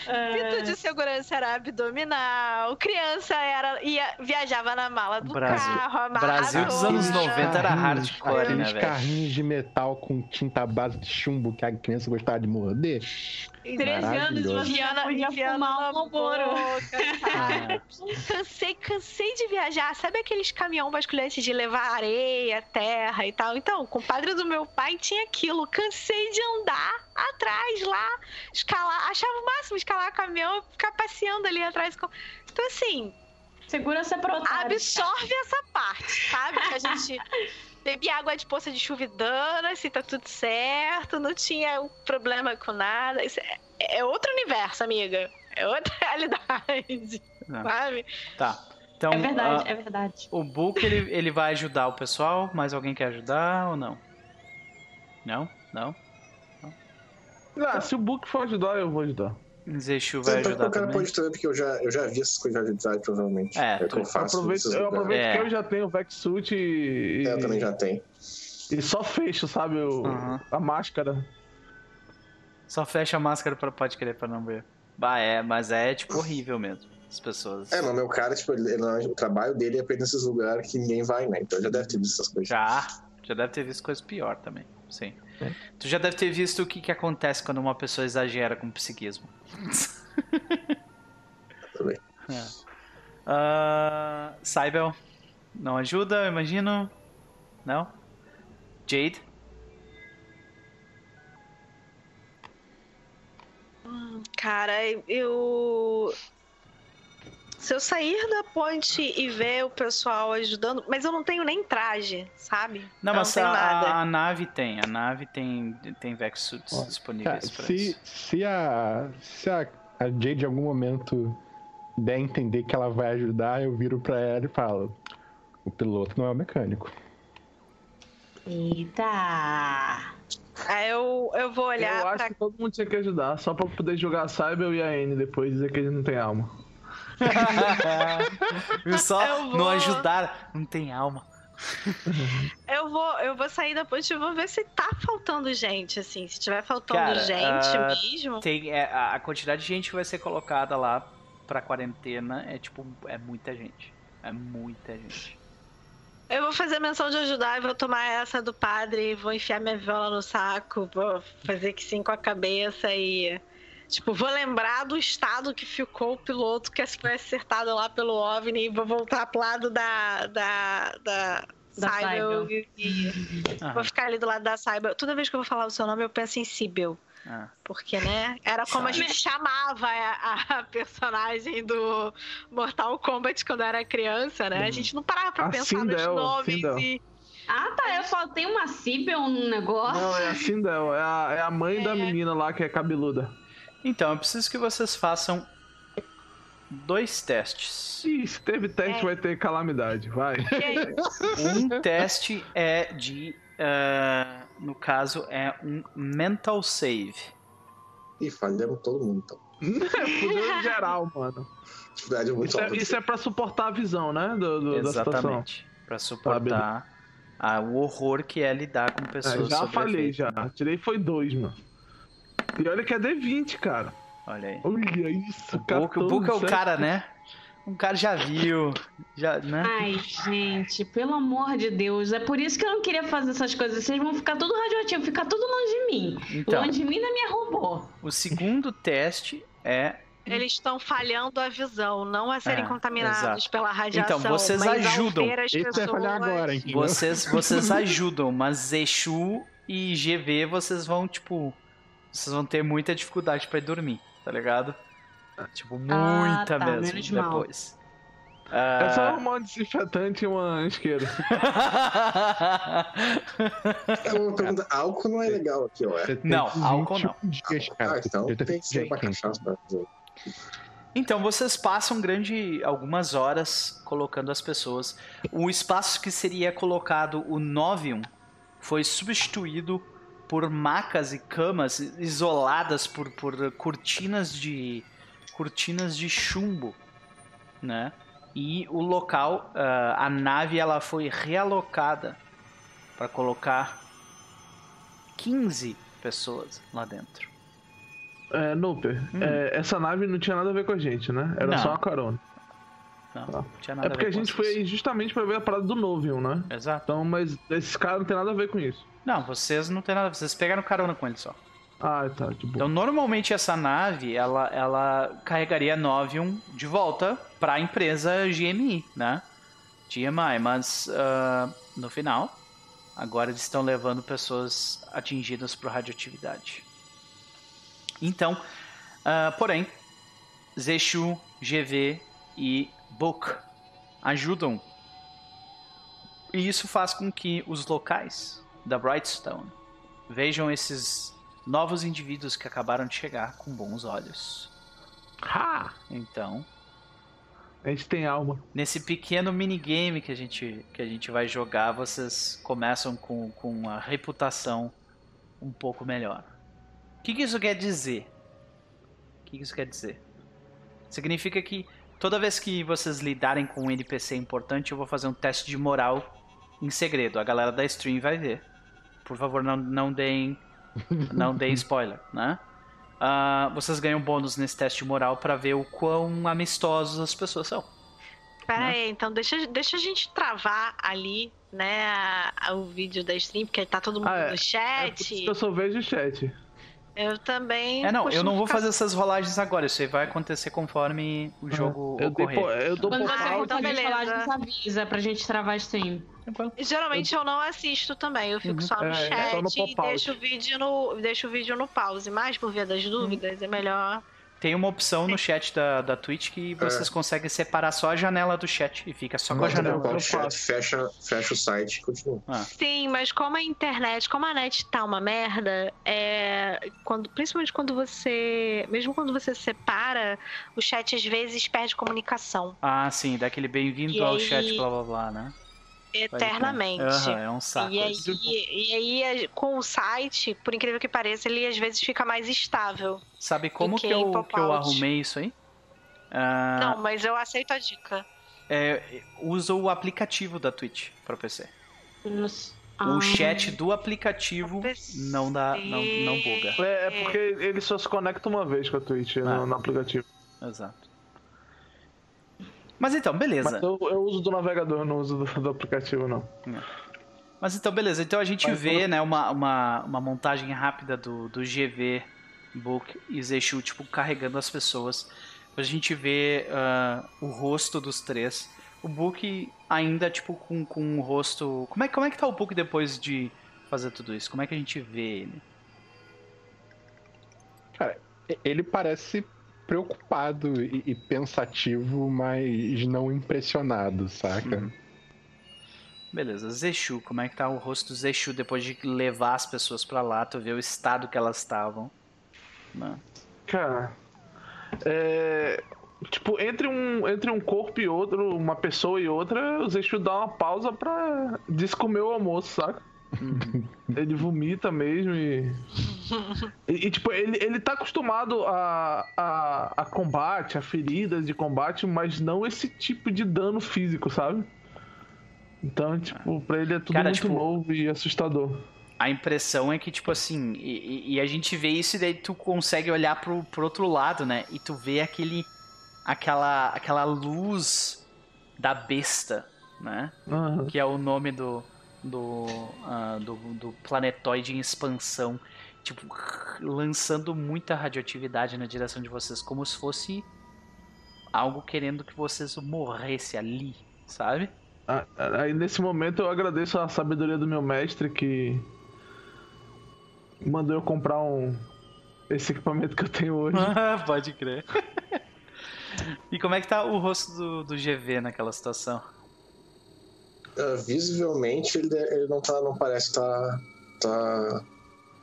Cinto de segurança era abdominal, criança era ia viajava na mala do Brasil- carro, amarradora. Brasil dos anos 90 era hardcore, né, Aqueles velho? carrinhos de metal com tinta base de chumbo que a criança gostava de morder. 13 anos Enfiando, podia fumar um Malboro. cansei, cansei de viajar. Sabe aqueles caminhão basculantes de levar areia, terra e tal? Então, o compadre do meu pai tinha aquilo. Cansei de andar atrás lá, escalar. Achava o máximo escalar caminhão e ficar passeando ali atrás. Então, assim, Segurança pro otário. absorve essa parte, sabe? Que a gente bebia água de poça de chuva e dana-se, tá tudo certo, não tinha problema com nada. Isso é, é outro universo, amiga. É outra realidade, Não. sabe? Tá. Então, É verdade, ah, é verdade. o Book ele, ele vai ajudar o pessoal, mas alguém quer ajudar ou não? Não? Não? Ah, se o Book for ajudar, eu vou ajudar. Zexu vai Então, ajudar o cara também. pode também, porque eu já, eu já vi essas coisas de verdade, provavelmente. É, que eu eu aproveito, eu aproveito É. que eu já tenho o Vexsuit e, É, eu também já tenho. e só fecho, sabe, o, Uhum. a máscara. Só fecha a máscara pra pode querer pra não ver. Bah, é, mas é tipo horrível mesmo. As pessoas. É, mas meu cara, tipo, ele, ele- o trabalho dele é ir nesses lugares que ninguém vai, né? Então já deve ter visto essas coisas. Já. Já deve ter visto coisa pior também. Sim. É. Tu já deve ter visto o que, que acontece quando uma pessoa exagera com psiquismo. Também. É. Cybel, não ajuda, eu imagino? Não? Jade? Cara, eu. Se eu sair da ponte e ver o pessoal ajudando. Mas eu não tenho nem traje, sabe? Não, Eu mas tenho a, nada. a nave tem. A nave tem, tem Vex Suits Ó, Cara, disponíveis pra se, isso. se, a, se a, a Jade em algum momento der a entender que ela vai ajudar, eu viro pra ela e falo: o piloto não é o mecânico. Eita! Aí eu, eu vou olhar eu acho pra que todo mundo tinha que ajudar, só pra poder jogar a Cyber e a N depois dizer que ele não tem alma. Viu só? Vou- Não ajudar, não tem alma. Eu vou, eu vou sair da ponte e vou ver se tá faltando gente, assim. Se tiver faltando Cara, gente ah, mesmo. Tem, é, a, a quantidade de gente que vai ser colocada lá pra quarentena é tipo, é muita gente. É muita gente. Eu vou fazer menção de ajudar e vou tomar essa do padre, vou enfiar minha viola no saco, vou fazer que sim com a cabeça e. Tipo, vou lembrar do estado que ficou o piloto que foi acertado lá pelo OVNI e vou voltar pro lado da. da. da. Da Cybel e- e vou ficar ali do lado da Cybel. Toda vez que eu vou falar o seu nome, eu penso em Sibel. Ah. Porque, né? Era como a gente chamava a, a personagem do Mortal Kombat quando era criança, né? A gente não parava pra A pensar nos Sindel, nomes Sindel. e. Ah, tá. Eu só tenho uma Cibel no negócio. Não, é a Sindel, é a, é a mãe da É. menina lá que é cabeluda. Então, eu preciso que vocês façam dois testes. Ih, se teve teste, É. vai ter calamidade, vai. E aí, Um teste é de. ah, no caso, é um mental save. Ih, falhamos todo mundo, então. Fudeu em geral, mano. Dificuldade muito Isso é, isso é pra suportar a visão, né? Do, do- da situação. Exatamente. Pra suportar ah, o horror que é lidar com É, pessoas já sobre falei, já. né? Tirei foi dois, mano. E olha que é D20, cara. Olha aí. Olha isso, O Book, o Book é o 14, cara, né? Um cara já viu. Já, né? Ai, gente, pelo amor de Deus. É por isso que eu não queria fazer essas coisas. Vocês vão ficar tudo radioativo, ficar tudo longe de mim. Então, Longe de mim e da minha robô. o segundo teste é. eles estão falhando a visão, não a serem É, contaminados exato. pela radiação. Então, vocês ajudam. ver as Esse vai falhar pessoas- agora, hein? Vocês, vocês ajudam, mas Exu e GV vocês vão, tipo. Vocês vão ter muita dificuldade pra ir dormir, tá ligado? Tipo, muita tá, mesmo menos mal. depois. É só Ah, arrumar um desinfetante e uma isqueira. É uma pergunta, álcool não é legal aqui, tem Não, 21 álcool não. dias, cara. Ah, então tem que ser pra quente. cachaça pra fazer. Então vocês passam grande algumas horas colocando as pessoas. O espaço que seria colocado o Novium foi substituído por macas e camas isoladas por, por cortinas de cortinas de chumbo, né? E o local, ah, a nave, ela foi realocada para colocar 15 pessoas lá dentro. É, Nooper, Hum. é, essa nave não tinha nada a ver com a gente, né? Era Não. só uma carona. Não, Tá. não tinha nada É porque a a ver gente foi aí justamente pra ver a parada do Novium, né? Exato. Então, mas esses caras não tem nada a ver com isso. Não, vocês não tem nada, vocês pegaram carona com ele só. Ah, tá, de boa. Então, normalmente essa nave, ela, ela carregaria Novium de volta para a empresa GMI, né? GMI, mas ah, no final, agora eles estão levando pessoas atingidas por radioatividade. Então, ah, porém, Zeshu, GV e Book ajudam. E isso faz com que os locais da Brightstone vejam esses novos indivíduos que acabaram de chegar com bons olhos. Ha! Então, A gente tem alma. nesse pequeno minigame que a gente, que a gente vai jogar, vocês começam com, com uma reputação um pouco melhor. O que, que isso quer dizer? O que, que isso quer dizer? Significa que toda vez que vocês lidarem com um NPC importante, eu vou fazer um teste de moral em segredo. A galera da stream vai ver. Por favor, não, não deem não deem spoiler, né? Ah, vocês ganham bônus nesse teste de moral pra ver o quão amistosos as pessoas são. Pera Né? aí, então deixa, deixa a gente travar ali, né, a- a- o vídeo da stream, porque tá todo mundo Ah, é. no É chat. que eu só vejo o chat. Eu também. É, não, eu não vou ficar- fazer essas rolagens agora. Isso aí vai acontecer conforme o jogo eu, ocorrer. po- eu dou Quando você Ah, então beleza. a gente avisa pra gente travar stream. Tranquilo. Geralmente eu não assisto também, eu fico Uhum. só no É, chat só no e deixo o vídeo no, deixo o vídeo no pause, mas por via das dúvidas é melhor. Tem uma opção no chat da, da Twitch que vocês conseguem separar só a janela do chat e fica só com a janela. o eu chat fecha, fecha o site e continua. Sim, mas como a internet, como a net tá uma merda, é, quando, principalmente quando você, mesmo quando você separa, o chat às vezes perde comunicação Ah, sim, daquele bem-vindo E ao aí- chat, blá blá blá, né? Eternamente. Aham, é um saco. E aí, e aí, com o site, por incrível que pareça, ele às vezes fica mais estável. Sabe como que fiquei eu, que eu arrumei isso aí? Ah, Não, mas eu aceito a dica. é, usa o aplicativo da Twitch para PC. Nossa. O Ah. chat do aplicativo não dá, não, não buga. É, é porque ele só se conecta uma vez com a Twitch Ah. no, no aplicativo. Exato. Mas então, beleza. Mas eu, eu uso do navegador, não uso do, do aplicativo, não. Mas então, beleza. Então a gente Mas vê, quando- né, uma, uma, uma montagem rápida do, do GV Book e Zeshu, tipo, carregando as pessoas. A gente vê ah, o rosto dos três. O Book ainda, tipo, com, com o rosto... Como é, como é que tá o Book depois de fazer tudo isso? Como é que a gente vê ele? Ele parece preocupado e, e pensativo, mas não impressionado, saca? Uhum. Beleza, Zeshu, como é que tá o rosto do Zeshu depois de levar as pessoas pra lá, tu vê o estado que elas estavam. Né? Cara, é. Tipo, entre um, entre um corpo e outro, uma pessoa e outra, o Zexu dá uma pausa pra descomer o almoço, saca? Uhum. Ele vomita mesmo e. E, e, tipo, ele, ele tá acostumado a, a, a combate, a feridas de combate, mas não esse tipo de dano físico, sabe? Então, tipo, pra ele é tudo Cara, muito tipo, novo e assustador. A impressão é que, tipo assim, e, e- a gente vê isso e daí tu consegue olhar pro, pro outro lado, né? E tu vê aquele. aquela. aquela luz da besta, né? Aham. Que é o nome do. Do. ah, do, do planetóide em expansão. Tipo, lançando muita radioatividade na direção de vocês, como se fosse algo querendo que vocês morressem ali, sabe? Ah, Aí nesse momento eu agradeço a sabedoria do meu mestre que mandou eu comprar um esse equipamento que eu tenho hoje. Pode crer. E como é que tá o rosto do, do GV naquela situação? Uh, visivelmente ele, ele não tá. não parece estar. Tá, tá,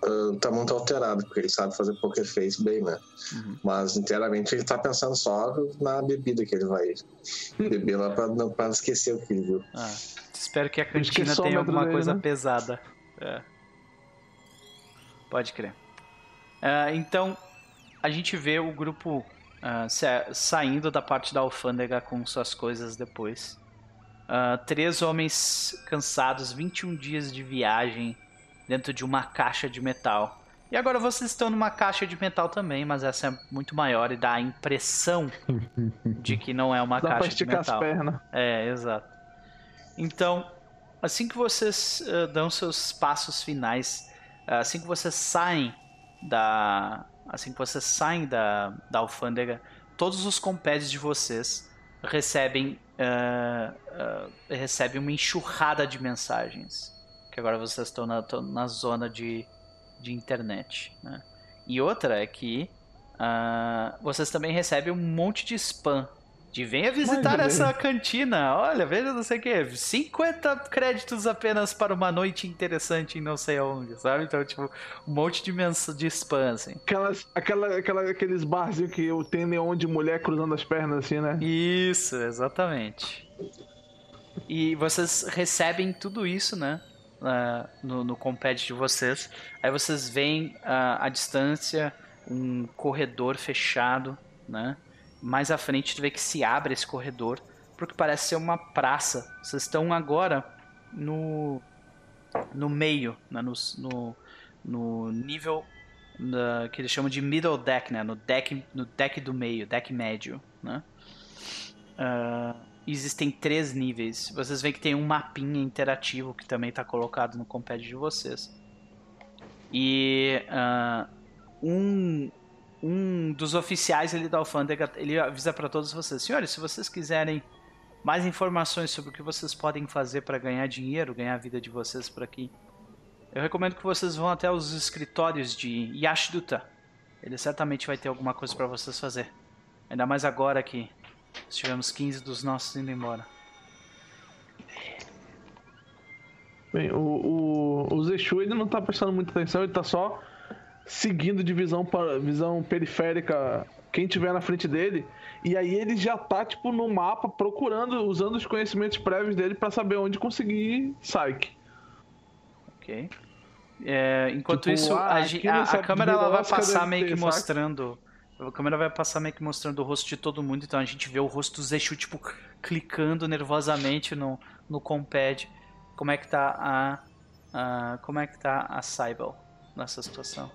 uh, tá muito alterado, porque ele sabe fazer poker face bem, né? Uhum. Mas inteiramente ele tá pensando só na bebida que ele vai beber lá pra, pra esquecer o que ele viu. Ah, espero que a cantina tenha alguma dele, coisa né? pesada. É. Pode crer. Uh, então, a gente vê o grupo uh, saindo da parte da alfândega com suas coisas depois. Uh, três homens cansados, 21 dias de viagem dentro de uma caixa de metal. E agora vocês estão numa caixa de metal também, mas essa é muito maior e dá a impressão de que não é uma dá caixa de metal. As pernas. É, exato. Então, assim que vocês uh, dão seus passos finais, uh, assim que vocês saem da, assim que vocês saem da, da alfândega, todos os compés de vocês recebem, uh, recebem uma enxurrada de mensagens. Que agora vocês estão na, na zona de, de internet. Né? E outra é que uh, vocês também recebem um monte de spam de venha visitar essa cantina. Olha, veja não sei o que. 50 créditos apenas para uma noite interessante em não sei onde, sabe? Então, tipo, um monte de de spam, assim. Aquelas, aquela, aquela, aqueles barzinhos que tem neon de mulher cruzando as pernas, assim, né? Isso, exatamente. E vocês recebem tudo isso, né? Uh, no, no compete de vocês. Aí vocês veem uh, à distância um corredor fechado, né? Mais à frente tu vê que se abre esse corredor, porque parece ser uma praça. Vocês estão agora no no meio, né, no, no, no nível que eles chamam de middle deck, né, no deck no deck do meio, deck médio, né? Uh, existem três níveis. Vocês veem que tem um mapinha interativo que também está colocado no compad de vocês. E uh, um um dos oficiais ali da alfândega, ele avisa para todos vocês, senhores, se vocês quiserem mais informações sobre o que vocês podem fazer para ganhar dinheiro, ganhar a vida de vocês por aqui, eu recomendo que vocês vão até os escritórios de Yashduta. Ele certamente vai ter alguma coisa para vocês fazer. Ainda mais agora que tivemos 15 dos nossos indo embora. Bem, o, o, o Zeshu ele não tá prestando muita atenção, ele tá só seguindo de visão, visão periférica quem tiver na frente dele. E aí ele já tá, tipo, no mapa procurando, usando os conhecimentos prévios dele para saber onde conseguir Psyche. Ok. É, enquanto tipo, isso, ah, a, a, a câmera ela vai passar meio que mostrando. A câmera vai passar meio que mostrando o rosto de todo mundo, então a gente vê o rosto do Zeshu, tipo, clicando nervosamente no, no compad. Como é que tá a. a como é que tá a Cybele nessa situação?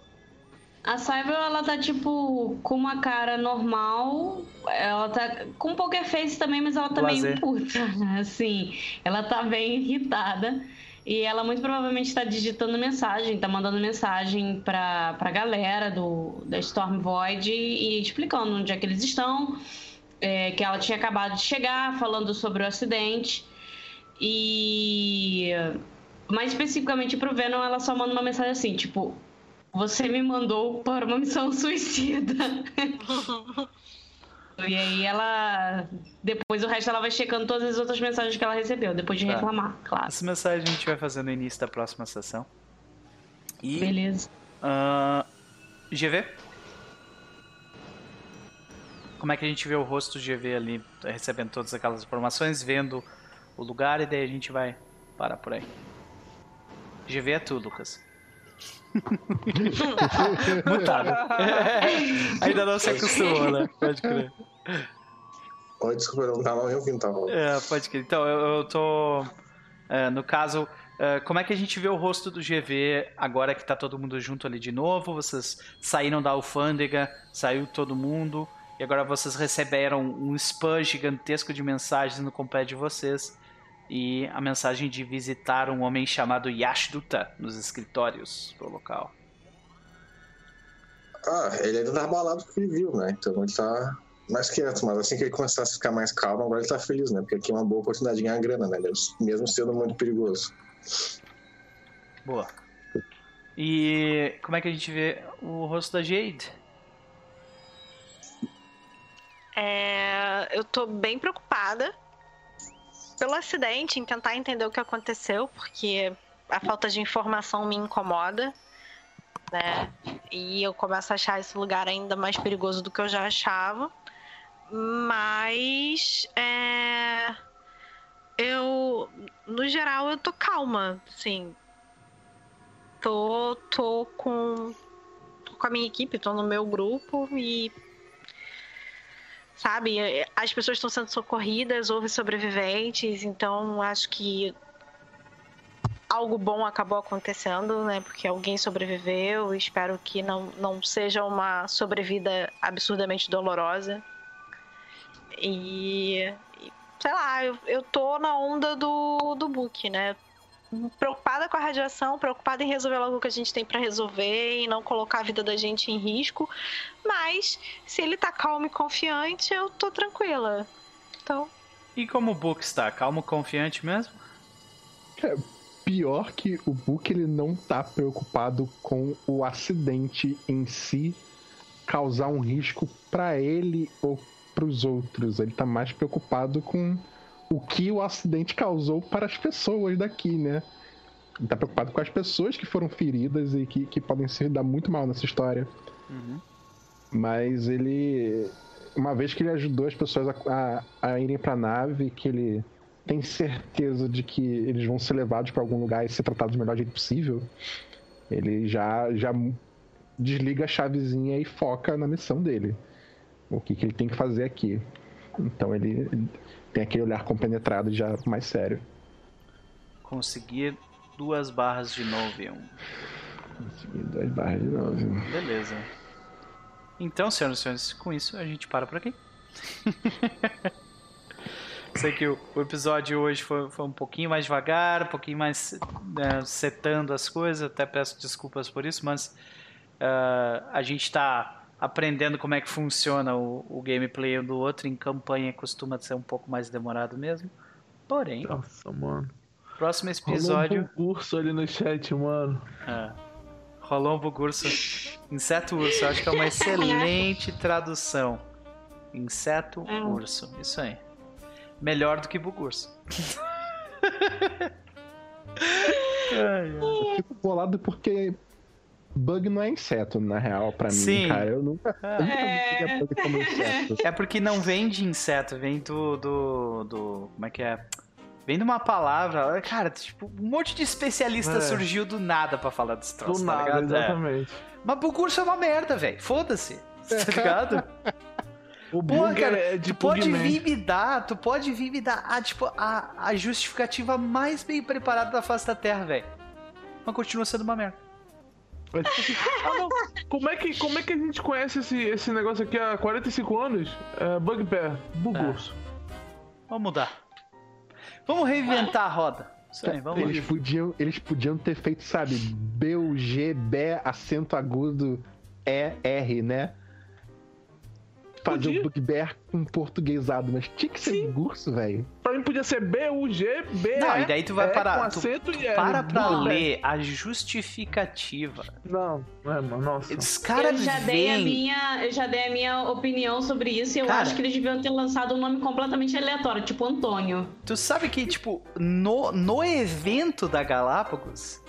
A Cyber, ela tá, tipo, com uma cara normal. Ela tá com um poker face também, mas ela tá meio puta. Assim, ela tá bem irritada. E ela muito provavelmente está digitando mensagem, tá mandando mensagem pra, pra galera do, da Storm Void e, e explicando onde é que eles estão. É, que ela tinha acabado de chegar, falando sobre o acidente. E mais especificamente pro Venom, ela só manda uma mensagem assim, tipo, você me mandou para uma missão suicida. e aí ela. Depois o resto ela vai checando todas as outras mensagens que ela recebeu, depois de tá. reclamar, claro. Essa mensagem a gente vai fazer no início da próxima sessão. E, Beleza. Uh, GV? Como é que a gente vê o rosto do GV ali, recebendo todas aquelas informações, vendo o lugar e daí a gente vai parar por aí. GV é tu, Lucas. Mutado. Ainda não se acostumou, né? Pode crer. Oi, desculpa, eu não tava nem ouvindo, tava. É, pode crer. Então, eu, eu tô. É, no caso, é, como é que a gente vê o rosto do GV agora que tá todo mundo junto ali de novo? Vocês saíram da alfândega, saiu todo mundo, e agora vocês receberam um spam gigantesco de mensagens no compé de vocês e a mensagem de visitar um homem chamado Yashduta nos escritórios do local. Ah, ele ainda tá abalado porque ele viu, né? Então ele tá mais quieto, mas assim que ele começasse a ficar mais calmo, agora ele tá feliz, né? Porque aqui é uma boa oportunidade de ganhar grana, né? Mesmo sendo muito perigoso. Boa. E como é que a gente vê o rosto da Jade? É, eu tô bem preocupada pelo acidente, em tentar entender o que aconteceu, porque a falta de informação me incomoda, né? E eu começo a achar esse lugar ainda mais perigoso do que eu já achava. Mas é, eu, no geral, eu tô calma, assim. Tô, tô com, tô com a minha equipe, tô no meu grupo e sabe? As pessoas estão sendo socorridas, houve sobreviventes, então acho que algo bom acabou acontecendo, né? Porque alguém sobreviveu. Espero que não, não seja uma sobrevida absurdamente dolorosa. E, e sei lá, eu, eu tô na onda do, do book, né? Preocupada com a radiação, preocupada em resolver logo o que a gente tem para resolver e não colocar a vida da gente em risco. Mas se ele tá calmo e confiante, eu tô tranquila. Então. E como o Book está? Calmo e confiante mesmo? É, pior que o Book ele não tá preocupado com o acidente em si causar um risco para ele ou para os outros. Ele tá mais preocupado com o que o acidente causou para as pessoas daqui, né? Ele tá preocupado com as pessoas que foram feridas e que, que podem se dar muito mal nessa história. Uhum. Mas ele. Uma vez que ele ajudou as pessoas a, a, a irem pra nave, que ele tem certeza de que eles vão ser levados para algum lugar e ser tratados do melhor jeito possível, ele já, já desliga a chavezinha e foca na missão dele. O que, que ele tem que fazer aqui. Então ele, ele tem aquele olhar compenetrado já mais sério. Conseguir duas barras de novo. Conseguir duas barras de novo. Beleza. Então, senhoras e senhores, com isso a gente para por aqui. Sei que o, o episódio hoje foi, foi, um pouquinho mais devagar, um pouquinho mais né, setando as coisas. Até peço desculpas por isso, mas uh, a gente está aprendendo como é que funciona o, o gameplay do outro. Em campanha costuma ser um pouco mais demorado mesmo. Porém. Nossa, mano. Próximo episódio. Rolou um curso ali no chat, mano. É. Rolou um bugurso. Inseto urso, acho que é uma excelente tradução. Inseto urso, isso aí. Melhor do que bugurso. eu fico bolado porque bug não é inseto, na real, pra mim, Sim. cara. Eu nunca, eu nunca É. bug como inseto. É porque não vem de inseto, vem do, do, do. Como é que é? Vem de uma palavra. Cara, tipo, um monte de especialista É. surgiu do nada pra falar desse troço, Do tá nada, ligado? É. exatamente. Mas bugurso é uma merda, velho. Foda-se. Tá ligado? O Pô, bug cara, é de tu pode vir me dar, tu pode vir me dar a, tipo, a, a justificativa mais bem preparada da face da Terra, velho. Mas continua sendo uma merda. É ah, não. Como é, que, como é que a gente conhece esse, esse negócio aqui há 45 anos? É, Bugbear, Bugurso. Vamos mudar. Vamos reinventar a roda. Isso aí, vamos Eles lá. podiam, eles podiam ter feito, sabe, B, U, G, B, acento agudo, E, R, né? Fazer Podia. o bugbear com portuguesado, mas tinha que ser Sim. bugurso, velho. Pra mim podia ser B, U, G, B, Não, E, e daí tu vai E parar. Com Tu, acento tu e R. para pra Bugbear. ler a justificativa. Não, não é, mano, nossa. Os Eu caras já, dei a minha, eu já dei a minha opinião sobre isso e eu Cara. acho que eles deviam ter lançado um nome completamente aleatório, tipo Antônio. Tu sabe que, tipo, no, no evento da Galápagos,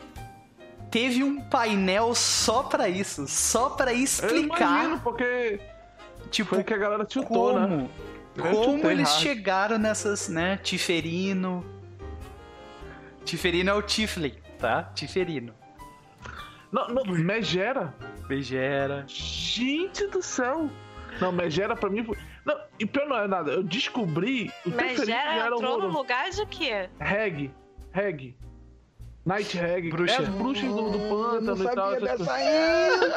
teve um painel só pra isso. Só pra Eu explicar, imagino, porque tipo, foi que a galera né? como, Eu como eles errado. chegaram nessas, né, Tiferino. Tiferino é o Tifley, tá? Tiferino. Não, não, Megera. Begera. Gente do céu. Não, Megera pra mim foi... Não, e pior não é nada. Eu descobri... O Megera já era entrou no lugar de quê? Reg. Reg. Night Reg. Bruxa. É as bruxas do, do pântano não e tal. sabia essas dessa coisas. ainda!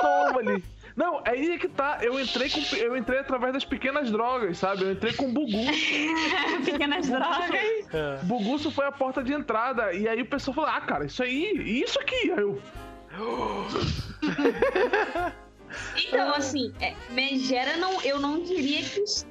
Toma ali. Não, é aí que tá. Eu entrei, com, eu entrei através das pequenas drogas, sabe? Eu entrei com Bugu. Pequenas drogas. Buguço foi a porta de entrada. E aí o pessoal falou: Ah, cara, isso aí, isso aqui. Aí eu. Então, assim, é, Megera não, eu não diria que está.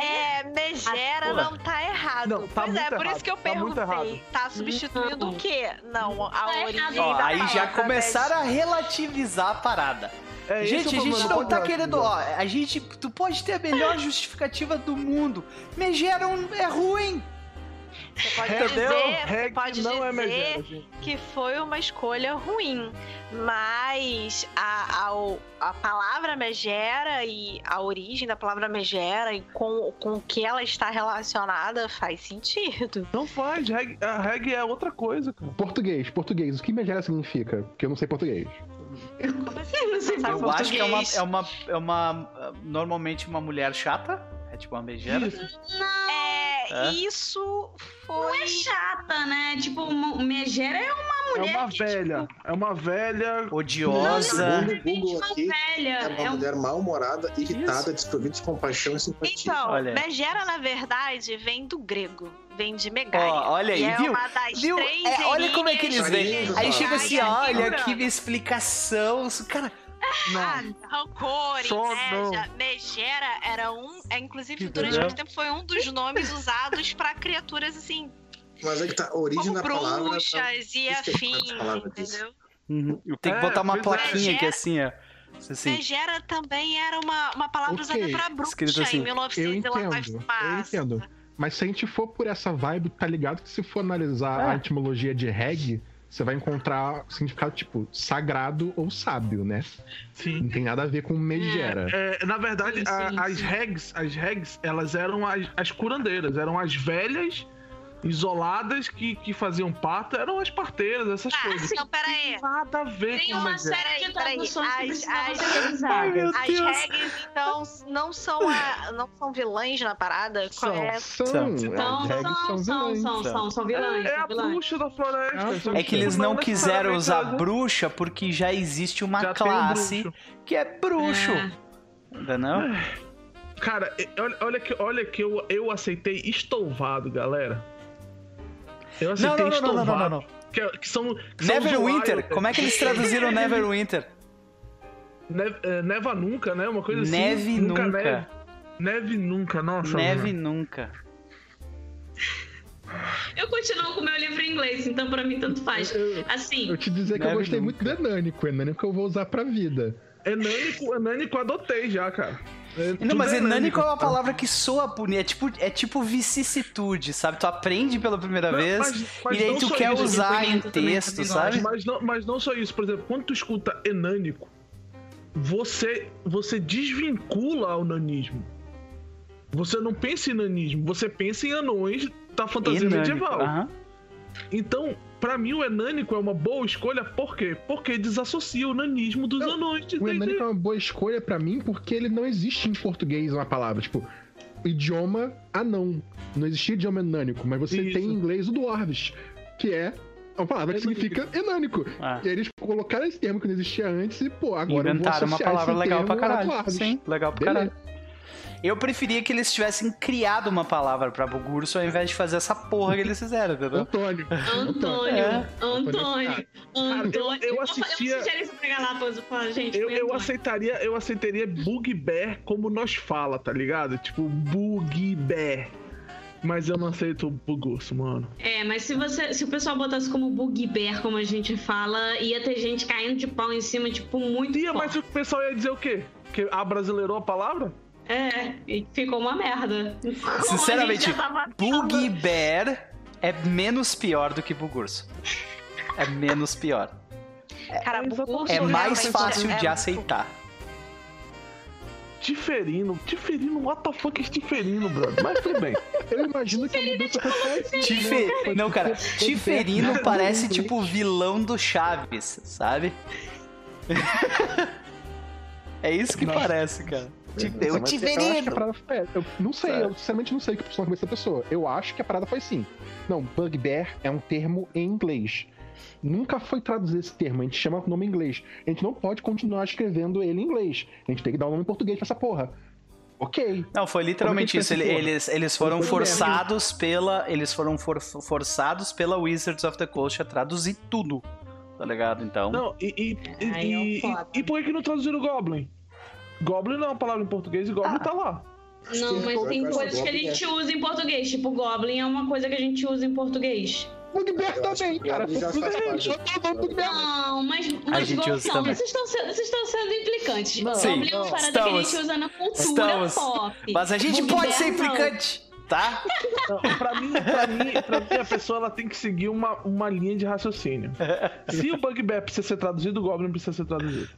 É, Megera não tá errado. Não, tá pois é, muito por errado, isso que eu tá perguntei. errado. Tá substituindo o quê? Não, a Tá origem errado. da Ó, aí já palavra começaram a relativizar a parada. É, é Gente, a gente não tá querendo. Ó, a gente. Tu pode ter a melhor justificativa do mundo. Megera é ruim. Você pode Entendeu? dizer, você Reg pode não é dizer megera, gente. que foi uma escolha ruim, mas a, a, a palavra megera e a origem da palavra megera e com, com o que ela está relacionada faz sentido. Não faz, reg, a reg é outra coisa, cara. Português, português. O que megera significa? Porque eu não sei português. Como assim? Você sabe Eu acho que é uma, é uma. É uma. Normalmente uma mulher chata. É tipo uma megera. É, É? isso Não foi. é chata, né? Tipo, uma- megera é uma É mulher uma que, velha. É uma velha. Odiosa. Segundo o Google uma aqui, velha. é uma É um- mulher mal-humorada, irritada, desprovida de compaixão e simpatia. Então, Olha. megera, na verdade, vem do grego. Vem de megaia. Ó, olha aí, e é viu? uma das Viu? três É, olha como é que eles vêm. Aí chega assim, olha que explicação. Cara, Ah, Não. rancor, Só inveja, megera era um. É, inclusive, durante muito tempo foi um dos nomes usados pra criaturas assim, Mas aí que tá, a origem como da palavra. tá- bruxas e afins, entendeu? tem que É, botar uma é. plaquinha aqui assim, ó. Assim. Megera também era uma, uma palavra Ok, usada pra bruxa escrito assim, em 1900 Eu vai entendo, eu entendo. Mas se a gente for por essa vibe, tá ligado que se for analisar É. a etimologia de reg, você vai encontrar significado tipo sagrado ou sábio, né? Sim. Não tem nada a ver com megera. É, na verdade, Sim, a- sim, as sim. regs, as regs, elas eram as, as curandeiras, eram as velhas, isoladas que, que faziam parto, eram as parteiras, essas Ah, coisas. então peraí. Nada a ver Tem com uma megera. série de traduções que precisavam As- as- As regs, então, não são, a- não são vilãs na parada? São, é? são, São. São, são, são são, vilãs. são, vilãs. É, é a vilãs. bruxa da floresta. É que eles não quiseram usar bruxa porque já existe uma Já um classe bruxo. que é bruxo. É. Entendeu? Cara, e- olha, olha que, olha que eu, eu aceitei estouvado, galera. Eu Não, não, não, não, não, não, não. Que, que são, que são os Neverwinter. Wild- Como é que eles traduziram Neverwinter? Ne- é, neva nunca, né? Uma coisa assim. Neve nunca. Neve, neve nunca, nossa. Neve mano. nunca. Eu continuo com o meu livro em inglês, então pra mim tanto faz. Eu, Assim, eu te dizer que Neve eu gostei nunca. muito do Enânico. Enânico eu vou usar pra vida. Enânico, Enânico adotei já, cara. É, Não, mas é enânico é uma tá? palavra que soa bonita. É tipo, é tipo vicissitude, sabe? Tu aprende pela primeira Não, vez mas- mas e aí tu quer isso, usar em texto, também sabe? Mas não, mas não só isso, por exemplo, quando tu escuta enânico, você, você desvincula o nanismo. Você não pensa em nanismo, você pensa em anões da fantasia Enânico, medieval. Então, pra mim, o enânico é uma boa escolha, por quê? Porque desassocia o nanismo dos Não, anões de O D&D. Enânico é uma boa escolha pra mim porque ele não existe em português uma palavra. Tipo, idioma anão. Não existia idioma enânico, mas você Isso. tem em inglês o dwarves, que é uma palavra que significa enânico. Ah. E aí eles colocaram esse termo que não existia antes e, pô, agora eu Inventaram vou uma associar palavra esse legal pra caralho. Sim, legal pra Beleza. caralho. Eu preferia que eles tivessem criado uma palavra pra Bugurso ao invés de fazer essa porra que eles fizeram, entendeu? Antônio. Antônio, É. Antônio, Antônio. eu assistia- Eu assistia isso pra Galápagos, eu gente, Eu, eu aceitaria, eu aceitaria Bugbear como nós fala, tá ligado? Tipo, Bugbear. Mas eu não aceito o Bugurso, mano. É, mas se você, se o pessoal botasse como bugbear, como a gente fala, ia ter gente caindo de pau em cima, tipo, muito Ia, mas forte. o pessoal ia dizer o quê? Que abrasileirou a palavra? É, e ficou uma merda. Como Sinceramente, já tava Bugbear é menos pior do que Bugurso. É menos pior. Cara, É, Bugurso É mais realmente fácil é- de é- aceitar. Tiferino. Tiferino, what the fuck é Tiferino, brother? Mas tudo bem. Eu imagino que a mudança foi assim. Né? Foi Não, cara, Tiferino parece tipo o vilão do Chaves, sabe? É isso que Nossa. parece, cara. O mas Eu acho que a Tiferino! parada foi. é, Eu não sei, eu sinceramente não sei o que passou na cabeça da pessoa. Eu acho que a parada foi assim. Não, bugbear é um termo em inglês. Nunca foi traduzido esse termo, a gente chama o nome em inglês. A gente não pode continuar escrevendo ele em inglês. A gente tem que dar um nome em português pra essa porra. Ok. Não, foi literalmente é isso. Ele- essa? Eles, eles foram forçados pela. Eles foram for- forçados pela Wizards of the Coast a traduzir tudo. Tá ligado? Então. Não, e, e, e, Aí é e- foda. e por que que não traduziram Goblin? Goblin não é uma palavra em português e Goblin Ah. tá lá. Não, mas tem coisas que a é- gente usa em português. Tipo, Goblin é uma coisa que a gente usa em português. Bugbear também, que cara. Bugbear. Não, mas, mas gente Goblin- usa não, vocês estão sendo, vocês estão sendo implicantes. Não, Goblin é não. uma parada que a Estamos. gente usa na cultura Estamos. pop. Mas a gente Bugbear, pode ser não. implicante, tá? Não, pra mim, pra mim, pra mim, a pessoa ela tem que seguir uma, uma linha de raciocínio. Se o Bugbear precisa ser traduzido, o Goblin precisa ser traduzido.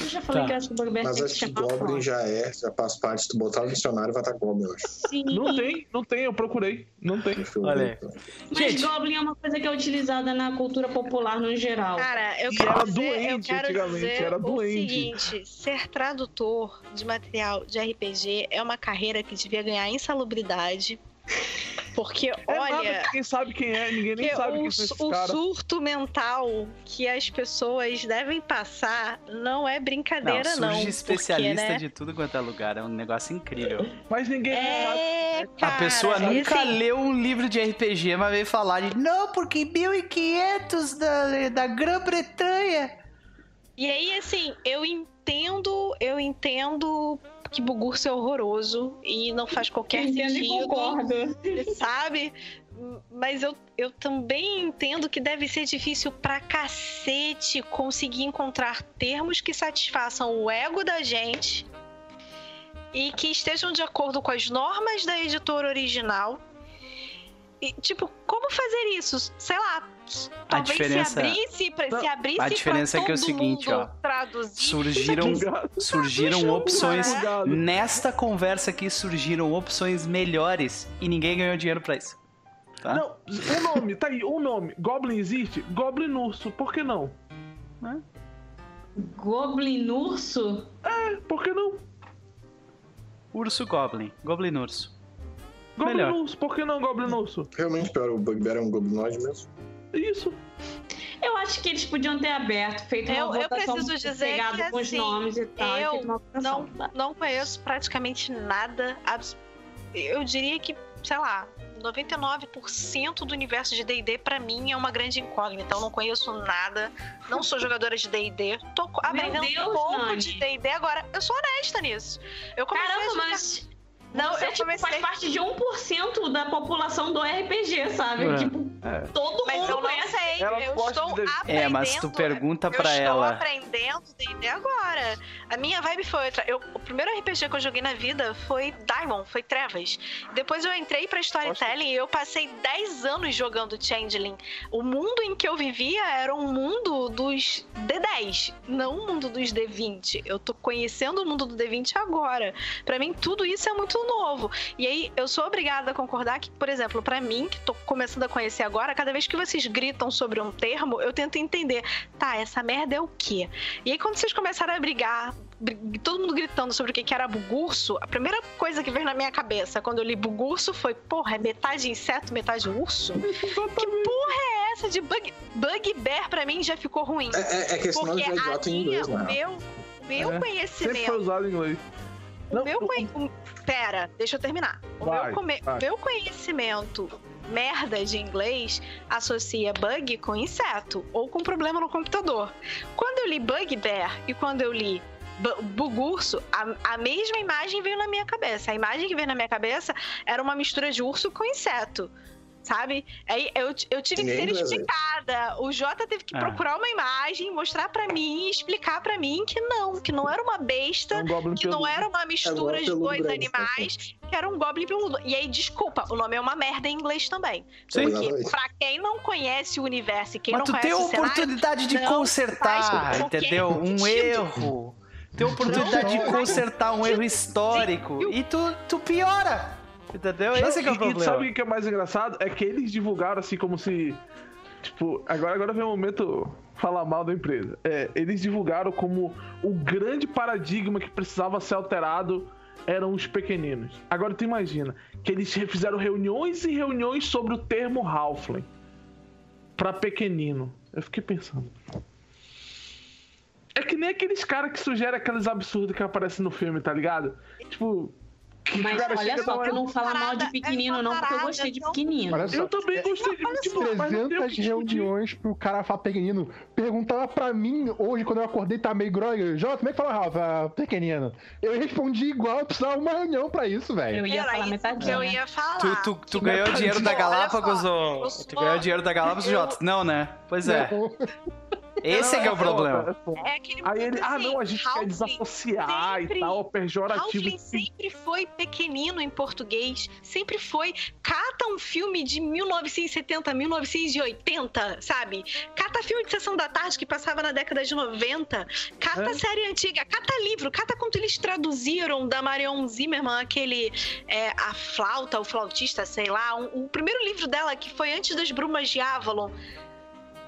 Eu já falei Tá. que eu acho que o Bugbear Mas tem que acho que Goblin já é, já faz parte. Se tu botar no dicionário, vai estar Goblin, eu acho. Sim. Não tem, não tem, eu procurei. Não tem. Eu Olha aí. então. Mas Gente. Goblin é uma coisa que é utilizada na cultura popular no geral. Cara, eu E quero era dizer, eu doente quero antigamente, dizer era o doente. seguinte, ser tradutor de material de RPG é uma carreira que devia ganhar insalubridade. Porque, É olha, nada, ninguém sabe quem é, ninguém nem sabe o, quem são o surto mental que as pessoas devem passar não é Não, brincadeira, surge não. especialista porque, né? de tudo quanto é lugar. É um negócio incrível. Mas ninguém sabe. É, A cara, pessoa e nunca assim, leu um livro de RPG, mas veio falar de não, porque 1500 da, da Grã-Bretanha. E aí, assim, eu entendo, eu entendo que Bugurso é horroroso e não faz qualquer Entendo sentido. concordo. sabe? Mas eu, eu também entendo que deve ser difícil pra cacete conseguir encontrar termos que satisfaçam o ego da gente e que estejam de acordo com as normas da editora original. E, tipo, como fazer isso? Sei lá. Talvez diferença- se abrisse, pra, se abrisse a diferença é que é o seguinte, ó. traduzir. Surgiram, Bugado. surgiram Puxa, opções. Bugado. Nesta conversa aqui surgiram opções melhores e ninguém ganhou dinheiro pra isso. Tá? Não, o nome, tá aí, o nome. Goblin existe? Goblin Urso, por que não? Goblin urso? É, por que não? Urso Goblin. Goblin Urso. Goblin Melhor. Urso, por que não Goblin Urso? Realmente, pior, o Bugbear é um goblinoide mesmo. Isso. Eu acho que eles podiam ter aberto, feito uma Eu- eu votação preciso muito dizer pegado que, com os assim, nomes e tal. e eu feito uma votação. não, não conheço praticamente nada. abs- Eu diria que, sei lá, 99% do universo de D&D pra mim é uma grande incógnita. Eu não conheço nada, não sou jogadora de D&D, tô aprendendo Deus, um pouco Nani. de D&D agora. Eu sou honesta nisso. Eu comecei a Caramba, jogar- mas Não, você eu tipo, comecei- faz parte de 1% da população do RPG, sabe? É. Tipo, É. todo Mas mundo eu não conhece. sei, Ela eu estou de aprendendo. É, mas tu pergunta eu pra estou ela. aprendendo D&D agora. A minha vibe foi outra. Eu, o primeiro RPG que eu joguei na vida foi Diamond, foi Trevas. Depois eu entrei pra Storytelling e eu passei 10 anos jogando Changeling. O mundo em que eu vivia era um mundo dos D10, não um mundo dos D20. Eu tô conhecendo o mundo do D20 agora. Pra mim, tudo isso é muito novo. E aí, eu sou obrigada a concordar que, por exemplo, pra mim, que tô começando a conhecer agora, cada vez que vocês gritam sobre um termo, eu tento entender, tá, essa merda é o quê? E aí, quando vocês começaram a brigar, br- todo mundo gritando sobre o que que era bugurso, a primeira coisa que veio na minha cabeça quando eu li bugurso foi, porra, é metade inseto, metade urso? Que porra é essa de bug, bugbear pra mim já ficou ruim. É, é, é que esse nome Porque já é idiota a em minha, inglês, o né? meu, meu É, Sempre conhecimento foi usado em inglês. O meu conhe... o- Pera, deixa eu terminar. O, Vai, meu, come- meu conhecimento merda de inglês associa bug com inseto ou com problema no computador. Quando eu li Bugbear e quando eu li bu- Bugurso, a, a mesma imagem veio na minha cabeça. A imagem que veio na minha cabeça era uma mistura de urso com inseto. Sabe? Aí eu, eu tive que ser explicada. O Jota teve que Ah. procurar uma imagem, mostrar pra mim, explicar pra mim que não, que não era uma besta É um que não era uma mistura de peludo dois grande, animais, que era um Goblin peludo. E aí, desculpa, o nome é uma merda em inglês também. Sim. Porque, Exatamente. pra quem não conhece o universo e quem Mas não tu conhece tem a o cenário, oportunidade de não consertar, entendeu? Um sentido. erro. Tem a oportunidade de Não, consertar um erro histórico. E tu, tu piora. Entendeu? Esse que é o E- E problema. sabe o que é mais engraçado? É que eles divulgaram assim como se. Tipo, agora, agora vem o momento falar mal da empresa. É, eles divulgaram como o grande paradigma que precisava ser alterado eram os pequeninos. Agora tu imagina que eles fizeram reuniões e reuniões sobre o termo Halfling pra pequenino. Eu fiquei pensando. É que nem aqueles caras que sugerem aqueles absurdos que aparecem no filme, tá ligado? Tipo, Que Mas cara olha só, é- tu não fala mal de pequenino, é não, porque eu parada gostei de pequenino. Olha só, Eu também gostei de Olha só, futebol, mas não tem o que 300 discutir. reuniões pro cara falar pequenino. Perguntava pra mim hoje, quando eu acordei, tá meio grog. Jota, como é que fala, Rafa? Pequenino. Eu respondi igual, eu precisava uma reunião pra isso, velho. Eu ia Era falar metadinha. eu ia falar. Tu, tu, tu ganhou dinheiro da Galápagos ou. Tu ganhou dinheiro da Galápagos, Jota? Não, né? Pois é. Não. Esse é que é o foda, problema. é. É aquele Aí ele, ah, assim, não, a gente quer Halfling desassociar sempre- e tal, pejorativo. Halfling sempre foi pequenino em português, sempre foi. Cata um filme de 1970, 1980, sabe? Cata filme de sessão da tarde que passava na década de 90. Cata É. série antiga, cata livro, cata quanto eles traduziram da Marion Zimmerman, aquele é, A Flauta, o Flautista, sei lá. um- o primeiro livro dela, que foi antes das Brumas de Avalon.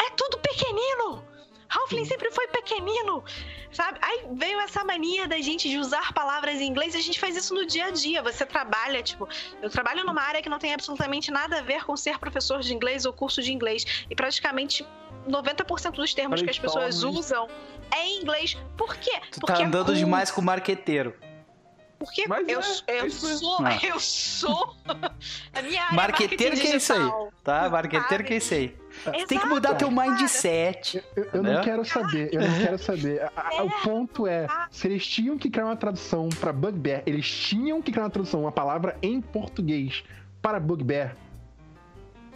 É tudo pequenino! Halfling sempre foi pequenino, sabe? Aí veio essa mania da gente de usar palavras em inglês e a gente faz isso no dia a dia. Você trabalha, tipo, eu trabalho numa área que não tem absolutamente nada a ver com ser professor de inglês ou curso de inglês. E praticamente 90% dos termos que as pessoas usam é em inglês. Por quê? Tu Porque tá é andando cool. demais com o marqueteiro. Porque Mas eu, é, é eu mesmo. sou, Não. eu sou. A minha área Marqueteiro é que é isso aí, tá? Marqueteiro sabe? que é isso aí. Exato, Tem que mudar teu mindset. Eu, eu não quero saber, eu não quero saber. A- a- o ponto é, se eles tinham que criar uma tradução pra Bugbear, eles tinham que criar uma tradução, uma palavra em português para Bugbear.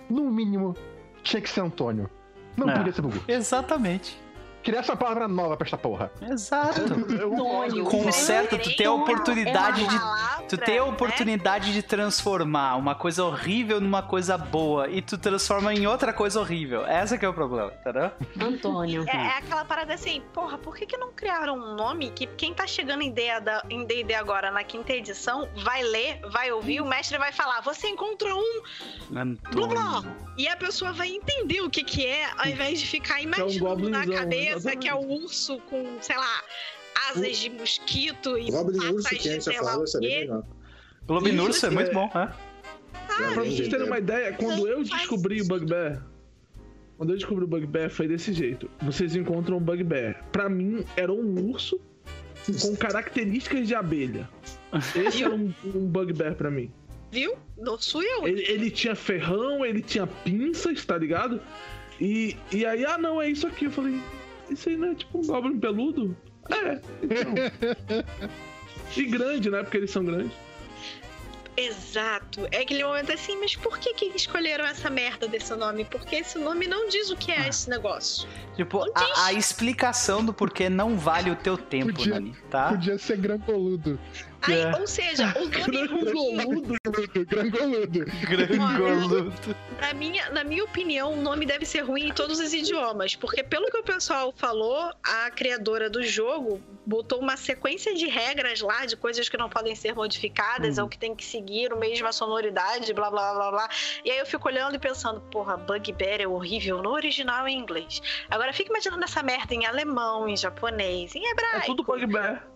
No mínimo, tinha que ser Antônio. Não É. podia ser Bugu. Exatamente. Criar essa palavra nova pra esta porra. Exato. Antônio. Conserta, tu tem a oportunidade é de. Tu tem a né? oportunidade de transformar uma coisa horrível numa coisa boa e tu transforma em outra coisa horrível. Essa que é o problema, entendeu? Antônio. É, é aquela parada assim, porra, por que, que não criaram um nome que quem tá chegando em D&D em D&D agora na quinta edição vai ler, vai ouvir, o mestre vai falar, você encontrou um, Antônio. e a pessoa vai entender o que que é, ao invés de ficar imaginando na goblinzão, cabeça que é o urso com, sei lá, asas de mosquito e Goblin Urso, patas que a de gente já falou, o isso é bem quê. legal. Globinurso é muito é. bom, é? Pra vocês terem uma ideia, quando eu descobri o Bugbear, quando eu descobri o Bugbear foi desse jeito. Vocês encontram o Bugbear. Pra mim, era um urso com características de abelha. Esse era um, um Bugbear pra mim. Viu? Não sou eu. Ele, ele tinha ferrão, ele tinha pinças, tá ligado? E, e aí, ah não, é isso aqui. Eu falei, isso aí não é tipo um Goblin peludo? É, então. E grande, né? Porque eles são grandes. Exato. É aquele momento assim, mas por que que escolheram essa merda desse nome? Porque esse nome não diz o que é esse negócio. Tipo, a, a explicação do porquê não vale o teu tempo, Podia- Nani, tá? Podia ser grangoludo. Aí, É. ou seja, o nome ruim, Grangoludo, grangoludo. Grangoludo. na minha, na minha opinião, o nome deve ser ruim em todos os idiomas. Porque pelo que o pessoal falou, a criadora do jogo botou uma sequência de regras lá, de coisas que não podem ser modificadas, Hum. ou que tem que seguir a mesma sonoridade, blá blá blá blá. E aí eu fico olhando e pensando, porra, Bugbear é horrível no original em inglês. Agora fica imaginando essa merda em alemão, em japonês, em É hebraico. tudo Bugbear.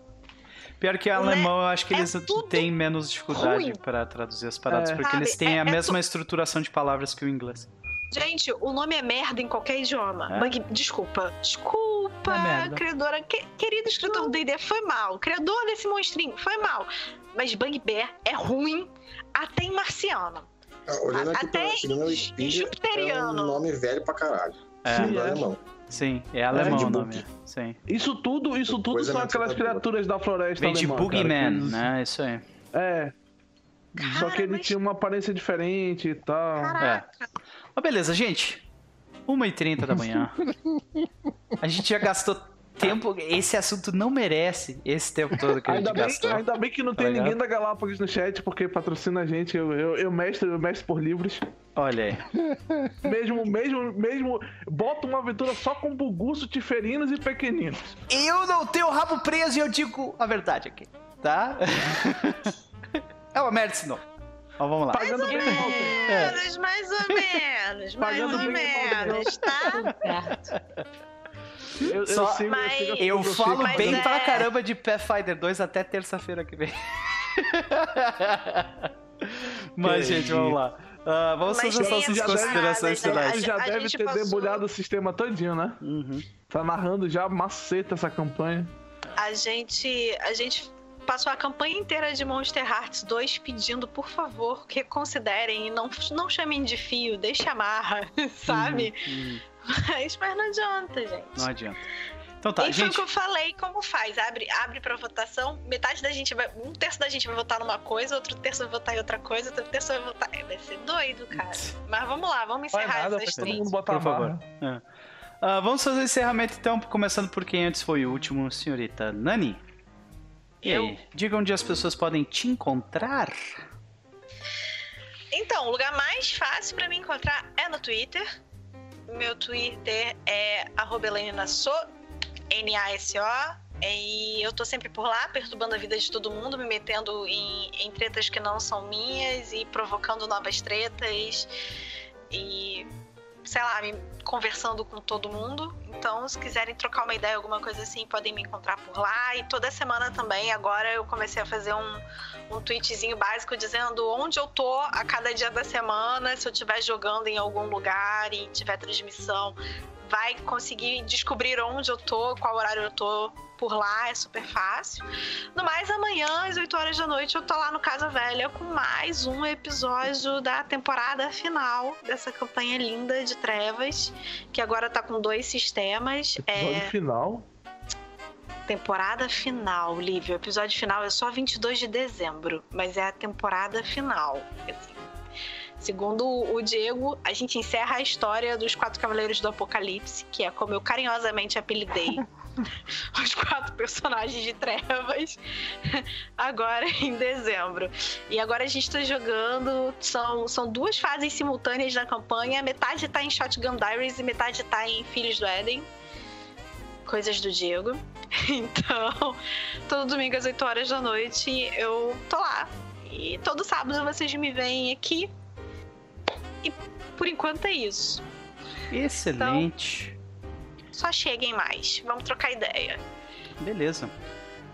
Pior que o alemão, eu acho que É eles têm menos dificuldade pra traduzir as paradas, É. porque Sabe, eles têm é- a é mesma estruturação de palavras que o inglês. Gente, o nome é merda em qualquer idioma. É? Bug... Desculpa. Desculpa, É criadora. Que- Querido escritor do D&D, foi mal. Criador desse monstrinho, foi mal. Mas Bugbear é ruim até em marciano. Ah, Olhando aqui Até segundo em Wikipedia, é um jupiteriano. nome velho pra caralho. É, Sim, Sim, é. alemão. Sim, é alemão de o nome. Sim. Isso tudo, isso tudo Coisa são aquelas criaturas da floresta Vem de alemã, cara, Boogeyman, né? Isso aí. É. Só Cara, que ele mas- tinha uma aparência diferente e tal. Caraca. Mas beleza, gente. 1h30 da manhã. A gente já gastou tempo. Esse assunto não merece esse tempo todo que a gente Ainda bem, gastou. ainda bem que não tem Tá ligado? ninguém da Galápagos no chat, porque patrocina a gente. Eu, eu, eu mestre, eu mestre por livros. Olha aí. Mesmo, mesmo, mesmo. Bota uma aventura só com buguço, tiferinos e pequeninos. Eu não tenho o rabo preso e eu digo a verdade aqui, tá? é uma merda esse nome. Mas vamos lá. Pagando mal. É. Menos, mais ou menos. mais ou bem mal, menos, tá? Certo. Eu, eu Só- sigo, Mas- eu sigo a Eu filosofia falo Mas bem é- pra caramba de Pathfinder 2 até terça-feira que vem. Mas, Que gente, vamos lá. Ah, vamos Mas fazer tem nossas essas considerações paradas, finais. A já deve ter passou- debulhado o sistema todinho, né? Uhum. Tá narrando já maceta essa campanha. A gente, a gente passou a campanha inteira de Monster Hearts 2 pedindo, por favor, que reconsiderem e não, não chamem de fio, deixe amarra, sabe? Uhum, uhum. Mas, mas não adianta, gente. Não adianta. Então tá, e gente. foi o que eu falei, como faz? Abre, abre pra votação, metade da gente vai. Um terço da gente vai votar numa coisa, outro terço vai votar em outra coisa, outro terço vai votar. É, Vai ser doido, cara. Mas vamos lá, vamos encerrar nada, essas faz todo três. mundo botar Por favor. É. Ah, vamos fazer o encerramento então, começando por quem antes foi o último, senhorita Nani. E Eu. aí, diga onde as pessoas podem te encontrar. Então, o lugar mais fácil pra me encontrar é no Twitter. Meu Twitter é arroba Nasso, N-A-S-O. E eu tô sempre por lá, perturbando a vida de todo mundo, me metendo em, em tretas que não são minhas e provocando novas tretas. E, sei lá, me conversando com todo mundo. Então, se quiserem trocar uma ideia, alguma coisa assim, podem me encontrar por lá. E toda semana também, agora eu comecei a fazer um, um tweetzinho básico dizendo onde eu tô a cada dia da semana, se eu estiver jogando em algum lugar e tiver transmissão, vai conseguir descobrir onde eu tô, qual horário eu tô por lá, é super fácil. No mais, amanhã, às 8 horas da noite, eu tô lá no Casa Velha com mais um episódio da temporada final dessa campanha linda de trevas, que agora tá com dois sistemas. Episódio É, final. temporada final, Lívia. O episódio final é só 22 de dezembro, mas é a temporada final. assim. Segundo o Diego, a gente encerra a história dos Quatro Cavaleiros do Apocalipse, que é como eu carinhosamente apelidei os quatro personagens de trevas, agora em dezembro. E agora a gente tá jogando. São, são duas fases simultâneas na campanha: metade tá em Shotgun Diaries e metade tá em Filhos do Éden. Coisas do Diego. Então, todo domingo às 8 horas da noite eu tô lá. E todo sábado vocês me veem aqui. E por enquanto é isso. Excelente. Só cheguem mais. Vamos trocar ideia. Beleza.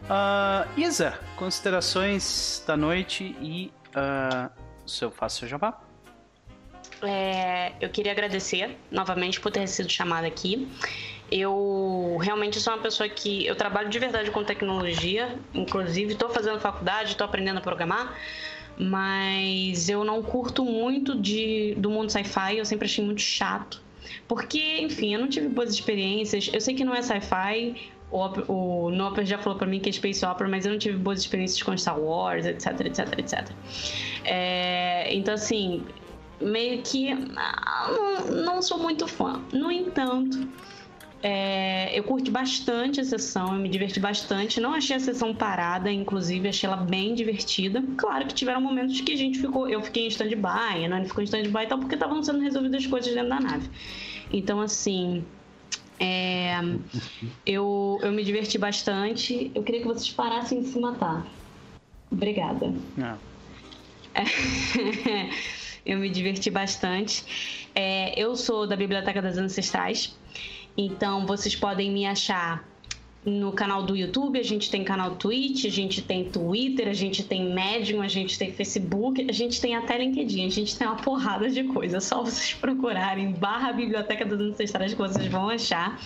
Ah, Isa, considerações da noite e ah, seu faço seu jabá. É, eu queria agradecer novamente por ter sido chamada aqui. Eu realmente sou uma pessoa que eu trabalho de verdade com tecnologia, inclusive estou fazendo faculdade, estou aprendendo a programar, mas eu não curto muito de, do mundo sci-fi, eu sempre achei muito chato. Porque, enfim, eu não tive boas experiências. Eu sei que não é sci-fi, o, o Noper já falou pra mim que é Space Opera, mas eu não tive boas experiências com Star Wars, etc, etc, etc. É, então, assim, meio que ah, não, não sou muito fã. No entanto, é, eu curti bastante a sessão, eu me diverti bastante. Não achei a sessão parada, inclusive achei ela bem divertida. Claro que tiveram momentos que a gente ficou, eu fiquei em stand-by, a Nani ficou em stand-by e tal, porque estavam sendo resolvidas coisas dentro da nave. Então, assim, é, eu, eu me diverti bastante. Eu queria que vocês parassem de se matar. Obrigada. Ah, eu me diverti bastante. É, eu sou da Biblioteca das Ancestrais, então vocês podem me achar no canal do YouTube, a gente tem canal Twitch, a gente tem Twitter, a gente tem Medium, a gente tem Facebook, a gente tem até LinkedIn, a gente tem uma porrada de coisa. É só vocês procurarem barra Biblioteca das Ancestrais que vocês vão achar.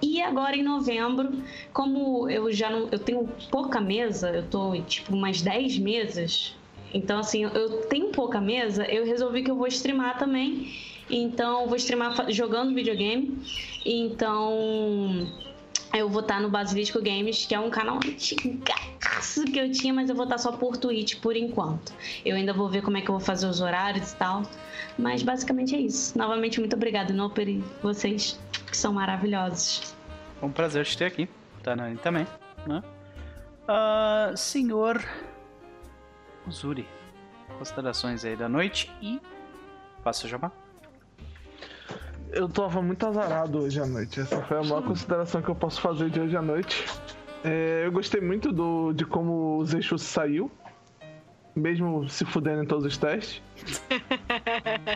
E agora em novembro, como eu já não. Eu tenho pouca mesa, eu tô tipo umas 10 mesas. Então, assim, eu tenho pouca mesa, eu resolvi que eu vou streamar também. Então, vou streamar jogando videogame. Então, eu vou estar no Basilisco Games, que é um canal antigaço que eu tinha, mas eu vou estar só por Twitch por enquanto. Eu ainda vou ver como é que eu vou fazer os horários e tal. Mas basicamente é isso. Novamente, muito obrigada, Noper, e vocês, que são maravilhosos. foi um prazer te ter aqui. Tá, Nani, também. Né? Ah, senhor Uzuri, considerações aí da noite e faça jabá. Eu tava muito azarado hoje à noite. Essa foi a maior consideração que eu posso fazer de hoje à noite. É, eu gostei muito do, de como o Zeixo saiu. Mesmo se fudendo em todos os testes.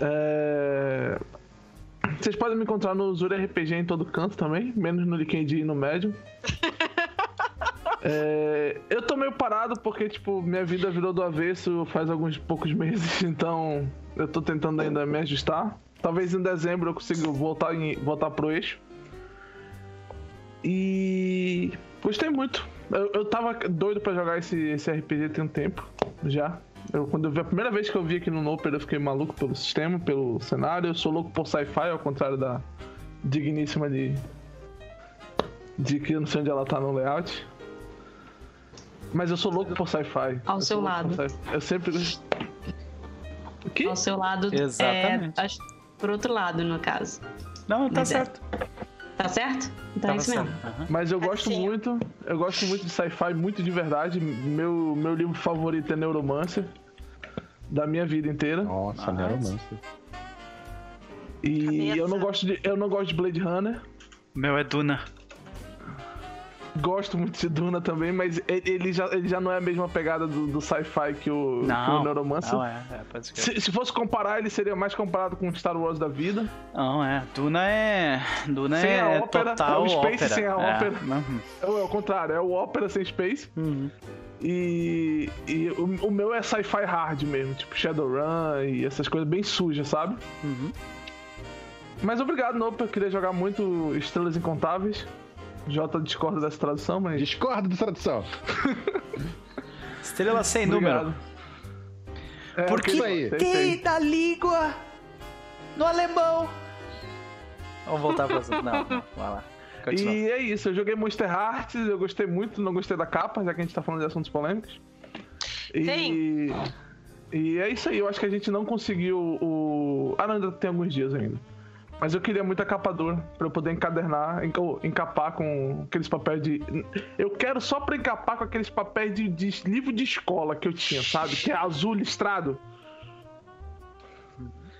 É, Vocês podem me encontrar no Zuri RPG em todo canto também, menos no LinkedIn e no Medium. É, eu tô meio parado porque, tipo, minha vida virou do avesso faz alguns poucos meses, então eu tô tentando ainda me ajustar. Talvez em dezembro eu consiga voltar, em, voltar pro eixo. E gostei muito. Eu, eu tava doido pra jogar esse, esse RPG tem um tempo já. Eu, quando eu vi a primeira vez que eu vi aqui no Noper, eu fiquei maluco pelo sistema, pelo cenário. Eu sou louco por sci-fi, ao contrário da digníssima de. de que eu não sei onde ela tá no layout. Mas eu sou louco por sci-fi. Ao Eu seu lado. Eu sempre. O quê? Ao seu lado. Exatamente. É, acho- por outro lado, no caso. Não, tá Mas é. certo. Tá certo? Então é Tava isso mesmo. Aham. Mas eu gosto Assim. muito, eu gosto muito de sci-fi, muito de verdade. Meu, meu livro favorito é Neuromancer, da minha vida inteira. Nossa, Nice. Neuromancer. E Cabeça. eu não gosto de, eu não gosto de Blade Runner. O meu é Duna. Gosto muito de Duna também, mas ele, já, ele já não é a mesma pegada do, do sci-fi que o, que o Não, Neuromancer. não é, é. Se, se fosse comparar, ele seria mais comparado com Star Wars da vida. Não, é. Duna é. Duna Sem é a ópera, total é o Space ópera. sem a É. ópera. É, o- é o contrário, é o Opera sem Space. Uhum. E, e o, o meu é sci-fi hard mesmo, tipo Shadowrun e essas coisas bem sujas, sabe? Uhum. Mas obrigado, Nope. Eu queria jogar muito Estrelas Incontáveis. Jota discorda dessa tradução, mas. Discordo da tradução. Estrela sem Obrigado. número. É, Por ok, que tem da língua no alemão? Vamos voltar pra. Não, não, vai lá. Continua. E é isso, eu joguei Monster Hearts, eu gostei muito, não gostei da capa, já que a gente tá falando de assuntos polêmicos. E, Sim. e é isso aí, eu acho que a gente não conseguiu o. Ah, não, ainda tem alguns dias ainda. Mas eu queria muito a capa dura pra eu poder encadernar, encapar com aqueles papéis de. Eu quero só pra encapar com aqueles papéis de, de livro de escola que eu tinha, sabe? Que é azul listrado.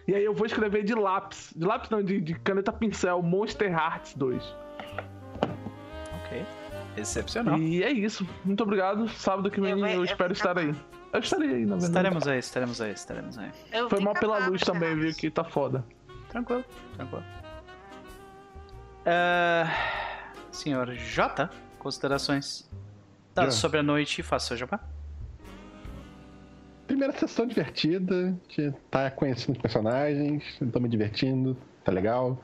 E aí eu vou escrever de lápis. De lápis não, de, de caneta pincel, Monster Hearts 2. Ok. Excepcional. E é isso. Muito obrigado. Sábado que vem Eu eu, espero estar aí. Eu estarei aí, na verdade. Estaremos aí, estaremos aí, estaremos aí. Eu Foi mal pela luz também, viu? Que tá foda. Tranquilo, tranquilo. Ah, senhor J, considerações dadas Já. sobre a noite e faça seu jabá. Primeira sessão divertida, gente tá conhecendo os personagens, tô me divertindo, tá legal.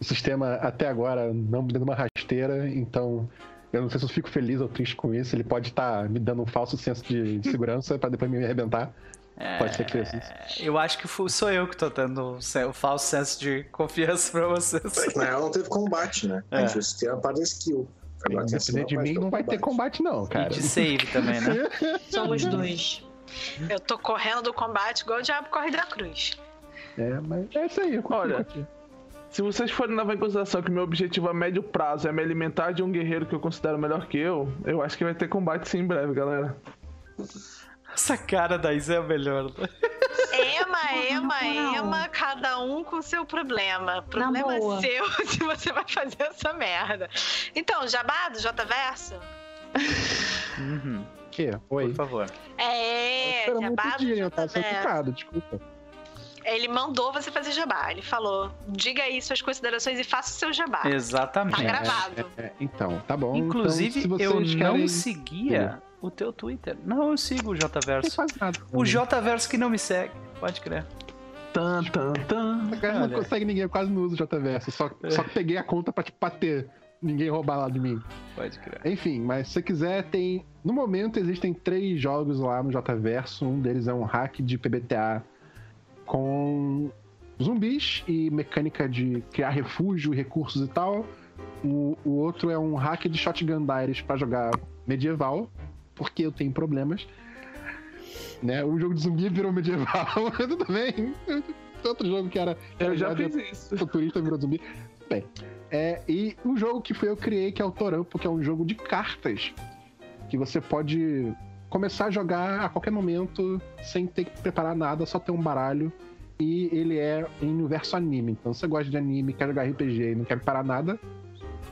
O sistema até agora não me dando uma rasteira, então eu não sei se eu fico feliz ou triste com isso. Ele pode estar me dando um falso senso de, de segurança pra depois me arrebentar. Pode ser que seja isso. Eu acho que sou eu que tô dando o falso senso de confiança pra vocês. Na real, não teve combate, né? É. A gente tem a parte da skill. Agora Depender de mim, não vai ter combate, não, E cara. de save também, né? Somos dois. Eu tô correndo do combate igual o diabo corre da cruz. É, mas é isso aí. eu Olha. Se vocês forem levar em consideração que meu objetivo a médio prazo é me alimentar de um guerreiro que eu considero melhor que eu, eu acho que vai ter combate sim em breve, galera. Essa cara da Isa é a melhor. Ema, ema, Não. ema, cada um com seu problema. Problema boa. seu se você vai fazer essa merda. Então, Jabá do J Verso? Uhum, Que? Oi. por favor. É, Espera Jabá muito do dia, J tá picado, desculpa. Ele mandou você fazer jabá. Ele falou: diga aí suas considerações e faça o seu jabá. Exatamente. Tá gravado. É, então, tá bom. Inclusive, então, se eu não querem... seguia o teu Twitter. Não, eu sigo o Não Jverso. faz nada. O Jverso que não me segue. Pode crer. Tan, tan, tan. Cara, não consegue ninguém, eu quase não uso o JVS. Só, só peguei a conta pra, tipo, pra ter ninguém roubar lá de mim. Pode crer. Enfim, mas se você quiser, tem. No momento existem três jogos lá no JVerso. Um deles é um hack de PBTA com zumbis e mecânica de criar refúgio, recursos e tal. O, o outro é um hack de Shotgun Diaries pra jogar medieval, porque eu tenho problemas. Né? O jogo de zumbi virou medieval, tudo bem. Outro jogo que era. Eu já fiz isso. futurista virou zumbi. Bem, é, e um jogo que foi eu criei, que é o Torampo, que é um jogo de cartas. Que você pode começar a jogar a qualquer momento, sem ter que preparar nada, só ter um baralho. E ele é em universo anime. Então, se você gosta de anime, quer jogar RPG e não quer preparar nada,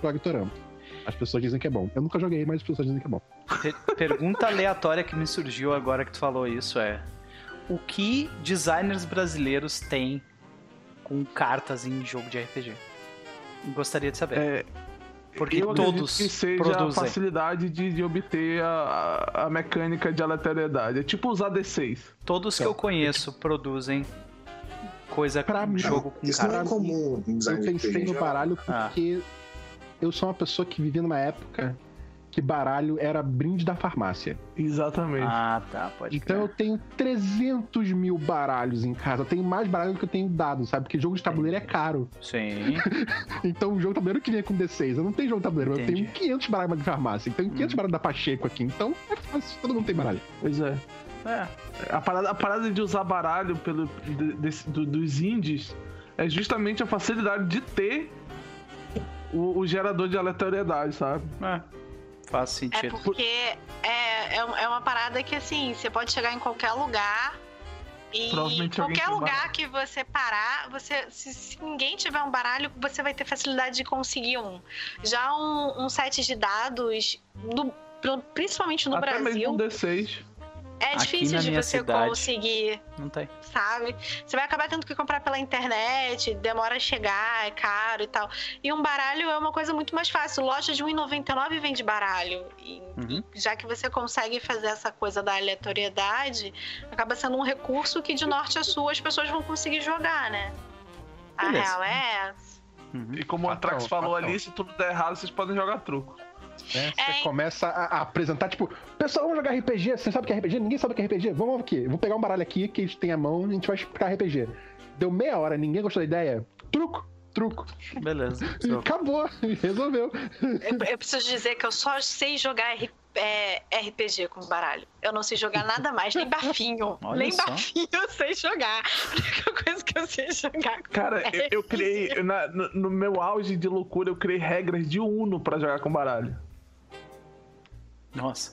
jogue Torampo. As pessoas dizem que é bom. Eu nunca joguei, mas as pessoas dizem que é bom. Per- Pergunta aleatória que me surgiu agora que tu falou isso é: o que designers brasileiros têm com cartas em jogo de RPG? Gostaria de saber. É, Porque eu todos que seja a produzem. facilidade de, de obter a, a, a mecânica de aleatoriedade. É tipo usar D6. Todos que eu conheço produzem coisa Pra com mim, jogo com Isso não carta. é comum Eu pensei no baralho Ah. Eu sou uma pessoa que vivia numa época que baralho era brinde da farmácia. Exatamente. Ah, tá, pode Então eu tenho 300 mil baralhos em casa. Eu tenho mais baralho do que eu tenho dado, sabe? Porque jogo de tabuleiro é caro. Sim. Então o jogo de tabuleiro que vem com D6. Eu não tenho jogo de tabuleiro, eu tenho 500 baralhos de farmácia. Então 500 baralhos da Pacheco aqui. Então é fácil, todo mundo tem baralho. Pois é. É. A parada, a parada de usar baralho pelo, de- desse- do- dos indies é justamente a facilidade de ter o, o gerador de aleatoriedade, sabe? é. Faz É sentido. porque é, é, é uma parada que, assim, você pode chegar em qualquer lugar e qualquer lugar baralho. que você parar, você, se, se ninguém tiver um baralho, você vai ter facilidade de conseguir um. Já um, um set de dados, pro- principalmente no Até Brasil, mesmo um D6. É Aqui difícil na de minha você cidade. conseguir, Não tem. sabe? Você vai acabar tendo que comprar pela internet, demora a chegar, é caro e tal. E um baralho é uma coisa muito mais fácil. Loja de R$1,99 vende baralho. E, Uhum. já que você consegue fazer essa coisa da aleatoriedade, acaba sendo um recurso que de norte a sul as pessoas vão conseguir jogar, né? A Beleza. real é essa. Uhum. E como o Antrax falou fatal. ali, se tudo der errado, vocês podem jogar truco. Né? Você É. começa a, a apresentar, tipo, pessoal, vamos jogar RPG. Você sabe o que é RPG? Ninguém sabe o que é RPG? Vamos aqui. Vou pegar um baralho aqui que a gente tem a mão e a gente vai explicar RPG. Deu meia hora, ninguém gostou da ideia. Truco, truco. Beleza. Acabou. Resolveu. Eu, eu preciso dizer que eu só sei jogar R- é, RPG com baralho. Eu não sei jogar nada mais, nem bafinho. Olha nem só. bafinho eu sei jogar. A única coisa que eu sei jogar. Cara, É eu, eu criei. na- no, no meu auge de loucura, eu criei regras de Uno pra jogar com baralho. Nossa.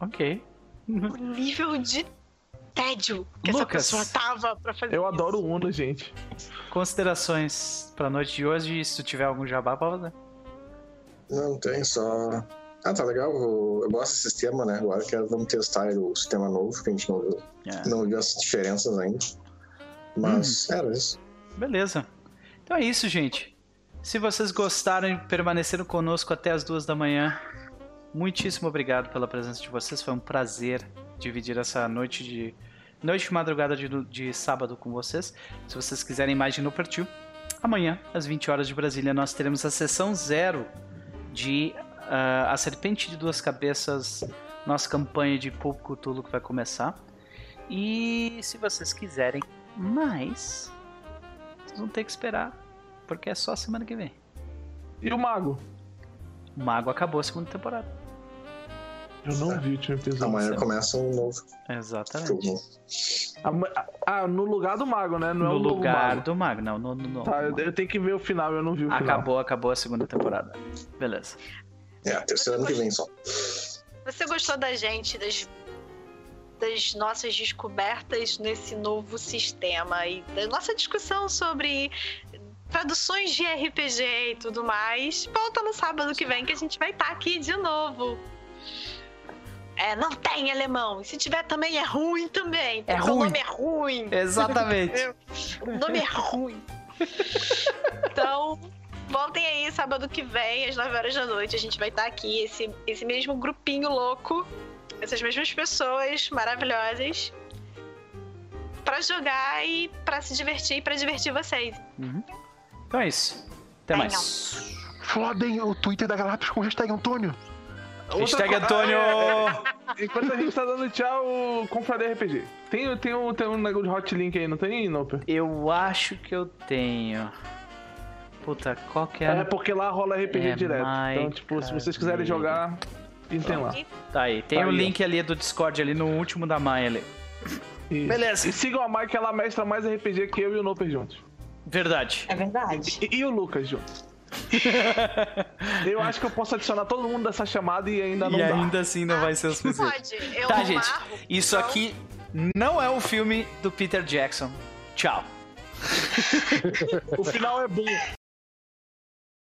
Ok. O nível de tédio que Lucas. essa pessoa tava pra fazer Eu isso. adoro Uno, gente. Considerações pra noite de hoje. Se tu tiver algum jabá pra fazer. Não tem, só. Ah, tá legal. Eu, eu gosto desse sistema, né? Agora que vamos testar o sistema novo, que a gente não viu, É. não viu as diferenças ainda. Mas era isso. Beleza. Então é isso, gente. Se vocês gostaram e permaneceram conosco até as duas da manhã, muitíssimo obrigado pela presença de vocês. Foi um prazer dividir essa noite de noite e madrugada de, de sábado com vocês. Se vocês quiserem mais de No Partiu, amanhã, às 20 horas de Brasília, nós teremos a sessão zero de ah, A Serpente de Duas Cabeças, nossa campanha de Pulp Cthulhu que vai começar. E se vocês quiserem mais, vocês vão ter que esperar, porque é só semana que vem. E o Mago? O Mago acabou a segunda temporada. Eu não vi o último episódio. Amanhã certo. começa um novo Exatamente. Ama- Ah, no lugar do Mago, né? Não é no o novo lugar Mago. do Mago, não, no, no, no Tá, eu, eu tenho que ver o final, eu não vi o final. Acabou, acabou a segunda temporada. Beleza. É, a terceira ano que vem só. Você gostou da gente, das, das nossas descobertas nesse novo sistema e da nossa discussão sobre traduções de RPG e tudo mais? Volta no sábado que vem que a gente vai estar aqui de novo. É, não tem alemão. E se tiver também é ruim também. É porque O ruim. nome é ruim. Exatamente. O nome é ruim. Então, voltem aí sábado que vem, às 9 horas da noite. A gente vai estar aqui, esse, esse mesmo grupinho louco, essas mesmas pessoas maravilhosas, pra jogar e pra se divertir e pra divertir vocês. Uhum. Então é isso. Até Venham. mais. Fodem o Twitter da Galápagos com hashtag Antônio. Hashtag co- Antônio! Enquanto a gente tá dando tchau, Confraria RPG. Tem, tem, um, tem um negócio de hot link aí, não tem, Noper? Eu acho que eu tenho. Puta, qual que É era? porque lá rola RPG É, direto. Então, tipo, se vocês quiserem jogar, pintem lá. Tá aí. Tem Tá o aí, ó. link ali do Discord ali no último da Maia ali. Isso. Beleza. E sigam a Mai, que ela mestra mais RPG que eu e o Noper juntos. Verdade. É verdade. E, e o Lucas juntos. eu acho que eu posso adicionar todo mundo dessa chamada e ainda não e dá. ainda assim não vai ser o suficiente. Pode, eu Tá, gente. Isso então- aqui não é o filme do Peter Jackson. Tchau. O final é bom.